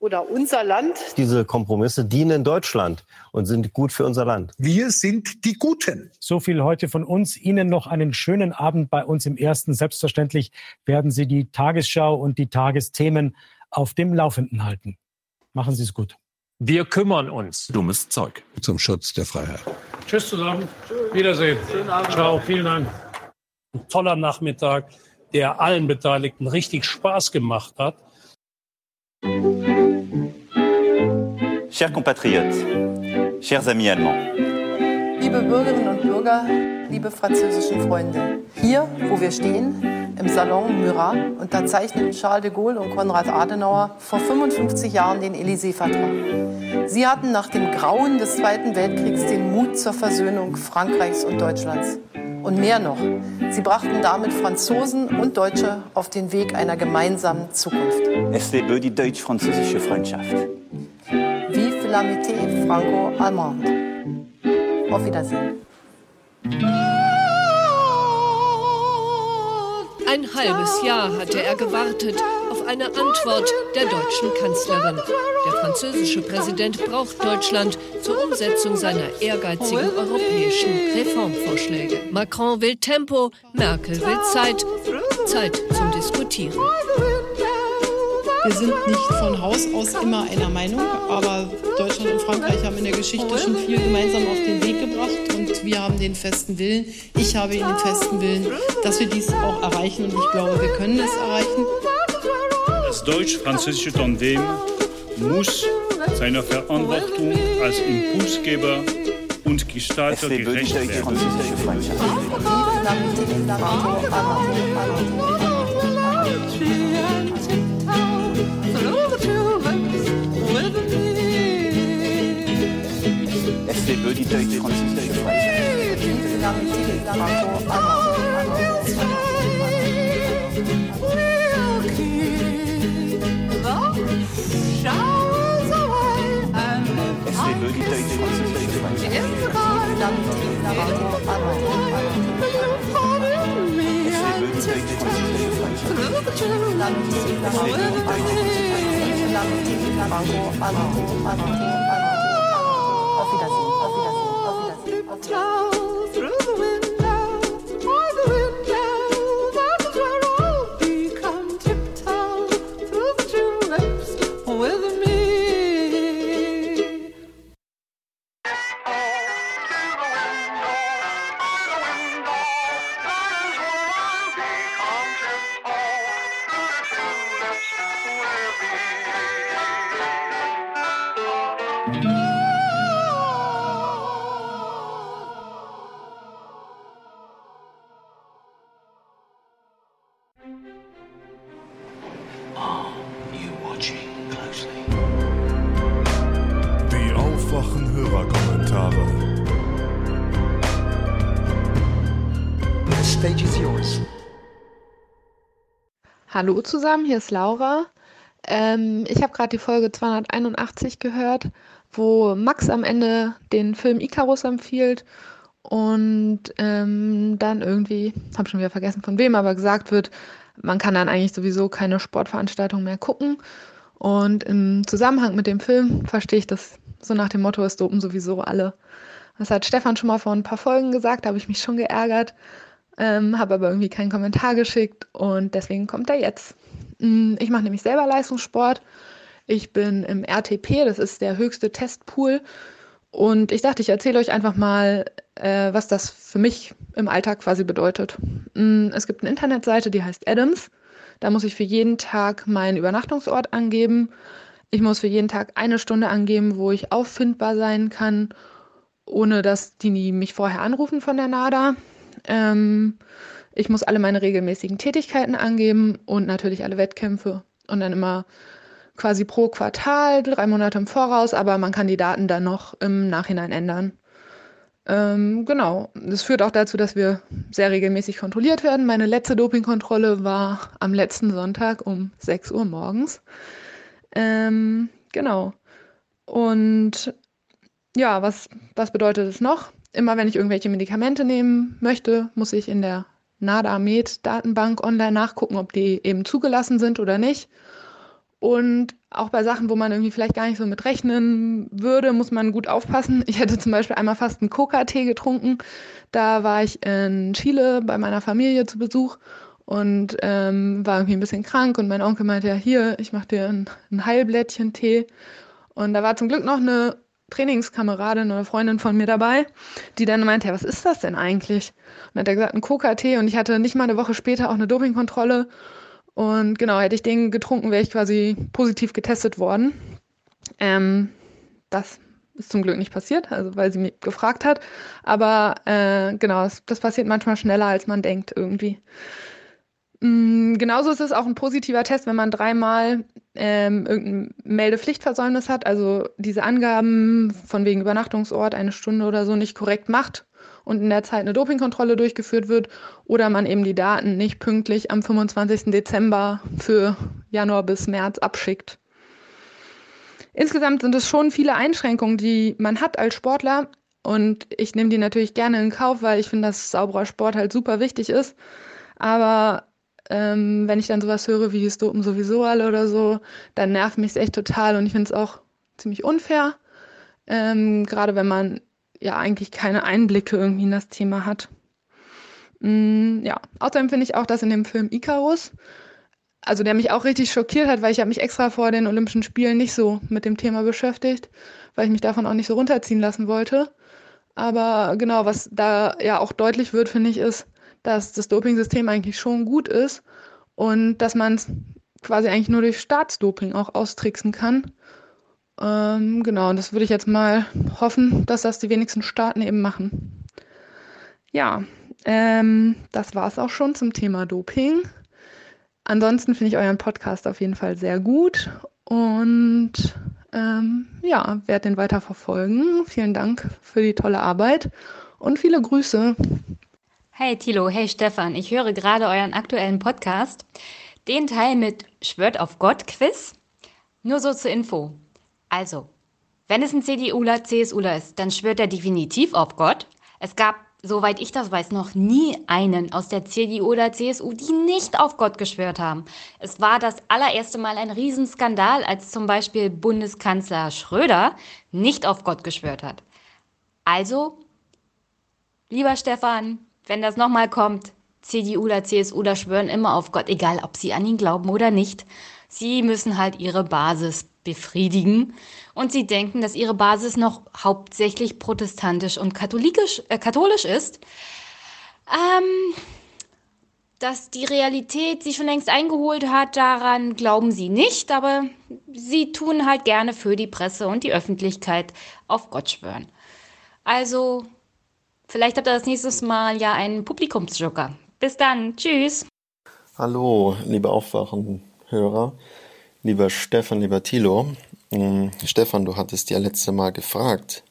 oder unser Land. Diese Kompromisse dienen Deutschland und sind gut für unser Land. Wir sind die Guten. So viel heute von uns. Ihnen noch einen schönen Abend bei uns im Ersten. Selbstverständlich werden Sie die Tagesschau und die Tagesthemen auf dem Laufenden halten. Machen Sie es gut. Wir kümmern uns. Dummes Zeug. Zum Schutz der Freiheit. Tschüss zusammen. Wiedersehen. Schönen Abend. Ciao. Vielen Dank. Ein toller Nachmittag, der allen Beteiligten richtig Spaß gemacht hat. Chers compatriotes, chers amis allemands. Liebe Bürgerinnen und Bürger, liebe französischen Freunde, hier, wo wir stehen, im Salon Murat, unterzeichneten Charles de Gaulle und Konrad Adenauer vor 55 Jahren den Élysée-Vertrag. Sie hatten nach dem Grauen des Zweiten Weltkriegs den Mut zur Versöhnung Frankreichs und Deutschlands. Und mehr noch, sie brachten damit Franzosen und Deutsche auf den Weg einer gemeinsamen Zukunft. Es lebe die deutsch-französische Freundschaft. Vive l'amitié franco-allemande. Auf Wiedersehen. Ein halbes Jahr hatte er gewartet auf eine Antwort der deutschen Kanzlerin. Der französische Präsident braucht Deutschland zur Umsetzung seiner ehrgeizigen europäischen Reformvorschläge. Macron will Tempo, Merkel will Zeit. Zeit zum Diskutieren. Wir sind nicht von Haus aus immer einer Meinung, aber Deutschland und Frankreich haben in der Geschichte schon viel gemeinsam auf den Weg gebracht und wir haben den festen Willen, ich habe den festen Willen, dass wir dies auch erreichen und ich glaube, wir können es erreichen. Das deutsch-französische Tandem muss seiner Verantwortung als Impulsgeber und Gestalter gerecht werden. SDB, die deutsch-französische SDB, die deutsch-französische Auf Wiedersehen, auf Wiedersehen, auf Hallo zusammen, hier ist Laura. Ähm, ich habe gerade die Folge 281 gehört, wo Max am Ende den Film Icarus empfiehlt und ähm, dann irgendwie, habe schon wieder vergessen von wem, aber gesagt wird, man kann dann eigentlich sowieso keine Sportveranstaltung mehr gucken. Und im Zusammenhang mit dem Film verstehe ich das so nach dem Motto, es dopen sowieso alle. Das hat Stefan schon mal vor ein paar Folgen gesagt, da habe ich mich schon geärgert, ähm, habe aber irgendwie keinen Kommentar geschickt und deswegen kommt er jetzt. Mm, Ich mache nämlich selber Leistungssport. Ich bin im RTP, das ist der höchste Testpool. Und ich dachte, ich erzähle euch einfach mal, äh, was das für mich im Alltag quasi bedeutet. Mm, Es gibt eine Internetseite, die heißt Adams. Da muss ich für jeden Tag meinen Übernachtungsort angeben. Ich muss für jeden Tag eine Stunde angeben, wo ich auffindbar sein kann, ohne dass die mich vorher anrufen von der NADA. Ähm, ich muss alle meine regelmäßigen Tätigkeiten angeben und natürlich alle Wettkämpfe und dann immer quasi pro Quartal, drei Monate im Voraus, aber man kann die Daten dann noch im Nachhinein ändern. Ähm, genau, das führt auch dazu, dass wir sehr regelmäßig kontrolliert werden. Meine letzte Dopingkontrolle war am letzten Sonntag um 6 Uhr morgens. Ähm, genau. Und ja, was, was bedeutet es noch? Immer wenn ich irgendwelche Medikamente nehmen möchte, muss ich in der NADA-Med-Datenbank online nachgucken, ob die eben zugelassen sind oder nicht. Und auch bei Sachen, wo man irgendwie vielleicht gar nicht so mit rechnen würde, muss man gut aufpassen. Ich hätte zum Beispiel einmal fast einen Coca-Tee getrunken. Da war ich in Chile bei meiner Familie zu Besuch und ähm, war irgendwie ein bisschen krank und mein Onkel meinte ja, hier, ich mache dir ein, ein Heilblättchen-Tee. Und da war zum Glück noch eine Trainingskameradin oder Freundin von mir dabei, die dann meinte, ja, was ist das denn eigentlich? Und dann hat er gesagt, ein Coca-Tee und ich hatte nicht mal eine Woche später auch eine Dopingkontrolle und genau, hätte ich den getrunken, wäre ich quasi positiv getestet worden. Ähm, das ist zum Glück nicht passiert, also weil sie mich gefragt hat. Aber äh, genau, das, das, passiert manchmal schneller, als man denkt irgendwie. Mhm, genauso ist es auch ein positiver Test, wenn man dreimal ähm, irgendein Meldepflichtversäumnis hat, also diese Angaben von wegen Übernachtungsort, eine Stunde oder so nicht korrekt macht und in der Zeit eine Dopingkontrolle durchgeführt wird oder man eben die Daten nicht pünktlich am 25. Dezember für Januar bis März abschickt. Insgesamt sind es schon viele Einschränkungen, die man hat als Sportler und ich nehme die natürlich gerne in Kauf, weil ich finde, dass sauberer Sport halt super wichtig ist. Aber ähm, wenn ich dann sowas höre wie es dopen sowieso alle oder so, dann nervt mich es echt total und ich finde es auch ziemlich unfair. Ähm, gerade wenn man ja eigentlich keine Einblicke irgendwie in das Thema hat. Mm, ja, außerdem finde ich auch, dass in dem Film Icarus, also der mich auch richtig schockiert hat, weil ich habe mich extra vor den Olympischen Spielen nicht so mit dem Thema beschäftigt, weil ich mich davon auch nicht so runterziehen lassen wollte. Aber genau, was da ja auch deutlich wird, finde ich, ist, dass das Dopingsystem eigentlich schon gut ist und dass man es quasi eigentlich nur durch Staatsdoping auch austricksen kann. Ähm, genau, und das würde ich jetzt mal hoffen, dass das die wenigsten Staaten eben machen. Ja, ähm, das war es auch schon zum Thema Doping. Ansonsten finde ich euren Podcast auf jeden Fall sehr gut und ähm, ja, werde den weiter verfolgen. Vielen Dank für die tolle Arbeit und viele Grüße. Hey Tilo, hey Stefan, ich höre gerade euren aktuellen Podcast, den Teil mit Schwört auf Gott Quiz. Nur so zur Info. Also, wenn es ein CDUler, CSUler ist, dann schwört er definitiv auf Gott. Es gab, soweit ich das weiß, noch nie einen aus der CDU oder CSU, die nicht auf Gott geschwört haben. Es war das allererste Mal ein Riesenskandal, als zum Beispiel Bundeskanzler Schröder nicht auf Gott geschwört hat. Also, lieber Stefan, wenn das nochmal kommt, CDU oder CSU oder schwören immer auf Gott, egal ob sie an ihn glauben oder nicht. Sie müssen halt ihre Basis befriedigen und sie denken, dass ihre Basis noch hauptsächlich protestantisch und katholikisch, äh, katholisch ist. Ähm, dass die Realität sie schon längst eingeholt hat, daran glauben sie nicht, aber sie tun halt gerne für die Presse und die Öffentlichkeit auf Gott schwören. Also, vielleicht habt ihr das nächste Mal ja einen Publikumsjoker. Bis dann, tschüss. Hallo, liebe Aufwachenhörer. Lieber Stefan, lieber Thilo, ähm, Stefan, du hattest ja letzte Mal gefragt,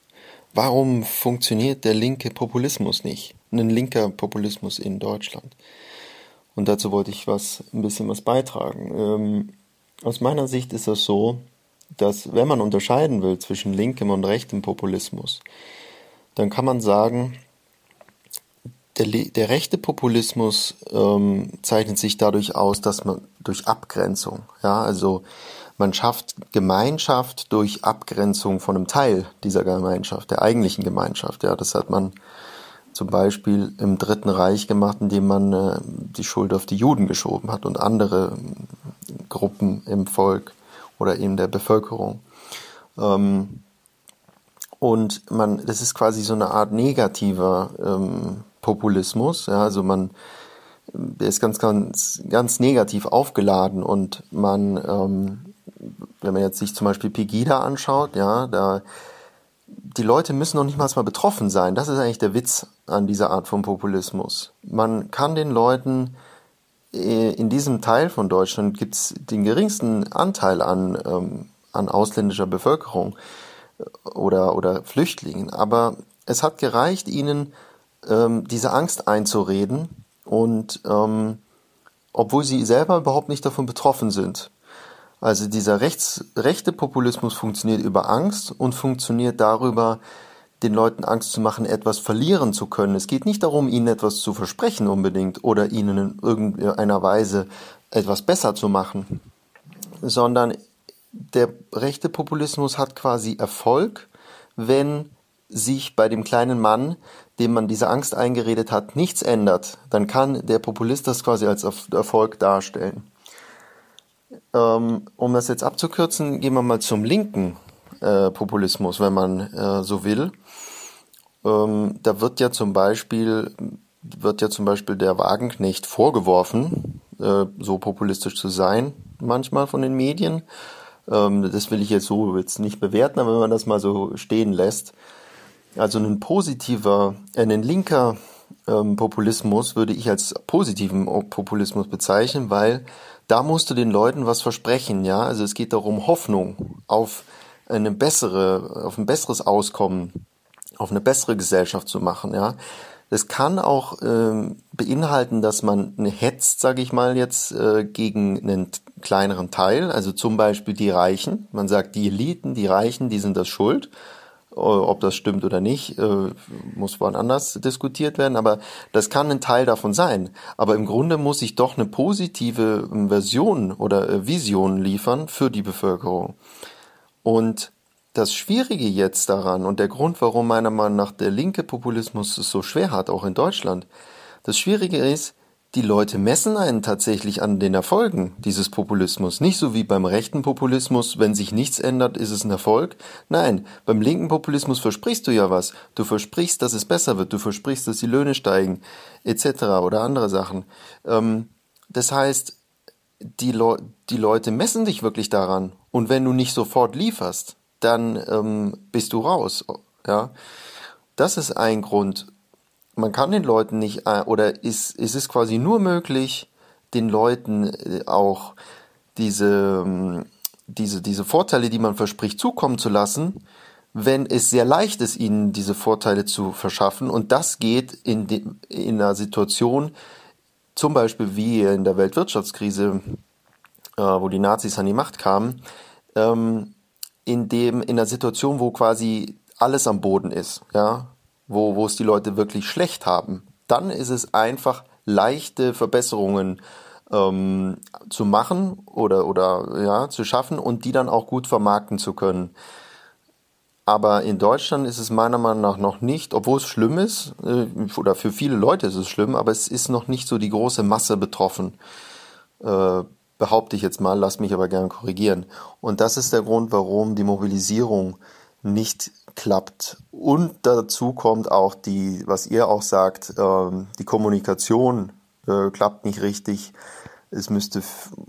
warum funktioniert der linke Populismus nicht? Ein linker Populismus in Deutschland. Und dazu wollte ich was, ein bisschen was beitragen. Ähm, aus meiner Sicht ist das so, dass wenn man unterscheiden will zwischen linkem und rechtem Populismus, dann kann man sagen, der, der rechte Populismus ähm, zeichnet sich dadurch aus, dass man durch Abgrenzung, ja, also man schafft Gemeinschaft durch Abgrenzung von einem Teil dieser Gemeinschaft, der eigentlichen Gemeinschaft. Ja, das hat man zum Beispiel im Dritten Reich gemacht, indem man äh, die Schuld auf die Juden geschoben hat und andere Gruppen im Volk oder in der Bevölkerung. Ähm, und man, das ist quasi so eine Art negativer ähm, Populismus. Ja, also man, der ist ganz, ganz, ganz negativ aufgeladen und man ähm, wenn man jetzt sich zum Beispiel Pegida anschaut, ja, da die Leute müssen noch nicht mal betroffen sein. Das ist eigentlich der Witz an dieser Art von Populismus. Man kann den Leuten äh, in diesem Teil von Deutschland gibt es den geringsten Anteil an, ähm, an ausländischer Bevölkerung äh, oder, oder Flüchtlingen. Aber es hat gereicht, ihnen ähm, diese Angst einzureden und ähm, obwohl sie selber überhaupt nicht davon betroffen sind. Also dieser rechts, rechte Populismus funktioniert über Angst und funktioniert darüber, den Leuten Angst zu machen, etwas verlieren zu können. Es geht nicht darum, ihnen etwas zu versprechen unbedingt oder ihnen in irgendeiner Weise etwas besser zu machen, sondern der rechte Populismus hat quasi Erfolg, wenn sich bei dem kleinen Mann, dem man diese Angst eingeredet hat, nichts ändert. Dann kann der Populist das quasi als Erfolg darstellen. Ähm, um das jetzt abzukürzen, gehen wir mal zum linken äh, Populismus, wenn man äh, so will. Ähm, da wird ja zum Beispiel wird ja zum Beispiel der Wagenknecht vorgeworfen, äh, so populistisch zu sein, manchmal von den Medien. Ähm, das will ich jetzt so jetzt nicht bewerten, aber wenn man das mal so stehen lässt, also ein positiver, äh, ein linker ähm, Populismus würde ich als positiven Populismus bezeichnen, weil da musst du den Leuten was versprechen, ja. Also es geht darum, Hoffnung auf eine bessere, auf ein besseres Auskommen, auf eine bessere Gesellschaft zu machen, ja. Das kann auch ähm, beinhalten, dass man hetzt, sage ich mal jetzt, äh, gegen einen kleineren Teil, also zum Beispiel die Reichen. Man sagt, die Eliten, die Reichen, die sind das schuld. Äh, ob das stimmt oder nicht, äh, muss woanders diskutiert werden, aber das kann ein Teil davon sein. Aber im Grunde muss ich doch eine positive ähm, Version oder äh, Vision liefern für die Bevölkerung. Und das Schwierige jetzt daran und der Grund, warum meiner Meinung nach der linke Populismus es so schwer hat, auch in Deutschland, das Schwierige ist, die Leute messen einen tatsächlich an den Erfolgen dieses Populismus. Nicht so wie beim rechten Populismus, wenn sich nichts ändert, ist es ein Erfolg. Nein, beim linken Populismus versprichst du ja was. Du versprichst, dass es besser wird. Du versprichst, dass die Löhne steigen, etc. oder andere Sachen. Ähm, das heißt, die, Le die Leute messen dich wirklich daran. Und wenn du nicht sofort lieferst, dann ähm, bist du raus. Ja, das ist ein Grund man kann den Leuten nicht, äh, oder ist, ist es quasi nur möglich, den Leuten äh, auch diese, ähm, diese, diese Vorteile, die man verspricht, zukommen zu lassen, wenn es sehr leicht ist, ihnen diese Vorteile zu verschaffen. Und das geht in, de, in einer Situation, zum Beispiel wie in der Weltwirtschaftskrise, äh, wo die Nazis an die Macht kamen, ähm, in dem, in einer Situation, wo quasi alles am Boden ist, ja, wo, wo es die Leute wirklich schlecht haben, dann ist es einfach leichte Verbesserungen ähm, zu machen oder, oder ja, zu schaffen und die dann auch gut vermarkten zu können. Aber in Deutschland ist es meiner Meinung nach noch nicht, obwohl es schlimm ist, äh, oder für viele Leute ist es schlimm, aber es ist noch nicht so die große Masse betroffen. Äh, behaupte ich jetzt mal, lass mich aber gern korrigieren. Und das ist der Grund, warum die Mobilisierung nicht klappt. Und dazu kommt auch die, was ihr auch sagt, ähm, die Kommunikation äh, klappt nicht richtig. Es müsste,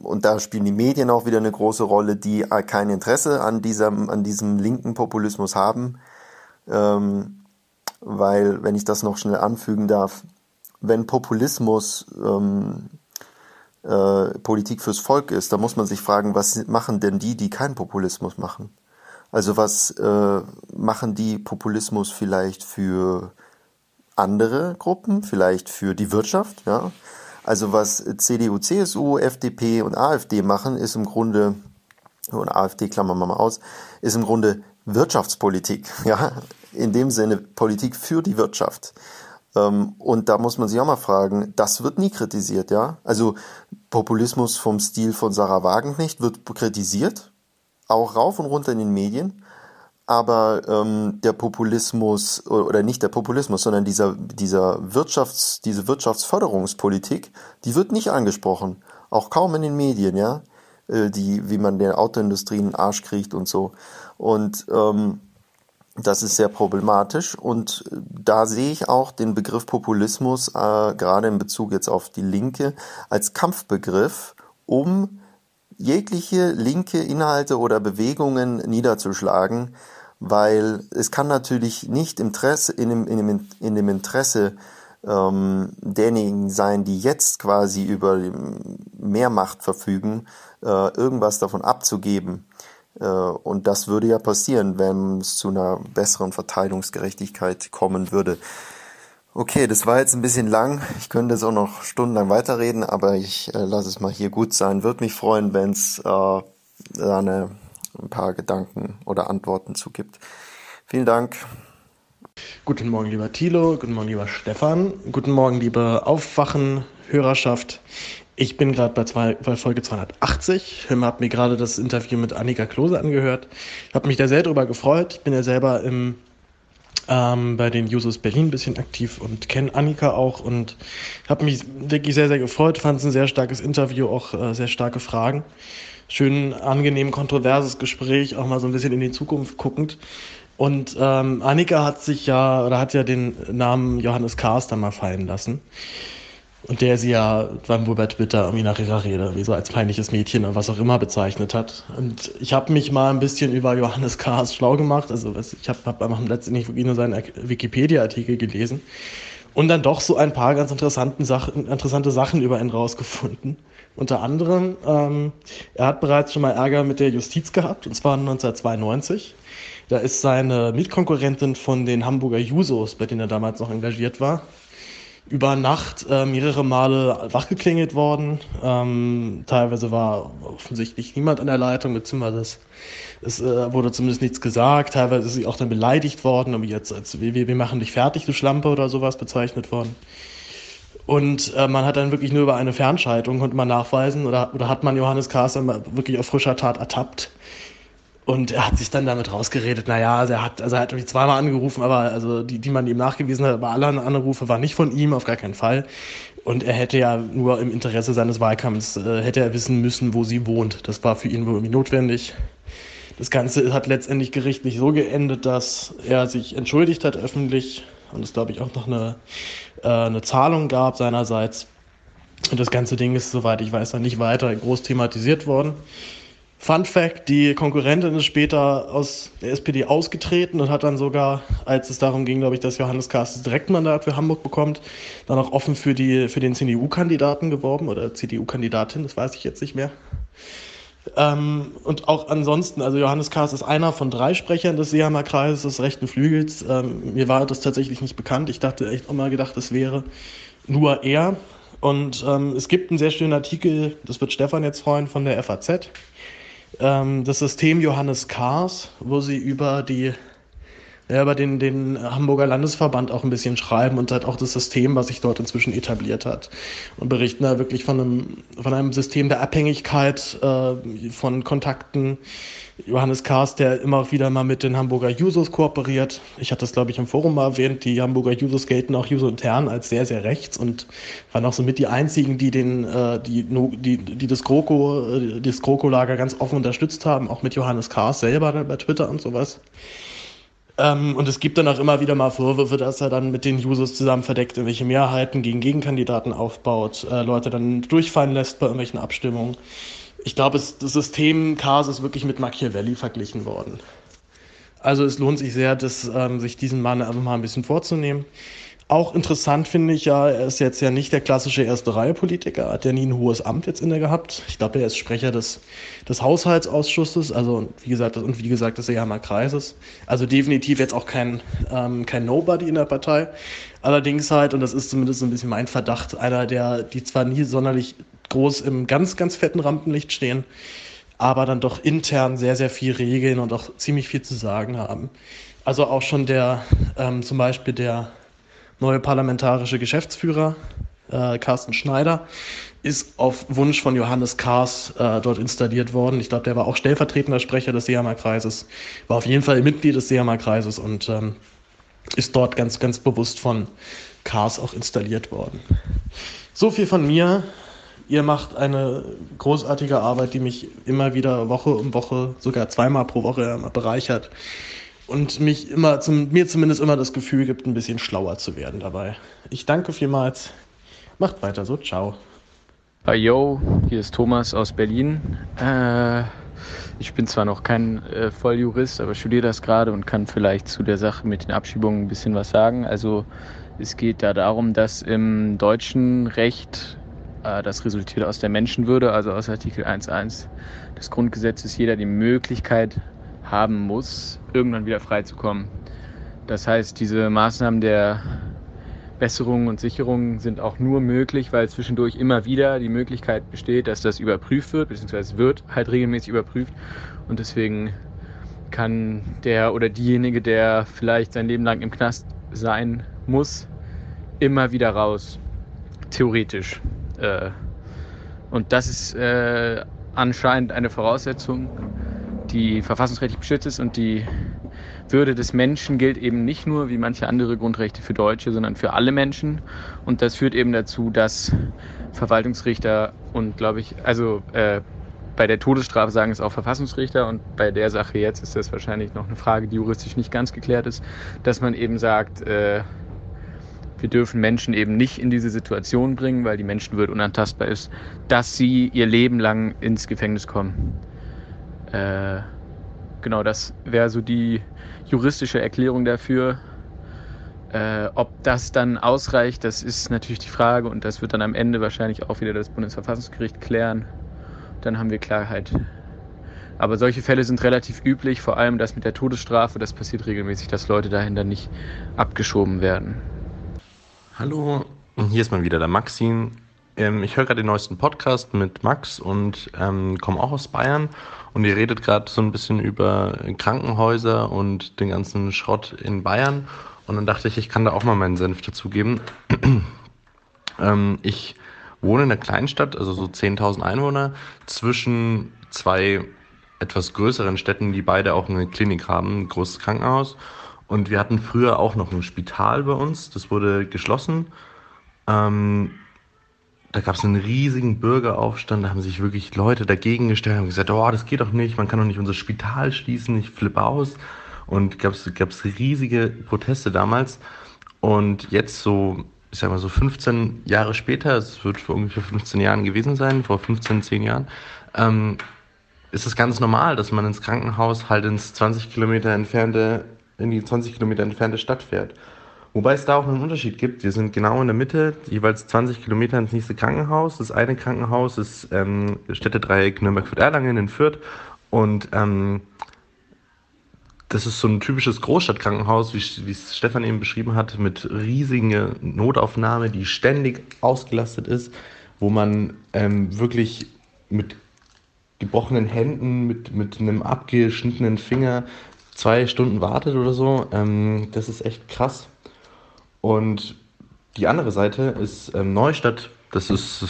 und da spielen die Medien auch wieder eine große Rolle, die äh, kein Interesse an diesem, an diesem linken Populismus haben. Ähm, weil, wenn ich das noch schnell anfügen darf, wenn Populismus ähm, äh, Politik fürs Volk ist, dann muss man sich fragen, was machen denn die, die keinen Populismus machen? Also was äh, machen die Populismus vielleicht für andere Gruppen, vielleicht für die Wirtschaft, ja? Also was CDU, CSU, FDP und AfD machen, ist im Grunde, und AfD klammern wir mal aus, ist im Grunde Wirtschaftspolitik, ja? In dem Sinne Politik für die Wirtschaft. Ähm, und da muss man sich auch mal fragen, das wird nie kritisiert, ja? Also Populismus vom Stil von Sarah Wagenknecht wird kritisiert, auch rauf und runter in den Medien. Aber ähm, der Populismus, oder nicht der Populismus, sondern dieser, dieser Wirtschafts-, diese Wirtschaftsförderungspolitik, die wird nicht angesprochen. Auch kaum in den Medien, ja. Äh, die, wie man der Autoindustrie in den Arsch kriegt und so. Und ähm, das ist sehr problematisch und äh, da sehe ich auch den Begriff Populismus äh, gerade in Bezug jetzt auf die Linke als Kampfbegriff, um jegliche linke Inhalte oder Bewegungen niederzuschlagen, weil es kann natürlich nicht Interesse, in, dem, in, dem, in dem Interesse ähm, derjenigen sein, die jetzt quasi über mehr Macht verfügen, äh, irgendwas davon abzugeben. Äh, und das würde ja passieren, wenn es zu einer besseren Verteilungsgerechtigkeit kommen würde. Okay, das war jetzt ein bisschen lang. Ich könnte jetzt auch noch stundenlang weiterreden, aber ich äh, lasse es mal hier gut sein. Würde mich freuen, wenn es äh, da eine, ein paar Gedanken oder Antworten zu gibt. Vielen Dank. Guten Morgen, lieber Thilo. Guten Morgen, lieber Stefan. Guten Morgen, liebe Aufwachen-Hörerschaft. Ich bin gerade bei, bei, Folge 280, habe mir gerade das Interview mit Annika Klose angehört. Habe mich da sehr darüber gefreut. Ich bin ja selber im, ähm, bei den Users Berlin ein bisschen aktiv und kenne Annika auch und habe mich wirklich sehr, sehr gefreut. Fand es ein sehr starkes Interview, auch äh, sehr starke Fragen. Schön, angenehm, kontroverses Gespräch, auch mal so ein bisschen in die Zukunft guckend. Und ähm, Annika hat sich ja, oder hat ja den Namen Johannes dann mal fallen lassen. Und der sie ja dann wohl bei Twitter irgendwie nach ihrer Rede wie so als peinliches Mädchen oder was auch immer bezeichnet hat. Und ich habe mich mal ein bisschen über Johannes Kahrs schlau gemacht. Also ich habe hab einfach letztendlich wirklich nur seinen Wikipedia-Artikel gelesen und dann doch so ein paar ganz interessanten Sachen, interessante Sachen über ihn rausgefunden. Unter anderem, ähm, er hat bereits schon mal Ärger mit der Justiz gehabt, und zwar 1992. Da ist seine Mitkonkurrentin von den Hamburger Jusos, bei denen er damals noch engagiert war, über Nacht äh, mehrere Male wachgeklingelt worden. Ähm, teilweise war offensichtlich niemand an der Leitung, beziehungsweise es, äh, wurde zumindest nichts gesagt. Teilweise ist sie auch dann beleidigt worden, aber jetzt als wir, wir machen dich fertig, du Schlampe oder sowas bezeichnet worden. Und äh, man hat dann wirklich nur über eine Fernschaltung, konnte man nachweisen, oder, oder hat man Johannes Kahrs wirklich auf frischer Tat ertappt, und er hat sich dann damit rausgeredet, naja, also er hat, also er hat mich zweimal angerufen, aber also die, die man ihm nachgewiesen hat, aber alle Anrufe waren nicht von ihm, auf gar keinen Fall. Und er hätte ja nur im Interesse seines Wahlkampfs, äh, hätte er wissen müssen, wo sie wohnt. Das war für ihn wohl irgendwie notwendig. Das Ganze hat letztendlich gerichtlich so geendet, dass er sich entschuldigt hat öffentlich und es, glaube ich, auch noch eine, äh, eine Zahlung gab seinerseits. Und das ganze Ding ist, soweit ich weiß, dann nicht weiter groß thematisiert worden. Fun Fact, die Konkurrentin ist später aus der SPD ausgetreten und hat dann sogar, als es darum ging, glaube ich, dass Johannes das Direktmandat für Hamburg bekommt, dann auch offen für, die, für den CDU-Kandidaten geworben oder CDU-Kandidatin, das weiß ich jetzt nicht mehr. Ähm, und auch ansonsten, also Johannes Kahrs ist einer von drei Sprechern des Seehammer Kreises des rechten Flügels. Ähm, mir war das tatsächlich nicht bekannt. Ich dachte echt auch mal gedacht, es wäre nur er. Und ähm, es gibt einen sehr schönen Artikel, das wird Stefan jetzt freuen, von der FAZ ähm, das System Johannes Kahrs, wo sie über die ja, über den, den Hamburger Landesverband auch ein bisschen schreiben und halt auch das System, was sich dort inzwischen etabliert hat. Und berichten da wirklich von einem, von einem System der Abhängigkeit, äh, von Kontakten. Johannes Kahrs, der immer wieder mal mit den Hamburger Jusos kooperiert. Ich hatte das, glaube ich, im Forum mal erwähnt. Die Hamburger Jusos gelten auch Juso intern als sehr, sehr rechts und waren auch somit die einzigen, die den, äh, die, die, die das GroKo, äh, das GroKo-Lager ganz offen unterstützt haben, auch mit Johannes Kahrs selber bei Twitter und sowas. Ähm, und es gibt dann auch immer wieder mal Vorwürfe, dass er dann mit den Users zusammen verdeckt irgendwelche Mehrheiten gegen Gegenkandidaten aufbaut, äh, Leute dann durchfallen lässt bei irgendwelchen Abstimmungen. Ich glaube, das System Chaos ist wirklich mit Machiavelli verglichen worden. Also es lohnt sich sehr, das, ähm, sich diesen Mann einfach mal ein bisschen vorzunehmen. Auch interessant finde ich ja, er ist jetzt ja nicht der klassische Erste-Reihe-Politiker, hat ja nie ein hohes Amt jetzt inne gehabt. Ich glaube, er ist Sprecher des, des Haushaltsausschusses, also wie gesagt, und wie gesagt des Ehammer Kreises. Also definitiv jetzt auch kein, ähm, kein Nobody in der Partei. Allerdings halt, und das ist zumindest so ein bisschen mein Verdacht, einer, der, die zwar nie sonderlich groß im ganz, ganz fetten Rampenlicht stehen, aber dann doch intern sehr, sehr viel regeln und auch ziemlich viel zu sagen haben. Also auch schon der, ähm, zum Beispiel der neue parlamentarische Geschäftsführer, äh, Carsten Schneider, ist auf Wunsch von Johannes Kahrs äh, dort installiert worden. Ich glaube, der war auch stellvertretender Sprecher des Seehammer Kreises, war auf jeden Fall Mitglied des Seehammer Kreises und ähm, ist dort ganz, ganz bewusst von Kahrs auch installiert worden. So viel von mir. Ihr macht eine großartige Arbeit, die mich immer wieder Woche um Woche, sogar zweimal pro Woche bereichert und mich immer, zum, mir zumindest immer das Gefühl gibt, ein bisschen schlauer zu werden dabei. Ich danke vielmals. Macht weiter so. Ciao. Hi yo, hier ist Thomas aus Berlin. Äh, ich bin zwar noch kein äh, Volljurist, aber studiere das gerade und kann vielleicht zu der Sache mit den Abschiebungen ein bisschen was sagen. Also es geht da darum, dass im deutschen Recht, das resultiert aus der Menschenwürde, also aus Artikel 1.1 des Grundgesetzes, jeder die Möglichkeit haben muss, irgendwann wieder freizukommen. Das heißt, diese Maßnahmen der Besserungen und Sicherungen sind auch nur möglich, weil zwischendurch immer wieder die Möglichkeit besteht, dass das überprüft wird, beziehungsweise wird halt regelmäßig überprüft. Und deswegen kann der oder diejenige, der vielleicht sein Leben lang im Knast sein muss, immer wieder raus. Theoretisch. Äh, und das ist äh, anscheinend eine Voraussetzung, die verfassungsrechtlich beschützt ist und die würde des Menschen gilt eben nicht nur wie manche andere Grundrechte für Deutsche, sondern für alle Menschen. Und das führt eben dazu, dass Verwaltungsrichter und glaube ich, also äh, bei der Todesstrafe sagen es auch Verfassungsrichter und bei der Sache jetzt ist das wahrscheinlich noch eine Frage, die juristisch nicht ganz geklärt ist, dass man eben sagt, äh, wir dürfen Menschen eben nicht in diese Situation bringen, weil die Menschenwürde unantastbar ist, dass sie ihr Leben lang ins Gefängnis kommen. Äh, genau, das wäre so die juristische Erklärung dafür. Äh, ob das dann ausreicht, das ist natürlich die Frage und das wird dann am Ende wahrscheinlich auch wieder das Bundesverfassungsgericht klären. Dann haben wir Klarheit. Aber solche Fälle sind relativ üblich, vor allem das mit der Todesstrafe. Das passiert regelmäßig, dass Leute dahin dann nicht abgeschoben werden. Hallo, hier ist mal wieder der Maxim. Ähm, ich höre gerade den neuesten Podcast mit Max und ähm, komme auch aus Bayern. Und ihr redet gerade so ein bisschen über Krankenhäuser und den ganzen Schrott in Bayern. Und dann dachte ich, ich kann da auch mal meinen Senf dazugeben. ähm, ich wohne in einer Kleinstadt, also so 10.000 Einwohner, zwischen zwei etwas größeren Städten, die beide auch eine Klinik haben, ein großes Krankenhaus. Und wir hatten früher auch noch ein Spital bei uns, das wurde geschlossen. Ähm, da gab es einen riesigen Bürgeraufstand, da haben sich wirklich Leute dagegen gestellt, haben gesagt, oh, das geht doch nicht, man kann doch nicht unser Spital schließen, ich flippe aus. Und gab es riesige Proteste damals. Und jetzt so, ich sag mal so 15 Jahre später, es wird vor ungefähr 15 Jahren gewesen sein, vor 15, 10 Jahren, ähm, ist es ganz normal, dass man ins Krankenhaus halt ins 20 Kilometer entfernte, in die 20 Kilometer entfernte Stadt fährt. Wobei es da auch einen Unterschied gibt. Wir sind genau in der Mitte, jeweils 20 Kilometer ins nächste Krankenhaus. Das eine Krankenhaus ist ähm, Städtedreieck Nürnberg-Fürth-Erlangen in Fürth. Und ähm, das ist so ein typisches Großstadtkrankenhaus, wie, wie es Stefan eben beschrieben hat, mit riesiger Notaufnahme, die ständig ausgelastet ist, wo man ähm, wirklich mit gebrochenen Händen, mit, mit einem abgeschnittenen Finger zwei Stunden wartet oder so. Ähm, das ist echt krass. Und die andere Seite ist ähm, Neustadt. Das ist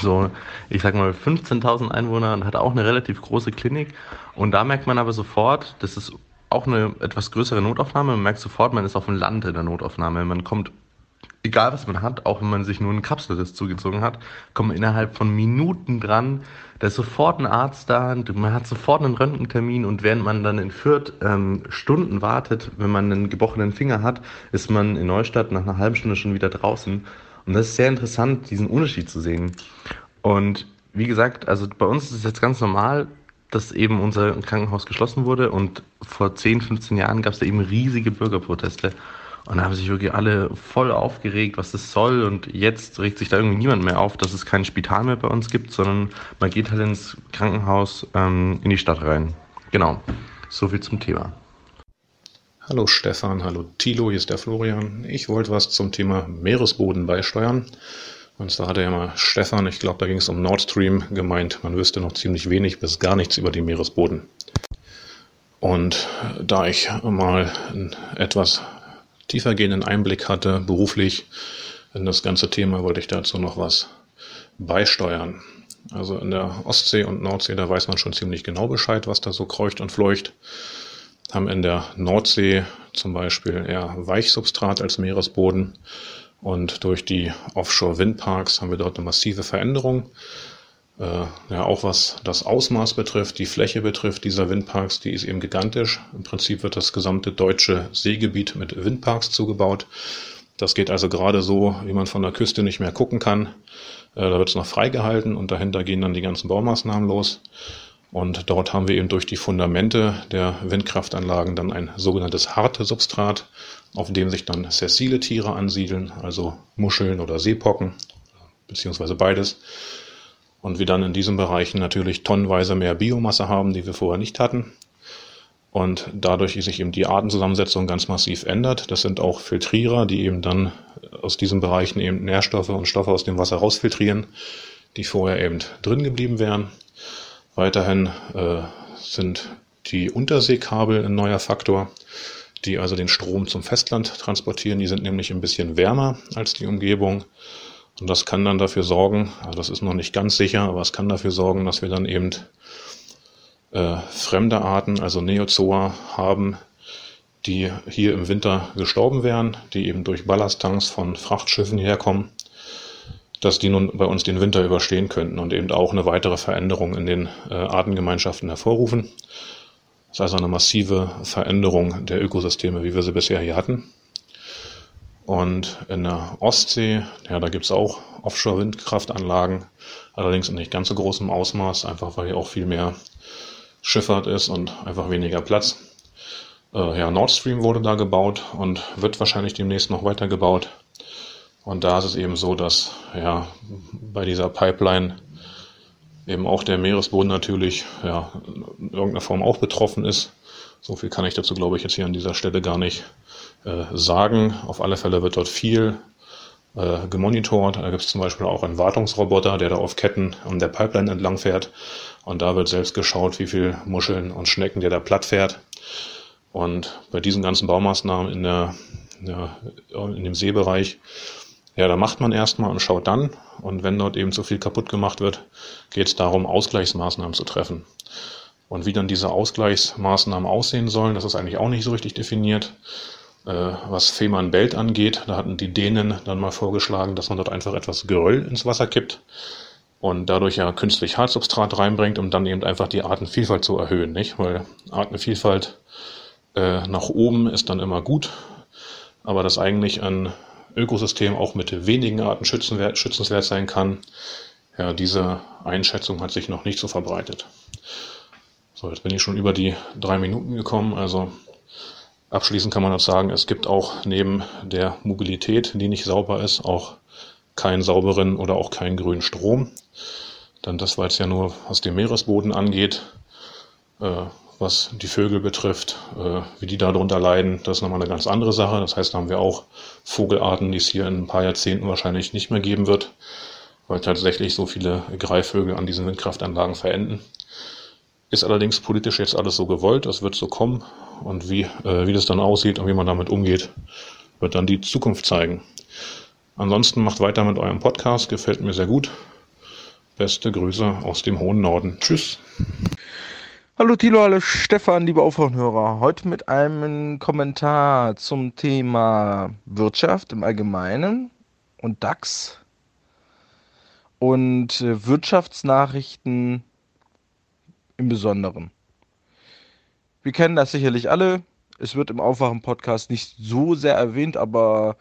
so, ich sag mal, 15.000 Einwohner und hat auch eine relativ große Klinik. Und da merkt man aber sofort, das ist auch eine etwas größere Notaufnahme. Man merkt sofort, man ist auf dem Land in der Notaufnahme. Man kommt, egal was man hat, auch wenn man sich nur einen Kapselriss zugezogen hat, kommt man innerhalb von Minuten dran da ist sofort ein Arzt da, man hat sofort einen Röntgentermin und während man dann in Fürth ähm, Stunden wartet, wenn man einen gebrochenen Finger hat, ist man in Neustadt nach einer halben Stunde schon wieder draußen. Und das ist sehr interessant, diesen Unterschied zu sehen. Und wie gesagt, also bei uns ist es jetzt ganz normal, dass eben unser Krankenhaus geschlossen wurde und vor 10, 15 Jahren gab es da eben riesige Bürgerproteste. Und da haben sich wirklich alle voll aufgeregt, was das soll. Und jetzt regt sich da irgendwie niemand mehr auf, dass es kein Spital mehr bei uns gibt, sondern man geht halt ins Krankenhaus ähm, in die Stadt rein. Genau. So viel zum Thema. Hallo Stefan, hallo Tilo, hier ist der Florian. Ich wollte was zum Thema Meeresboden beisteuern. Und zwar hatte ja mal Stefan, ich glaube, da ging es um Nord Stream, gemeint, man wüsste noch ziemlich wenig bis gar nichts über den Meeresboden. Und da ich mal etwas tiefergehenden Einblick hatte, beruflich in das ganze Thema, wollte ich dazu noch was beisteuern. Also in der Ostsee und Nordsee, da weiß man schon ziemlich genau Bescheid, was da so kreucht und fleucht. Haben in der Nordsee zum Beispiel eher Weichsubstrat als Meeresboden. Und durch die Offshore-Windparks haben wir dort eine massive Veränderung. Äh, ja, auch was das Ausmaß betrifft, die Fläche betrifft dieser Windparks, die ist eben gigantisch. Im Prinzip wird das gesamte deutsche Seegebiet mit Windparks zugebaut. Das geht also gerade so, wie man von der Küste nicht mehr gucken kann. Äh, da wird es noch freigehalten und dahinter gehen dann die ganzen Baumaßnahmen los. Und dort haben wir eben durch die Fundamente der Windkraftanlagen dann ein sogenanntes harte Substrat, auf dem sich dann sessile Tiere ansiedeln, also Muscheln oder Seepocken, beziehungsweise beides. Und wir dann in diesen Bereichen natürlich tonnenweise mehr Biomasse haben, die wir vorher nicht hatten. Und dadurch sich eben die Artenzusammensetzung ganz massiv ändert. Das sind auch Filtrierer, die eben dann aus diesen Bereichen eben Nährstoffe und Stoffe aus dem Wasser rausfiltrieren, die vorher eben drin geblieben wären. Weiterhin äh, sind die Unterseekabel ein neuer Faktor, die also den Strom zum Festland transportieren. Die sind nämlich ein bisschen wärmer als die Umgebung. Und das kann dann dafür sorgen, also das ist noch nicht ganz sicher, aber es kann dafür sorgen, dass wir dann eben äh, fremde Arten, also Neozoa, haben, die hier im Winter gestorben wären, die eben durch Ballasttanks von Frachtschiffen herkommen dass die nun bei uns den Winter überstehen könnten und eben auch eine weitere Veränderung in den äh, Artengemeinschaften hervorrufen. Das ist also eine massive Veränderung der Ökosysteme, wie wir sie bisher hier hatten. Und in der Ostsee, ja, da gibt es auch Offshore-Windkraftanlagen, allerdings in nicht ganz so großem Ausmaß, einfach weil hier auch viel mehr Schifffahrt ist und einfach weniger Platz. Äh, ja, Nord Stream wurde da gebaut und wird wahrscheinlich demnächst noch weiter gebaut. Und da ist es eben so, dass ja bei dieser Pipeline eben auch der Meeresboden natürlich ja, in irgendeiner Form auch betroffen ist. So viel kann ich dazu, glaube ich, jetzt hier an dieser Stelle gar nicht äh, sagen. Auf alle Fälle wird dort viel äh, gemonitort. Da gibt es zum Beispiel auch einen Wartungsroboter, der da auf Ketten an der Pipeline entlang fährt. Und da wird selbst geschaut, wie viel Muscheln und Schnecken der da platt fährt. Und bei diesen ganzen Baumaßnahmen in, der, ja, in dem Seebereich ja, da macht man erstmal und schaut dann. Und wenn dort eben zu viel kaputt gemacht wird, geht es darum, Ausgleichsmaßnahmen zu treffen. Und wie dann diese Ausgleichsmaßnahmen aussehen sollen, das ist eigentlich auch nicht so richtig definiert. Äh, was Fehmarn-Belt angeht, da hatten die Dänen dann mal vorgeschlagen, dass man dort einfach etwas Geröll ins Wasser kippt und dadurch ja künstlich Hartsubstrat reinbringt, um dann eben einfach die Artenvielfalt zu erhöhen, nicht? Weil Artenvielfalt äh, nach oben ist dann immer gut, aber das eigentlich an Ökosystem auch mit wenigen Arten schützenswert, schützenswert sein kann. Ja, diese Einschätzung hat sich noch nicht so verbreitet. So, jetzt bin ich schon über die drei Minuten gekommen. Also abschließend kann man noch sagen, es gibt auch neben der Mobilität, die nicht sauber ist, auch keinen sauberen oder auch keinen grünen Strom. Dann das, weil es ja nur was den Meeresboden angeht. Äh, was die Vögel betrifft, äh, wie die darunter leiden, das ist nochmal eine ganz andere Sache. Das heißt, da haben wir auch Vogelarten, die es hier in ein paar Jahrzehnten wahrscheinlich nicht mehr geben wird, weil tatsächlich so viele Greifvögel an diesen Windkraftanlagen verenden. Ist allerdings politisch jetzt alles so gewollt, das wird so kommen und wie, äh, wie das dann aussieht und wie man damit umgeht, wird dann die Zukunft zeigen. Ansonsten macht weiter mit eurem Podcast, gefällt mir sehr gut. Beste Grüße aus dem hohen Norden. Tschüss. Hallo Thilo, hallo Stefan, liebe Aufwachhörer. Heute mit einem Kommentar zum Thema Wirtschaft im Allgemeinen und DAX und äh, Wirtschaftsnachrichten im Besonderen. Wir kennen das sicherlich alle. Es wird im Aufwachen-Podcast nicht so sehr erwähnt, aber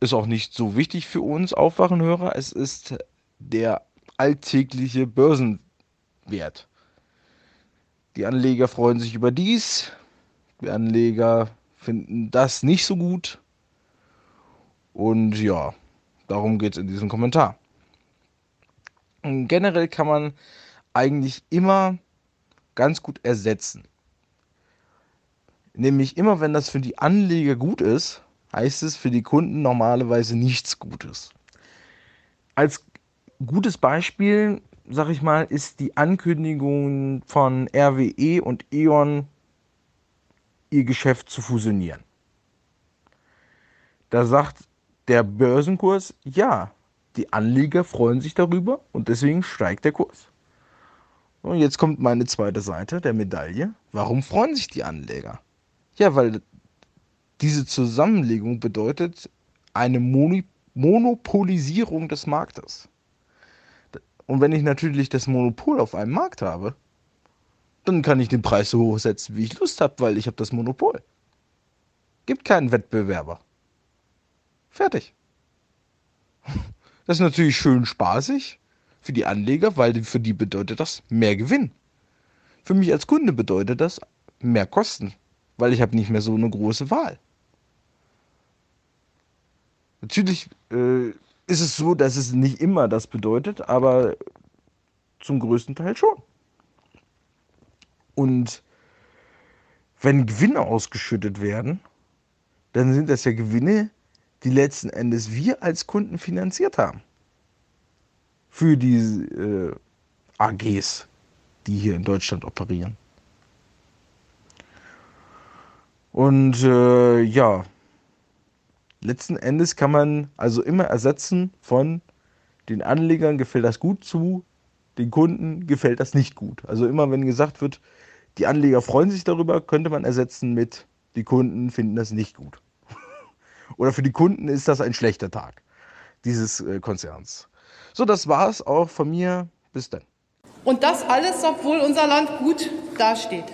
ist auch nicht so wichtig für uns Aufwachenhörer. Es ist der alltägliche Börsenwert. Die Anleger freuen sich über dies. Die Anleger finden das nicht so gut. Und ja, darum geht es in diesem Kommentar. Und generell kann man eigentlich immer ganz gut ersetzen. Nämlich immer, wenn das für die Anleger gut ist, heißt es für die Kunden normalerweise nichts Gutes. Als gutes Beispiel sag ich mal, ist die Ankündigung von RWE und E.ON, ihr Geschäft zu fusionieren. Da sagt der Börsenkurs, ja, die Anleger freuen sich darüber und deswegen steigt der Kurs. Und jetzt kommt meine zweite Seite der Medaille. Warum freuen sich die Anleger? Ja, weil diese Zusammenlegung bedeutet eine Monopolisierung des Marktes. Und wenn ich natürlich das Monopol auf einem Markt habe, dann kann ich den Preis so hoch setzen, wie ich Lust habe, weil ich habe das Monopol. Gibt keinen Wettbewerber. Fertig. Das ist natürlich schön spaßig für die Anleger, weil für die bedeutet das mehr Gewinn. Für mich als Kunde bedeutet das mehr Kosten, weil ich habe nicht mehr so eine große Wahl. Natürlich äh, ist es so, dass es nicht immer das bedeutet, aber zum größten Teil schon. Und wenn Gewinne ausgeschüttet werden, dann sind das ja Gewinne, die letzten Endes wir als Kunden finanziert haben. Für die äh, AGs, die hier in Deutschland operieren. Und äh, ja, letzten Endes kann man also immer ersetzen von den Anlegern gefällt das gut zu, den Kunden gefällt das nicht gut. Also immer wenn gesagt wird, die Anleger freuen sich darüber, könnte man ersetzen mit die Kunden finden das nicht gut. Oder für die Kunden ist das ein schlechter Tag dieses äh, Konzerns. So, das war es auch von mir. Bis dann. Und das alles, obwohl unser Land gut dasteht.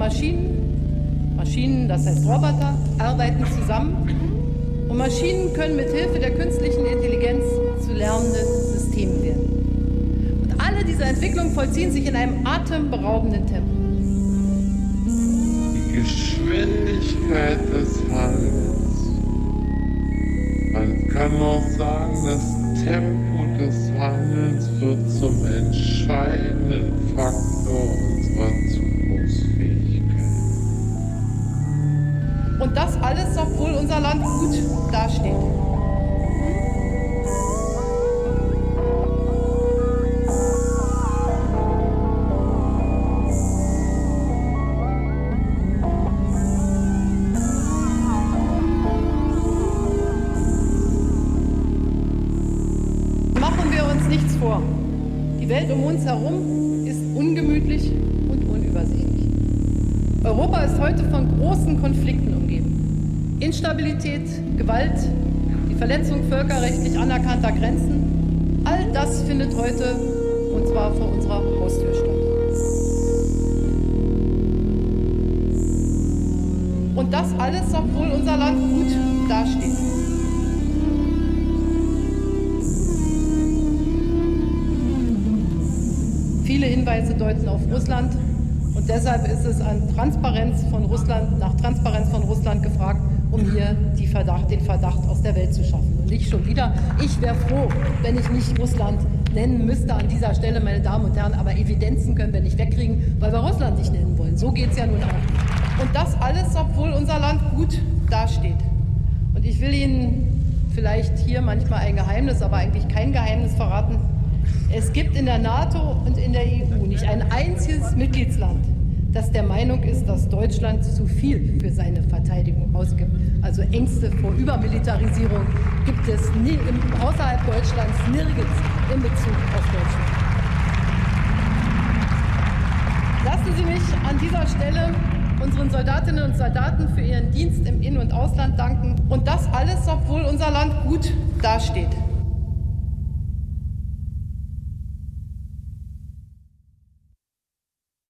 Maschinen, Maschinen, das heißt Roboter, arbeiten zusammen und Maschinen können mit Hilfe der künstlichen Intelligenz zu lernenden Systemen werden. Und alle diese Entwicklungen vollziehen sich in einem atemberaubenden Tempo. Die Geschwindigkeit des Handelns. Man kann auch sagen, das Tempo des Handelns wird zum entscheidenden Faktor Und das alles, obwohl unser Land gut dasteht. Instabilität, Gewalt, die Verletzung völkerrechtlich anerkannter Grenzen, all das findet heute, und zwar vor unserer Haustür statt. Und das alles, obwohl unser Land gut dasteht. Viele Hinweise deuten auf Russland und deshalb ist es an Transparenz von Russland, nach Transparenz von Russland gefragt, um hier Verdacht, den Verdacht aus der Welt zu schaffen. Und nicht schon wieder. Ich wäre froh, wenn ich nicht Russland nennen müsste an dieser Stelle, meine Damen und Herren, aber Evidenzen können wir nicht wegkriegen, weil wir Russland nicht nennen wollen. So geht es ja nun auch. Und das alles, obwohl unser Land gut dasteht. Und ich will Ihnen vielleicht hier manchmal ein Geheimnis, aber eigentlich kein Geheimnis verraten. Es gibt in der NATO und in der EU nicht ein einziges Mitgliedsland, das der Meinung ist, dass Deutschland zu viel für seine Verteidigung ausgibt. Also Ängste vor Übermilitarisierung gibt es nie, im, außerhalb Deutschlands nirgends in Bezug auf Deutschland. Lassen Sie mich an dieser Stelle unseren Soldatinnen und Soldaten für ihren Dienst im In- und Ausland danken. Und das alles, obwohl unser Land gut dasteht.